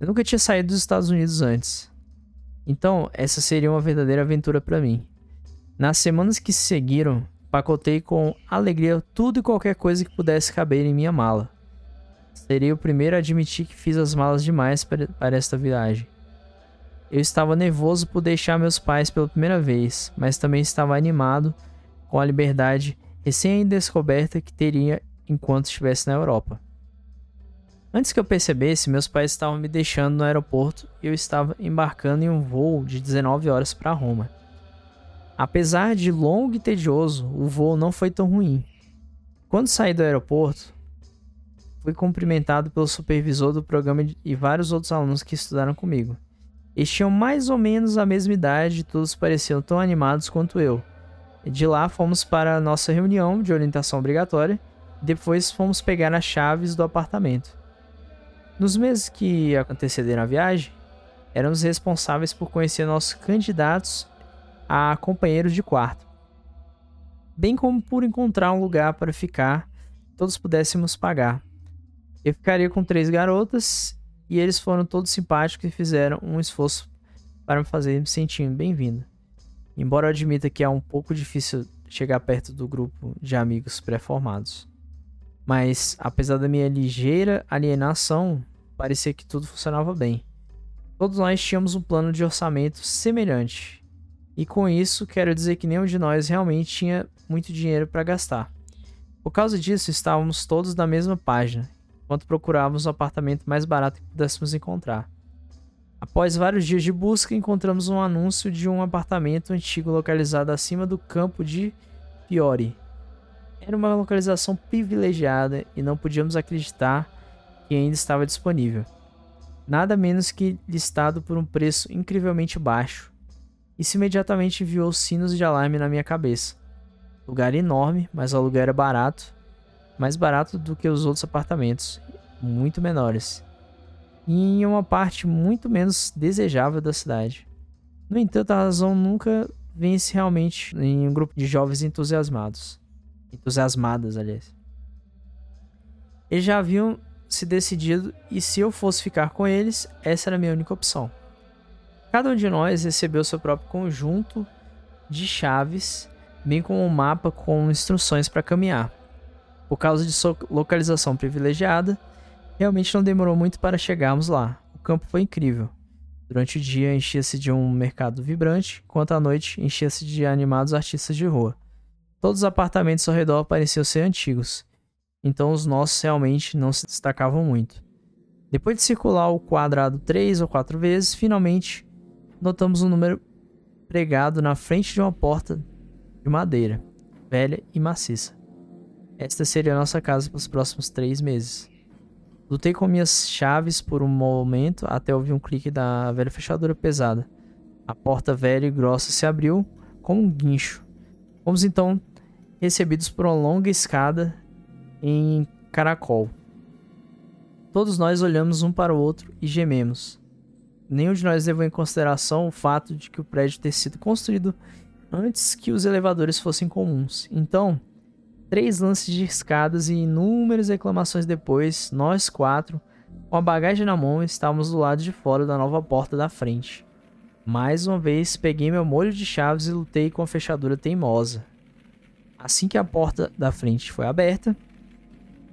Eu nunca tinha saído dos Estados Unidos antes. Então, essa seria uma verdadeira aventura para mim. Nas semanas que se seguiram, pacotei com alegria tudo e qualquer coisa que pudesse caber em minha mala. Seria o primeiro a admitir que fiz as malas demais para para esta viagem. Eu estava nervoso por deixar meus pais pela primeira vez, mas também estava animado com a liberdade recém-descoberta que teria enquanto estivesse na Europa. Antes que eu percebesse, meus pais estavam me deixando no aeroporto e eu estava embarcando em um voo de 19 horas para Roma. Apesar de longo e tedioso, o voo não foi tão ruim. Quando saí do aeroporto, fui cumprimentado pelo supervisor do programa e vários outros alunos que estudaram comigo. Eles tinham mais ou menos a mesma idade e todos pareciam tão animados quanto eu. De lá fomos para a nossa reunião de orientação obrigatória depois fomos pegar as chaves do apartamento. Nos meses que antecederam a viagem, éramos responsáveis por conhecer nossos candidatos a companheiros de quarto, bem como por encontrar um lugar para ficar, todos pudéssemos pagar. Eu ficaria com três garotas e eles foram todos simpáticos e fizeram um esforço para me fazer me sentir bem-vindo. Embora eu admita que é um pouco difícil chegar perto do grupo de amigos pré-formados. Mas, apesar da minha ligeira alienação, parecia que tudo funcionava bem. Todos nós tínhamos um plano de orçamento semelhante. E com isso, quero dizer que nenhum de nós realmente tinha muito dinheiro para gastar. Por causa disso, estávamos todos na mesma página, enquanto procurávamos o apartamento mais barato que pudéssemos encontrar. Após vários dias de busca, encontramos um anúncio de um apartamento antigo localizado acima do campo de Fiore. Era uma localização privilegiada e não podíamos acreditar que ainda estava disponível. Nada menos que listado por um preço incrivelmente baixo. Isso imediatamente enviou sinos de alarme na minha cabeça. Lugar enorme, mas o aluguel era barato, mais barato do que os outros apartamentos, muito menores, e em uma parte muito menos desejável da cidade. No entanto, a razão nunca vence realmente em um grupo de jovens entusiasmados. Entusiasmadas, aliás. Eles já haviam se decidido e se eu fosse ficar com eles, essa era a minha única opção. Cada um de nós recebeu seu próprio conjunto de chaves, bem como um mapa com instruções para caminhar. Por causa de sua localização privilegiada, realmente não demorou muito para chegarmos lá. O campo foi incrível. Durante o dia enchia-se de um mercado vibrante, enquanto à noite enchia-se de animados artistas de rua. Todos os apartamentos ao redor pareciam ser antigos, então os nossos realmente não se destacavam muito. Depois de circular o quadrado três ou quatro vezes, finalmente notamos um número pregado na frente de uma porta de madeira, velha e maciça. Esta seria a nossa casa para os próximos três meses. Lutei com minhas chaves por um momento até ouvir um clique da velha fechadura pesada. A porta velha e grossa se abriu como um guincho. Fomos então recebidos por uma longa escada em caracol. Todos nós olhamos um para o outro e gememos. Nenhum de nós levou em consideração o fato de que o prédio ter sido construído antes que os elevadores fossem comuns. Então, três lances de escadas e inúmeras reclamações depois, nós quatro, com a bagagem na mão, estávamos do lado de fora da nova porta da frente. Mais uma vez, peguei meu molho de chaves e lutei com a fechadura teimosa. Assim que a porta da frente foi aberta,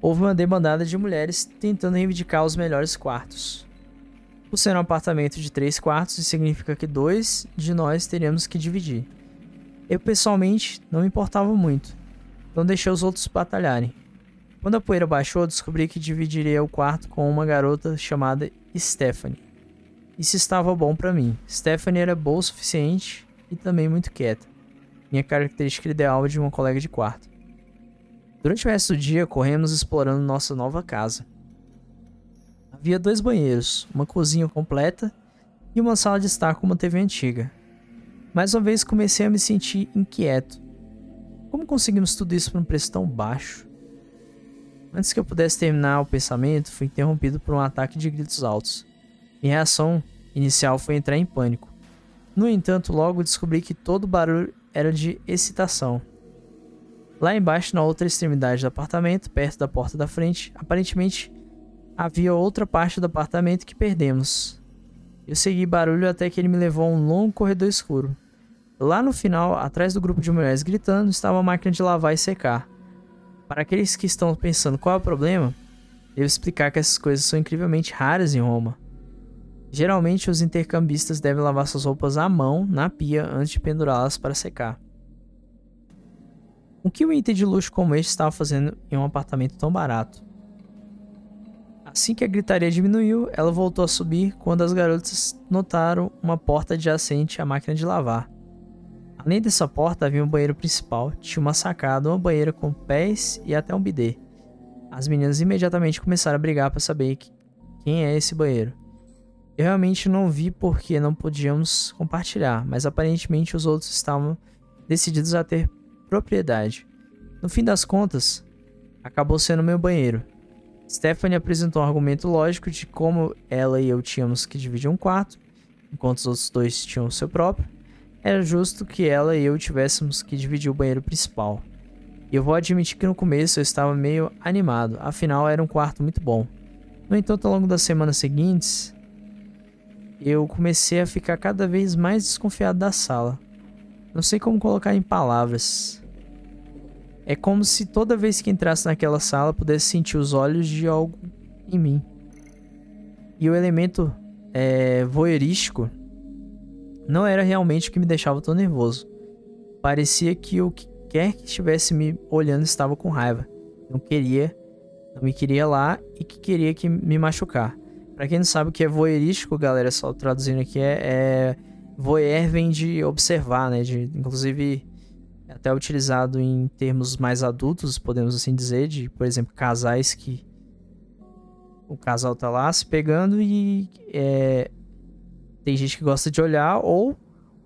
houve uma demandada de mulheres tentando reivindicar os melhores quartos. Por ser um apartamento de três quartos, isso significa que dois de nós teríamos que dividir. Eu pessoalmente não me importava muito, então deixei os outros batalharem. Quando a poeira baixou, descobri que dividiria o quarto com uma garota chamada Stephanie. Isso estava bom para mim. Stephanie era boa o suficiente e também muito quieta. Minha característica ideal de uma colega de quarto. Durante o resto do dia, corremos explorando nossa nova casa. Havia dois banheiros, uma cozinha completa e uma sala de estar com uma TV antiga. Mais uma vez comecei a me sentir inquieto. Como conseguimos tudo isso por um preço tão baixo? Antes que eu pudesse terminar o pensamento, fui interrompido por um ataque de gritos altos. Minha reação inicial foi entrar em pânico. No entanto, logo descobri que todo barulho era de excitação. Lá embaixo, na outra extremidade do apartamento, perto da porta da frente, aparentemente havia outra parte do apartamento que perdemos. Eu segui barulho até que ele me levou a um longo corredor escuro. Lá no final, atrás do grupo de mulheres gritando, estava a máquina de lavar e secar. Para aqueles que estão pensando qual é o problema, devo explicar que essas coisas são incrivelmente raras em Roma. Geralmente, os intercambistas devem lavar suas roupas à mão na pia antes de pendurá-las para secar. O que um item de luxo como este estava fazendo em um apartamento tão barato? Assim que a gritaria diminuiu, ela voltou a subir quando as garotas notaram uma porta adjacente à máquina de lavar. Além dessa porta havia um banheiro principal, tinha uma sacada, uma banheira com pés e até um bidê. As meninas imediatamente começaram a brigar para saber quem é esse banheiro. Eu realmente não vi porque não podíamos compartilhar, mas aparentemente os outros estavam decididos a ter propriedade. No fim das contas, acabou sendo meu banheiro. Stephanie apresentou um argumento lógico de como ela e eu tínhamos que dividir um quarto, enquanto os outros dois tinham o seu próprio. Era justo que ela e eu tivéssemos que dividir o banheiro principal. E eu vou admitir que no começo eu estava meio animado, afinal era um quarto muito bom. No entanto, ao longo das semanas seguintes, eu comecei a ficar cada vez mais desconfiado da sala. Não sei como colocar em palavras. É como se toda vez que entrasse naquela sala pudesse sentir os olhos de algo em mim. E o elemento é, voyeurístico não era realmente o que me deixava tão nervoso. Parecia que o que quer que estivesse me olhando estava com raiva. Não queria, não me queria lá e que queria que me machucar. Para quem não sabe o que é voyeurístico, galera, só traduzindo aqui é, é voyeur vem de observar, né? De, inclusive é até utilizado em termos mais adultos, podemos assim dizer, de, por exemplo, casais que o casal tá lá se pegando e é, tem gente que gosta de olhar, ou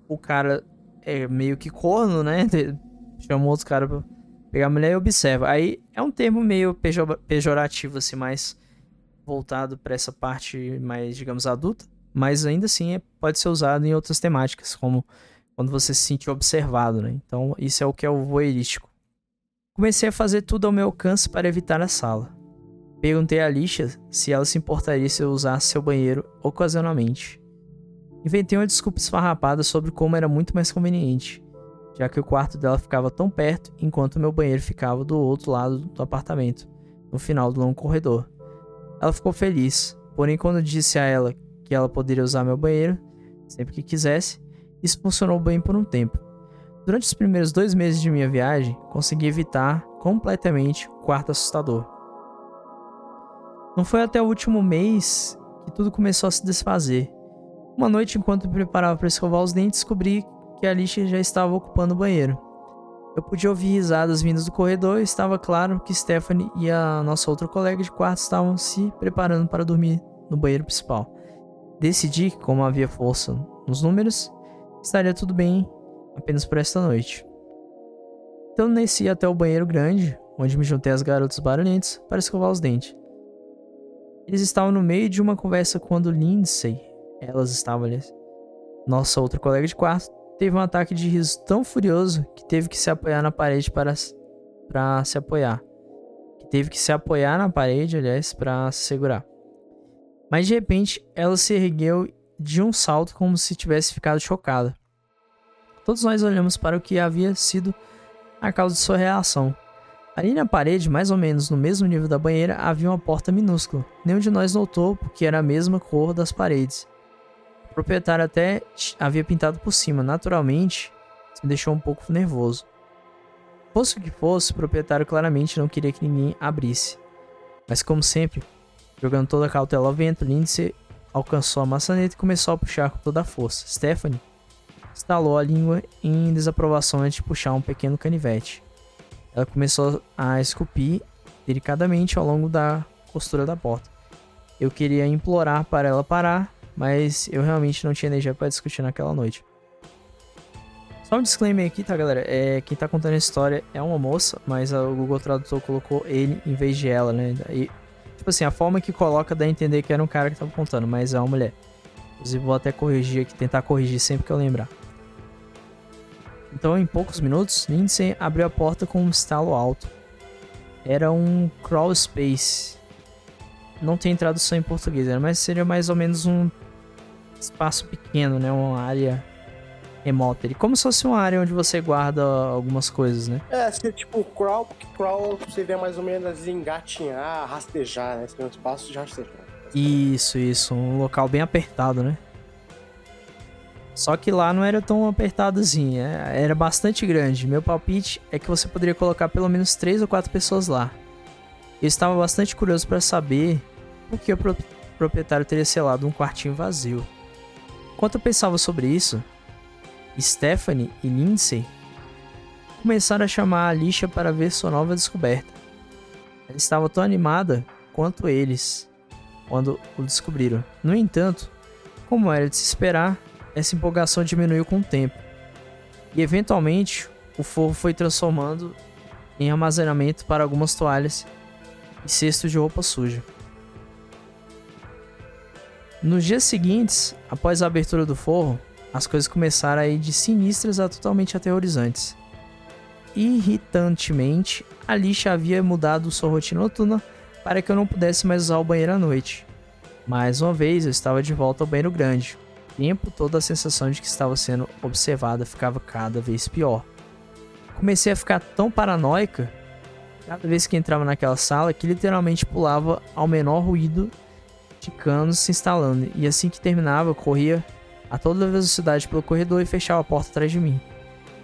o cara é meio que corno, né? Chama outro cara pra pegar a mulher e observa. Aí é um termo meio pejorativo, assim, mais voltado para essa parte mais, digamos, adulta, mas ainda assim é, pode ser usado em outras temáticas, como quando você se sente observado, né? Então, isso é o que é o voyeurístico. Comecei a fazer tudo ao meu alcance para evitar a sala. Perguntei a Alicia se ela se importaria se eu usasse seu banheiro ocasionalmente. Inventei uma desculpa esfarrapada sobre como era muito mais conveniente, já que o quarto dela ficava tão perto enquanto meu banheiro ficava do outro lado do apartamento, no final do longo corredor. Ela ficou feliz, porém, quando disse a ela que ela poderia usar meu banheiro sempre que quisesse, isso funcionou bem por um tempo. Durante os primeiros dois meses de minha viagem, consegui evitar completamente o quarto assustador. Não foi até o último mês que tudo começou a se desfazer. Uma noite, enquanto me preparava para escovar os dentes, descobri que a Alicia já estava ocupando o banheiro. Eu podia ouvir risadas vindas do corredor e estava claro que Stephanie e a nossa outra colega de quarto estavam se preparando para dormir no banheiro principal. Decidi que, como havia força nos números, estaria tudo bem apenas por esta noite. Então desci até o banheiro grande, onde me juntei às garotas barulhentas para escovar os dentes. Eles estavam no meio de uma conversa quando Lindsay, elas estavam ali, nossa outra colega de quarto, teve um ataque de riso tão furioso que teve que se apoiar na parede para, para se apoiar. Que teve que se apoiar na parede, aliás, para se segurar. Mas de repente, ela se ergueu de um salto como se tivesse ficado chocada. Todos nós olhamos para o que havia sido a causa de sua reação. Ali na parede, mais ou menos no mesmo nível da banheira, havia uma porta minúscula. Nenhum de nós notou porque era a mesma cor das paredes. Proprietário até havia pintado por cima. Naturalmente, isso me deixou um pouco nervoso. Fosse o que fosse, o proprietário claramente não queria que ninguém abrisse. Mas como sempre, jogando toda a cautela ao vento, Lindsay alcançou a maçaneta e começou a puxar com toda a força. Stephanie estalou a língua em desaprovação antes de puxar um pequeno canivete. Ela começou a esculpir delicadamente ao longo da costura da porta. Eu queria implorar para ela parar, mas eu realmente não tinha energia para discutir naquela noite. Só um disclaimer aqui, tá, galera? É, quem tá contando a história é uma moça, mas o Google Tradutor colocou ele em vez de ela, né? E, tipo assim, a forma que coloca dá a entender que era um cara que tava contando, mas é uma mulher. Inclusive, vou até corrigir aqui, tentar corrigir sempre que eu lembrar. Então, em poucos minutos, Lindsay abriu a porta com um estalo alto. Era um crawl space. Não tem tradução em português, né? mas seria mais ou menos um espaço pequeno, né? Uma área remota. Como se fosse uma área onde você guarda algumas coisas, né? É, seria tipo crawl, porque crawl seria mais ou menos engatinhar, rastejar, né? Seria um espaço de rastejar. Isso, isso. Um local bem apertado, né? Só que lá não era tão apertado assim, é, era bastante grande. Meu palpite é que você poderia colocar pelo menos 3 ou 4 pessoas lá. Eu estava bastante curioso para saber por que o proprietário teria selado um quartinho vazio. Enquanto eu pensava sobre isso, Stephanie e Lindsay começaram a chamar a Alicia para ver sua nova descoberta. Ela estava tão animada quanto eles quando o descobriram. No entanto, como era de se esperar, essa empolgação diminuiu com o tempo. E eventualmente, o forro foi transformando em armazenamento para algumas toalhas e cestos de roupa suja. Nos dias seguintes, após a abertura do forro, as coisas começaram a ir de sinistras a totalmente aterrorizantes. Irritantemente, a lixa havia mudado sua rotina noturna para que eu não pudesse mais usar o banheiro à noite. Mais uma vez, eu estava de volta ao banheiro grande, tempo toda a sensação de que estava sendo observada ficava cada vez pior. Comecei a ficar tão paranoica cada vez que entrava naquela sala que literalmente pulava ao menor ruído de canos se instalando, e assim que terminava, corria a toda velocidade pelo corredor e fechava a porta atrás de mim.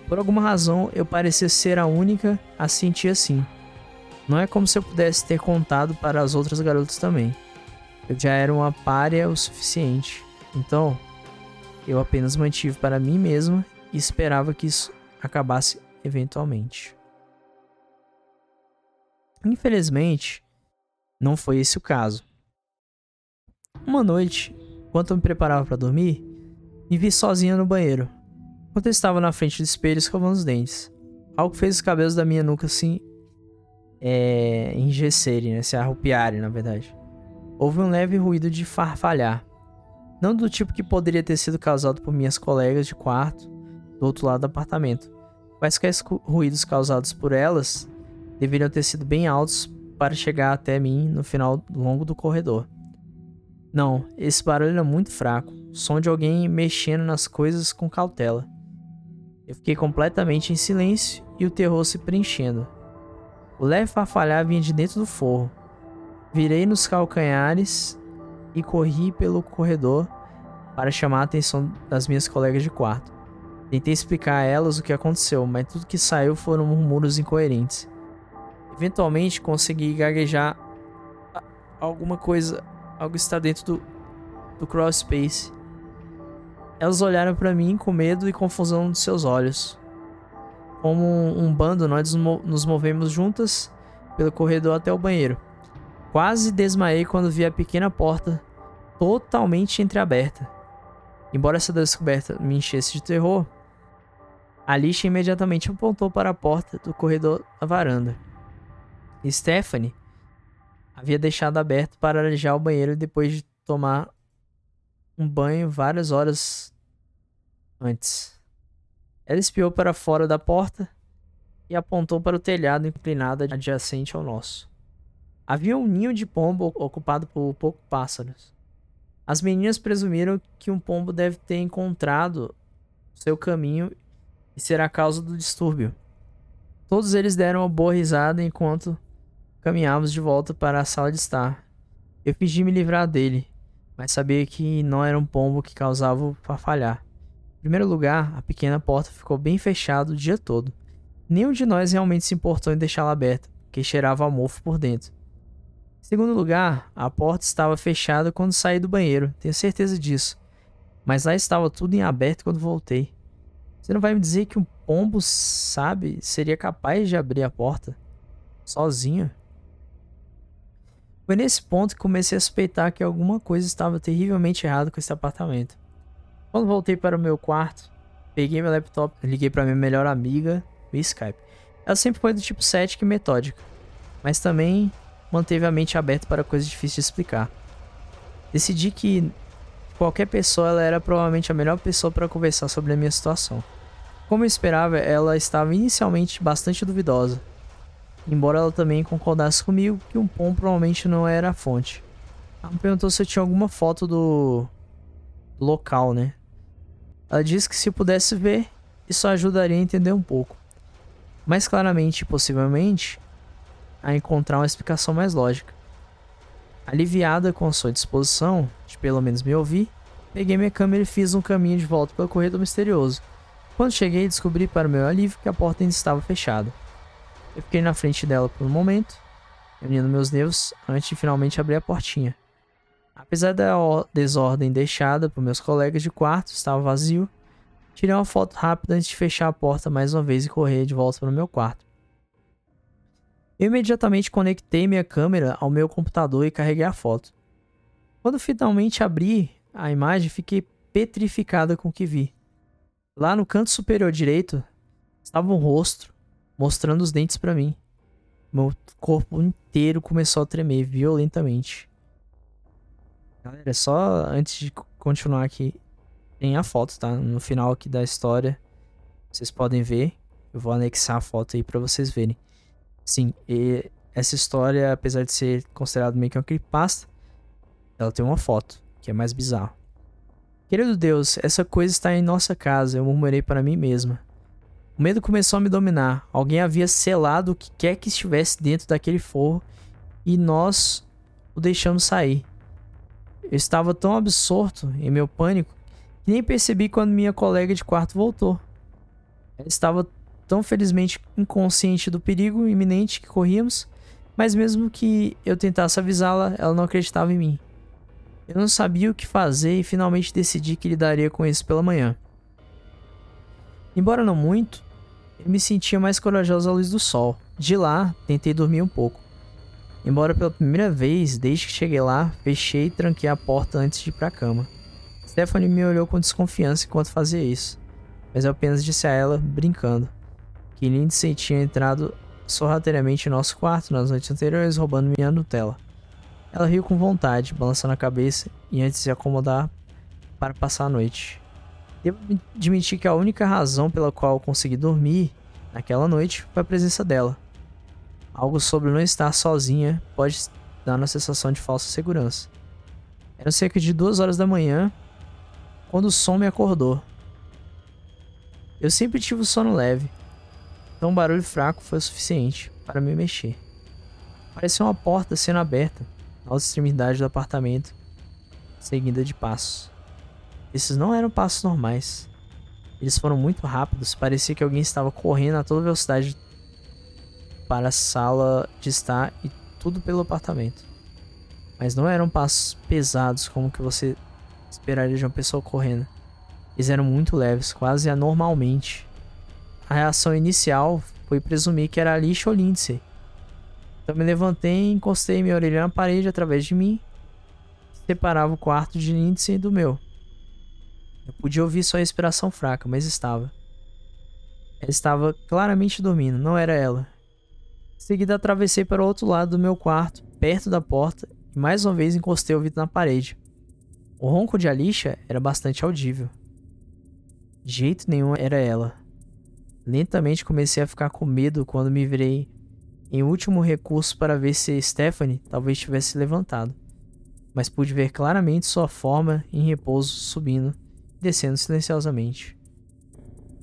Por alguma razão, eu parecia ser a única a sentir assim. Não é como se eu pudesse ter contado para as outras garotas também. Eu já era uma párea o suficiente. Então, eu apenas mantive para mim mesma e esperava que isso acabasse eventualmente. Infelizmente, não foi esse o caso. Uma noite, enquanto eu me preparava para dormir, me vi sozinha no banheiro, enquanto eu estava na frente do espelho escovando os dentes. Algo fez os cabelos da minha nuca assim é, né? se arrupiarem, na verdade. Houve um leve ruído de farfalhar, não do tipo que poderia ter sido causado por minhas colegas de quarto do outro lado do apartamento. Quaisquer ruídos causados por elas deveriam ter sido bem altos para chegar até mim no final longo do corredor. Não, esse barulho era muito fraco, som de alguém mexendo nas coisas com cautela. Eu fiquei completamente em silêncio e o terror se preenchendo. O leve farfalhar vinha de dentro do forro. Virei nos calcanhares e corri pelo corredor para chamar a atenção das minhas colegas de quarto. Tentei explicar a elas o que aconteceu, mas tudo que saiu foram murmúrios incoerentes. Eventualmente consegui gaguejar alguma coisa, algo está dentro do, do space. Elas olharam para mim com medo e confusão nos seus olhos. Como um, um bando, nós nos movemos juntas pelo corredor até o banheiro. Quase desmaiei quando vi a pequena porta totalmente entreaberta. Embora essa descoberta me enchesse de terror, Alicia imediatamente apontou para a porta do corredor da varanda. Stephanie havia deixado aberto para arejar o banheiro depois de tomar um banho várias horas antes. Ela espiou para fora da porta e apontou para o telhado inclinado adjacente ao nosso. Havia um ninho de pombo ocupado por poucos pássaros. As meninas presumiram que um pombo deve ter encontrado seu caminho e ser a causa do distúrbio. Todos eles deram uma boa risada enquanto caminhávamos de volta para a sala de estar. Eu fingi me livrar dele, mas sabia que não era um pombo que causava o farfalhar. Em primeiro lugar, a pequena porta ficou bem fechada o dia todo. Nenhum de nós realmente se importou em deixá-la aberta, porque cheirava a mofo por dentro. Em segundo lugar, a porta estava fechada quando saí do banheiro, tenho certeza disso. Mas lá estava tudo em aberto quando voltei. Você não vai me dizer que um pombo, sabe, seria capaz de abrir a porta sozinho? Foi nesse ponto que comecei a suspeitar que alguma coisa estava terrivelmente errada com esse apartamento. Quando voltei para o meu quarto, peguei meu laptop, liguei para minha melhor amiga via Skype. Ela sempre foi do tipo cética e metódica, mas também manteve a mente aberta para coisas difíceis de explicar. Decidi que qualquer pessoa ela era provavelmente a melhor pessoa para conversar sobre a minha situação. Como eu esperava, ela estava inicialmente bastante duvidosa, embora ela também concordasse comigo que um pombo provavelmente não era a fonte. Ela me perguntou se eu tinha alguma foto do local, né? Ela disse que se pudesse ver, isso ajudaria a entender um pouco. Mais claramente, possivelmente, a encontrar uma explicação mais lógica. Aliviada com sua disposição de pelo menos me ouvir, peguei minha câmera e fiz um caminho de volta pelo corredor misterioso. Quando cheguei, descobri para meu alívio que a porta ainda estava fechada. Eu fiquei na frente dela por um momento, unindo meus nervos antes de finalmente abrir a portinha. Apesar da desordem deixada por meus colegas de quarto, estava vazio. Tirei uma foto rápida antes de fechar a porta mais uma vez e correr de volta para o meu quarto. Eu imediatamente conectei minha câmera ao meu computador e carreguei a foto. Quando finalmente abri a imagem, fiquei petrificada com o que vi. Lá no canto superior direito estava um rosto mostrando os dentes para mim. Meu corpo inteiro começou a tremer violentamente. Galera, é só antes de continuar aqui, tem a foto, tá? No final aqui da história, vocês podem ver. Eu vou anexar a foto aí para vocês verem. Sim, essa história, apesar de ser considerado meio que uma creepypasta, ela tem uma foto, que é mais bizarro. Querido Deus, essa coisa está em nossa casa, eu murmurei para mim mesma. O medo começou a me dominar. Alguém havia selado o que quer que estivesse dentro daquele forro e nós o deixamos sair. Eu estava tão absorto em meu pânico que nem percebi quando minha colega de quarto voltou. Ela estava tão felizmente inconsciente do perigo iminente que corríamos, mas mesmo que eu tentasse avisá-la, ela não acreditava em mim. Eu não sabia o que fazer e finalmente decidi que lidaria com isso pela manhã. Embora não muito, eu me sentia mais corajoso à luz do sol. De lá, tentei dormir um pouco. Embora pela primeira vez, desde que cheguei lá, fechei e tranquei a porta antes de ir para a cama. Stephanie me olhou com desconfiança enquanto fazia isso, mas eu apenas disse a ela, brincando, que Lindsay tinha entrado sorrateiramente em nosso quarto nas noites anteriores roubando minha Nutella. Ela riu com vontade, balançando a cabeça e antes de se acomodar para passar a noite. Devo admitir que a única razão pela qual consegui dormir naquela noite foi a presença dela. Algo sobre não estar sozinha pode dar uma sensação de falsa segurança. Eram cerca de duas horas da manhã quando o som me acordou. Eu sempre tive sono leve, então um barulho fraco foi o suficiente para me mexer. Parecia uma porta sendo aberta na outra extremidade do apartamento, seguida de passos. Esses não eram passos normais. Eles foram muito rápidos, parecia que alguém estava correndo a toda velocidade para a sala de estar e tudo pelo apartamento. Mas não eram passos pesados como que você esperaria de uma pessoa correndo. Eles eram muito leves, quase anormalmente. A reação inicial foi presumir que era Alicia ou Lindsay. Então me levantei encostei minha orelha na parede através de mim, que separava o quarto de Lindsay do meu. Eu podia ouvir sua respiração fraca, mas estava. Ela estava claramente dormindo, não era ela. Em seguida, atravessei para o outro lado do meu quarto, perto da porta, e mais uma vez encostei o ouvido na parede. O ronco de Alicia era bastante audível. De jeito nenhum era ela. Lentamente comecei a ficar com medo quando me virei em último recurso para ver se Stephanie talvez tivesse levantado, mas pude ver claramente sua forma em repouso subindo descendo silenciosamente.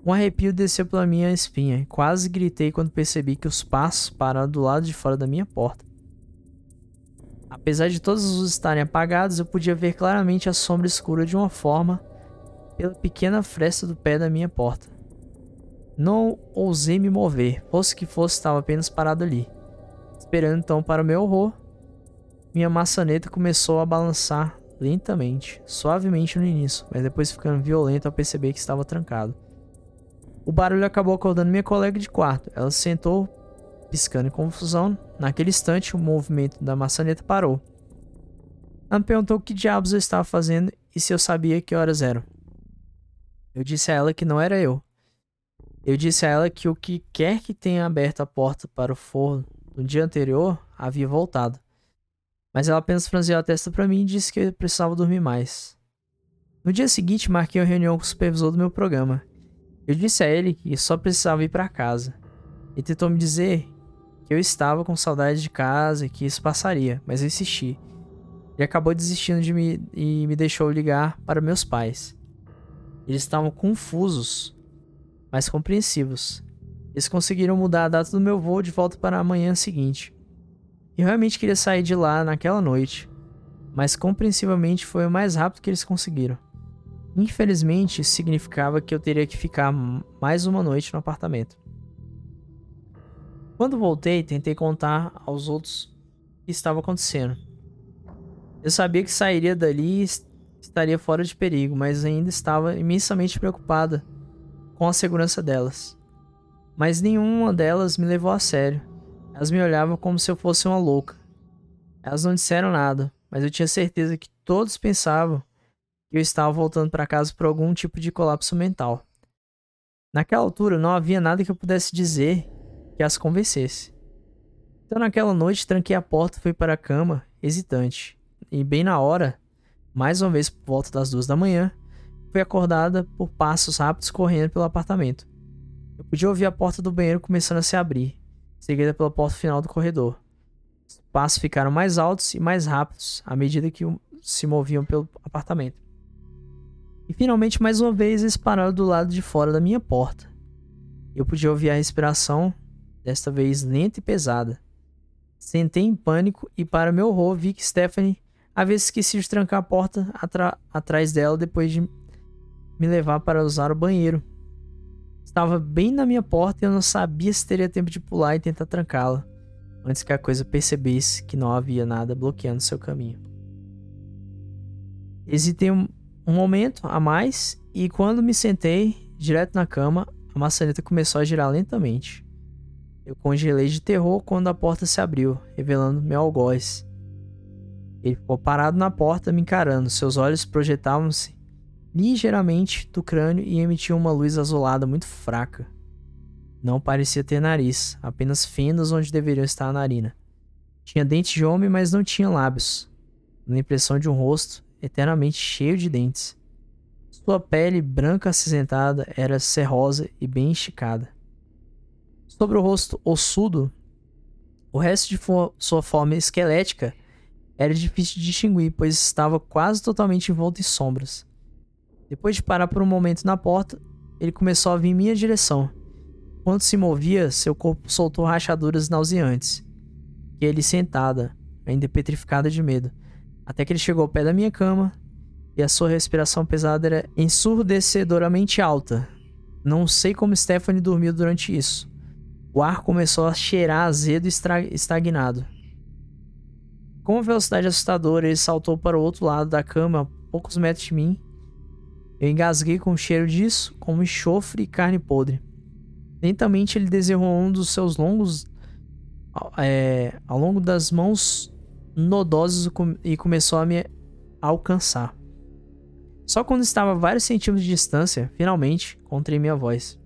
Um arrepio desceu pela minha espinha e quase gritei quando percebi que os passos pararam do lado de fora da minha porta. Apesar de as luzes estarem apagadas, eu podia ver claramente a sombra escura de uma forma pela pequena fresta do pé da minha porta. Não ousei me mover, fosse que fosse, estava apenas parado ali. Esperando então para o meu horror, minha maçaneta começou a balançar lentamente, suavemente no início, mas depois ficando violento ao perceber que estava trancado. O barulho acabou acordando minha colega de quarto. Ela se sentou, piscando em confusão. Naquele instante, o movimento da maçaneta parou. Ela me perguntou o que diabos eu estava fazendo e se eu sabia que horas eram. Eu disse a ela que não era eu. Eu disse a ela que o que quer que tenha aberto a porta para o forno no dia anterior havia voltado. Mas ela apenas franziu a testa para mim e disse que eu precisava dormir mais. No dia seguinte, marquei uma reunião com o supervisor do meu programa. Eu disse a ele que só precisava ir para casa. Ele tentou me dizer que eu estava com saudade de casa e que isso passaria, mas eu insisti. Ele acabou desistindo de mim e me deixou ligar para meus pais. Eles estavam confusos, mas compreensivos. Eles conseguiram mudar a data do meu voo de volta para a manhã seguinte. Eu realmente queria sair de lá naquela noite, mas compreensivelmente foi o mais rápido que eles conseguiram. Infelizmente, isso significava que eu teria que ficar mais uma noite no apartamento. Quando voltei, tentei contar aos outros o que estava acontecendo. Eu sabia que sairia dali e estaria fora de perigo, mas ainda estava imensamente preocupada com a segurança delas. Mas nenhuma delas me levou a sério. Elas me olhavam como se eu fosse uma louca. Elas não disseram nada, mas eu tinha certeza que todos pensavam que eu estava voltando para casa por algum tipo de colapso mental. Naquela altura não havia nada que eu pudesse dizer que as convencesse. Então naquela noite tranquei a porta e fui para a cama, hesitante. E bem na hora, mais uma vez por volta das duas da manhã, fui acordada por passos rápidos correndo pelo apartamento. Eu podia ouvir a porta do banheiro começando a se abrir seguida pela porta final do corredor. Os passos ficaram mais altos e mais rápidos à medida que se moviam pelo apartamento. E finalmente, mais uma vez, eles pararam do lado de fora da minha porta. Eu podia ouvir a respiração, desta vez lenta e pesada. Sentei em pânico e, para meu horror, vi que Stephanie havia esquecido de trancar a porta atrás dela depois de me levar para usar o banheiro estava bem na minha porta e eu não sabia se teria tempo de pular e tentar trancá-la, antes que a coisa percebesse que não havia nada bloqueando seu caminho. Hesitei um, um momento a mais e quando me sentei direto na cama, a maçaneta começou a girar lentamente. Eu congelei de terror quando a porta se abriu, revelando meu algoz. Ele ficou parado na porta, me encarando. Seus olhos projetavam-se ligeiramente do crânio e emitia uma luz azulada muito fraca. Não parecia ter nariz, apenas fendas onde deveriam estar a narina. Tinha dentes de homem, mas não tinha lábios, dando a impressão de um rosto eternamente cheio de dentes. Sua pele branca acinzentada era cerrosa e bem esticada. Sobre o rosto ossudo O resto de sua forma esquelética era difícil de distinguir, pois estava quase totalmente envolto em sombras. Depois de parar por um momento na porta, ele começou a vir em minha direção. Quando se movia, seu corpo soltou rachaduras nauseantes. E ele sentada, ainda petrificada de medo, até que ele chegou ao pé da minha cama e a sua respiração pesada era ensurdecedoramente alta. Não sei como Stephanie dormiu durante isso. O ar começou a cheirar azedo e estagnado. Com uma velocidade assustadora, ele saltou para o outro lado da cama, a poucos metros de mim. Eu engasguei com o cheiro disso, como enxofre e carne podre. Lentamente ele desenrolou um dos seus longos é, ao longo das mãos nodosas e começou a me alcançar. Só quando estava a vários centímetros de distância, finalmente, encontrei minha voz.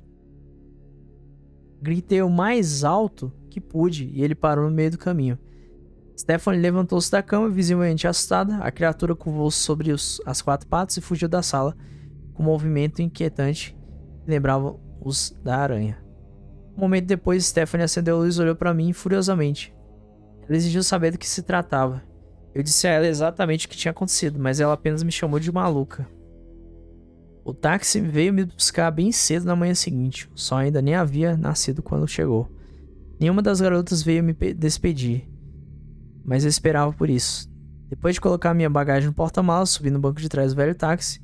Gritei o mais alto que pude e ele parou no meio do caminho. Stephanie levantou-se da cama, visivelmente assustada. A criatura curvou sobre os, as quatro patas e fugiu da sala, com um movimento inquietante que lembrava os da aranha. Um momento depois, Stephanie acendeu a luz e olhou para mim furiosamente. Ela exigiu saber do que se tratava. Eu disse a ela exatamente o que tinha acontecido, mas ela apenas me chamou de maluca. O táxi veio me buscar bem cedo na manhã seguinte. O sol ainda nem havia nascido quando chegou. Nenhuma das garotas veio me despedir, mas eu esperava por isso. Depois de colocar minha bagagem no porta-malas, subi no banco de trás do velho táxi.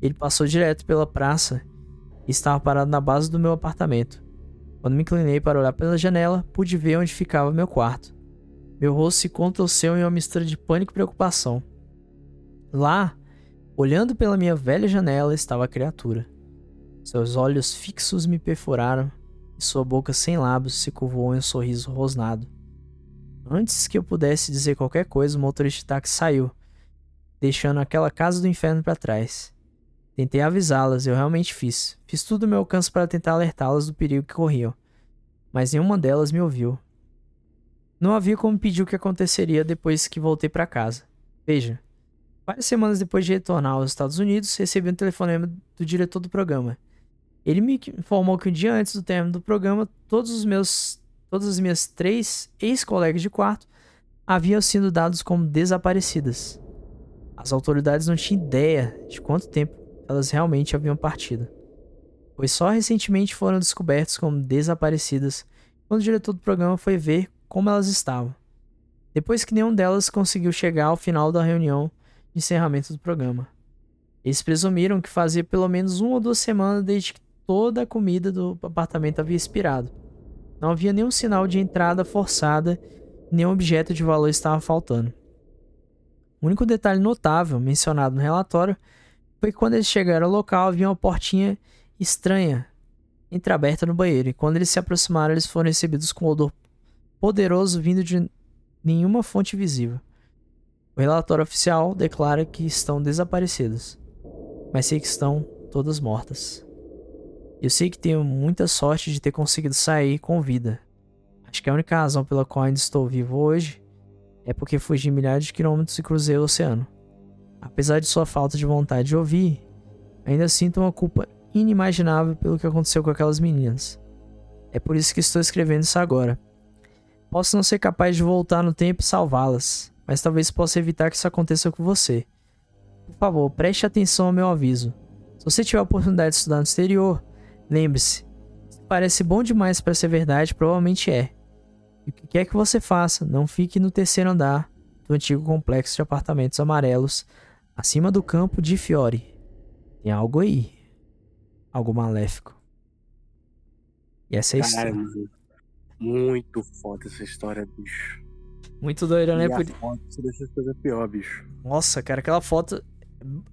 Ele passou direto pela praça e estava parado na base do meu apartamento. Quando me inclinei para olhar pela janela, pude ver onde ficava meu quarto. Meu rosto se contorceu em uma mistura de pânico e preocupação. Lá, olhando pela minha velha janela, estava a criatura. Seus olhos fixos me perfuraram e sua boca sem lábios se curvou em um sorriso rosnado. Antes que eu pudesse dizer qualquer coisa, o motorista de táxi saiu, deixando aquela casa do inferno para trás. Tentei avisá-las, eu realmente fiz. Fiz tudo o meu alcance para tentar alertá-las do perigo que corriam, mas nenhuma delas me ouviu. Não havia como pedir o que aconteceria depois que voltei para casa. Veja, várias semanas depois de retornar aos Estados Unidos, recebi um telefonema do diretor do programa. Ele me informou que um dia antes do término do programa, todos os meus, todas as minhas três ex-colegas de quarto haviam sido dados como desaparecidas. As autoridades não tinham ideia de quanto tempo elas realmente haviam partido, pois só recentemente foram descobertas como desaparecidas quando o diretor do programa foi ver como elas estavam. Depois que nenhum delas conseguiu chegar ao final da reunião de encerramento do programa. Eles presumiram que fazia pelo menos uma ou duas semanas desde que toda a comida do apartamento havia expirado. Não havia nenhum sinal de entrada forçada nenhum objeto de valor estava faltando. O único detalhe notável mencionado no relatório foi quando eles chegaram ao local havia uma portinha estranha entreaberta no banheiro, e quando eles se aproximaram, eles foram recebidos com um odor poderoso vindo de nenhuma fonte visível. O relatório oficial declara que estão desaparecidas, mas sei que estão todas mortas. Eu sei que tenho muita sorte de ter conseguido sair com vida. Acho que a única razão pela qual ainda estou vivo hoje é porque fugi milhares de quilômetros e cruzei o oceano. Apesar de sua falta de vontade de ouvir, ainda sinto uma culpa inimaginável pelo que aconteceu com aquelas meninas. É por isso que estou escrevendo isso agora. Posso não ser capaz de voltar no tempo e salvá-las, mas talvez possa evitar que isso aconteça com você. Por favor, preste atenção ao meu aviso. Se você tiver a oportunidade de estudar no exterior, lembre-se: se parece bom demais para ser verdade, provavelmente é. E o que quer que você faça, não fique no terceiro andar do antigo complexo de apartamentos amarelos acima do campo de Fiore. Tem algo aí. Algo maléfico. E essa é a história. Muito foda essa história, bicho. Muito doida, né? E a foto se deixa coisa pior, bicho. Nossa, cara, aquela foto.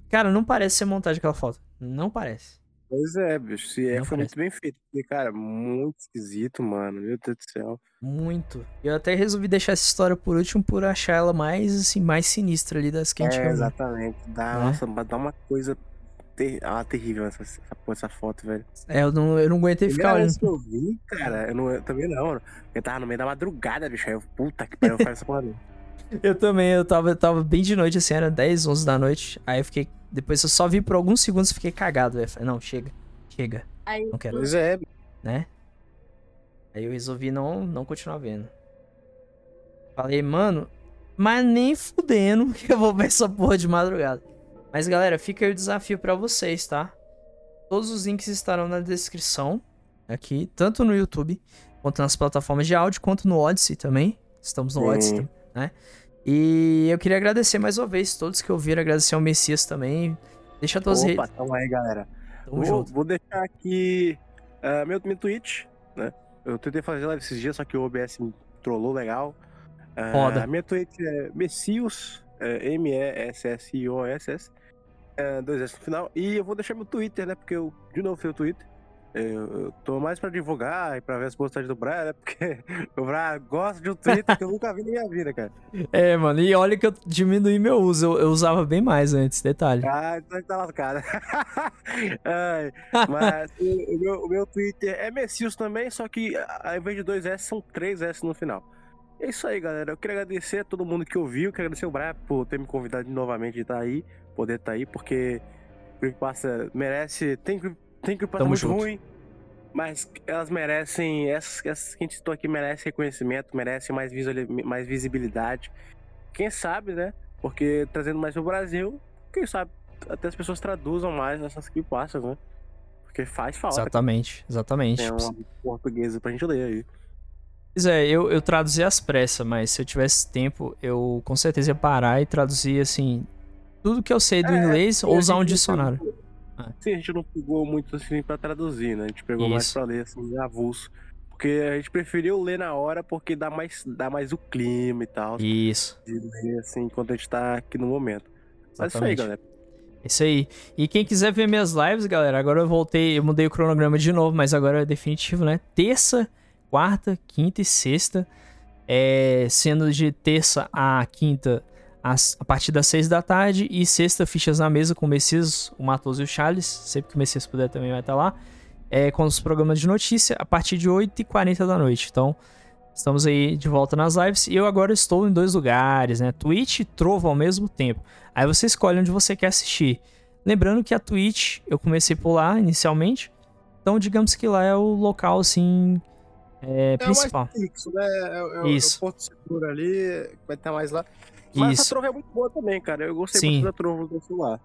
Cara, não parece ser montagem aquela foto. Não parece. Pois é, bicho. Se é, Não foi parece. muito bem feito. Porque, cara, muito esquisito, mano. Meu Deus do céu. Muito. Eu até resolvi deixar essa história por último por achar ela mais, assim, mais sinistra ali das que a gente É, exatamente. Dá, Né? Nossa, dá uma coisa ter... ah, terrível essa, essa, essa foto, velho. É, eu não, eu não aguentei ficar olhando. que eu vi, cara, eu, não, eu também não, mano. Eu tava no meio da madrugada, bicho. Aí eu, puta que pariu, eu faço essa porra. Eu também, eu tava, eu tava bem de noite, assim, era 10, 11 da noite. Aí eu fiquei. Depois eu só vi por alguns segundos e fiquei cagado, velho. Falei, não, chega. Chega. Aí Não quero. Pois é, né? Aí eu resolvi não, não continuar vendo. Falei, mano, mas nem fudendo que eu vou ver essa porra de madrugada. Mas galera, fica aí o desafio pra vocês, tá? Todos os links estarão na descrição aqui, tanto no YouTube quanto nas plataformas de áudio, quanto no Odyssey também. Estamos no Sim. Odyssey, né? E eu queria agradecer mais uma vez todos que ouviram, agradecer ao Messias também. Deixa tuas Opa, redes. tamo aí, galera. Tamo Vou, junto. vou deixar aqui ah, meu, meu Twitch, né? Eu tentei fazer live esses dias, só que o OBS me trollou legal. Ah, Foda. Minha Twitch é Messius, é, M-E-S-S-I-O-S-S, é, dois S no final. E eu vou deixar meu Twitter, né? Porque eu, de novo, tenho o Twitter. Eu, eu tô mais pra divulgar e pra ver as postagens do Brian, né? Porque o Brian gosta de um Twitter que eu nunca vi na minha vida, cara. É, mano, e olha que eu diminuí meu uso. Eu, eu usava bem mais antes, detalhe. Ah, então ele tá lascado. Ai, mas o, meu, o meu Twitter é Messius também, só que ao invés de dois S, são três S no final. É isso aí, galera. Eu queria agradecer a todo mundo que ouviu. Quero agradecer o Brian por ter me convidado novamente de estar aí, poder estar aí, porque o Creepypasta merece. Tem, creep- tem Creepypasta Tamo muito junto. ruim, mas elas merecem. Essas, essas que a gente citou aqui merecem reconhecimento, merecem mais, visuali- mais visibilidade. Quem sabe, né? Porque trazendo mais pro Brasil, quem sabe até as pessoas traduzam mais essas creepypastas, né? Porque faz falta. Exatamente, exatamente. Tem uma portuguesa pra gente ler aí. Pois é, eu, eu traduzi às pressas, mas se eu tivesse tempo, eu com certeza ia parar e traduzir, assim, tudo que eu sei do É, inglês ou usar um dicionário. Ah. Sim, a gente não pegou muito assim pra traduzir, né? A gente pegou mais Isso. pra ler assim, avulso. Porque a gente preferiu ler na hora porque dá mais, dá mais o clima e tal. Isso, De ler assim, enquanto a gente tá aqui no momento. Mas isso aí, exatamente. galera. Isso aí. E quem quiser ver minhas lives, galera, agora eu voltei, eu mudei o cronograma de novo, mas agora é definitivo, né? Terça, quarta, quinta e sexta. É, sendo de terça a quinta às- a partir das seis da tarde e sexta fichas na mesa com o Messias, o Matoso e o Charles. Sempre que o Messias puder também vai estar lá. É, com os programas de notícia a partir de 8h40 da noite. Então, estamos aí de volta nas lives. E eu agora estou em dois lugares, né? Twitch e Trovo ao mesmo tempo. Aí você escolhe onde você quer assistir. Lembrando que a Twitch eu comecei por lá inicialmente. Então, digamos que lá é o local, assim, é, principal. mais fixo, né? É, é o- Isso. É o Porto Seguro ali, vai estar mais lá. Mas Isso. essa trova é muito boa também, cara. Eu gostei Sim. muito da trova do celular.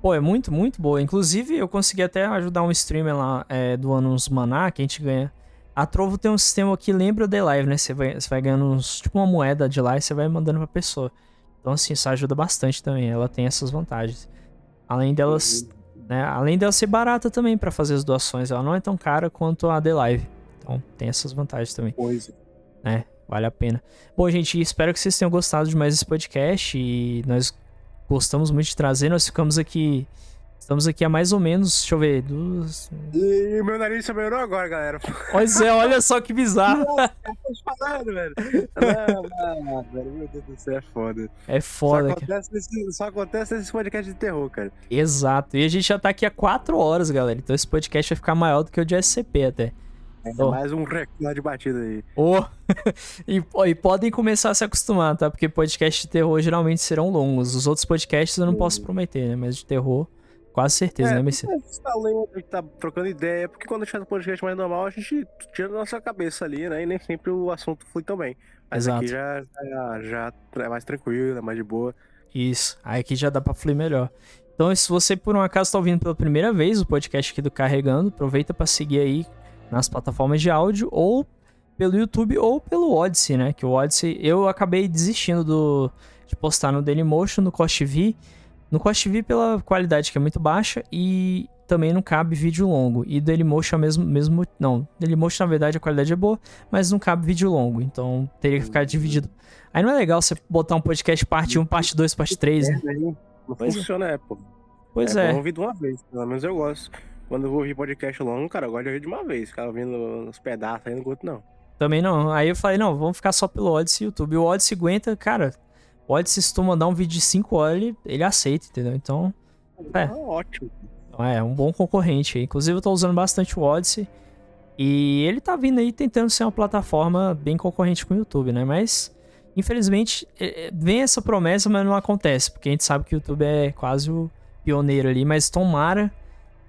Pô, é muito, muito boa. Inclusive, eu consegui até ajudar um streamer lá é, doando uns maná que a gente ganha. A Trovo tem um sistema que lembra o The Live, né? Você vai, você vai ganhando uns, tipo uma moeda de lá e você vai mandando pra pessoa. Então, assim, isso ajuda bastante também. Ela tem essas vantagens. Além delas, né? Além dela ser barata também pra fazer as doações. Ela não é tão cara quanto a The Live. Então, tem essas vantagens também. Coisa. né? Vale a pena. Bom, gente, espero que vocês tenham gostado de mais esse podcast e nós gostamos muito de trazer. Nós ficamos aqui. Estamos aqui há mais ou menos, deixa eu ver, duas. E meu nariz se melhorou agora, galera. Pois é, olha só que bizarro. Tô falando, velho. Não, não, velho. Meu Deus do céu, é foda. É Só foda, cara. acontece, nesse, só acontece nesse podcast de terror, cara. Exato. E a gente já tá aqui há quatro horas, galera. Então esse podcast vai ficar maior do que o de SCP até. Oh. mais um recorde de batida aí. Oh. e, e podem começar a se acostumar, tá? Porque podcasts de terror geralmente serão longos. Os outros podcasts eu não posso prometer, né? Mas de terror, quase certeza, É, né, Messias? A gente tá lendo, a gente tá trocando ideia, porque quando a gente faz um podcast mais normal, a gente tira da nossa cabeça ali, né? E nem sempre o assunto flui tão bem. Mas Exato. aqui já, já, já é mais tranquilo, é mais de boa. Isso. Aí aqui já dá pra fluir melhor. Então, se você por um acaso tá ouvindo pela primeira vez o podcast aqui do Carregando, aproveita pra seguir aí nas plataformas de áudio ou pelo YouTube ou pelo Odyssey, né? Que o Odyssey eu acabei desistindo do de postar no Dailymotion, no Cost TV. No Cost TV pela qualidade que é muito baixa e também não cabe vídeo longo. E Dailymotion é mesmo mesmo não, Dailymotion na verdade a qualidade é boa, mas não cabe vídeo longo, então teria que ficar dividido. Aí não é legal você botar um podcast parte 1, parte 2, parte 3, né? Não é. funciona, é, pô. Pois é. é. de uma vez, pelo menos eu gosto. Quando eu vou ouvir podcast longo, cara, eu gosto de ouvir de uma vez. Ficar ouvindo os pedaços aí, não gosto não. Também não. Aí eu falei, não, vamos ficar só pelo Odyssey e YouTube. O Odyssey aguenta, cara. O Odyssey, se tu mandar um vídeo de 5 horas, ele, ele aceita, entendeu? Então, É. Ah, ótimo. é um bom concorrente. Inclusive, eu tô usando bastante o Odyssey. E ele tá vindo aí tentando ser uma plataforma bem concorrente com o YouTube, né? Mas, infelizmente, é- é- vem essa promessa, mas não acontece. Porque a gente sabe que o YouTube é quase o pioneiro ali. Mas tomara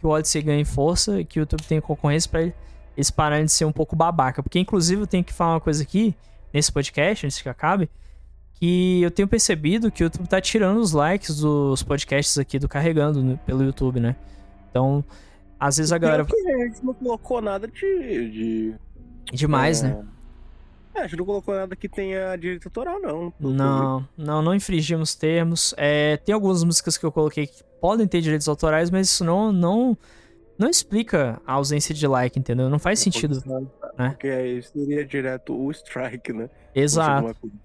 que o Odyssey ganhe força e que o YouTube tenha concorrência pra ele- eles pararem de ser um pouco babaca. Porque, inclusive, eu tenho que falar uma coisa aqui, nesse podcast, antes que acabe, que eu tenho percebido que o YouTube tá tirando os likes dos podcasts aqui do Carregando né, pelo YouTube, né? Então, às vezes a galera. Que a gente não colocou nada de. de Demais, é... né? É, a gente não colocou nada que tenha direito autoral, não. Não, não, não infringimos termos. É, tem algumas músicas que eu coloquei que podem ter direitos autorais, mas isso não, não, não explica a ausência de like, entendeu? Não faz sentido. né? Porque aí seria direto o strike, né? Exato. É-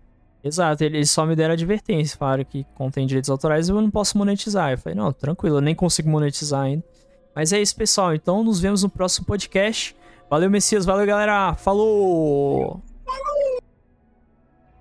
Exato, eles só me deram advertência, falaram que contém direitos autorais e eu não posso monetizar. Eu falei, não, tranquilo, eu nem consigo monetizar ainda. Mas é isso, pessoal. Então nos vemos no próximo podcast. Valeu, Messias. Valeu, galera. Falou!